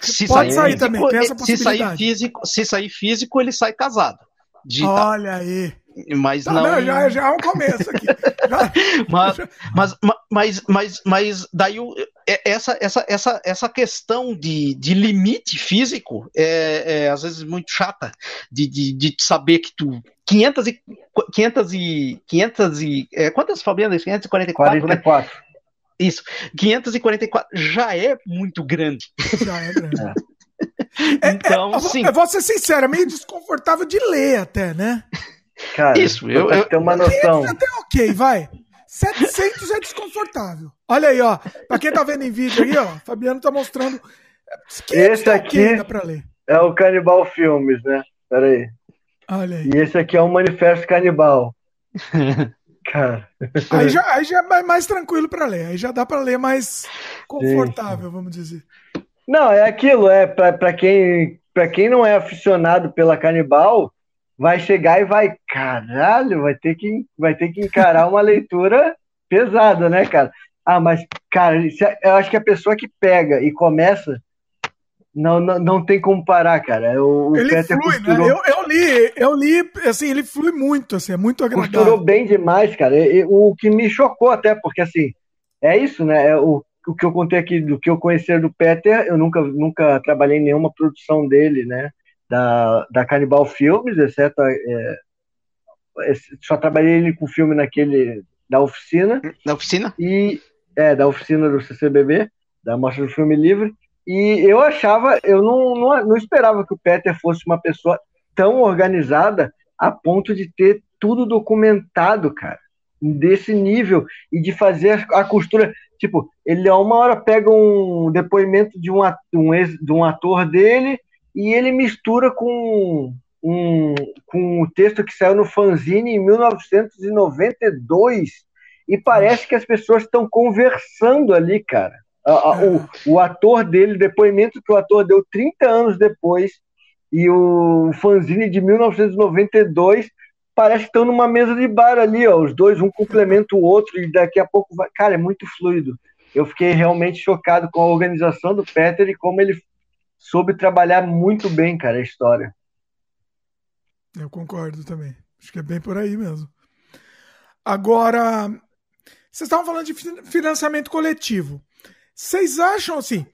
Se Pode sair físico, também, tem essa se sair físico, se sair físico, ele sai casado. Digital. Olha aí. Mas Tá não. Já, já é um começo aqui. Já- Mas, mas, mas, mas, mas daí o- é- essa, essa, essa, essa questão de, de limite físico é, é, às vezes muito chata de, de, de saber que tu 500 e 500 e 500 e é, quantas Fabiana 544 né? 44. Isso 544 já é muito grande já é grande. então Eu vou- sim Eu vou ser sincero, é meio desconfortável de ler até, né? Cara, Isso, eu- pra eu- ter uma noção. Até ok, vai. 700 é desconfortável. Olha aí, ó. Pra quem tá vendo em vídeo aí, ó, Fabiano tá mostrando. 500 Esse tá aqui- ok, dá pra ler. É o Canibal Filmes, né? Pera aí. Olha aí. E esse aqui é o Manifesto Canibal. Cara, Aí já, aí já é mais- tranquilo pra ler. Aí já dá pra ler mais confortável, vamos dizer. não, é aquilo, é pra, pra quem para quem não é aficionado pela Canibal, vai chegar e vai, caralho, vai ter que vai ter que encarar uma leitura pesada, né, cara? Ah, mas cara, a- eu acho que a pessoa que pega e começa não, não, não tem como parar, cara. O, Ele Peter flui, né? costurou- Eu, eu li, eu li, assim, ele flui muito, assim, é muito costurou agradável. bem demais, cara. E- e o que me chocou até, porque assim, é isso, né? É o, o que eu contei aqui do que eu conhecia do Peter, eu nunca, nunca trabalhei em nenhuma produção dele, né? Da, da Cannibal Filmes, exceto. é, só trabalhei ele com filme naquele da oficina na oficina e é da oficina do CCBB, da Mostra do Filme Livre. E eu achava, eu não, não, não esperava que o Peter fosse uma pessoa tão organizada a ponto de ter tudo documentado, cara, desse nível e de fazer a costura. Tipo, ele a uma hora pega um depoimento de um, at- um ex- de um ator dele e ele mistura com um, com o texto que saiu no fanzine em 1992 e parece que as pessoas estão conversando ali, cara. O, o ator dele, depoimento que o ator deu 30 anos depois, e o fanzine de 1992, parece que estão numa mesa de bar ali, ó. Os dois, um complementa o outro, e daqui a pouco vai. Cara, é muito fluido. Eu fiquei realmente chocado com a organização do Peter e como ele soube trabalhar muito bem, cara, a história. Eu concordo também. Acho que é bem por aí mesmo. Agora, vocês estavam falando de fin- financiamento coletivo. Vocês acham assim,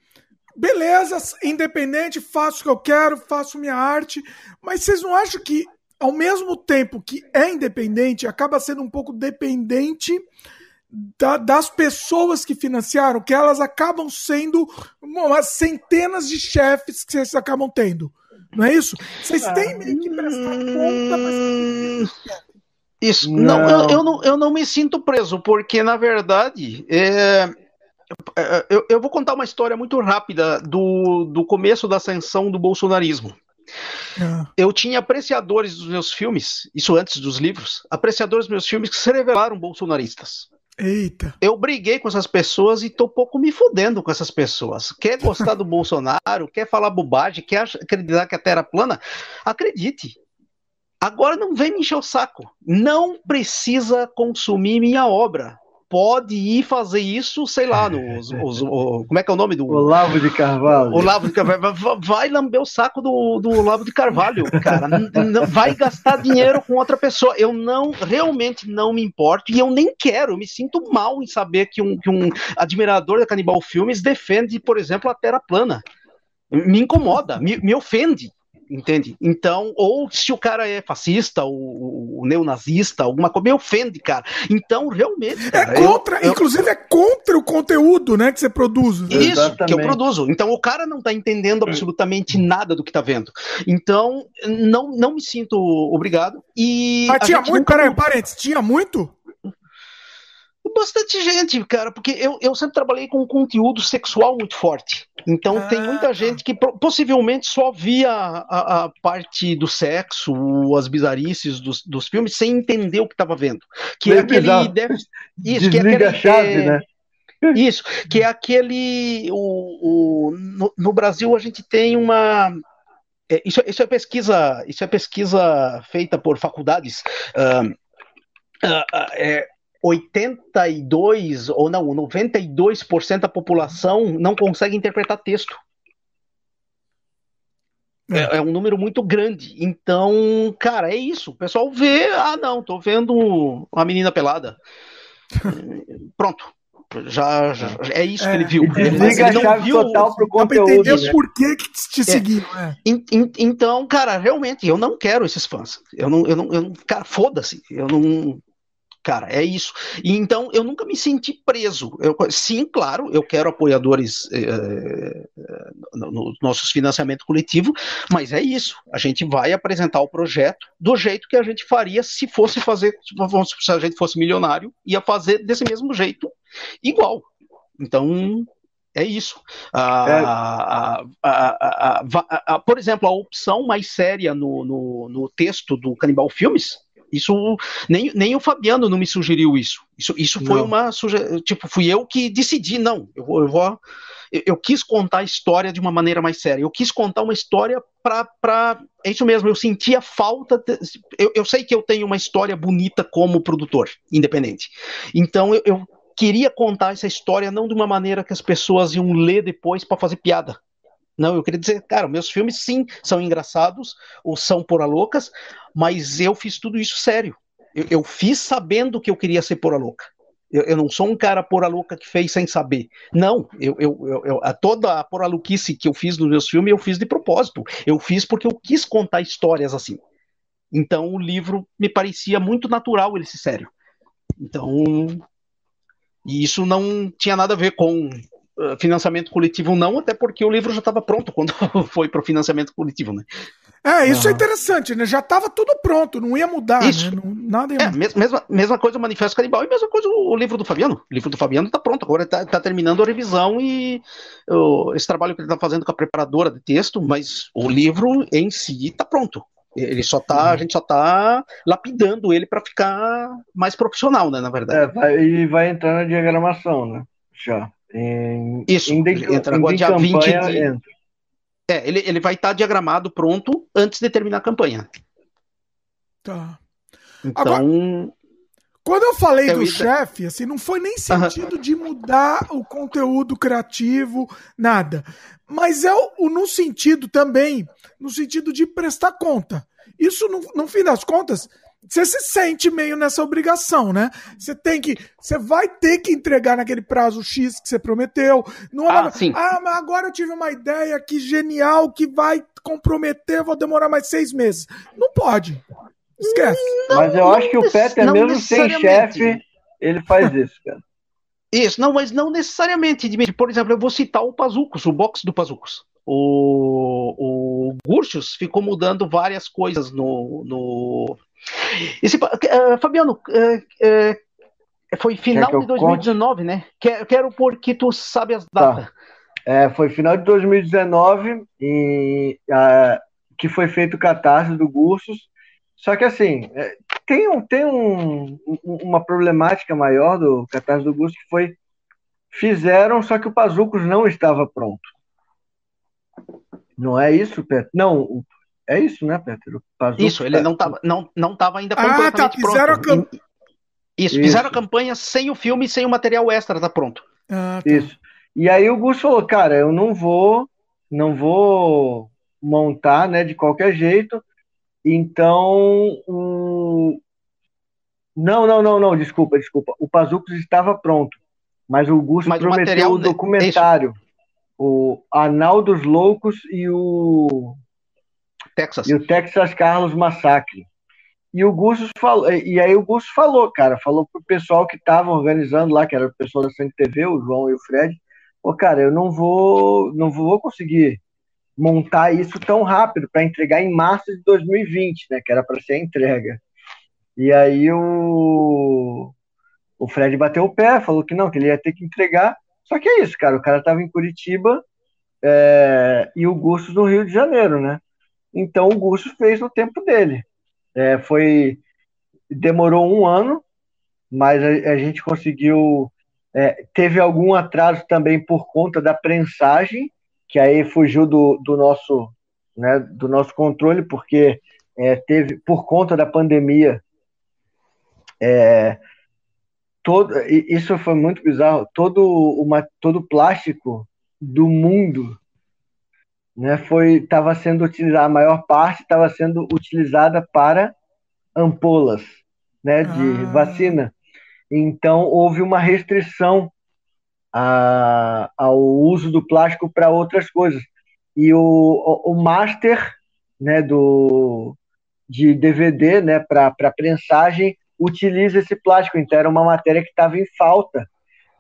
beleza, independente, faço o que eu quero, faço minha arte, mas vocês não acham que, ao mesmo tempo que é independente, acaba sendo um pouco dependente da- das pessoas que financiaram, que elas acabam sendo umas centenas de chefes que vocês acabam tendo? Não é isso? Vocês têm meio que prestar conta, mas Isso. Não. Não, eu, eu não, eu não me sinto preso, porque, na verdade, é, é, eu, eu vou contar uma história muito rápida do, do começo da ascensão do bolsonarismo. Ah, Eu tinha apreciadores dos meus filmes, isso antes dos livros, apreciadores dos meus filmes que se revelaram bolsonaristas. Eita. Eu briguei com essas pessoas e tô pouco me fudendo com essas pessoas. Quer gostar do Bolsonaro, quer falar bobagem, quer acreditar que a Terra é plana? Acredite. Agora não vem me encher o saco. Não precisa consumir minha obra. Pode ir fazer isso, sei lá, nos, os- o- como é que é o nome do Olavo de Carvalho. Olavo de Carvalho? Vai- lamber o saco do, do Olavo de Carvalho, cara. Vai gastar dinheiro com outra pessoa. Eu não, realmente não me importo e eu nem quero. Eu me sinto mal em saber que um, que um admirador da Canibal Filmes defende, por exemplo, a Terra plana. Me incomoda, me, me ofende. Entende? Então, ou se o cara é fascista, o, o neonazista, alguma coisa, me ofende, cara. Então, realmente. Cara, é contra, eu, inclusive é contra o conteúdo, né, que você produz. Né? Isso, Exatamente. que eu produzo. Então, o cara não tá entendendo absolutamente nada do que tá vendo. Então, não, não me sinto obrigado. E Mas tinha muito, nunca... peraí, parênteses, tinha muito? Bastante gente, cara, porque eu, eu sempre trabalhei com conteúdo sexual muito forte. Então ah, tem muita gente que possivelmente só via a, a, parte do sexo, as bizarrices dos, dos filmes, sem entender o que estava vendo. Que é, aquele. Deve, isso, que é aquele, a chave, é, né? Isso, que é aquele. O, o no, no Brasil a gente tem uma. É, isso, isso, é pesquisa, isso é pesquisa feita por faculdades. Uh, uh, uh, é, 82 ou não, 92% da população não consegue interpretar texto. É. é, é, um número muito grande. Então, cara, é isso. O pessoal vê, ah, não, tô vendo uma menina pelada. Pronto. Já, já, é isso é, que ele viu. Ele, ele a chave viu, total pro conteúdo. Pra entender né? por que, que te é. seguiram. É. então, cara, realmente, eu não quero esses fãs. Eu não, eu não, eu não cara, foda-se. Eu não, cara, é isso. E então eu nunca me senti preso. Eu, sim, claro, eu quero apoiadores é, no, no nossos financiamento coletivo, mas é isso. A gente vai apresentar o projeto do jeito que a gente faria se fosse fazer, se a gente fosse milionário, ia fazer desse mesmo jeito, igual. Então, é isso. Ah, é. por exemplo, a opção mais séria no, no, no texto do Canibal Filmes isso nem, nem o Fabiano não me sugeriu isso. Isso, isso foi não. uma tipo fui eu que decidi não. Eu vou, eu vou eu, quis contar a história de uma maneira mais séria. Eu quis contar uma história para é isso mesmo. Eu sentia falta. De, eu, eu sei que eu tenho uma história bonita como produtor independente. Então eu, eu queria contar essa história não de uma maneira que as pessoas iam ler depois para fazer piada. Não, eu queria dizer, cara, meus filmes sim são engraçados ou são porra loucas, mas eu fiz tudo isso sério. Eu, eu fiz sabendo que eu queria ser porra louca. Eu, eu, não sou um cara porra louca que fez sem saber. Não, eu, eu, eu, a toda a porra louquice que eu fiz nos meus filmes, eu fiz de propósito. Eu fiz porque eu quis contar histórias assim. Então o livro me parecia muito natural ele ser sério. Então, e isso não tinha nada a ver com financiamento coletivo não, até porque o livro já estava pronto quando foi para o financiamento coletivo, né? É, isso uhum. é interessante, né? Já estava tudo pronto, não ia mudar, isso. né? Não, nada ia é, mesma, mesma coisa o Manifesto Canibal e mesma coisa o, livro do Fabiano. O livro do Fabiano está pronto, agora está tá terminando a revisão e esse trabalho que ele está fazendo com a preparadora de texto, mas o livro em si está pronto. Ele só tá, uhum. a gente só tá lapidando ele para ficar mais profissional, né, na verdade. É, vai, e vai entrar na diagramação, né? Já. Em, Isso, em de, entra agora dia 20 de... Entra. É, ele, ele vai estar tá diagramado pronto antes de terminar a campanha. Tá. Então. Agora, quando eu falei eu do ia... chefe, assim, não foi nem sentido de mudar o conteúdo criativo, nada. Mas é o, no sentido também, no sentido de prestar conta. Isso, no, no fim das contas, você se sente meio nessa obrigação, né? Você tem que. Você vai ter que entregar naquele prazo X que você prometeu. Não é ah, sim. ah, mas agora eu tive uma ideia que genial que vai comprometer, vou demorar mais seis meses. Não pode. Esquece. Não, mas eu acho que o Peter, mesmo sem chefe, ele faz isso, cara. Isso, não, mas não necessariamente, Por exemplo, eu vou citar o Pazucos, o box do Pazucos. O, o Gurchus ficou mudando várias coisas no, no, esse, uh, Fabiano, uh, uh, foi final de 2019, conte? né? Quero, quero porque tu sabe as datas. Tá. É, foi final de 2019 e que foi feito o catarse do Gursos. Só que assim, é, tem, um, tem um, uma problemática maior do catarse do Gursos que foi fizeram, só que o Pazucos não estava pronto. Não é isso, Pedro? Não, o, é isso, né, Pedro? isso, ele não estava não, não tava ainda completamente ah, tá, fizeram pronto. A isso, fizeram isso. a campanha sem o filme, sem o material extra, tá pronto. Ah, tá. Isso. E aí o Gus falou, cara, eu não vou, não vou montar, né, de qualquer jeito. Então, o... não, não, não, não, desculpa, desculpa. O Pazucos estava pronto, mas o Gus mas prometeu o, o documentário, o Anal dos Loucos e o Texas. E o Texas Carlos Massacre. E o Gustos falou, e aí o Gustos falou, cara, falou pro pessoal que estava organizando lá, que era o pessoal da Sangue TV, o João e o Fred, pô, cara, eu não vou, não vou conseguir montar isso tão rápido para entregar em março de 2020, né, que era para ser a entrega. E aí o o Fred bateu o pé, falou que não, que ele ia ter que entregar. Só que é isso, cara, o cara tava em Curitiba é, e o Gustos no Rio de Janeiro, né? Então o Gustos fez no tempo dele. É, foi demorou um ano, mas a, a gente conseguiu. É, teve algum atraso também por conta da prensagem, que aí fugiu do, do nosso né, do nosso controle, porque é, teve por conta da pandemia. É, todo, isso foi muito bizarro. Todo uma todo plástico do mundo né, foi estava sendo utilizada, a maior parte estava sendo utilizada para ampolas né, de ah. vacina. Então houve uma restrição a, ao uso do plástico para outras coisas. E o, o, o master né, do, de DVD né, para prensagem utiliza esse plástico. Então era uma matéria que estava em falta.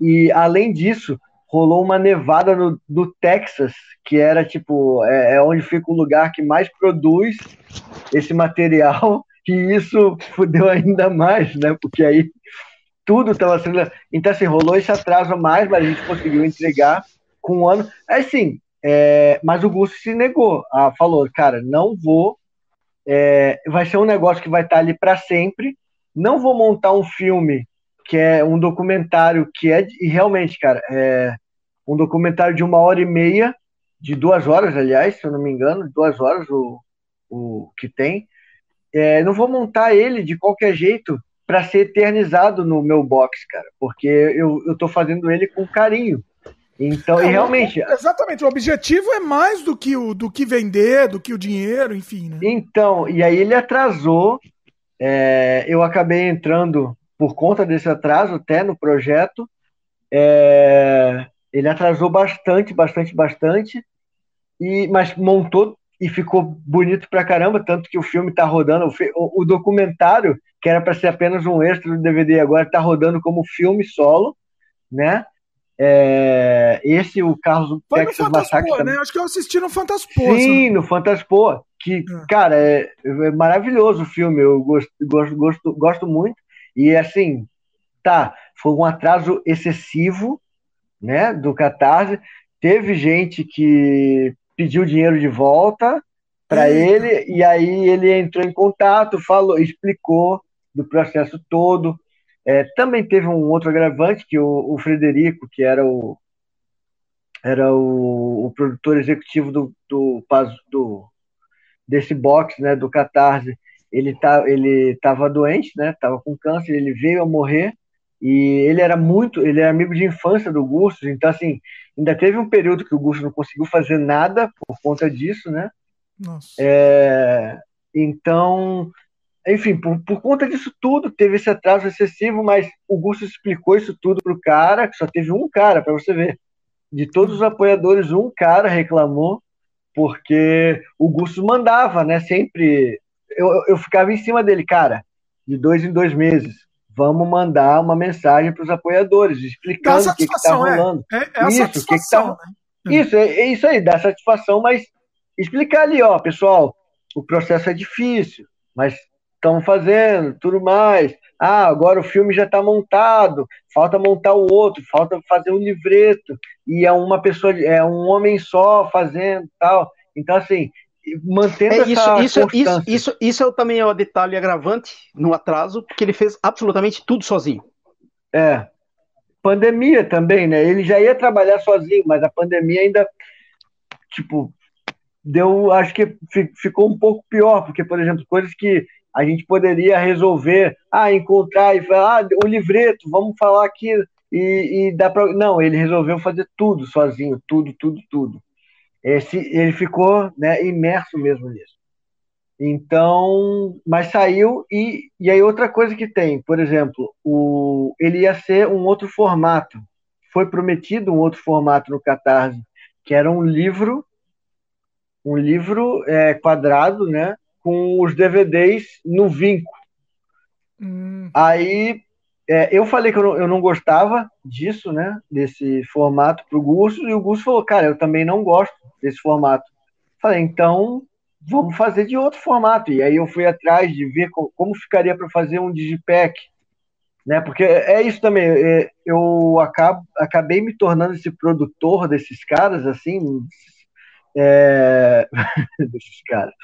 E além disso, rolou uma nevada no, no Texas, que era tipo, é, é, onde fica o lugar que mais produz esse material, e isso fudeu ainda mais, né? Porque aí tudo estava sendo. Então, assim, rolou esse atraso a mais, mas a gente conseguiu entregar com um ano. É assim, é... mas o Gusto se negou. Ah, falou, cara, não vou. É... vai ser um negócio que vai estar ali para sempre. Não vou montar um filme que é um documentário que é. E realmente, cara, é um documentário de uma hora e meia, de duas horas, aliás, se eu não me engano, duas horas o, o que tem. É, não vou montar ele de qualquer jeito para ser eternizado no meu box, cara, porque eu, eu tô fazendo ele com carinho. Então, é, e realmente. Exatamente, o objetivo é mais do que o do que vender, do que o dinheiro, enfim. Né? Então, e aí ele atrasou. É, eu acabei entrando por conta desse atraso até no projeto. É, ele atrasou bastante, bastante, bastante, e mas montou e ficou bonito pra caramba, tanto que o filme tá rodando, o, o documentário, que era para ser apenas um extra do DVD, agora tá rodando como filme solo, né? É, esse, o Carlos Foi Texas no Massacre. Né? Acho que eu assisti no Fantaspoa. Sim, no Fantaspoa. Que, é. cara, é, é, maravilhoso o filme. Eu gosto, gosto, gosto, gosto muito. E assim, tá, foi um atraso excessivo, né, do Catarse. Teve gente que pediu dinheiro de volta para ele e aí ele entrou em contato, falou, explicou do processo todo. É, também teve um outro agravante que o, o Frederico, que era o era o, o produtor executivo do, do, do, desse box, né, do Catarse, ele tá ele estava doente, né, estava com câncer, ele veio a morrer e ele era muito, ele é amigo de infância do Gustos, então assim, ainda teve um período que o Gustos não conseguiu fazer nada por conta disso, né? Nossa. É, então, enfim, por, por conta disso tudo, teve esse atraso excessivo, mas o Gustos explicou isso tudo pro cara, que só teve um cara, para você ver. De todos os apoiadores, um cara reclamou, porque o Gustos mandava, né? Sempre. Eu, eu ficava em cima dele, cara, de dois em dois meses vamos mandar uma mensagem para os apoiadores, explicando o que está rolando. É, é, é isso, que que tá... né? isso, é, é, isso aí, dá satisfação, mas explicar ali, ó, pessoal, o processo é difícil, mas estamos fazendo, tudo mais. Ah, agora o filme já está montado, falta montar o outro, falta fazer um livreto, e é uma pessoa, é um homem só fazendo tal. Então, assim, mantendo é, isso, essa isso, isso, isso, isso é também é o detalhe agravante no atraso, porque ele fez absolutamente tudo sozinho. É. Pandemia também, né? Ele já ia trabalhar sozinho, mas a pandemia ainda, tipo, deu, acho que ficou um pouco pior, porque, por exemplo, coisas que a gente poderia resolver, ah, encontrar e falar, ah, o livreto, vamos falar aqui e, e dá para, não, ele resolveu fazer tudo sozinho, tudo, tudo, tudo. Esse, ele ficou né, imerso mesmo nisso. Então, mas saiu e, e aí outra coisa que tem, por exemplo, o, ele ia ser um outro formato. Foi prometido um outro formato no Catarse, que era um livro um livro é, quadrado, né? Com os DVDs no vinco. Hum. Aí é, eu falei que eu não, eu não, gostava disso, né? Desse formato para o Gusto, e o Gusto falou, cara, eu também não gosto desse formato. Falei, então vamos fazer de outro formato. E aí eu fui atrás de ver como, como ficaria para fazer um digipack, né? Porque é isso também. É, eu acabo, acabei me tornando esse produtor desses caras, assim, é... desses caras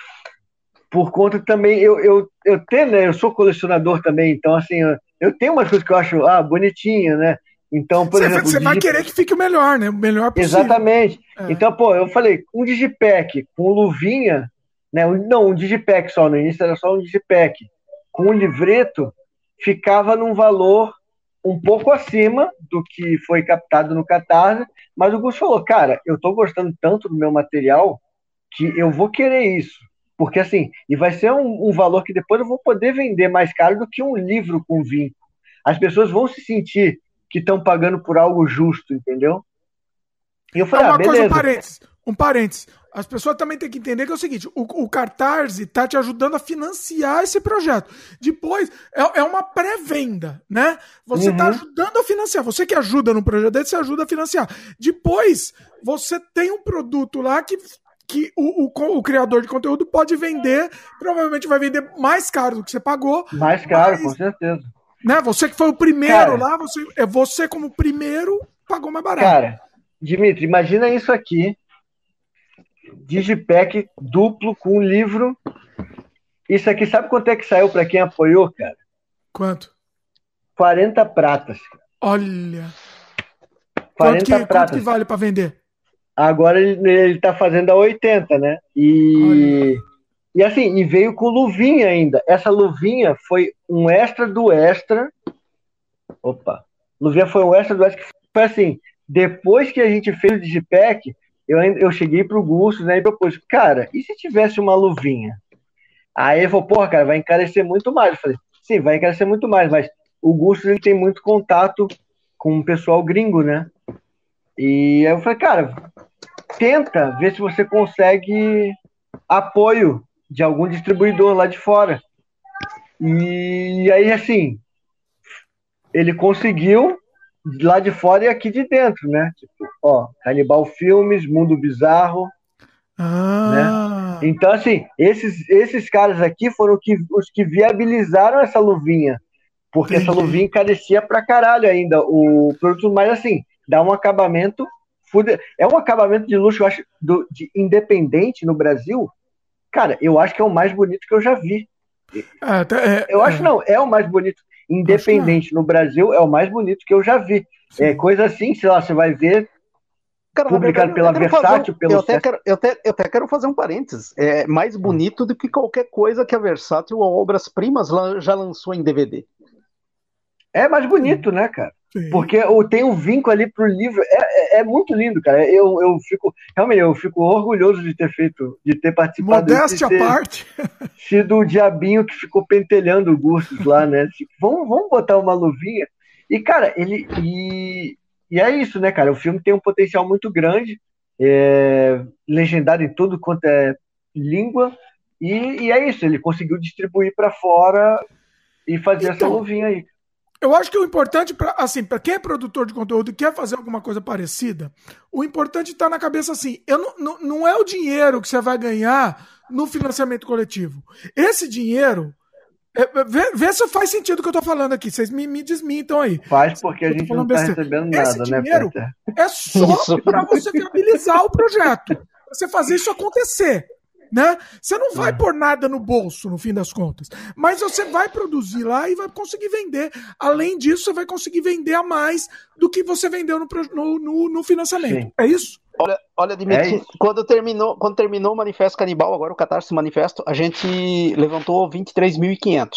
por conta também, eu, eu, eu tenho, né, eu sou colecionador também, então assim, eu, eu tenho umas coisas que eu acho, ah, bonitinha, né? Então, por você, exemplo. Você vai querer que fique o melhor, né? O melhor possível. Exatamente. É. Então, pô, eu falei, um digipack com luvinha, né? Não, um digipack só, no início era só um digipack. Com um livreto, ficava num valor um pouco acima do que foi captado no Catarse, mas o Gus falou, cara, eu tô gostando tanto do meu material que eu vou querer isso. Porque assim, e vai ser um, um, valor que depois eu vou poder vender mais caro do que um livro com vinho. As pessoas vão se sentir que estão pagando por algo justo, entendeu? E eu falei, é uma ah, beleza. Coisa, um parênteses, um parênteses. As pessoas também têm que entender que é o seguinte: o, o Catarse está te ajudando a financiar esse projeto. Depois, é, é uma pré-venda, né? Você está uhum. ajudando a financiar. Você que ajuda no projeto dele, você ajuda a financiar. Depois, você tem um produto lá que que o, o, o, criador de conteúdo pode vender, provavelmente vai vender mais caro do que você pagou. Mais caro, mas, com certeza. Né, você que foi o primeiro cara, lá, você, é você como primeiro pagou mais barato. Cara, Dimitri, imagina isso aqui. Digipack duplo com um livro. Isso aqui, sabe quanto é que saiu para quem apoiou, cara? Quanto? 40 pratas. Olha. 40 quanto que, pratas. Quanto que vale para vender? Agora ele, ele tá fazendo a 80, né? E. E assim, e veio com luvinha ainda. Essa luvinha foi um extra do extra. Opa! Luvinha foi um extra do extra que foi assim. Depois que a gente fez o Digipack, eu, eu cheguei pro Gusto né, e propus, cara, e se tivesse uma luvinha? Aí ele falou, porra, cara, vai encarecer muito mais. Eu falei, sim, vai encarecer muito mais, mas o Gusto ele tem muito contato com o pessoal gringo, né? E aí eu falei, cara, tenta ver se você consegue apoio de algum distribuidor lá de fora. E aí, assim, ele conseguiu lá de fora e aqui de dentro, né? Tipo, ó, Canibal Filmes, Mundo Bizarro. Ah. Né? Então, assim, esses, esses caras aqui foram que, os que viabilizaram essa luvinha. Porque Entendi. essa luvinha encarecia pra caralho ainda o produto, mas assim, dá um acabamento é um acabamento de luxo, eu acho, do, de independente no Brasil. Cara, eu acho que é o mais bonito que eu já vi. É, é, eu acho é. não, é o mais bonito. Independente no Brasil é o mais bonito que eu já vi. Sim. É coisa assim, sei lá, você vai ver Cara, publicado pela Versátil, um, pelo eu até, quero, eu, até, eu até quero fazer um parênteses. É mais bonito do que qualquer coisa que a Versátil ou Obras Primas já lançou em DVD. É mais bonito, né, cara? Sim. Porque tem um vínculo ali pro livro. É, é, é, muito lindo, cara. Eu, eu fico. Realmente, eu fico orgulhoso de ter feito, de ter participado. Modéstia à parte. Sido o diabinho que ficou pentelhando o Gustos lá, né? Tipo, vamos, vamos botar uma luvinha. E, cara, ele. E, e é isso, né, cara? O filme tem um potencial muito grande, é, legendado em tudo quanto é língua. E, e é isso, ele conseguiu distribuir para fora e fazer então, essa luvinha aí. Eu acho que o importante, pra, assim, para quem é produtor de conteúdo e quer fazer alguma coisa parecida, o importante está na cabeça assim: eu não, não, não é o dinheiro que você vai ganhar no financiamento coletivo. Esse dinheiro. É, é vê, vê, se faz sentido o que eu estou falando aqui. Vocês me, me desmintam aí. Faz porque a gente não está recebendo nada, Esse né? dinheiro é só para você viabilizar o projeto. Você fazer isso acontecer né? Você não vai é. pôr nada no bolso, no fim das contas. Mas você vai produzir lá e vai conseguir vender. Além disso, você vai conseguir vender a mais do que você vendeu no, no, no financiamento. Sim. É isso? Olha, olha Dimitri, é quando, terminou, quando terminou o Manifesto Canibal, agora o Catarse Manifesto, a gente levantou 23.500.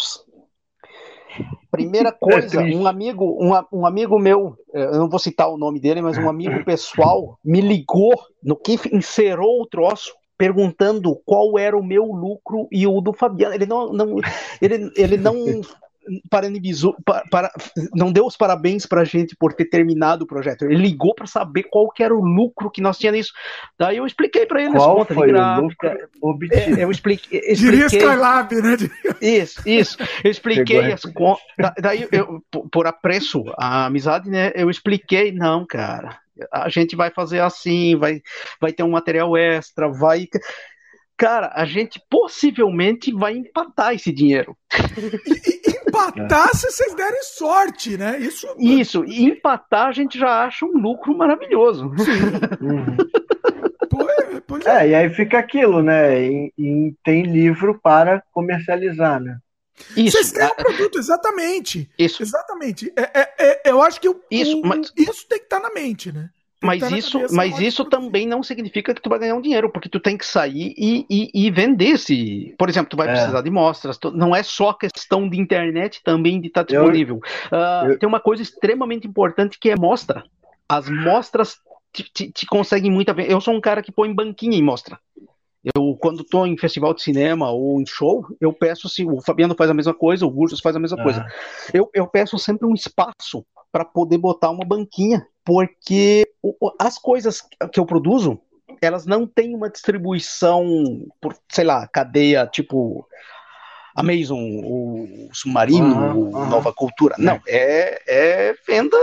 Primeira é coisa, um amigo, um, um, amigo meu, é, eu não vou citar o nome dele, mas um amigo pessoal me ligou no que encerrou o troço perguntando qual era o meu lucro e o do Fabiano. Ele não, não ele, ele não para, para, não deu os parabéns pra gente por ter terminado o projeto. Ele ligou para saber qual que era o lucro que nós tínhamos nisso. Daí eu expliquei para ele qual as contas foi de gráfica. O lucro é, eu expliquei, expliquei. Diria Skylab, né? Isso, isso. Eu expliquei as contas. Daí, eu, por apreço a amizade, né? Eu expliquei, não, cara. A gente vai fazer assim, vai, vai ter um material extra, vai cara, a gente possivelmente vai empatar esse dinheiro. empatar se vocês derem sorte, né? Isso, Isso, e empatar a gente já acha um lucro maravilhoso. Sim. Uhum. é, e aí fica aquilo, né? E, e tem livro para comercializar, né? Isso. Vocês têm um produto, exatamente. Isso. Exatamente. É, é, é, eu acho que o, isso, o, mas... isso tem que estar tá na mente, né? Mas isso, mas isso também não significa que tu vai ganhar um dinheiro, porque tu tem que sair e, e, e vender se, por exemplo, tu vai é. precisar de mostras. Tu, não é só questão de internet, também de estar tá disponível. Eu, uh, eu... Tem uma coisa extremamente importante que é mostra. As mostras te, te, te conseguem muito. Eu sou um cara que põe banquinha em mostra. Eu, quando estou em festival de cinema ou em show, eu peço se o Fabiano faz a mesma coisa, o Gursos faz a mesma coisa. Ah. Eu, eu peço sempre um espaço para poder botar uma banquinha, porque as coisas que eu produzo, elas não têm uma distribuição por, sei lá, cadeia tipo Amazon, o Submarino, uhum, Nova Cultura. Não, é, é venda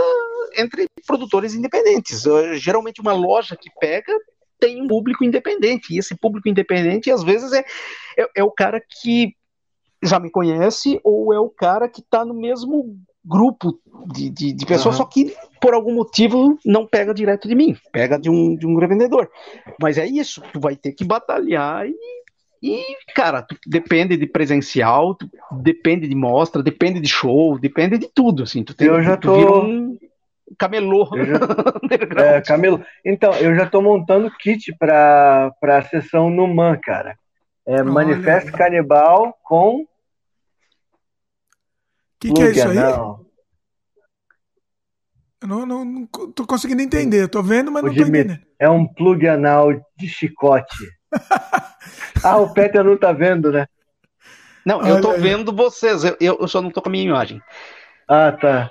entre produtores independentes. Geralmente uma loja que pega tem um público independente. E esse público independente, às vezes, é, é, é o cara que já me conhece ou é o cara que está no mesmo grupo de, de, de pessoas, uhum. só que por algum motivo não pega direto de mim, pega de um, de um revendedor. Mas é isso, tu vai ter que batalhar e, e cara, depende de presencial, depende de mostra, depende de show, depende de tudo, assim. Tu tem, eu já tô... um, camelô. Já... é, camelo. Então, eu já estou montando kit para a sessão no Man, cara. É Olha. Manifesto Canibal com. O que, que é isso aí? Eu não, não, não tô conseguindo entender. Tô vendo, mas o não tô entendendo. É um plug anal de chicote. ah, o Peter não tá vendo, né? Não, eu tô vendo vocês. Eu, eu só não tô com a minha imagem. Ah, tá.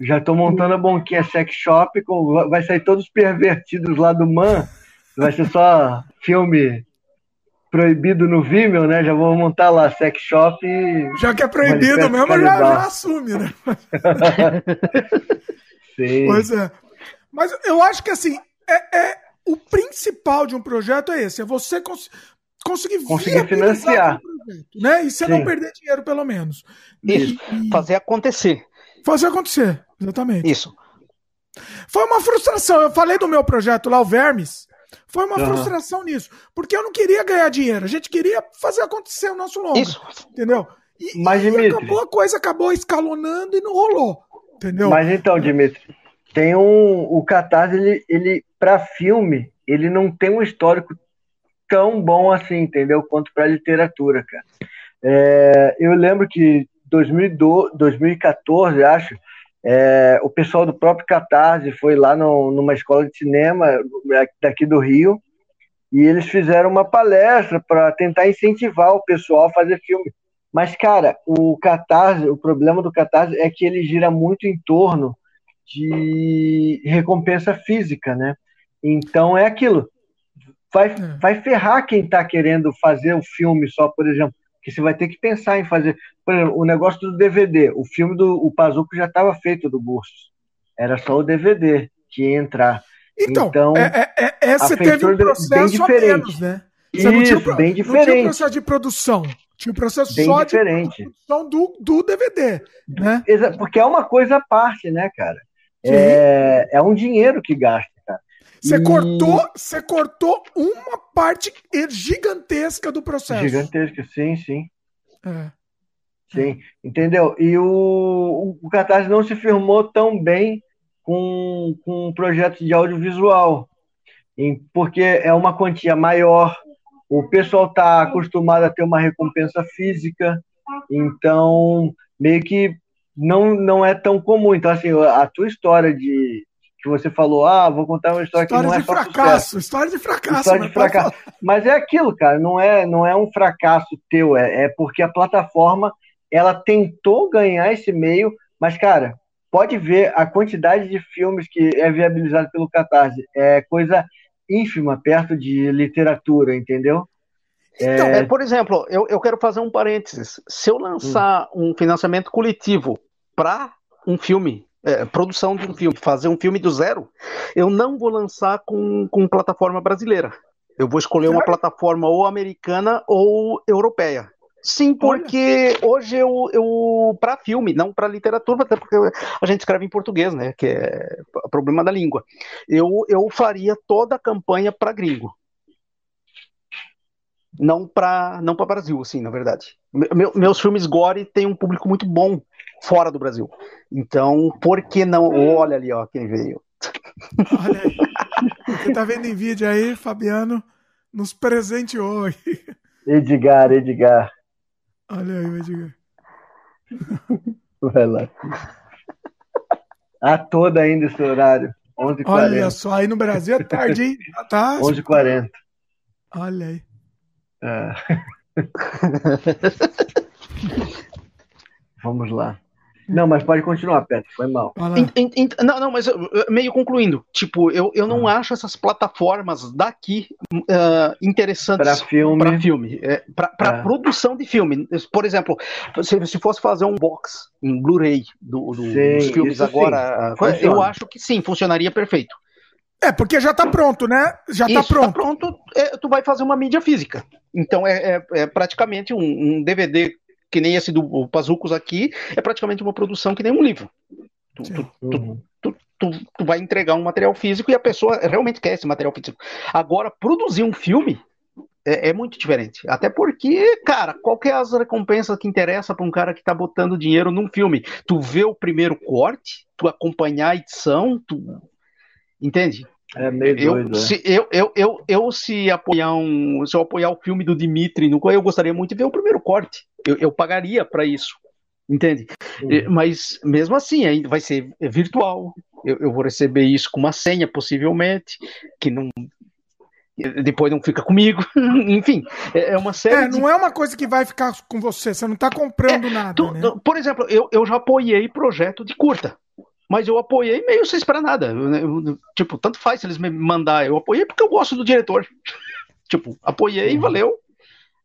Já estou montando a Bonquinha Sex Shop, com, vai sair todos pervertidos lá do Man. Vai ser só filme proibido no Vimeo, né? Já vou montar lá Sex Shop. E... Já que é proibido mesmo, já, já, assume, né? Sim. Pois é. Mas eu acho que assim, é, é, o principal de um projeto é esse, é você cons conseguir, conseguir financiar. Projeto, né? E você Sim. não perder dinheiro, pelo menos. Isso, e, fazer acontecer. Fazer acontecer. Exatamente. Isso. Foi uma frustração. Eu falei do meu projeto lá, o Vermes. Foi uma uhum. frustração nisso. Porque eu não queria ganhar dinheiro. A gente queria fazer acontecer o nosso longo. Isso. Entendeu? E, Mas, e Dimitri... acabou, a coisa acabou escalonando e não rolou. Entendeu? Mas então, Dimitri, tem um. O Catarse, ele, ele para filme, ele não tem um histórico tão bom assim, entendeu? Quanto para literatura, cara. É, eu lembro que 2012, 2014, acho, é, o pessoal do próprio Catarse foi lá no, numa escola de cinema daqui do Rio e eles fizeram uma palestra para tentar incentivar o pessoal a fazer filme. Mas, cara, o Catarse, o problema do Catarse é que ele gira muito em torno de recompensa física, né? Então é aquilo. Vai, é. vai ferrar quem está querendo fazer o filme só, por exemplo, que você vai ter que pensar em fazer. Por exemplo, o negócio do DVD. O filme do o Pazuco já estava feito do Bursos. Era só o DVD que ia entrar. Então, então é, é, é, você teve um processo bem diferente. Menos, né? Você Isso, não tinha, bem diferente. Não tinha processo de produção. Tinha um processo bem só diferente. de produção do, do DVD. Né? Porque é uma coisa à parte, né, cara? É, é um dinheiro que gasta. Você e... cortou, você cortou uma parte gigantesca do processo. Gigantesca, sim, sim. É. Sim, entendeu? E o, o Catarse não se firmou tão bem com, com um projeto de audiovisual, porque é uma quantia maior, o pessoal está acostumado a ter uma recompensa física, então meio que não, não é tão comum. Então, assim, a tua história de, que você falou, ah, vou contar uma história, história que não é só fracasso, sucesso. História de fracasso, história de fracasso. Mas é aquilo, cara, não é, não é um fracasso teu, é, é porque a plataforma ela tentou ganhar esse meio, mas, cara, pode ver a quantidade de filmes que é viabilizado pelo Catarse. É coisa ínfima perto de literatura, entendeu? Então, é... por exemplo, eu, eu quero fazer um parênteses. Se eu lançar hum. um financiamento coletivo para um filme, é, produção de um filme, fazer um filme do zero, eu não vou lançar com, com plataforma brasileira. Eu vou escolher uma plataforma ou americana ou europeia. Sim, porque Olha. hoje eu, eu para filme, não para literatura, até porque a gente escreve em português, né? Que é problema da língua. Eu, eu faria toda a campanha para gringo. Não para não para Brasil, assim, na verdade. Meu, meus filmes gore têm um público muito bom fora do Brasil. Então, por que não? Olha ali, ó, quem veio. Olha aí. Você tá vendo em vídeo aí, Fabiano nos presenteou. Edgar, Edgar. Olha aí o Edgar. Vai lá. A toda ainda esse horário. 11h40. Olha só, aí no Brasil é tarde, hein? Tá. 11h40. Olha aí. É. Vamos lá. Não, mas pode continuar, Petro, foi mal. não, não, mas meio concluindo, tipo, eu, eu não ah. acho essas plataformas daqui uh, interessantes para filme, para filme, é, para é. produção de filme. Por exemplo, se, se fosse fazer um box em Blu-ray do, do, dos filmes agora, sim, eu acho que sim, funcionaria perfeito. É, porque já está pronto, né? Já está pronto. Tá pronto, é, tu vai fazer uma mídia física. Então é, é, é praticamente um, um, DVD que nem esse do Pazucos aqui, é praticamente uma produção que nem um livro. Tu, tu, uhum. tu, tu, vai entregar um material físico e a pessoa realmente quer esse material físico. Agora, produzir um filme é, é muito diferente. Até porque, cara, qual é as recompensas que interessa para um cara que está botando dinheiro num filme? Tu vê o primeiro corte, tu acompanhar a edição, tu. Entende? É meio eu, doido, é. se, eu, eu, eu, eu, se apoiar um. Se eu apoiar o filme do Dimitri, no eu gostaria muito de ver o primeiro corte. Eu, eu pagaria para isso. Entende? Uhum. Mas mesmo assim, ainda vai ser virtual. Eu, eu vou receber isso com uma senha, possivelmente, que não depois não fica comigo. Enfim, é, é uma série. É, não de... é uma coisa que vai ficar com você, você não está comprando é, nada. Tu, né? Por exemplo, eu, eu já apoiei projeto de curta mas eu apoiei meio sem esperar nada. Eu, eu, tipo, tanto faz se eles me mandar. Eu apoiei porque eu gosto do diretor. tipo, apoiei, uhum. valeu.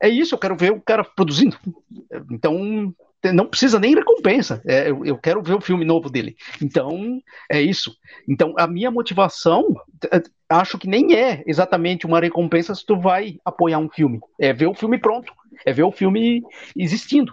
É isso, eu quero ver o cara produzindo. Então, não precisa nem recompensa. É, eu, eu, quero ver o filme novo dele. Então, é isso. Então, a minha motivação, acho que nem é exatamente uma recompensa se tu vai apoiar um filme. É ver o filme pronto. É ver o filme existindo.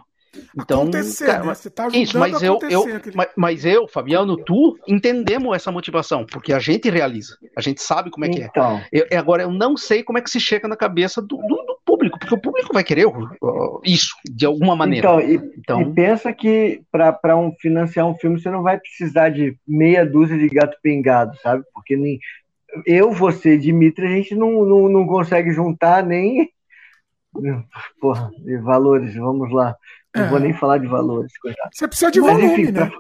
Então, acontecer, cara, né? Você tá isso, mas eu, eu mas, mas, eu, Fabiano, tu entendemos essa motivação, porque a gente realiza, a gente sabe como é que é. então. é. Eu, agora, eu não sei como é que se chega na cabeça do, do, do público, porque o público vai querer uh, isso, de alguma maneira. Então, e, então... e pensa que para um, financiar um filme você não vai precisar de meia dúzia de gato pingado, sabe? Porque nem, eu, você, Dimitri, a gente não, não, não consegue juntar nem. Porra, valores, vamos lá. Não é. vou nem falar de valores, coitado. Você precisa de Mas, volume, enfim, né?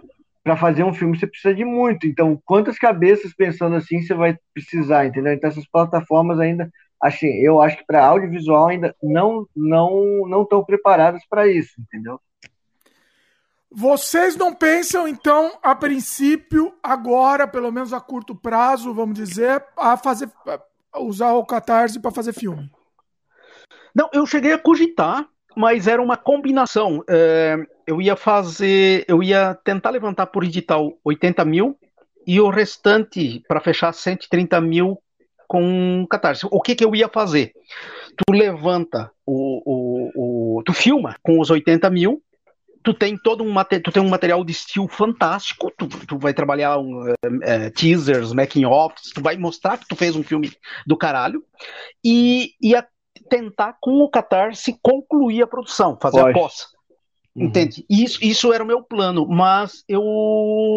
Para fazer um filme você precisa de muito. Então, quantas cabeças pensando assim você vai precisar, entendeu? Então, essas plataformas ainda, assim, eu acho que para audiovisual ainda não não não estão preparadas para isso, entendeu? Vocês não pensam, então, a princípio, agora, pelo menos a curto prazo, vamos dizer, a fazer a usar o Catarse para fazer filme? Não, eu cheguei a cogitar, mas era uma combinação. É, eu ia fazer, eu ia tentar levantar por edital 80 mil e o restante para fechar 130 mil com Catarse. O que que eu ia fazer? Tu levanta o, o, o tu filma com os 80 mil, tu tem todo um tu tem um material de estilo fantástico, tu, tu vai trabalhar um, é, teasers, making offs, tu vai mostrar que tu fez um filme do caralho e, e a tentar, com o Catarse, concluir a produção, fazer Pode. a poça. Uhum. Entende? Isso, isso era o meu plano, mas eu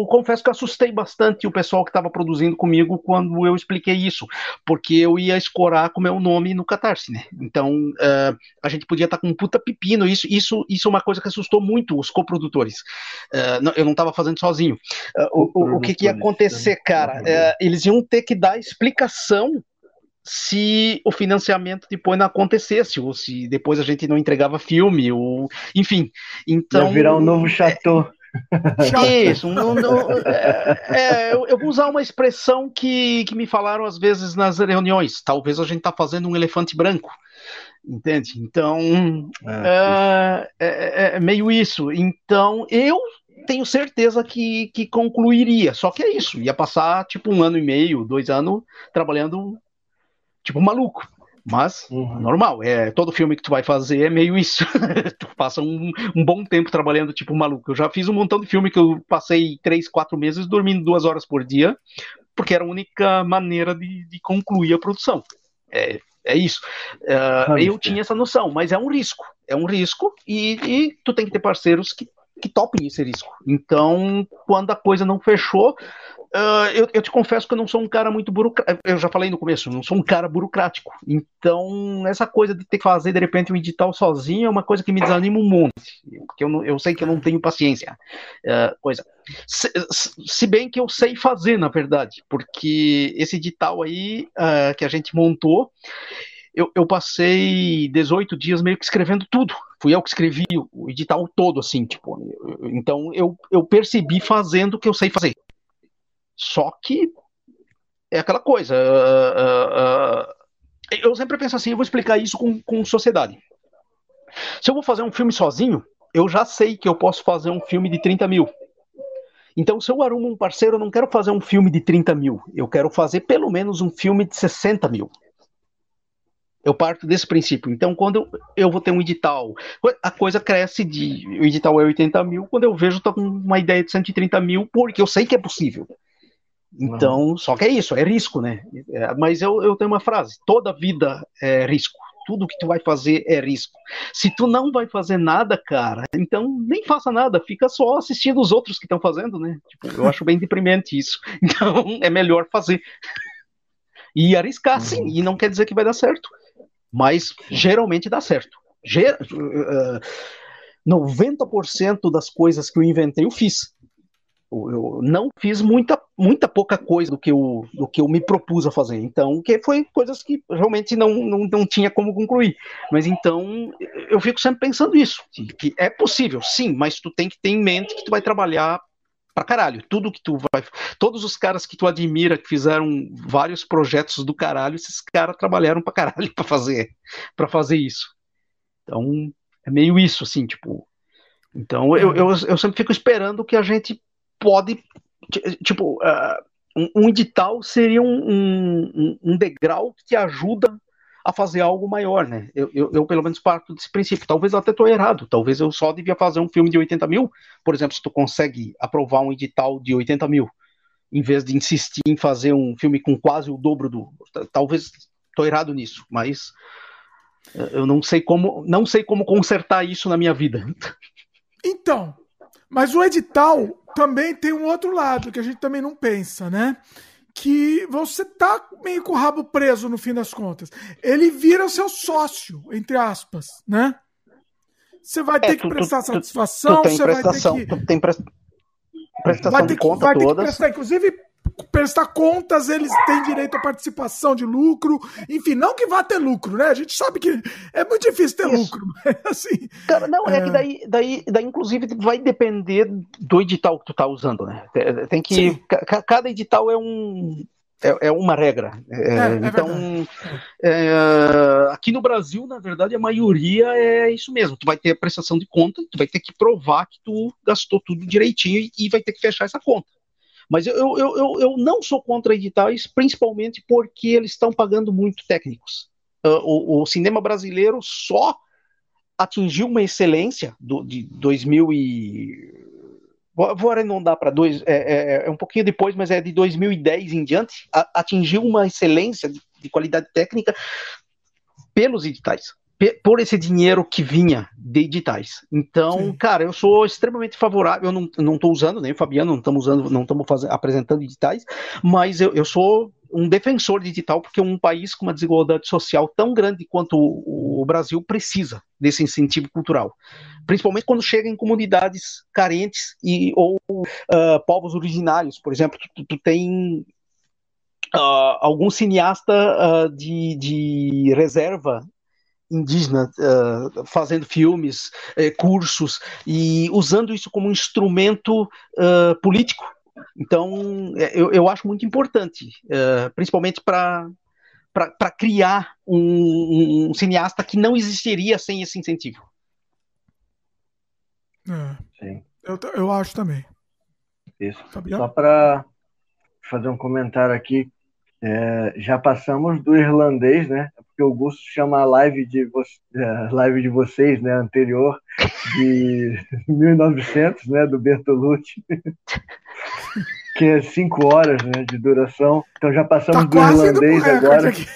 confesso que assustei bastante o pessoal que estava produzindo comigo quando eu expliquei isso, porque eu ia escorar com o meu nome no Catarse, né? Então uh, a gente podia estar tá com um puta pepino. Isso, isso, isso é uma coisa que assustou muito os coprodutores. Uh, não, eu não estava fazendo sozinho. Uh, o, o, o que, que, ia acontecer, cara? eles iam ter que dar explicação se o financiamento depois não acontecesse, ou se depois a gente não entregava filme, ou enfim. Então. Vai virar um novo chateau. Isso, não, não, é, é, eu, eu, vou usar uma expressão que, que me falaram às vezes nas reuniões. Talvez a gente está fazendo um elefante branco, entende? Então é, é, é, é, meio isso. Então eu tenho certeza que, que concluiria. Só que é isso, ia passar tipo um ano e meio, dois anos trabalhando tipo maluco. Mas, uhum. normal, é todo filme que tu vai fazer é meio isso. tu passa um, um, bom tempo trabalhando tipo maluco. Eu já fiz um montão de filme que eu passei três, quatro meses dormindo duas horas por dia, porque era a única maneira de, de concluir a produção. É, é isso. Uh, eu tinha essa noção, mas é um risco. É um risco e, e tu tem que ter parceiros que, que topem esse risco. Então, quando a coisa não fechou, Uh, eu, eu, te confesso que eu não sou um cara muito burocrático. Eu já falei no começo, não sou um cara burocrático. Então, essa coisa de ter que fazer de repente um edital sozinho é uma coisa que me desanima um monte. Porque eu, não, eu sei que eu não tenho paciência. Uh, coisa. Se, se, bem que eu sei fazer, na verdade, porque esse edital aí uh, que a gente montou. Eu, eu, passei 18 dias meio que escrevendo tudo. Fui eu que escrevi o edital todo, assim, tipo. Então eu, eu percebi fazendo o que eu sei fazer. Só que é aquela coisa. Uh, uh, uh, eu sempre penso assim, eu vou explicar isso com, com sociedade. Se eu vou fazer um filme sozinho, eu já sei que eu posso fazer um filme de 30 mil. Então, se eu arrumo um parceiro, eu não quero fazer um filme de 30 mil. Eu quero fazer pelo menos um filme de 60 mil. Eu parto desse princípio. Então, quando eu, vou ter um edital, a coisa cresce de. O edital é 80 mil, quando eu vejo, estou com uma ideia de 130 mil, porque eu sei que é possível. Então, uhum. só que é isso, é risco, né? É, mas eu, eu tenho uma frase: toda vida é risco. Tudo que tu vai fazer é risco. Se tu não vai fazer nada, cara, então nem faça nada, fica só assistindo os outros que estão fazendo, né? Tipo, eu acho bem deprimente isso. Então, é melhor fazer. E arriscar, sim, uhum. e não quer dizer que vai dar certo. Mas geralmente dá certo. Ger uh, 90% das coisas que eu inventei, eu fiz eu não fiz muita, muita pouca coisa do que, eu, do que eu me propus a fazer. Então, que foi coisas que realmente não, não, não tinha como concluir. Mas então, eu fico sempre pensando isso, que é possível, sim, mas tu tem que ter em mente que tu vai trabalhar pra caralho. Tudo que tu vai. Todos os caras que tu admira, que fizeram vários projetos do caralho, esses caras trabalharam pra caralho pra fazer, pra fazer isso. Então, é meio isso, assim, tipo. Então, eu, eu, eu sempre fico esperando que a gente pode, tipo, uh, um, edital seria um, um, um, degrau que ajuda a fazer algo maior, né? Eu, eu, eu pelo menos parto desse princípio. Talvez eu até estou errado. Talvez eu só devia fazer um filme de 80 mil. Por exemplo, se tu consegue aprovar um edital de 80 mil, em vez de insistir em fazer um filme com quase o dobro do. Talvez estou errado nisso, mas eu não sei como, não sei como consertar isso na minha vida. Então, mas o edital também tem um outro lado que a gente também não pensa, né? Que você tá meio com o rabo preso no fim das contas. Ele vira o seu sócio, entre aspas, né? Você vai ter é, que prestar tu, satisfação, tu, tu você vai ter que. Tu tem prestação vai ter de conta que, vai toda. Ter que prestar, inclusive, prestar contas, eles têm direito à participação de lucro. Enfim, não que vá ter lucro, né? A gente sabe que é muito difícil ter Isso. lucro. assim, Cara, não, é... é, que daí, daí, daí, inclusive, vai depender do edital que tu tá usando, né? Tem que. Cada edital é um. É, é uma regra. É, é, é então, é, aqui no Brasil, na verdade, a maioria é isso mesmo. Tu vai ter a prestação de conta, tu vai ter que provar que tu gastou tudo direitinho e vai ter que fechar essa conta. Mas eu, eu, eu, eu não sou contra editais, principalmente porque eles estão pagando muito técnicos. Uh, o, o, cinema brasileiro só atingiu uma excelência do, de 2000 e vou arredondar para dois, é, é, é, um pouquinho depois, mas é de 2010 em diante, a, atingiu uma excelência de, de, qualidade técnica pelos editais por esse dinheiro que vinha de editais. Então, Sim. cara, eu sou extremamente favorável. Eu não, não estou usando, nem o Fabiano, não estamos usando, não estamos apresentando editais, mas eu, eu sou um defensor de digital porque um país com uma desigualdade social tão grande quanto o, o Brasil precisa desse incentivo cultural, principalmente quando chega em comunidades carentes e ou uh, povos originários, por exemplo, tu, tu tem uh, algum cineasta uh, de, de reserva indígena uh, fazendo filmes, eh, cursos e usando isso como instrumento uh, político. Então, eu, eu acho muito importante, uh, principalmente para para criar um, um, cineasta que não existiria sem esse incentivo. É. Sim. Eu, eu acho também. Isso. Só para fazer um comentário aqui, é, já passamos do irlandês, né? Porque o Gusto chama a live de, é, live de vocês, né? Anterior, de 1900, né? Do Bertolucci. que é cinco horas né, de duração. Então já passamos tá do irlandês agora. Aqui.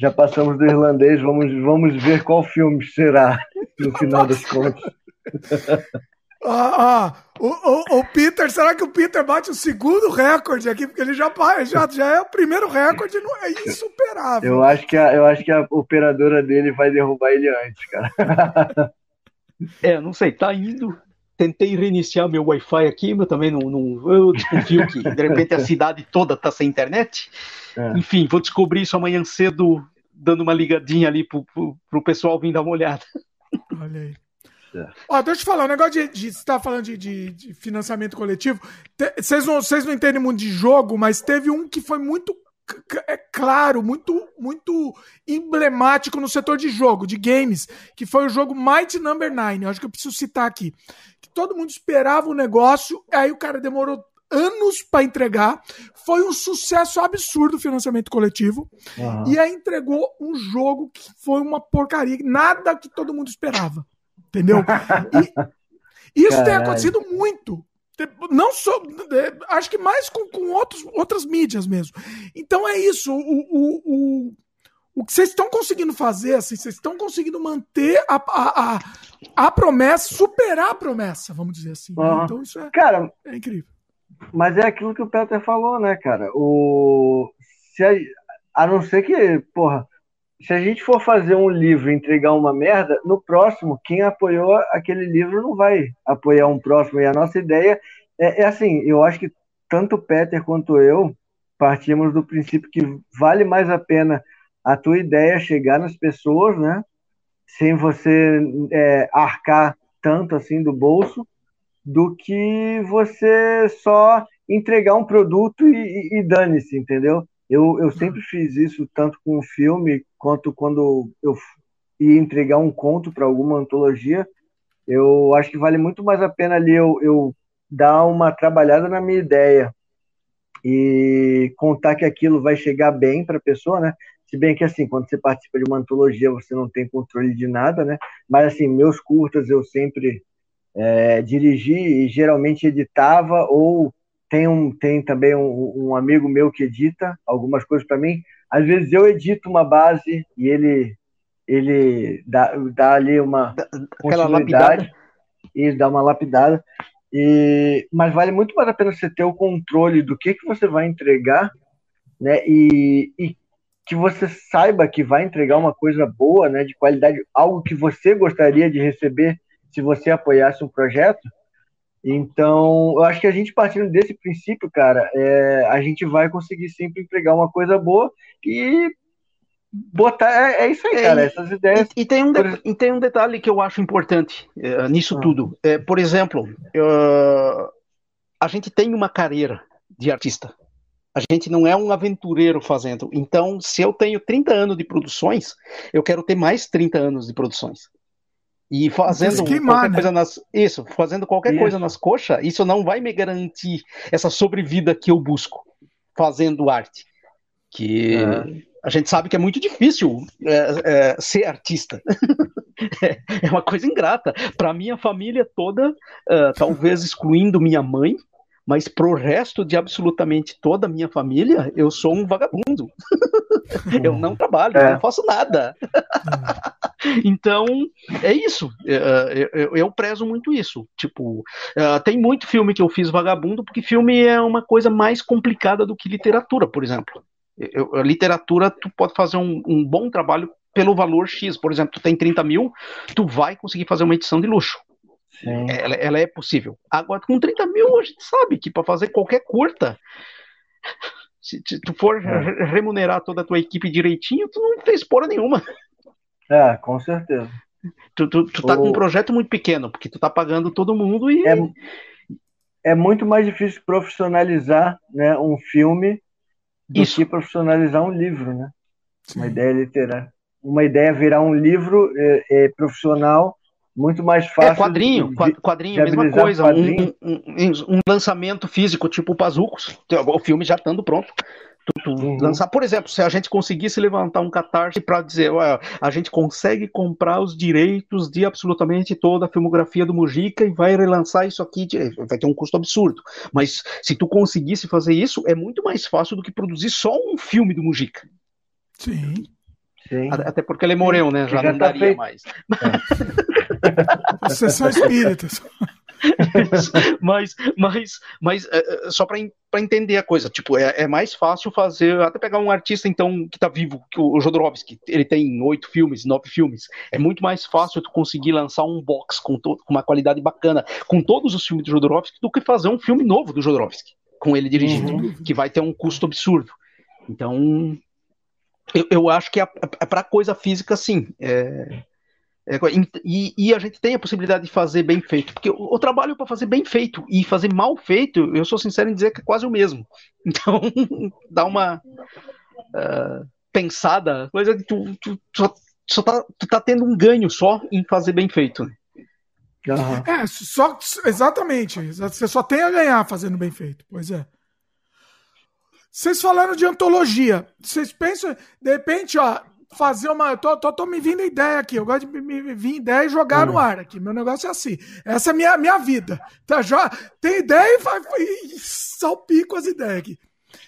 Já passamos do irlandês, vamos, vamos ver qual filme será no final das contas. Ah, ah, o, o, o, Peter, será que o Peter bate o segundo recorde aqui? Porque ele já, já, já é o primeiro recorde, não é insuperável. Eu acho, que a, eu acho que a operadora dele vai derrubar ele antes, cara. É, não sei, tá indo. Tentei reiniciar meu Wi-Fi aqui, mas também não, não. Eu desconfio que de repente a cidade toda tá sem internet. É. Enfim, vou descobrir isso amanhã cedo, dando uma ligadinha ali pro, pro, pro pessoal vir dar uma olhada. Olha aí. É. Ó, deixa eu te falar, o um negócio de, de. Você tá falando de, de, de financiamento coletivo. Vocês não, não entendem muito de jogo, mas teve um que foi muito é claro, muito muito emblemático no setor de jogo, de games, que foi o jogo Might Number 9. Eu acho que eu preciso citar aqui. Que todo mundo esperava o negócio, aí o cara demorou anos para entregar. Foi um sucesso absurdo o financiamento coletivo. Uhum. E aí entregou um jogo que foi uma porcaria, nada que todo mundo esperava. Entendeu? E isso Caralho. tem acontecido muito. Não só. Acho que mais com, com outros, outras mídias mesmo. Então é isso. O, o, o, o que vocês estão conseguindo fazer, assim, vocês estão conseguindo manter a, a, a, a, promessa, superar a promessa, vamos dizer assim. Uhum. Então isso é, cara, é incrível. Mas é aquilo que o Peter falou, né, cara? O, se a, a não ser que, porra, se a gente for fazer um livro e entregar uma merda, no próximo, quem apoiou aquele livro não vai apoiar um próximo. E a nossa ideia é, é assim: eu acho que tanto o Peter quanto eu partimos do princípio que vale mais a pena a tua ideia chegar nas pessoas, né? Sem você é, arcar tanto assim do bolso, do que você só entregar um produto e, e, e dane-se, entendeu? Eu, eu sempre fiz isso tanto com o filme quanto quando eu ia entregar um conto para alguma antologia. Eu acho que vale muito mais a pena ali eu, eu dar uma trabalhada na minha ideia e contar que aquilo vai chegar bem para a pessoa, né? Se bem que assim, quando você participa de uma antologia, você não tem controle de nada, né? Mas assim, meus curtas eu sempre é, dirigi e geralmente editava ou tem, um, tem também um, um amigo meu que edita algumas coisas para mim. Às vezes eu edito uma base e ele ele dá, dá ali uma Aquela continuidade e dá uma lapidada. E, mas vale muito mais a pena você ter o controle do que, que você vai entregar, né? E, e que você saiba que vai entregar uma coisa boa, né? De qualidade, algo que você gostaria de receber se você apoiasse um projeto então, eu acho que a gente partindo desse princípio, cara, é, a gente vai conseguir sempre entregar uma coisa boa e botar. É, é isso aí, é, cara, essas ideias. E, e tem, um de, e tem um detalhe que eu acho importante é, nisso ah. tudo. É, por exemplo, uh, a gente tem uma carreira de artista. A gente não é um aventureiro fazendo. Então, se eu tenho 30 anos de produções, eu quero ter mais 30 anos de produções. E fazendo qualquer né? coisa nas. Isso, fazendo qualquer isso. coisa nas coxas, isso não vai me garantir essa sobrevida que eu busco fazendo arte. Que é. a gente sabe que é muito difícil é, é, ser artista. é uma coisa ingrata. Para minha família toda, uh, talvez excluindo minha mãe, mas pro resto de absolutamente toda a minha família, eu sou um vagabundo. eu não trabalho, é. não faço nada. Então, é isso. Eu, é, é, eu, prezo muito isso. Tipo, tem muito filme que eu fiz vagabundo, porque filme é uma coisa mais complicada do que literatura, por exemplo. Eu, a literatura, tu pode fazer um, um bom trabalho pelo valor X. Por exemplo, tu tem 30 mil, tu vai conseguir fazer uma edição de luxo. Ela, ela, é possível. Agora, com 30 mil, a gente sabe que para fazer qualquer curta, Se, tu for é. remunerar toda a tua equipe direitinho, tu não fez porra nenhuma. É, com certeza. Tu, tu, tu tá o... com um projeto muito pequeno, porque tu tá pagando todo mundo e. É, é muito mais difícil profissionalizar né, um filme do Isso. que profissionalizar um livro, né? Sim. Uma ideia literária. Uma ideia virar um livro é, é profissional muito mais é, fácil. É quadrinho, de, quadrinho, de mesma coisa. Um, um, um, lançamento físico, tipo Pazucos, o filme já estando pronto. Tu, tu uhum. lançar, por exemplo, se a gente conseguisse levantar um catarse para dizer, ué, a gente consegue comprar os direitos de absolutamente toda a filmografia do Mujica e vai relançar isso aqui, de, vai ter um custo absurdo. Mas se tu conseguisse fazer isso, é muito mais fácil do que produzir só um filme do Mujica. Sim. Sim. Até porque ele morreu, né? Já, já não tá daria feito. mais. É. Sessão espíritas. mas, mas, mas é, é só para entender a coisa, tipo, é, é, mais fácil fazer, até pegar um artista então que tá vivo, que o Jodorowsky, ele tem oito filmes, nove filmes, é muito mais fácil tu conseguir lançar um box com, com uma qualidade bacana, com todos os filmes do Jodorowsky, do que fazer um filme novo do Jodorowsky, com ele dirigindo, uhum. que vai ter um custo absurdo. Então, eu, eu acho que é, é para coisa física, sim. É, é, e, e, a gente tem a possibilidade de fazer bem feito, porque o, o trabalho para fazer bem feito e fazer mal feito, eu sou sincero em dizer que é quase o mesmo. Então, dá uma uh, pensada, coisa que tu, tu, tu, só tá, tu tá tendo um ganho só em fazer bem feito. Uhum. É, só, exatamente. Você só tem a ganhar fazendo bem feito. Pois é. Vocês falaram de antologia. Vocês pensam, de repente, ó, fazer uma. Tô, tô, tô me vindo ideia aqui. Eu gosto de me, me vir ideia e jogar no ar aqui. Meu negócio é assim. Essa é a minha, minha vida. Tá, já, tem ideia e, vai, e salpico as ideias aqui.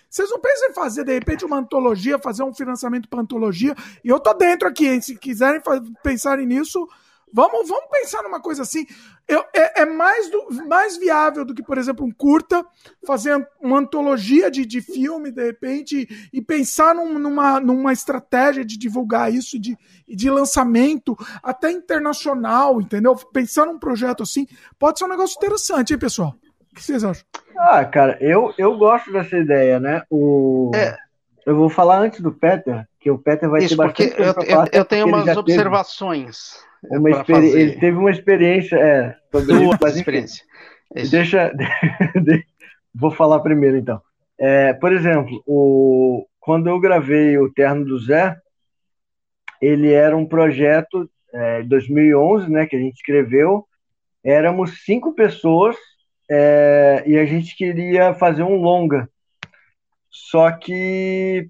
Vocês não pensam em fazer, de repente, uma antologia, fazer um financiamento para antologia? E eu tô dentro aqui, hein? Se quiserem pensarem nisso, Vamos, vamos pensar numa coisa assim. Eu, é, é mais, do, mais viável do que, por exemplo, um curta, fazer uma antologia de, de filme, de repente, e pensar num, numa, numa estratégia de divulgar isso, de, de lançamento, até internacional, entendeu? Pensar num projeto assim, pode ser um negócio interessante, hein, pessoal? O que vocês acham? Ah, cara, eu, eu gosto dessa ideia, né? O... É. Eu vou falar antes do Peter, que o Peter vai Isso, ter bastante porque eu, eu, eu tenho umas observações. Teve uma experi... Ele teve uma experiência, é, sobre Duas isso, experiência. Deixa, vou falar primeiro então. É, por exemplo, o... quando eu gravei o Terno do Zé, ele era um projeto é, 2011, né, que a gente escreveu. Éramos cinco pessoas é, e a gente queria fazer um longa. Só que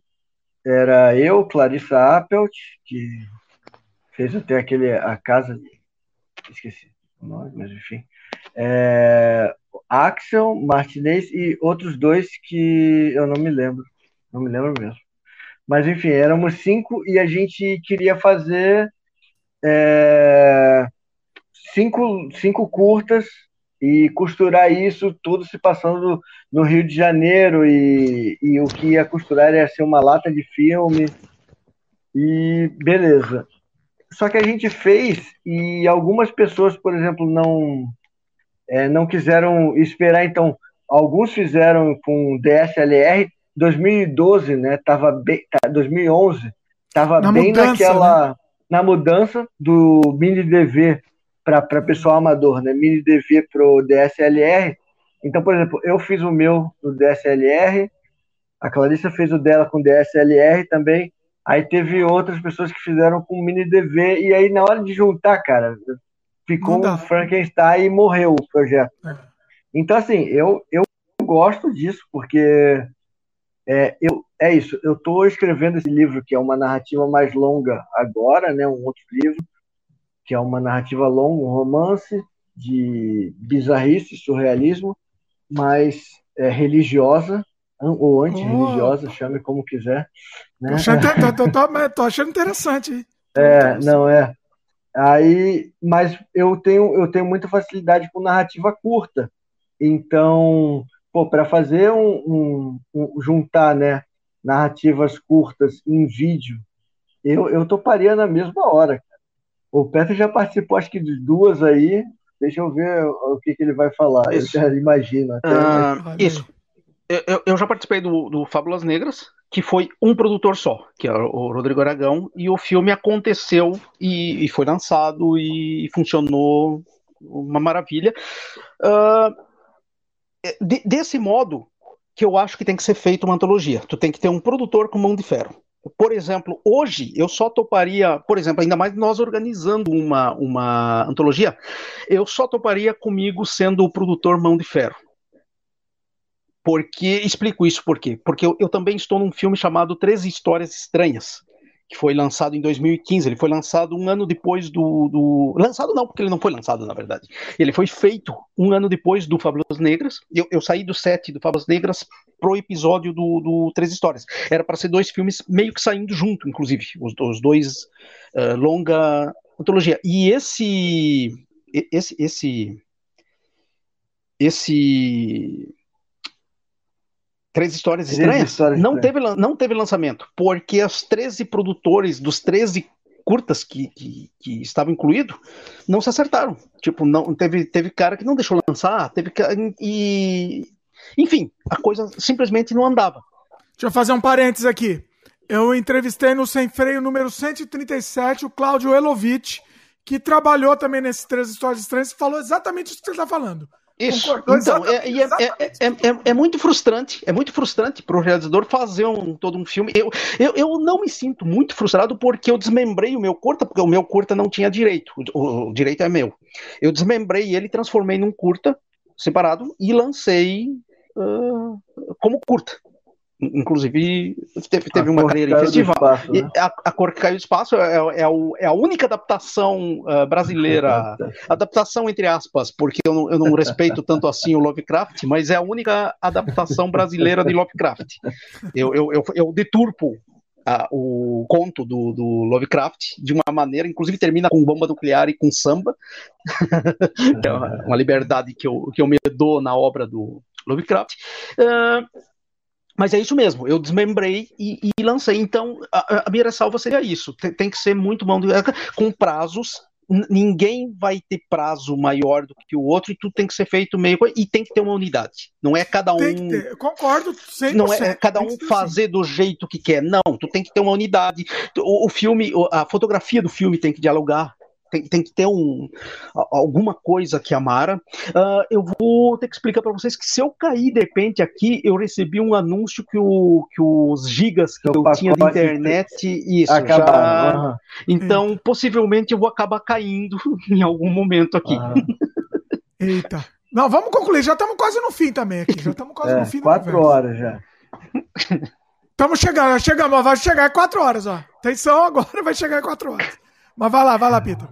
era eu, Clarissa Appelt, que fez até aquele a casa esqueci o nome, mas enfim. É, Axel Martinez e outros dois que eu não me lembro não me lembro mesmo. Mas enfim éramos cinco e a gente queria fazer é, cinco cinco curtas e costurar isso tudo se passando no Rio de Janeiro e, e o que ia costurar ia ser uma lata de filme. E beleza só que a gente fez e algumas pessoas, por exemplo, não é, não quiseram esperar. Então, alguns fizeram com DSLR 2012, né? Tava bem, 2011, tá, tava na bem mudança, naquela né? na mudança do mini DV para pessoal amador, né? Mini DV pro DSLR. Então, por exemplo, eu fiz o meu no DSLR, a Clarissa fez o dela com DSLR também. Aí teve outras pessoas que fizeram com mini DV, e aí na hora de juntar, cara, ficou um Frankenstein e morreu o projeto. É. Então, assim, eu, eu gosto disso, porque é, eu, é isso, eu estou escrevendo esse livro, que é uma narrativa mais longa agora, né, um outro livro, que é uma narrativa longa, um romance de bizarrice, surrealismo, mas é, religiosa, ou anti-religiosa, oh. chame como quiser. Né? Tô, achando, tô, tô, tô, achando interessante. É, não é. Aí, mas eu tenho, eu tenho muita facilidade com narrativa curta. Então, para fazer um, um, um, juntar, né, narrativas curtas em vídeo, eu, eu toparia na mesma hora. O Peter já participou, acho que de duas aí. Deixa eu ver o que, que ele vai falar. Isso. Eu já imagino. Até, uh, mas... Isso. Eu, eu já participei do, do Fábulas Negras, que foi um produtor só, que é o Rodrigo Aragão, e o filme aconteceu e, e foi lançado e funcionou uma maravilha. Uh, de, desse modo que eu acho que tem que ser feita uma antologia. Tu tem que ter um produtor com mão de ferro. Por exemplo, hoje eu só toparia, por exemplo, ainda mais nós organizando uma, uma antologia, eu só toparia comigo sendo o produtor mão de ferro. Porque, explico isso por quê? Porque eu, eu também estou num filme chamado Três Histórias Estranhas, que foi lançado em 2015. Ele foi lançado um ano depois do, do, Lançado não, porque ele não foi lançado, na verdade. Ele foi feito um ano depois do Fábulas Negras. Eu, eu saí do set do Fábulas Negras pro episódio do, do Três Histórias. Era para ser dois filmes meio que saindo junto, inclusive. Os, os dois uh, longa antologia. E esse. Esse. Esse. Esse Três Histórias Três Estranhas histórias não, Teve, não teve lançamento, porque os 13 produtores dos 13 curtas que, que, que estavam incluídos não se acertaram. Tipo, não teve, teve cara que não deixou lançar, teve e enfim, a coisa simplesmente não andava. Deixa eu fazer um parênteses aqui. Eu entrevistei no Sem Freio número 137 o Cláudio Elovitch, que trabalhou também nesses Três Histórias Estranhas e falou exatamente isso que você está falando. Isso. então, é, é, é, é, muito frustrante, é muito frustrante para o realizador fazer um, todo um filme. Eu, eu, eu não me sinto muito frustrado porque eu desmembrei o meu curta, porque o meu curta não tinha direito. O, o direito é meu. Eu desmembrei ele, transformei num curta separado e lancei uh, como curta. Inclusive, teve, teve uma carreira em festival. Espaço, né? a, a, Cor que Caiu do Espaço é, é, é, o, é a única adaptação uh, brasileira, adaptação entre aspas, porque eu não, eu não respeito tanto assim o Lovecraft, mas é a única adaptação brasileira de Lovecraft. Eu, eu, eu, eu deturpo uh, o conto do, do, Lovecraft de uma maneira, inclusive termina com bomba nuclear e com samba, é uma, uma, liberdade que eu, que eu me dou na obra do Lovecraft. Uh, mas é isso mesmo, eu desmembrei e, e lancei. Então, a, a, minha ressalva seria isso: tem, tem, que ser muito de com prazos. Ninguém vai ter prazo maior do que o outro e tudo tem que ser feito meio e tem que ter uma unidade. Não é cada um. Ter, concordo 100%. Não é cada um fazer assim. do jeito que quer. Não, tu tem que ter uma unidade. O, o filme, a fotografia do filme tem que dialogar tem, tem que ter um, alguma coisa que amara. Uh, eu vou ter que explicar para vocês que se eu cair de repente aqui, eu recebi um anúncio que, o, que os gigas que eu tinha de internet, isso, já... Então, possivelmente eu vou acabar caindo em algum momento aqui. Eita. Não, vamos concluir. Já estamos quase no fim também aqui. Já estamos quase é, no fim. Quatro horas já. Estamos chegando, chegamos, vai chegar em quatro horas, ó. Atenção, agora vai chegar em quatro horas. Mas vai lá, vai lá, Pita.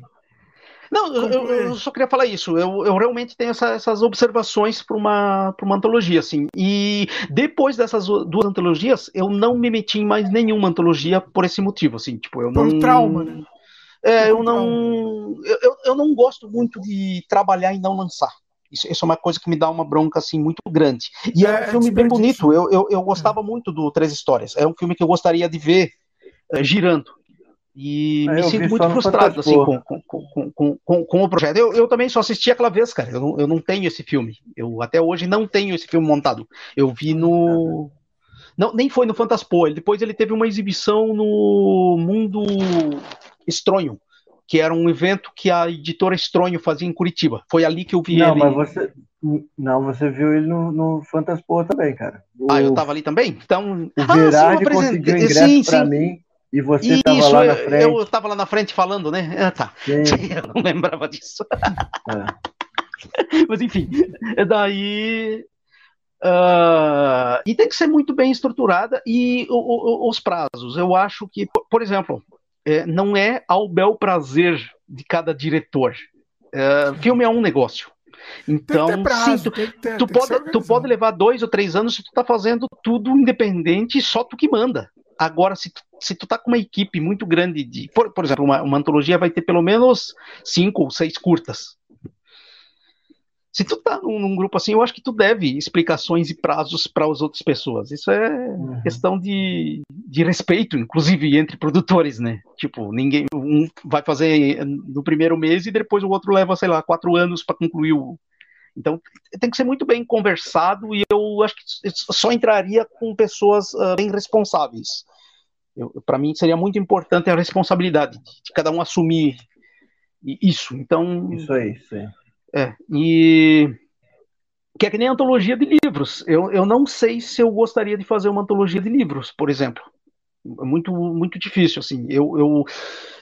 Não, eu, eu, só queria falar isso. Eu, eu realmente tenho essa, essas observações para uma, uma antologia, assim. E depois dessas duas antologias, eu não me meti em mais nenhuma antologia por esse motivo, assim. Tipo, eu por não. trauma, né? É, eu não. Eu, eu não gosto muito de trabalhar e não lançar. Isso, isso, é uma coisa que me dá uma bronca assim muito grande. E é, é um filme bem bonito. Eu, eu, eu gostava é. muito do Três Histórias. É um filme que eu gostaria de ver é, girando. E é, me sinto muito frustrado assim, com, com, com, com, com, o projeto. Eu, eu também só assisti aquela vez, cara. Eu não, eu não tenho esse filme. Eu até hoje não tenho esse filme montado. Eu vi no. Não, nem foi no Fantaspo. Depois ele teve uma exibição no Mundo Estronho, que era um evento que a editora Estronho fazia em Curitiba. Foi ali que eu vi não, ele. Mas você, não, você viu ele no, no Fantaspo também, cara. O, ah, eu tava ali também? Então. O Gerard ah, sim, conseguiu ingresso sim, pra sim. mim e você estava lá na frente. Eu estava lá na frente falando, né? Ah, tá. Eu não lembrava disso. É. Mas enfim, daí. Uh, e tem que ser muito bem estruturada e o, o, os prazos. Eu acho que, por exemplo, é, não é ao bel prazer de cada diretor. Uh, filme é um negócio. Então, prazo, sim, tu, ter, tu pode, tu pode levar dois ou três anos se tu tá fazendo tudo independente, só tu que manda. Agora, se tu, se tu tá com uma equipe muito grande de. Por, por exemplo, uma, uma antologia vai ter pelo menos cinco ou seis curtas. Se tu tá num, num, grupo assim, eu acho que tu deve explicações e prazos para as outras pessoas. Isso é uhum. questão de, de respeito, inclusive entre produtores, né? Tipo, ninguém um vai fazer no primeiro mês e depois o outro leva, sei lá, quatro anos para concluir o, Então tem que ser muito bem conversado e eu acho que só entraria com pessoas uh, bem responsáveis. Para mim seria muito importante a responsabilidade de cada um assumir isso. Então isso aí, isso aí. É, e que é que nem antologia de livros. Eu, eu não sei se eu gostaria de fazer uma antologia de livros, por exemplo. É muito, muito difícil, assim. Eu, eu,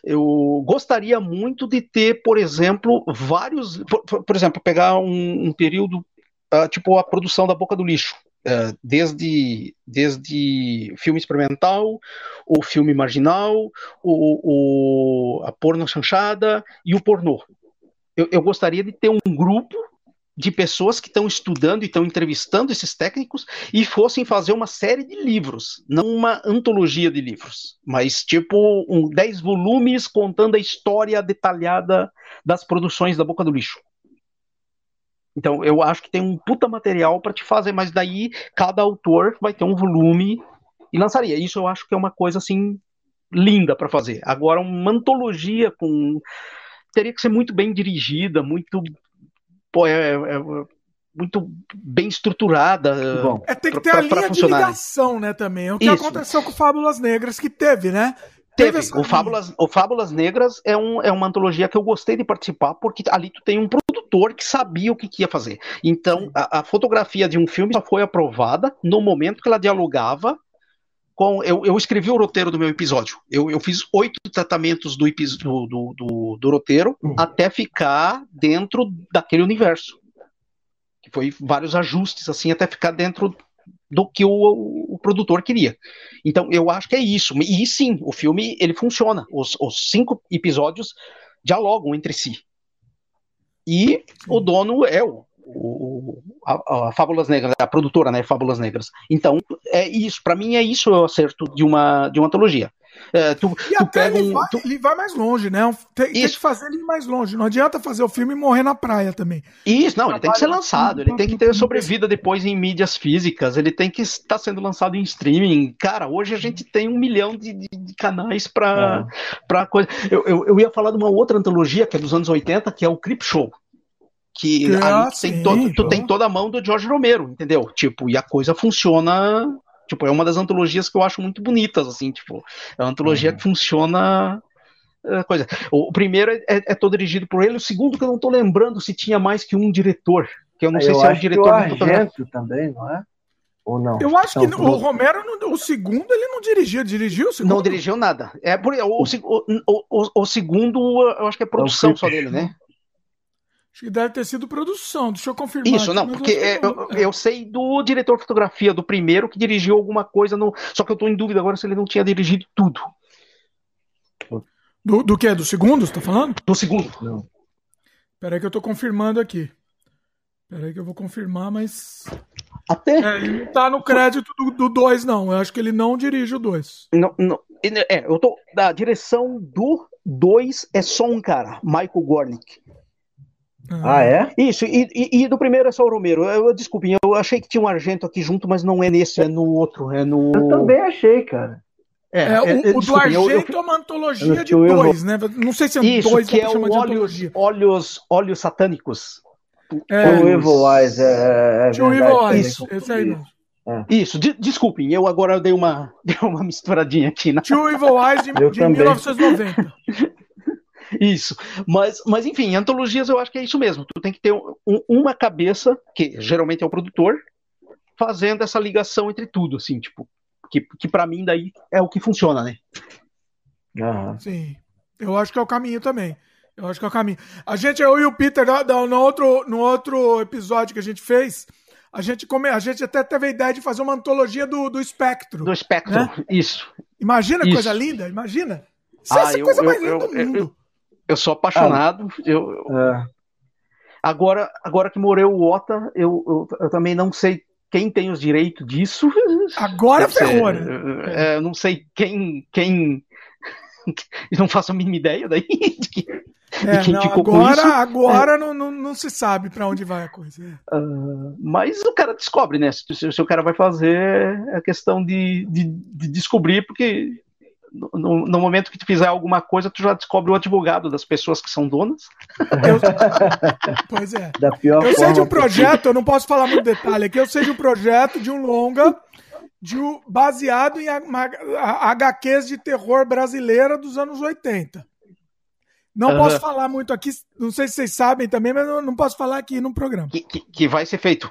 eu gostaria muito de ter, por exemplo, vários. Por, por exemplo, pegar um, um período, uh, tipo a produção da Boca do Lixo. Uh, desde, desde filme experimental, o filme marginal, o, o, a porno chanchada e o pornô. Eu, eu gostaria de ter um grupo de pessoas que estão estudando e estão entrevistando esses técnicos e fossem fazer uma série de livros, não uma antologia de livros, mas tipo um 10 volumes contando a história detalhada das produções da Boca do Lixo. Então, eu acho que tem um puta material para te fazer, mas daí cada autor vai ter um volume e lançaria. Isso eu acho que é uma coisa assim linda para fazer. Agora, uma antologia com teria que ser muito bem dirigida, muito pô, é, é muito bem estruturada. Bom. É, tem que ter pra, a linha de ligação, né, também. É o que Isso. aconteceu com Fábulas Negras, que teve, né? Teve. teve o, Fábulas, o Fábulas Negras é, um, é uma antologia que eu gostei de participar, porque ali tu tem um produtor que sabia o que, que ia fazer. Então, a, a, fotografia de um filme só foi aprovada no momento que ela dialogava com. Eu, eu escrevi o roteiro do meu episódio. Eu, eu fiz oito tratamentos do, do, do, do roteiro uhum. até ficar dentro daquele universo. Que foi vários ajustes, assim, até ficar dentro do que o, o, produtor queria. Então, eu acho que é isso. E sim, o filme ele funciona. Os, os cinco episódios dialogam entre si. E o dono é o, o, a, a, Fábulas Negras, a produtora, né, Fábulas Negras. Então, é isso, para mim é isso o acerto de uma, de uma antologia. É, tu, e tu até ele, um, vai, tu... ele vai mais longe, né? Tem, tem, que fazer ele ir mais longe. Não adianta fazer o filme e morrer na praia também. Isso, não, ele tem que ser lançado, ele tem que ter sobrevida depois em mídias físicas, ele tem que estar sendo lançado em streaming. Cara, hoje a gente tem um milhão de, de, de canais para é. coisa. Eu, eu, eu, ia falar de uma outra antologia que é dos anos 80, que é o Crip Show que ah, tem todo, tu tem toda a mão do George Romero, entendeu? Tipo, e a coisa funciona. Tipo, é uma das antologias que eu acho muito bonitas, assim, tipo, é uma antologia uhum. que funciona. É, coisa. O, primeiro é, é, é, todo dirigido por ele, o segundo que eu não tô lembrando se tinha mais que um diretor, que eu não sei eu se é o diretor que o Argento também, não é? Ou não? Eu acho que o Romero, o segundo, ele não dirigiu, dirigiu o segundo? Não dirigiu nada. É por, o, o, o, o segundo, eu acho que é produção só dele, né? Acho que deve ter sido produção, deixa eu confirmar. Isso, não, porque é, eu, eu, sei do diretor de fotografia, do primeiro, que dirigiu alguma coisa no. Só que eu tô em dúvida agora se ele não tinha dirigido tudo. Do, do que? Do segundo, você tá falando? Do segundo. Não. Peraí que eu tô confirmando aqui. Peraí que eu vou confirmar, mas. Até. É, ele não tá no crédito do 2, não. Eu acho que ele não dirige o 2. Não, não. É, eu tô. Da direção do 2 é só um cara, Michael Gornick. Ah, é? Isso, e, e, e, do primeiro é só o Romero. Eu, desculpe, eu achei que tinha um Argento aqui junto, mas não é nesse, é no outro. É no... Eu também achei, cara. É, é, o, é, o do Argento eu, eu, é uma antologia de dois, né? Não sei se é Isso, dois, que é o óleos, óleos, óleos satânicos. É, o Evil Eyes, é, é o Evil Eyes, isso, esse aí mesmo. É. Isso, de, desculpem, eu agora dei uma, dei uma misturadinha aqui. Na... Tio Evil Eyes de, de 1990. Isso. Mas, mas, enfim, antologias eu acho que é isso mesmo. Tu tem que ter um, uma cabeça, que geralmente é o produtor, fazendo essa ligação entre tudo, assim, tipo, que, que para mim daí é o que funciona, né? Uhum. Sim. Eu acho que é o caminho também. Eu acho que é o caminho. A gente, eu e o Peter, no, no, outro, no outro episódio que a gente fez, a gente, come, a gente até teve a ideia de fazer uma antologia do, do espectro. Do espectro, né? isso. Imagina isso. coisa linda, imagina. Isso ah, é eu, coisa eu, mais linda eu, do mundo. Eu sou apaixonado. Ah, eu, é. agora, agora que morreu o Ota, eu, eu, eu, também não sei quem tem os direitos disso. Agora ferrou, né? É, eu não sei quem. quem não faço a mínima ideia daí de, que, é, de quem não, ficou agora, com isso. Agora é. não, não, não, se sabe para onde vai a coisa. Uh, mas o cara descobre, né? Se, se, se, o cara vai fazer, é questão de, de, de descobrir, porque no, no, momento que tu fizer alguma coisa, tu já descobre o advogado das pessoas que são donas. Eu, pois é. Da pior eu sei de um projeto, eu não posso falar muito detalhe aqui, eu sei de um projeto de um longa de, baseado em HQs de terror brasileira dos anos 80. Não uhum. posso falar muito aqui, não sei se vocês sabem também, mas não, não posso falar aqui no programa. Que, que, que, vai ser feito.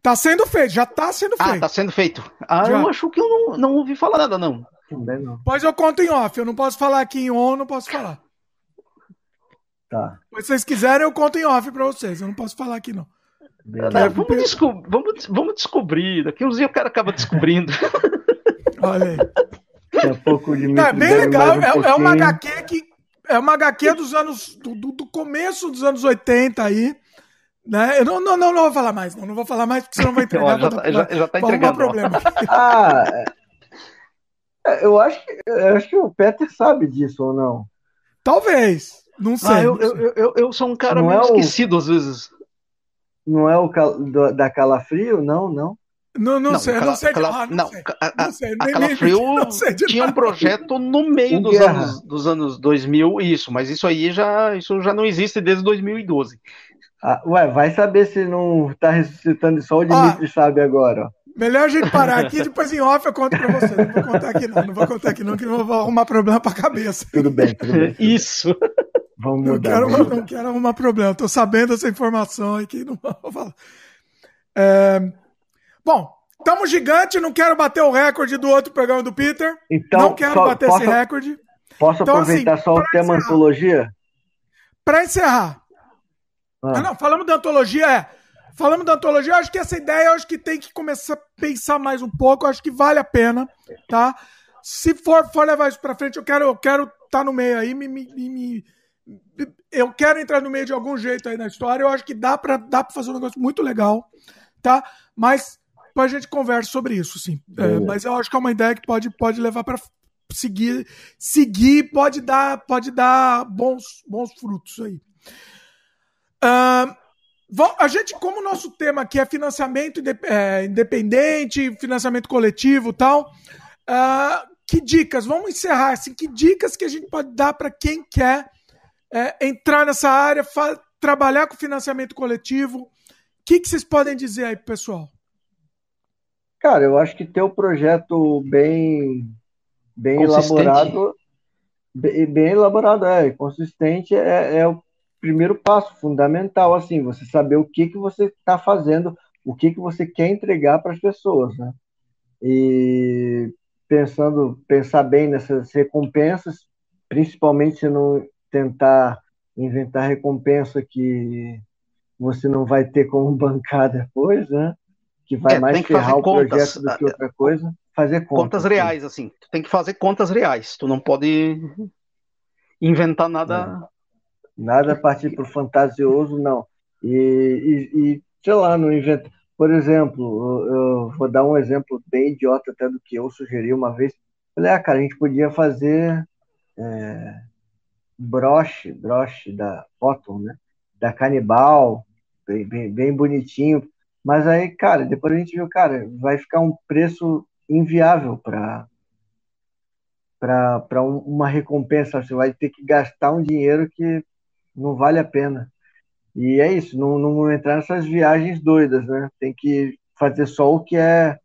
Tá sendo feito, já tá sendo ah, feito. Ah, tá sendo feito. Ah, já. eu acho que eu não, não ouvi falar nada, não. Pois eu conto em off, eu não posso falar aqui em on, não posso falar. Tá. Se vocês quiserem, eu conto em off pra vocês, eu não posso falar aqui não. É, vamos, desco vamos, vamos descobrir, daqui uns dias o cara acaba descobrindo. Olha aí. É, pouco de é bem legal, um é, é uma HQ que é uma HQ dos anos. Do, do, começo dos anos 80 aí. Né? Eu não, não, não, não vou falar mais, não, não vou falar mais, porque senão vai entregar. já, tá, já, já tá entregando. problema. ah, é, eu acho, que, eu acho que o Peter sabe disso ou não. Talvez. Não sei. Ah, eu, eu, eu, eu, sou um cara não meio é esquecido o... às vezes. Não é o cal... da Calafrio? Não, não. Não, não, não sei, cala, não sei. Cala, ah, não, não, sei, a, não sei, a, a Calafrio tinha um projeto no meio dos anos, dos anos 2000, isso, mas isso aí já, isso já não existe desde 2012. Ah, ué, vai saber se não tá ressuscitando só o Dimitri ah, sabe agora. Ó. Melhor a gente parar aqui, depois em off eu conto pra você. Não vou contar aqui não, não vou contar aqui não, que eu vou arrumar problema pra cabeça. Tudo bem, tudo bem. Isso. Vamos mudar. Não quero, não quero arrumar problema, tô sabendo essa informação aqui, não vou falar. É... Bom, tamo gigante, não quero bater o recorde do outro programa do Peter. Então, não quero bater posso, esse recorde. Posso então, aproveitar assim, só o tema encerrar, antologia? Para encerrar. Ah. ah. não, falamos da antologia, é. Falamos da antologia, eu acho que essa ideia, eu acho que tem que começar a pensar mais um pouco, eu acho que vale a pena, tá? Se for, for levar isso para frente, eu quero eu quero estar tá no meio aí, me, me, me, eu quero entrar no meio de algum jeito aí na história, eu acho que dá para dá pra fazer um negócio muito legal, tá? Mas a gente conversa sobre isso, sim. É, mas eu acho que é uma ideia que pode, pode levar para seguir, seguir pode dar, pode dar bons, bons frutos aí. Uh, a gente, como o nosso tema aqui é financiamento é, independente, financiamento coletivo tal, uh, que dicas? Vamos encerrar assim. Que dicas que a gente pode dar para quem quer é, entrar nessa área, trabalhar com financiamento coletivo? O que, que vocês podem dizer aí, pessoal? Cara, eu acho que ter o um projeto bem, bem elaborado, bem, bem, elaborado, é, consistente, é, é, o primeiro passo fundamental, assim, você saber o que, que você está fazendo, o que, que você quer entregar para as pessoas, né? E pensando, pensar bem nessas recompensas, principalmente se não tentar inventar recompensa que você não vai ter como bancar depois, né? que vai é, mais que ferrar o contas, projeto do que outra coisa, fazer contas. Contas reais, assim. Tu tem que fazer contas reais. Tu não pode inventar nada. Nada partir para o fantasioso, não. E, e, e, sei lá, não inventa. Por exemplo, eu vou dar um exemplo bem idiota até do que eu sugeri uma vez. Falei, ah, cara, a gente podia fazer é, broche, broche da foto, né? Da canibal, bem, bem, bem bonitinho mas aí, cara, depois a gente viu, cara, vai ficar um preço inviável para para um, uma recompensa. Você vai ter que gastar um dinheiro que não vale a pena. E é isso, não, não entrar nessas viagens doidas, né? Tem que fazer só o que é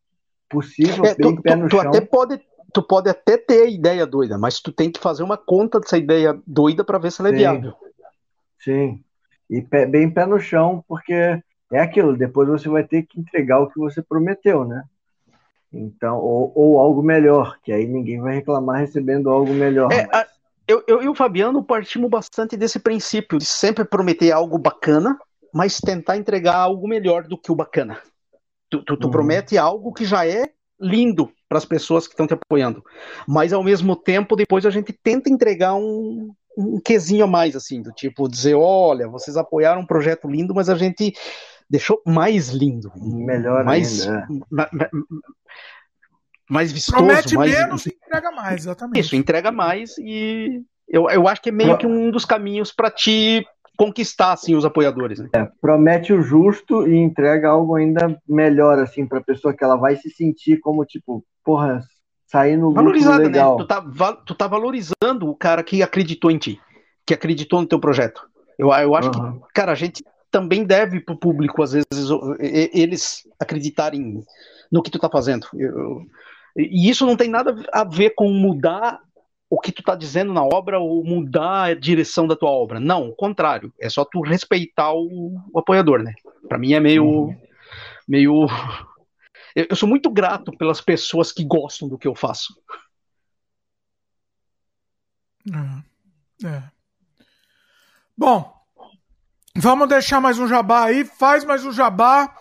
possível, é, bem tu, pé no tu, chão. Até pode, tu pode até ter a ideia doida, mas tu tem que fazer uma conta dessa ideia doida para ver se ela é Sim. viável. Sim, e pé, bem pé no chão, porque é aquilo, depois você vai ter que entregar o que você prometeu, né? Então, ou, ou algo melhor, que aí ninguém vai reclamar recebendo algo melhor. É, a, eu, eu e o Fabiano partimos bastante desse princípio de sempre prometer algo bacana, mas tentar entregar algo melhor do que o bacana. Tu, tu, tu uhum. promete algo que já é lindo para as pessoas que estão te apoiando, mas ao mesmo tempo depois a gente tenta entregar um, um quesinho a mais, assim, do tipo dizer, olha, vocês apoiaram um projeto lindo, mas a gente deixou mais lindo. Melhor mais, ainda. Mais vistoso. Promete mais... menos e entrega mais, exatamente. Isso, entrega mais e eu, eu acho que é meio que um dos caminhos para te conquistar assim, os apoiadores. Né? É, promete o justo e entrega algo ainda melhor assim para a pessoa que ela vai se sentir como tipo, porra, sair no lucro legal. Né? Tu, tá, tu tá valorizando o cara que acreditou em ti, que acreditou no teu projeto. Eu, eu acho uhum. que, cara, a gente também deve pro público, às vezes, eles acreditarem no que tu tá fazendo. Eu, e isso não tem nada a ver com mudar o que tu tá dizendo na obra ou mudar a direção da tua obra. Não, o contrário. É só tu respeitar o, o apoiador, né? Para mim é meio. Uhum. meio. Eu, eu sou muito grato pelas pessoas que gostam do que eu faço. É. é. Bom, vamos deixar mais um jabá aí. Faz mais um jabá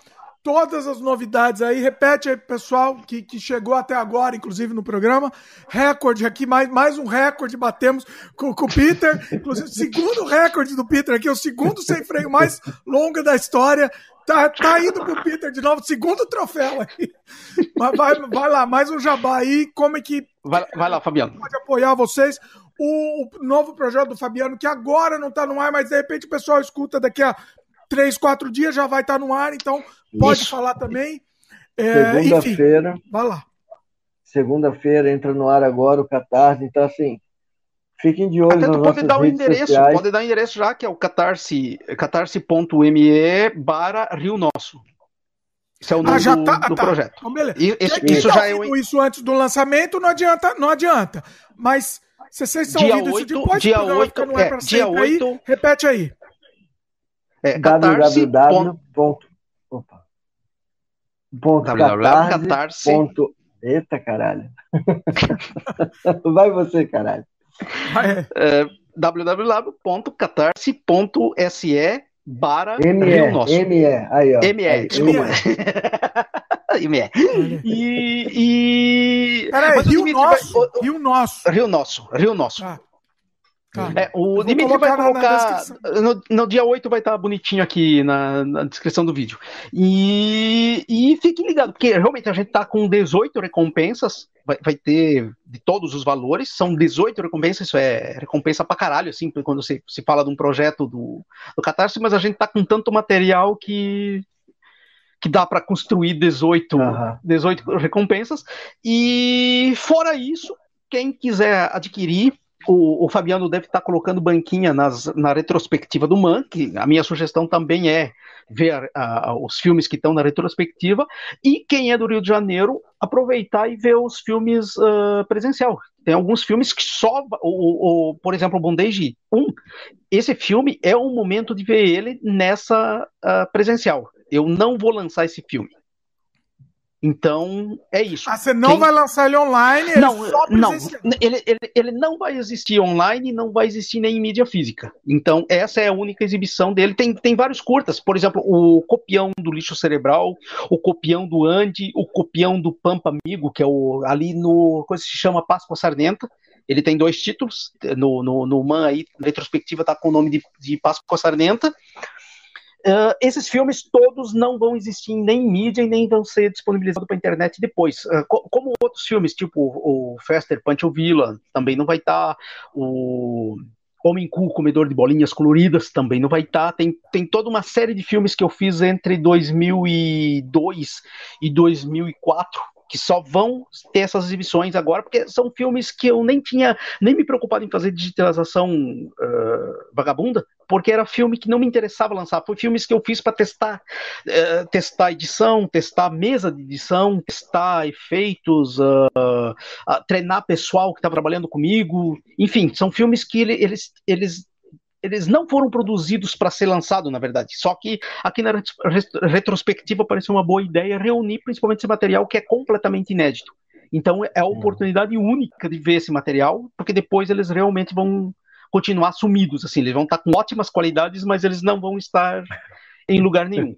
todas as novidades aí. Repete aí, pessoal, que, que chegou até agora, inclusive no programa. Recorde aqui, mais, mais um recorde batemos com, com o Peter. Inclusive, segundo recorde do Peter aqui, o segundo sem freio mais longo da história. Tá, tá indo pro Peter de novo, segundo troféu aí. Mas vai, vai lá, mais um jabá aí. Como é que. Vai, vai lá, Fabiano. Pode apoiar vocês. O, o, novo projeto do Fabiano, que agora não tá no ar, mas de repente o pessoal escuta daqui a três, quatro dias, já vai estar tá no ar, então pode Isso. falar também. É, Segunda-feira. Vai lá. Segunda-feira entra no ar agora o Catarse, então assim, fiquem de olho Até tu pode dar o endereço, sociais. pode dar o endereço já, que é o catarse, catarse.me barra Rio Nosso. Isso é o nome ah, já do, tá, do tá. projeto. Então, beleza. isso, isso tá já é isso antes do lançamento não adianta, não adianta. Mas se vocês estão dia ouvindo 8, isso depois, dia 8, não é, é dia 8, aí, repete aí. É, www. Opa. catarse. Eita, caralho. Vai você, caralho. É, www.catarse.se barra ME, Nosso. ME, aí ó. ME, aí, desculpa. ME. E... e... Peraí, Rio Nosso, vai... Rio Nosso. Rio Nosso, Rio Nosso. Ah. Tá. É, o Dimitri vai colocar. No, no, dia 8 vai estar bonitinho aqui na, na descrição do vídeo. E, e fiquem ligados, porque realmente a gente tá com 18 recompensas. Vai, vai, ter de todos os valores, são 18 recompensas, isso é recompensa pra caralho, assim, quando se, se fala de um projeto do, do Catarse, mas a gente tá com tanto material que, que dá para construir 18, uhum. 18 recompensas. E fora isso, quem quiser adquirir o, o, Fabiano deve estar colocando banquinha nas, na retrospectiva do MAN, que a minha sugestão também é ver uh, os filmes que estão na retrospectiva, e quem é do Rio de Janeiro, aproveitar e ver os filmes uh, presencial. Tem alguns filmes que só, o, o, por exemplo, o Bondage 1, esse filme é o momento de ver ele nessa uh, presencial. Eu não vou lançar esse filme. Então, é isso. Ah, você não Quem... vai lançar ele online? Ele não, não ele, ele, ele, não vai existir online não vai existir nem em mídia física. Então, essa é a única exibição dele. Tem, tem vários curtas, por exemplo, o Copião do Lixo Cerebral, o Copião do Andy, o Copião do Pampa Amigo, que é o ali no. coisa que se chama Páscoa Sardenta. Ele tem dois títulos, no, no, no MAN aí, retrospectiva, tá com o nome de, de Páscoa Sardenta. Uh, esses filmes todos não vão existir nem em mídia e nem vão ser disponibilizados para a internet depois. Uh, co como outros filmes, tipo o, o Fester Punch o Villain, também não vai estar. Tá, o Homem Cu, Comedor de Bolinhas Coloridas, também não vai estar. Tá. Tem, tem toda uma série de filmes que eu fiz entre 2002 e 2004 que só vão ter essas exibições agora, porque são filmes que eu nem tinha nem me preocupado em fazer digitalização uh, vagabunda, porque era filme que não me interessava lançar. Foi filmes que eu fiz para testar, uh, testar edição, testar mesa de edição, testar efeitos, uh, treinar pessoal que está trabalhando comigo. Enfim, são filmes que ele, eles, eles eles não foram produzidos para ser lançado, na verdade. Só que aqui na retrospectiva pareceu uma boa ideia reunir principalmente esse material que é completamente inédito. Então é a hum. oportunidade única de ver esse material, porque depois eles realmente vão continuar sumidos, assim, eles vão estar com ótimas qualidades, mas eles não vão estar em lugar nenhum.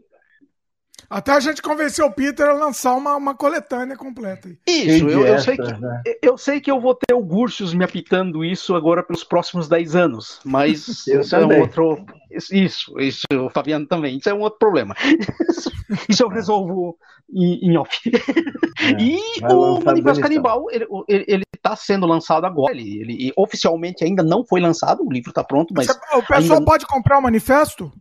Até a gente convenceu o Peter a lançar uma, uma coletânea completa. Isso, eu, eu, sei que, né? eu sei que eu vou ter o Gursius me apitando isso agora pelos próximos 10 anos, mas isso é um outro. Isso, isso, o Fabiano também, isso é um outro problema. Isso eu resolvo em, em off. É, e o Manifesto Canibal, ele, ele, tá sendo lançado agora, ele, ele, oficialmente ainda não foi lançado, o livro está pronto, mas. O pessoal ainda... pode comprar o manifesto?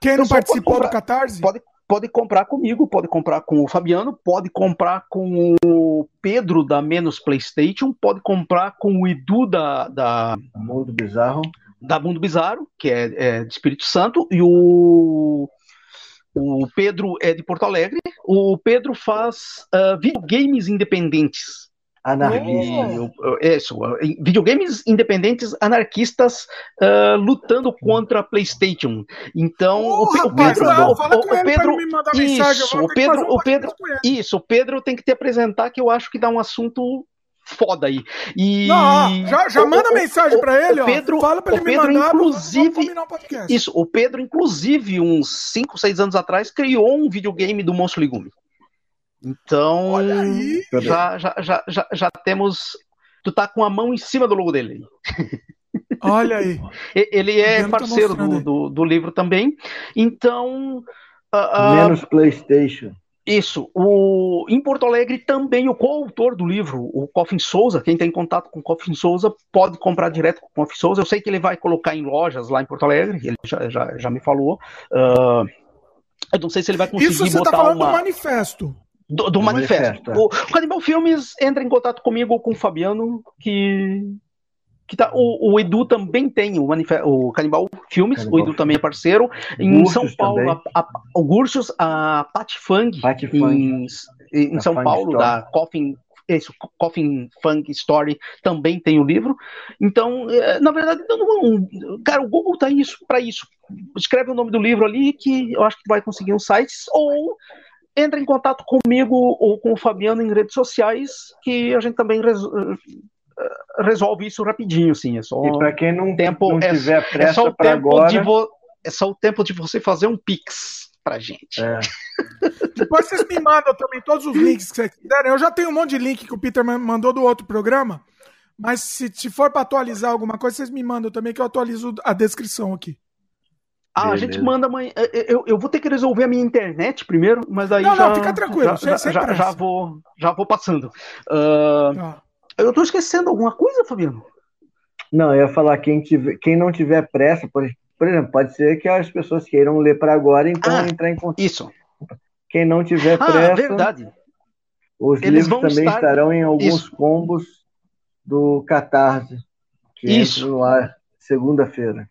Quem não participou do Catarse? Pode, pode comprar comigo, pode comprar com o Fabiano, pode comprar com o Pedro da Menos PlayStation, pode comprar com o Edu da, da Mundo Bizarro, da Mundo Bizarro, que é, é de Espírito Santo, e o o Pedro é de Porto Alegre. O Pedro faz uh, videogames independentes. Anarquistas. É isso, videogames independentes anarquistas uh, lutando contra a PlayStation. Então, oh, o, rapaz, Pedro, não, o, o, ele Pedro, me mandar isso, mensagem. o Pedro, o Pedro, isso, o Pedro tem que te apresentar que eu acho que dá um assunto foda aí. E não, já, já manda o, mensagem para ele, o Pedro, ó. Fala para ele Pedro, me mandar, inclusive, um isso, o Pedro inclusive uns 5, 6 anos atrás criou um videogame do Monstro Legume. Então, Olha aí. Já, já, já, já, já temos tu tá com a mão em cima do logo dele. Olha aí. Ele é parceiro do, do, do, livro também. Então. Uh, Menos PlayStation. Isso. O, em Porto Alegre também o coautor do livro, o Coffin Souza, quem tem contato com o Coffin Souza pode comprar direto com o Coffin Souza. Eu sei que ele vai colocar em lojas lá em Porto Alegre, ele já, já, já me falou. Uh, eu não sei se ele vai conseguir Isso você botar tá falando uma... do manifesto. Do, do manifesto. manifesto. O, o Canibal Filmes entra em contato comigo com o Fabiano, que. que tá, o, o Edu também tem o, manifesto, o Canibal Filmes, Canibal. o Edu também é parceiro. Em São Paulo, a, a, o Gursos, a Pat Fang, Pat em, em São Fang Paulo, Story. da Coffin. Esse, Coffin Funk Story também tem o livro. Então, na verdade, não, cara, o Google tá isso para isso. Escreve o nome do livro ali que eu acho que vai conseguir uns sites ou entra em contato comigo ou com o Fabiano em redes sociais, que a gente também res, resolve isso rapidinho, sim. É só e para quem não, tempo, não é, tiver pressa é só o para tempo agora... de vo, é só o tempo de você fazer um pix pra gente. É. Depois vocês me mandam também todos os links que vocês quiserem. Eu já tenho um monte de link que o Peter mandou do outro programa, mas se, se for para atualizar alguma coisa, vocês me mandam também que eu atualizo a descrição aqui. Ah, Beleza. a gente manda amanhã. Eu, eu vou ter que resolver a minha internet primeiro, mas aí não, já. Não, fica tranquilo. Já, já, sem já, vou, já vou passando. Uh, ah. Eu tô esquecendo alguma coisa, Fabiano? Não, eu ia falar quem, tiver, quem não tiver pressa, por, por exemplo, pode ser que as pessoas queiram ler para agora, então ah, entrar em contato. Isso. Quem não tiver ah, pressa. verdade. Os Eles livros também estar... estarão em alguns isso. combos do Catarse. Que isso. no ar segunda-feira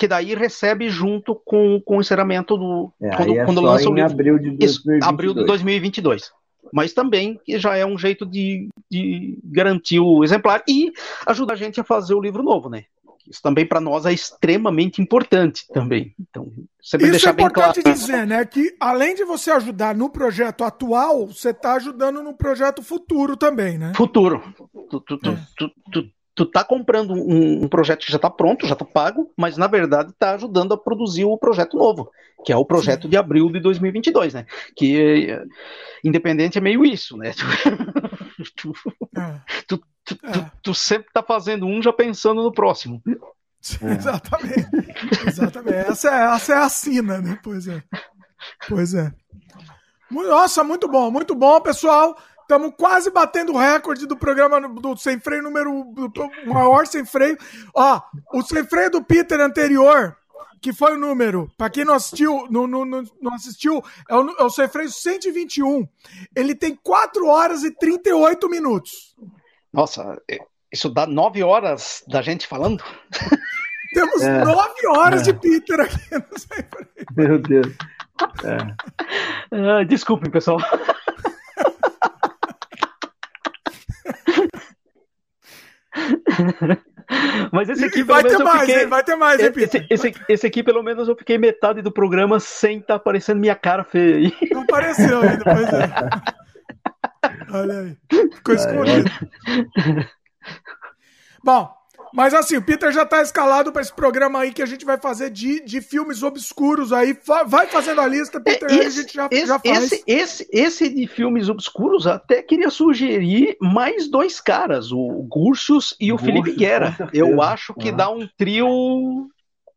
que daí recebe junto com, com o encerramento do. É, quando é quando só lança em o livro. abril de 2022. Isso, abril de 2022. Mas também já é um jeito de, de garantir o exemplar e ajudar a gente a fazer o livro novo, né? Isso também para nós é extremamente importante também. Então, sempre Isso deixar é importante bem claro. dizer, né? Que além de você ajudar no projeto atual, você está ajudando no projeto futuro também, né? Futuro. Tu, tu, tu, tu, tu, tu tá comprando um, um, projeto que já está pronto, já está pago, mas na verdade está ajudando a produzir o projeto novo, que é o projeto de abril de 2022, né? Que independente é meio isso, né? tu, é. tu, tu, é. tu, sempre está fazendo um já pensando no próximo. É. Exatamente. Exatamente. Essa é, essa é a sina, né? Pois é. Pois é. Nossa, muito bom, muito bom, pessoal. Estamos quase batendo o recorde do programa do Sem Freio número do maior Sem Freio. Ó, o Sem Freio do Peter anterior, que foi o número, para quem não assistiu, não, não, não assistiu, é o, é o Sem Freio 121. Ele tem 4 horas e 38 minutos. Nossa, isso dá 9 horas da gente falando? Temos é. 9 horas é. de Peter aqui no Sem Freio. Meu Deus. É. Uh, desculpem, pessoal. Mas esse aqui, vai ter mais, fiquei... vai ter mais, hein, esse, esse, esse, aqui, pelo menos, eu fiquei metade do programa sem estar tá aparecendo minha cara feia aí. Não apareceu ainda, pois é. Olha aí. Ficou escondido. Bom, mas assim, o Peter já tá escalado para esse programa aí que a gente vai fazer de, de filmes obscuros aí. Vai fazendo a lista, Peter, esse, aí a gente já, esse, já faz. Esse, esse, esse de filmes obscuros até queria sugerir mais dois caras, o Gursius e o Gursius, Felipe Guerra. Eu acho que uhum. dá um trio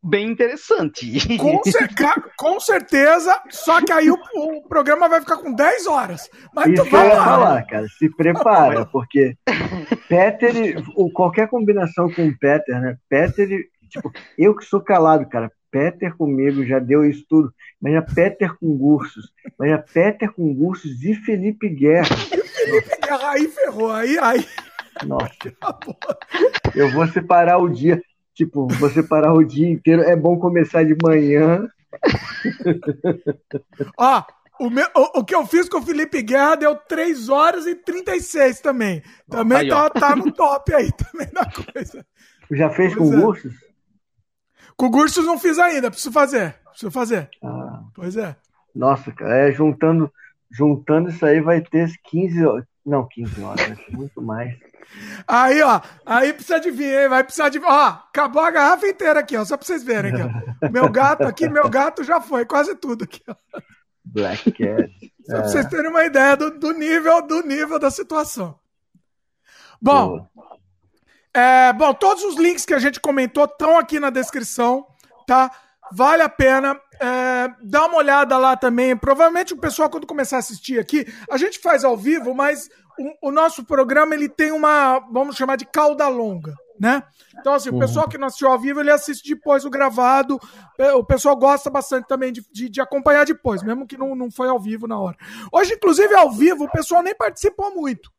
bem interessante. Com, cer com, certeza, só que aí o, o, programa vai ficar com 10 horas. Mas Isso tu vai eu ia lá. falar, cara. Se prepara, porque Peter, ou qualquer combinação com o Peter, né? Peter, tipo, eu que sou calado, cara. Peter comigo, já deu isso tudo. Imagina Peter com Gursos. Imagina Peter com Gursos e Felipe Guerra. Felipe Guerra aí ferrou, aí, aí. Nossa. Eu vou separar o dia. Tipo, vou separar o dia inteiro. É bom começar de manhã. Ó, o, meu, o, o, que eu fiz com o Felipe Guerra deu 3 horas e 36 também. Também aí, tá, tá, no top aí também da coisa. Já fez pois com é. Ursos? Com Gursos não fiz ainda, preciso fazer. Preciso fazer. Ah. Pois é. Nossa, cara, é, juntando, juntando isso aí vai ter 15 horas. Não, 15 horas, muito mais. Aí, ó, aí precisa de vir, hein? Vai precisar de. Ó, acabou a garrafa inteira aqui, ó, só pra vocês verem aqui, ó. Meu gato aqui, meu gato já foi, quase tudo aqui, ó. Black Cat. Só é. pra vocês terem uma ideia do, do, nível, do nível da situação. Bom, é, bom, todos os links que a gente comentou estão aqui na descrição, tá? Vale a pena. É, dá uma olhada lá também. Provavelmente o pessoal, quando começar a assistir aqui, a gente faz ao vivo, mas o, o nosso programa ele tem uma, vamos chamar de cauda longa, né? Então, assim, o pessoal que não assistiu ao vivo, ele assiste depois o gravado. É, o pessoal gosta bastante também de, de, de, acompanhar depois, mesmo que não, não foi ao vivo na hora. Hoje, inclusive, ao vivo, o pessoal nem participou muito.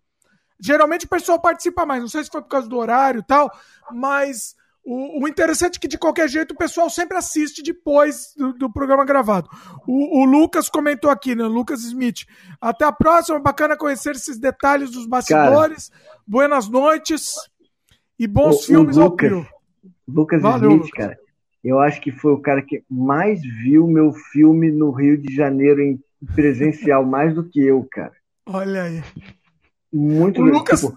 Geralmente o pessoal participa mais, não sei se foi por causa do horário e tal, mas o, o interessante é que, de qualquer jeito, o pessoal sempre assiste depois do, do programa gravado. O, o, Lucas comentou aqui, né? Lucas Smith. Até a próxima, bacana conhecer esses detalhes dos bastidores. Cara, Buenas noites e bons o, filmes ao Lucas, Lucas Valeu, Smith, Lucas. cara. Eu acho que foi o cara que mais viu meu filme no Rio de Janeiro em presencial, mais do que eu, cara. Olha aí. Muito o Lucas, tipo,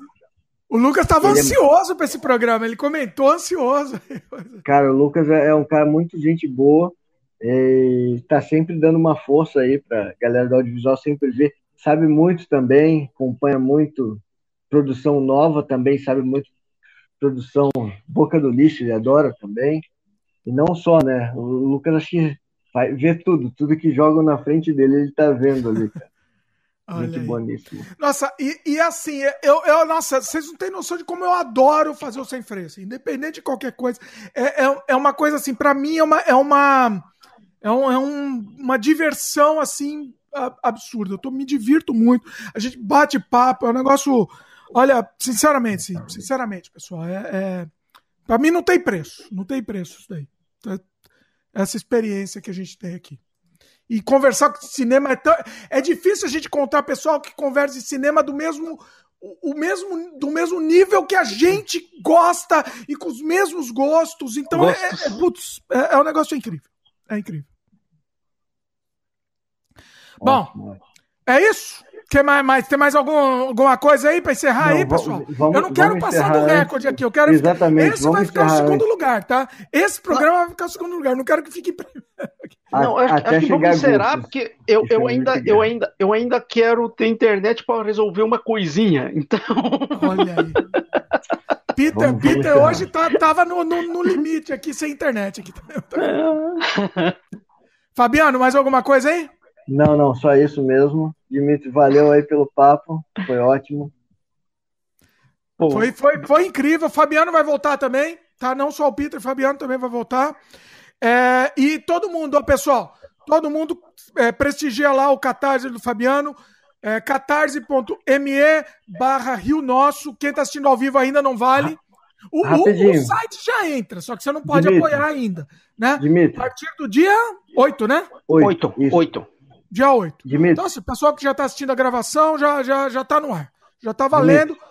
o Lucas estava é ansioso é... para esse programa, ele comentou ansioso. Cara, o Lucas é, é um cara muito gente boa, está sempre dando uma força aí para galera do audiovisual sempre ver. Sabe muito também, acompanha muito produção nova também, sabe muito produção Boca do Lixo, ele adora também. E não só, né? O Lucas acho que vai ver tudo, tudo que jogam na frente dele, ele tá vendo ali, cara. Muito boníssimo. Nossa, e, e assim, eu, eu, nossa, vocês não têm noção de como eu adoro fazer o sem freio, assim, independente de qualquer coisa. É, é, é uma coisa assim, para mim é uma, é uma, é, um, é um, uma diversão assim absurda. Eu tô, me divirto muito. A gente bate papo, é um negócio. Olha, sinceramente, sim, sinceramente, pessoal, é, é para mim não tem preço, não tem preço isso daí. Essa experiência que a gente tem aqui. E conversar com cinema é, tão... é difícil a gente contar pessoal que conversa de cinema do mesmo o mesmo do mesmo nível que a gente gosta e com os mesmos gostos. Então é, é, putz, é, é um negócio incrível. É incrível. Bom, é isso. Quer mais, mais, tem mais algum, alguma coisa aí para encerrar não, aí, pessoal? Vamos, eu não quero passar do recorde aqui, eu quero. Exatamente. Esse vai ficar em segundo lugar, tá? Esse programa vai ficar em segundo lugar, não quero que fique em primeiro. Não, acho, acho que vamos encerrar, porque eu, eu, ainda, eu, ainda, eu ainda quero ter internet para resolver uma coisinha, então. Olha aí. Peter, vamos, Peter vamos hoje tá, tava no, no, no, limite aqui, sem internet. Aqui. Fabiano, mais alguma coisa aí? Não, não, só isso mesmo. Dimitri, valeu aí pelo papo, foi ótimo. Foi, foi, foi incrível. Fabiano vai voltar também, tá? Não só o Peter, Fabiano também vai voltar. É, e todo mundo, ó, pessoal, todo mundo é, prestigia lá o Catarse do Fabiano. É, catarse.me barra Rio Nosso. Quem tá assistindo ao vivo ainda não vale. O, o, o, site já entra, só que você não pode Dimitri. apoiar ainda. Né? Dimitri. A partir do dia 8, né? 8. 8. Dia 8. Dimitri. Então, assim, o pessoal que já está assistindo a gravação já, já, já tá no ar. Já está valendo. Dimitri.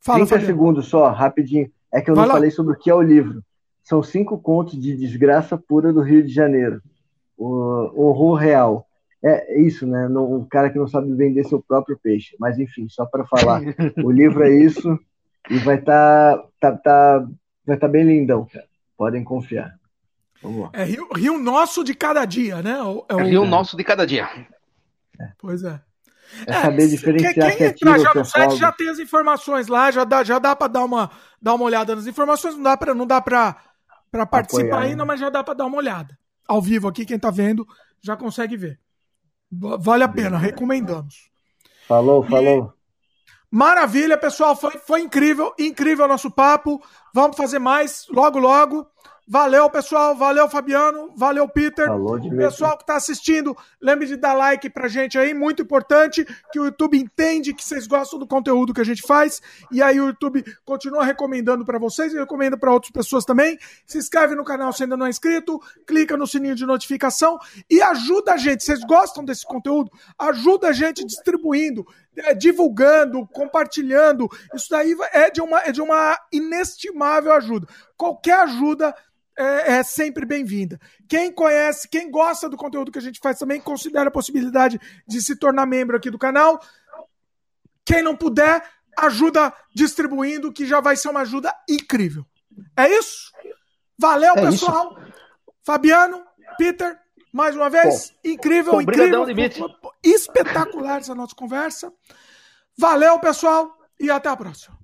Fala, 30 Fabiano. segundos só, rapidinho. É que eu Vai não lá. falei sobre o que é o livro. São cinco contos de desgraça pura do Rio de Janeiro. O horror real. É isso, né? Um cara que não sabe vender seu próprio peixe. Mas enfim, só para falar. o livro é isso e vai estar tá, tá, tá, vai tá bem lindão, cara. Podem confiar. Vamos lá. É Rio, Rio Nosso de cada dia, né? É, o... é Rio Nosso de cada dia. É. Pois é. É, saber diferenciar quem, quem entrar já no site já tem as informações lá, já dá, já dá para dar uma, dar uma olhada nas informações, não dá para não dá para para participar Apoiar, ainda, né? mas já dá para dar uma olhada. Ao vivo aqui quem tá vendo já consegue ver. Vale a pena, recomendamos. Falou, falou. E... Maravilha, pessoal, foi, foi incrível, incrível o nosso papo. Vamos fazer mais logo logo. Valeu, pessoal. Valeu, Fabiano. Valeu, Peter. Falou, pessoal que está assistindo, lembre de dar like pra gente aí, muito importante, que o YouTube entende que vocês gostam do conteúdo que a gente faz, e aí o YouTube continua recomendando para vocês e recomenda para outras pessoas também. Se inscreve no canal se ainda não é inscrito, clica no sininho de notificação e ajuda a gente. Vocês gostam desse conteúdo? Ajuda a gente distribuindo, divulgando, compartilhando. Isso daí é de uma, é de uma inestimável ajuda. Qualquer ajuda é, é sempre bem-vinda. Quem conhece, quem gosta do conteúdo que a gente faz também, considera a possibilidade de se tornar membro aqui do canal. Quem não puder, ajuda distribuindo, que já vai ser uma ajuda incrível. É isso? Valeu, É pessoal. Fabiano, Peter, mais uma vez, incrível, Pô, incrível. brigadão, Limite. Espetacular essa nossa conversa. Valeu, pessoal, e até a próxima.